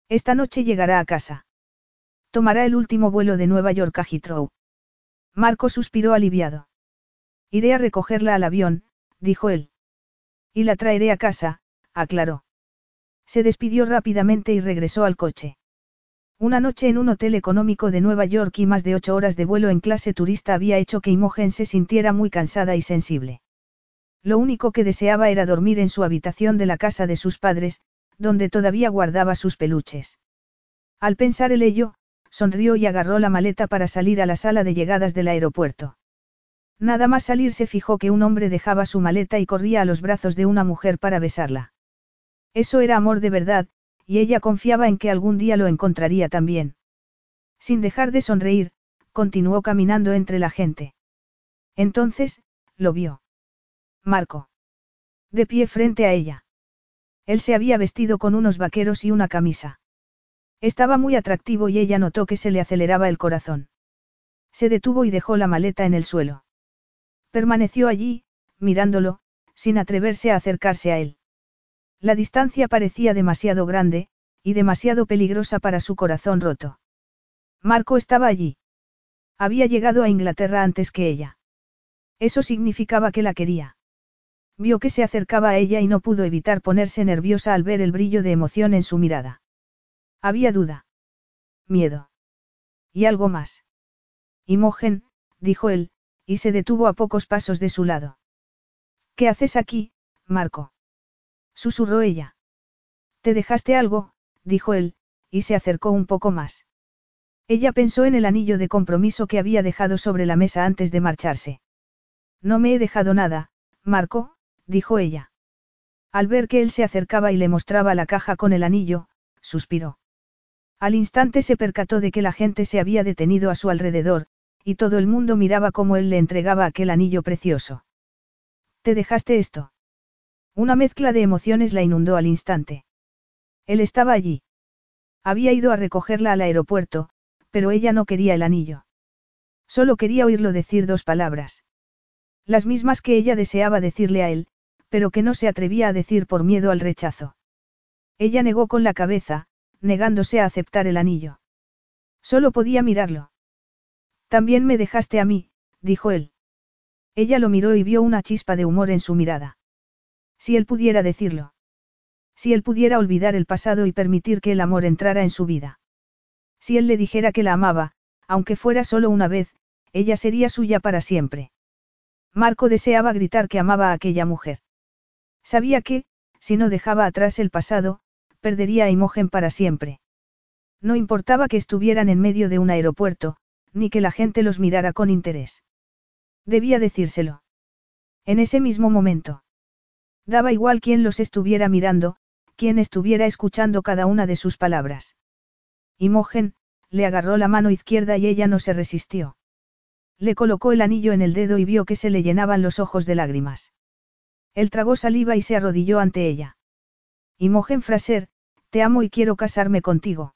[SPEAKER 1] Esta noche llegará a casa. Tomará el último vuelo de Nueva York a Heathrow. Marco suspiró aliviado. Iré a recogerla al avión, dijo él. Y la traeré a casa, aclaró. Se despidió rápidamente y regresó al coche. Una noche en un hotel económico de Nueva York y más de ocho horas de vuelo en clase turista había hecho que Imogen se sintiera muy cansada y sensible. Lo único que deseaba era dormir en su habitación de la casa de sus padres, donde todavía guardaba sus peluches. Al pensar el ello, sonrió y agarró la maleta para salir a la sala de llegadas del aeropuerto. Nada más salir se fijó que un hombre dejaba su maleta y corría a los brazos de una mujer para besarla. Eso era amor de verdad, y ella confiaba en que algún día lo encontraría también. Sin dejar de sonreír, continuó caminando entre la gente. Entonces, lo vio. Marco. De pie frente a ella. Él se había vestido con unos vaqueros y una camisa. Estaba muy atractivo y ella notó que se le aceleraba el corazón. Se detuvo y dejó la maleta en el suelo. Permaneció allí, mirándolo, sin atreverse a acercarse a él. La distancia parecía demasiado grande, y demasiado peligrosa para su corazón roto. Marco estaba allí. Había llegado a Inglaterra antes que ella. Eso significaba que la quería. Vio que se acercaba a ella y no pudo evitar ponerse nerviosa al ver el brillo de emoción en su mirada. Había duda. Miedo. Y algo más. Imogen, dijo él, y se detuvo a pocos pasos de su lado. ¿Qué haces aquí, Marco? Susurró ella. ¿Te dejaste algo? dijo él, y se acercó un poco más. Ella pensó en el anillo de compromiso que había dejado sobre la mesa antes de marcharse. No me he dejado nada, Marco, dijo ella. Al ver que él se acercaba y le mostraba la caja con el anillo, suspiró. Al instante se percató de que la gente se había detenido a su alrededor, y todo el mundo miraba cómo él le entregaba aquel anillo precioso. ¿Te dejaste esto? Una mezcla de emociones la inundó al instante. Él estaba allí. Había ido a recogerla al aeropuerto, pero ella no quería el anillo. Solo quería oírlo decir dos palabras. Las mismas que ella deseaba decirle a él, pero que no se atrevía a decir por miedo al rechazo. Ella negó con la cabeza, negándose a aceptar el anillo. Solo podía mirarlo. También me dejaste a mí, dijo él. Ella lo miró y vio una chispa de humor en su mirada. Si él pudiera decirlo. Si él pudiera olvidar el pasado y permitir que el amor entrara en su vida. Si él le dijera que la amaba, aunque fuera solo una vez, ella sería suya para siempre. Marco deseaba gritar que amaba a aquella mujer. Sabía que, si no dejaba atrás el pasado, perdería a Imogen para siempre. No importaba que estuvieran en medio de un aeropuerto, ni que la gente los mirara con interés. Debía decírselo. En ese mismo momento. Daba igual quién los estuviera mirando, quién estuviera escuchando cada una de sus palabras. Imogen, le agarró la mano izquierda y ella no se resistió. Le colocó el anillo en el dedo y vio que se le llenaban los ojos de lágrimas. Él tragó saliva y se arrodilló ante ella. Imogen Fraser, te amo y quiero casarme contigo.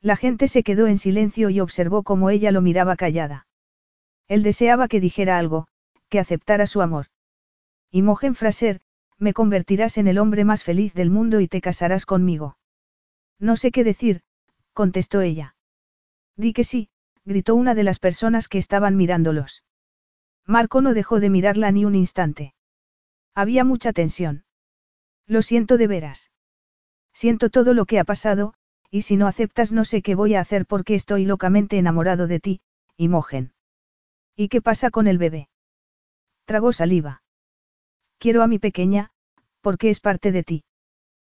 [SPEAKER 1] La gente se quedó en silencio y observó cómo ella lo miraba callada. Él deseaba que dijera algo, que aceptara su amor. Imogen Fraser, me convertirás en el hombre más feliz del mundo y te casarás conmigo. No sé qué decir, contestó ella. Di que sí, gritó una de las personas que estaban mirándolos. Marco no dejó de mirarla ni un instante. Había mucha tensión. Lo siento de veras. Siento todo lo que ha pasado, y si no aceptas no sé qué voy a hacer porque estoy locamente enamorado de ti, Imogen. ¿Y qué pasa con el bebé? Tragó saliva. Quiero a mi pequeña, porque es parte de ti.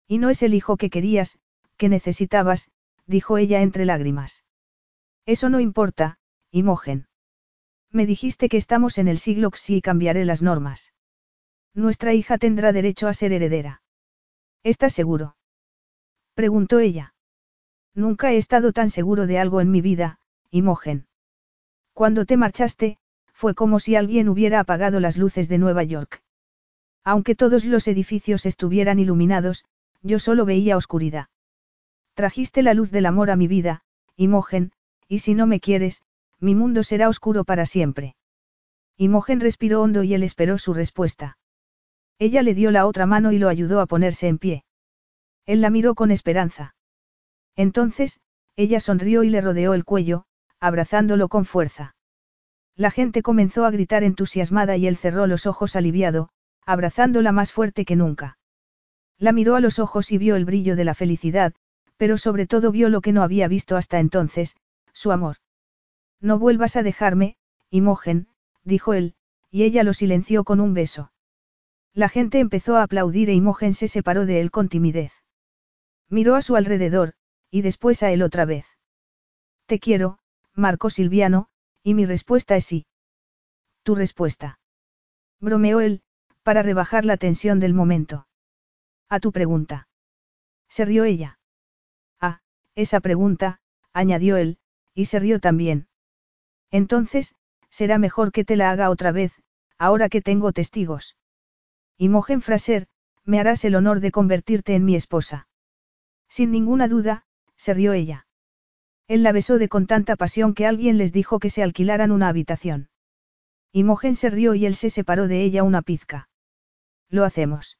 [SPEAKER 1] Y no es el hijo que querías, que necesitabas, dijo ella entre lágrimas. Eso no importa, Imogen. Me dijiste que estamos en el siglo XI y cambiaré las normas. Nuestra hija tendrá derecho a ser heredera. ¿Estás seguro? Preguntó ella. Nunca he estado tan seguro de algo en mi vida, Imogen. Cuando te marchaste, fue como si alguien hubiera apagado las luces de Nueva York. Aunque todos los edificios estuvieran iluminados, yo solo veía oscuridad. Trajiste la luz del amor a mi vida, Imogen, y si no me quieres, mi mundo será oscuro para siempre. Imogen respiró hondo y él esperó su respuesta. Ella le dio la otra mano y lo ayudó a ponerse en pie. Él la miró con esperanza. Entonces, ella sonrió y le rodeó el cuello, abrazándolo con fuerza. La gente comenzó a gritar entusiasmada y él cerró los ojos aliviado, abrazándola más fuerte que nunca. La miró a los ojos y vio el brillo de la felicidad, pero sobre todo vio lo que no había visto hasta entonces, su amor. No vuelvas a dejarme, Imogen, dijo él, y ella lo silenció con un beso. La gente empezó a aplaudir e Imogen se separó de él con timidez. Miró a su alrededor, y después a él otra vez. Te quiero, Marco Silviano, y mi respuesta es sí. Tu respuesta. Bromeó él, para rebajar la tensión del momento. A tu pregunta. Se rió ella. Ah, esa pregunta, añadió él, y se rió también. Entonces, será mejor que te la haga otra vez, ahora que tengo testigos. Imogen Fraser, me harás el honor de convertirte en mi esposa. Sin ninguna duda, se rió ella. Él la besó de con tanta pasión que alguien les dijo que se alquilaran una habitación. Imogen se rió y él se separó de ella una pizca. ¿Lo hacemos?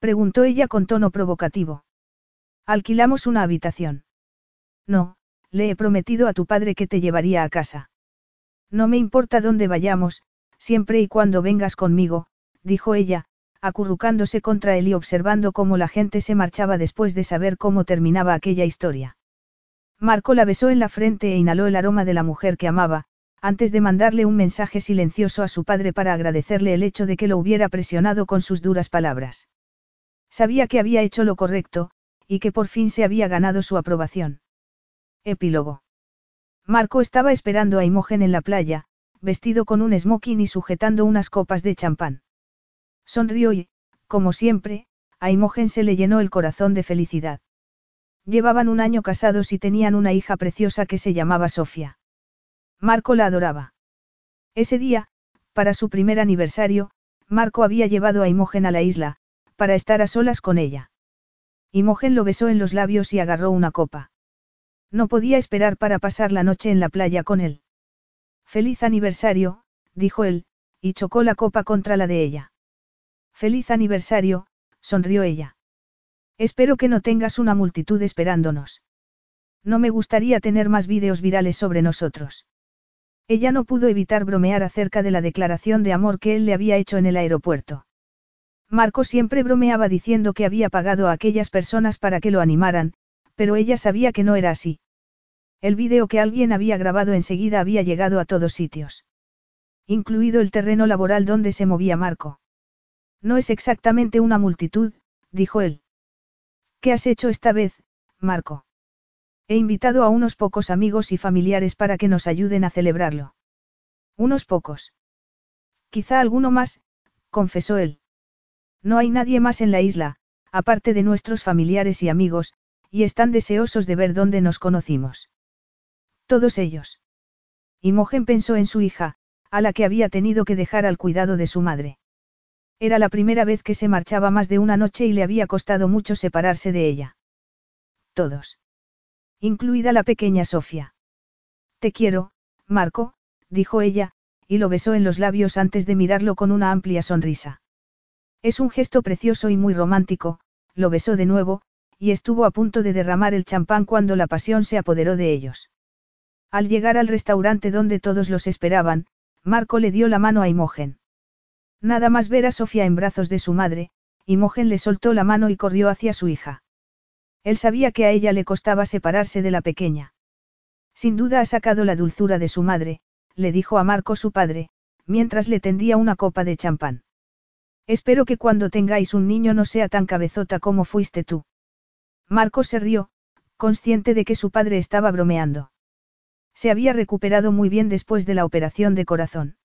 [SPEAKER 1] Preguntó ella con tono provocativo. Alquilamos una habitación. No, le he prometido a tu padre que te llevaría a casa. No me importa dónde vayamos, siempre y cuando vengas conmigo, dijo ella, acurrucándose contra él y observando cómo la gente se marchaba después de saber cómo terminaba aquella historia. Marco la besó en la frente e inhaló el aroma de la mujer que amaba, antes de mandarle un mensaje silencioso a su padre para agradecerle el hecho de que lo hubiera presionado con sus duras palabras. Sabía que había hecho lo correcto, y que por fin se había ganado su aprobación. Epílogo. Marco estaba esperando a Imogen en la playa, vestido con un smoking y sujetando unas copas de champán. Sonrió y, como siempre, a Imogen se le llenó el corazón de felicidad. Llevaban un año casados y tenían una hija preciosa que se llamaba Sofía. Marco la adoraba. Ese día, para su primer aniversario, Marco había llevado a Imogen a la isla, para estar a solas con ella. Imogen lo besó en los labios y agarró una copa. No podía esperar para pasar la noche en la playa con él. Feliz aniversario, dijo él, y chocó la copa contra la de ella. Feliz aniversario, sonrió ella. Espero que no tengas una multitud esperándonos. No me gustaría tener más vídeos virales sobre nosotros. Ella no pudo evitar bromear acerca de la declaración de amor que él le había hecho en el aeropuerto. Marco siempre bromeaba diciendo que había pagado a aquellas personas para que lo animaran, pero ella sabía que no era así. El vídeo que alguien había grabado enseguida había llegado a todos sitios. Incluido el terreno laboral donde se movía Marco. No es exactamente una multitud, dijo él. ¿Qué has hecho esta vez, Marco? He invitado a unos pocos amigos y familiares para que nos ayuden a celebrarlo. Unos pocos. Quizá alguno más, confesó él. No hay nadie más en la isla, aparte de nuestros familiares y amigos, y están deseosos de ver dónde nos conocimos. Todos ellos. Imogen pensó en su hija, a la que había tenido que dejar al cuidado de su madre. Era la primera vez que se marchaba más de una noche y le había costado mucho separarse de ella. Todos. Incluida la pequeña Sofía. Te quiero, Marco, dijo ella, y lo besó en los labios antes de mirarlo con una amplia sonrisa. Es un gesto precioso y muy romántico, lo besó de nuevo, y estuvo a punto de derramar el champán cuando la pasión se apoderó de ellos. Al llegar al restaurante donde todos los esperaban, Marco le dio la mano a Imogen. Nada más ver a Sofía en brazos de su madre, Imogen le soltó la mano y corrió hacia su hija. Él sabía que a ella le costaba separarse de la pequeña. Sin duda ha sacado la dulzura de su madre, le dijo a Marco su padre, mientras le tendía una copa de champán. Espero que cuando tengáis un niño no sea tan cabezota como fuiste tú. Marco se rió, consciente de que su padre estaba bromeando. Se había recuperado muy bien después de la operación de corazón.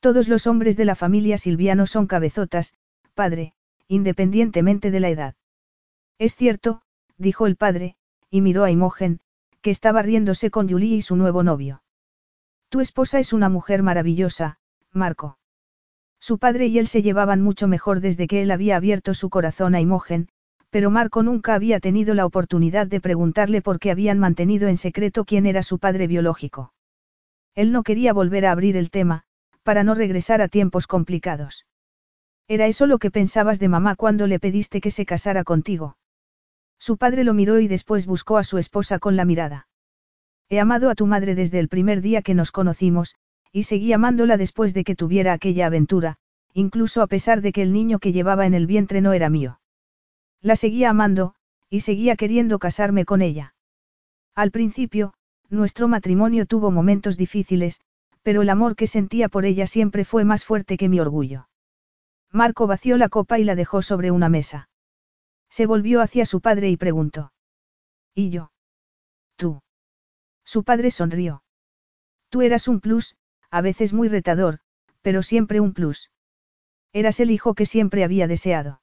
[SPEAKER 1] Todos los hombres de la familia Silviano son cabezotas, padre, independientemente de la edad. Es cierto, dijo el padre, y miró a Imogen, que estaba riéndose con Julie y su nuevo novio. Tu esposa es una mujer maravillosa, Marco. Su padre y él se llevaban mucho mejor desde que él había abierto su corazón a Imogen, pero Marco nunca había tenido la oportunidad de preguntarle por qué habían mantenido en secreto quién era su padre biológico. Él no quería volver a abrir el tema, para no regresar a tiempos complicados. ¿Era eso lo que pensabas de mamá cuando le pediste que se casara contigo? Su padre lo miró y después buscó a su esposa con la mirada. He amado a tu madre desde el primer día que nos conocimos, y seguí amándola después de que tuviera aquella aventura, incluso a pesar de que el niño que llevaba en el vientre no era mío. La seguía amando, y seguía queriendo casarme con ella. Al principio, nuestro matrimonio tuvo momentos difíciles, pero el amor que sentía por ella siempre fue más fuerte que mi orgullo. Marco vació la copa y la dejó sobre una mesa. Se volvió hacia su padre y preguntó. ¿Y yo? Tú. Su padre sonrió. Tú eras un plus, a veces muy retador, pero siempre un plus. Eras el hijo que siempre había deseado.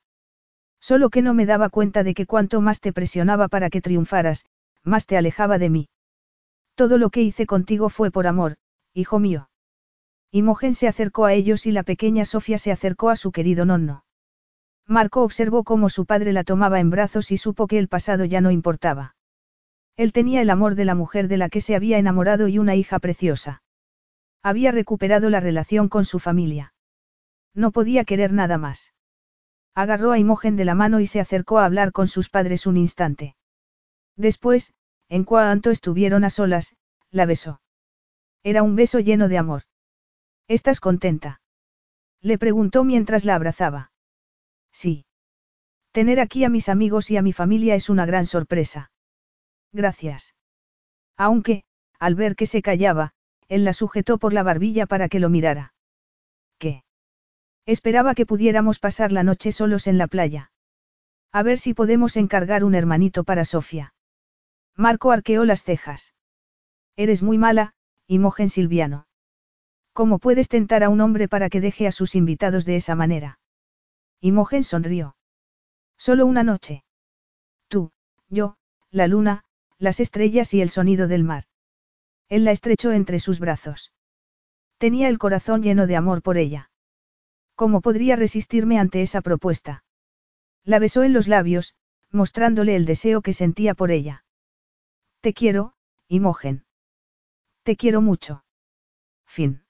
[SPEAKER 1] Solo que no me daba cuenta de que cuanto más te presionaba para que triunfaras, más te alejaba de mí. Todo lo que hice contigo fue por amor, hijo mío. Imogen se acercó a ellos y la pequeña Sofía se acercó a su querido nonno. Marco observó cómo su padre la tomaba en brazos y supo que el pasado ya no importaba. Él tenía el amor de la mujer de la que se había enamorado y una hija preciosa. Había recuperado la relación con su familia. No podía querer nada más. Agarró a Imogen de la mano y se acercó a hablar con sus padres un instante. Después, en cuanto estuvieron a solas, la besó. Era un beso lleno de amor. ¿Estás contenta? Le preguntó mientras la abrazaba. Sí. Tener aquí a mis amigos y a mi familia es una gran sorpresa. Gracias. Aunque, al ver que se callaba, él la sujetó por la barbilla para que lo mirara. ¿Qué? Esperaba que pudiéramos pasar la noche solos en la playa. A ver si podemos encargar un hermanito para Sofía. Marco arqueó las cejas. Eres muy mala, Imogen Silviano. ¿Cómo puedes tentar a un hombre para que deje a sus invitados de esa manera? Imogen sonrió. Solo una noche. Tú, yo, la luna, las estrellas y el sonido del mar. Él la estrechó entre sus brazos. Tenía el corazón lleno de amor por ella. ¿Cómo podría resistirme ante esa propuesta? La besó en los labios, mostrándole el deseo que sentía por ella. Te quiero, Imogen. Te quiero mucho. Fin.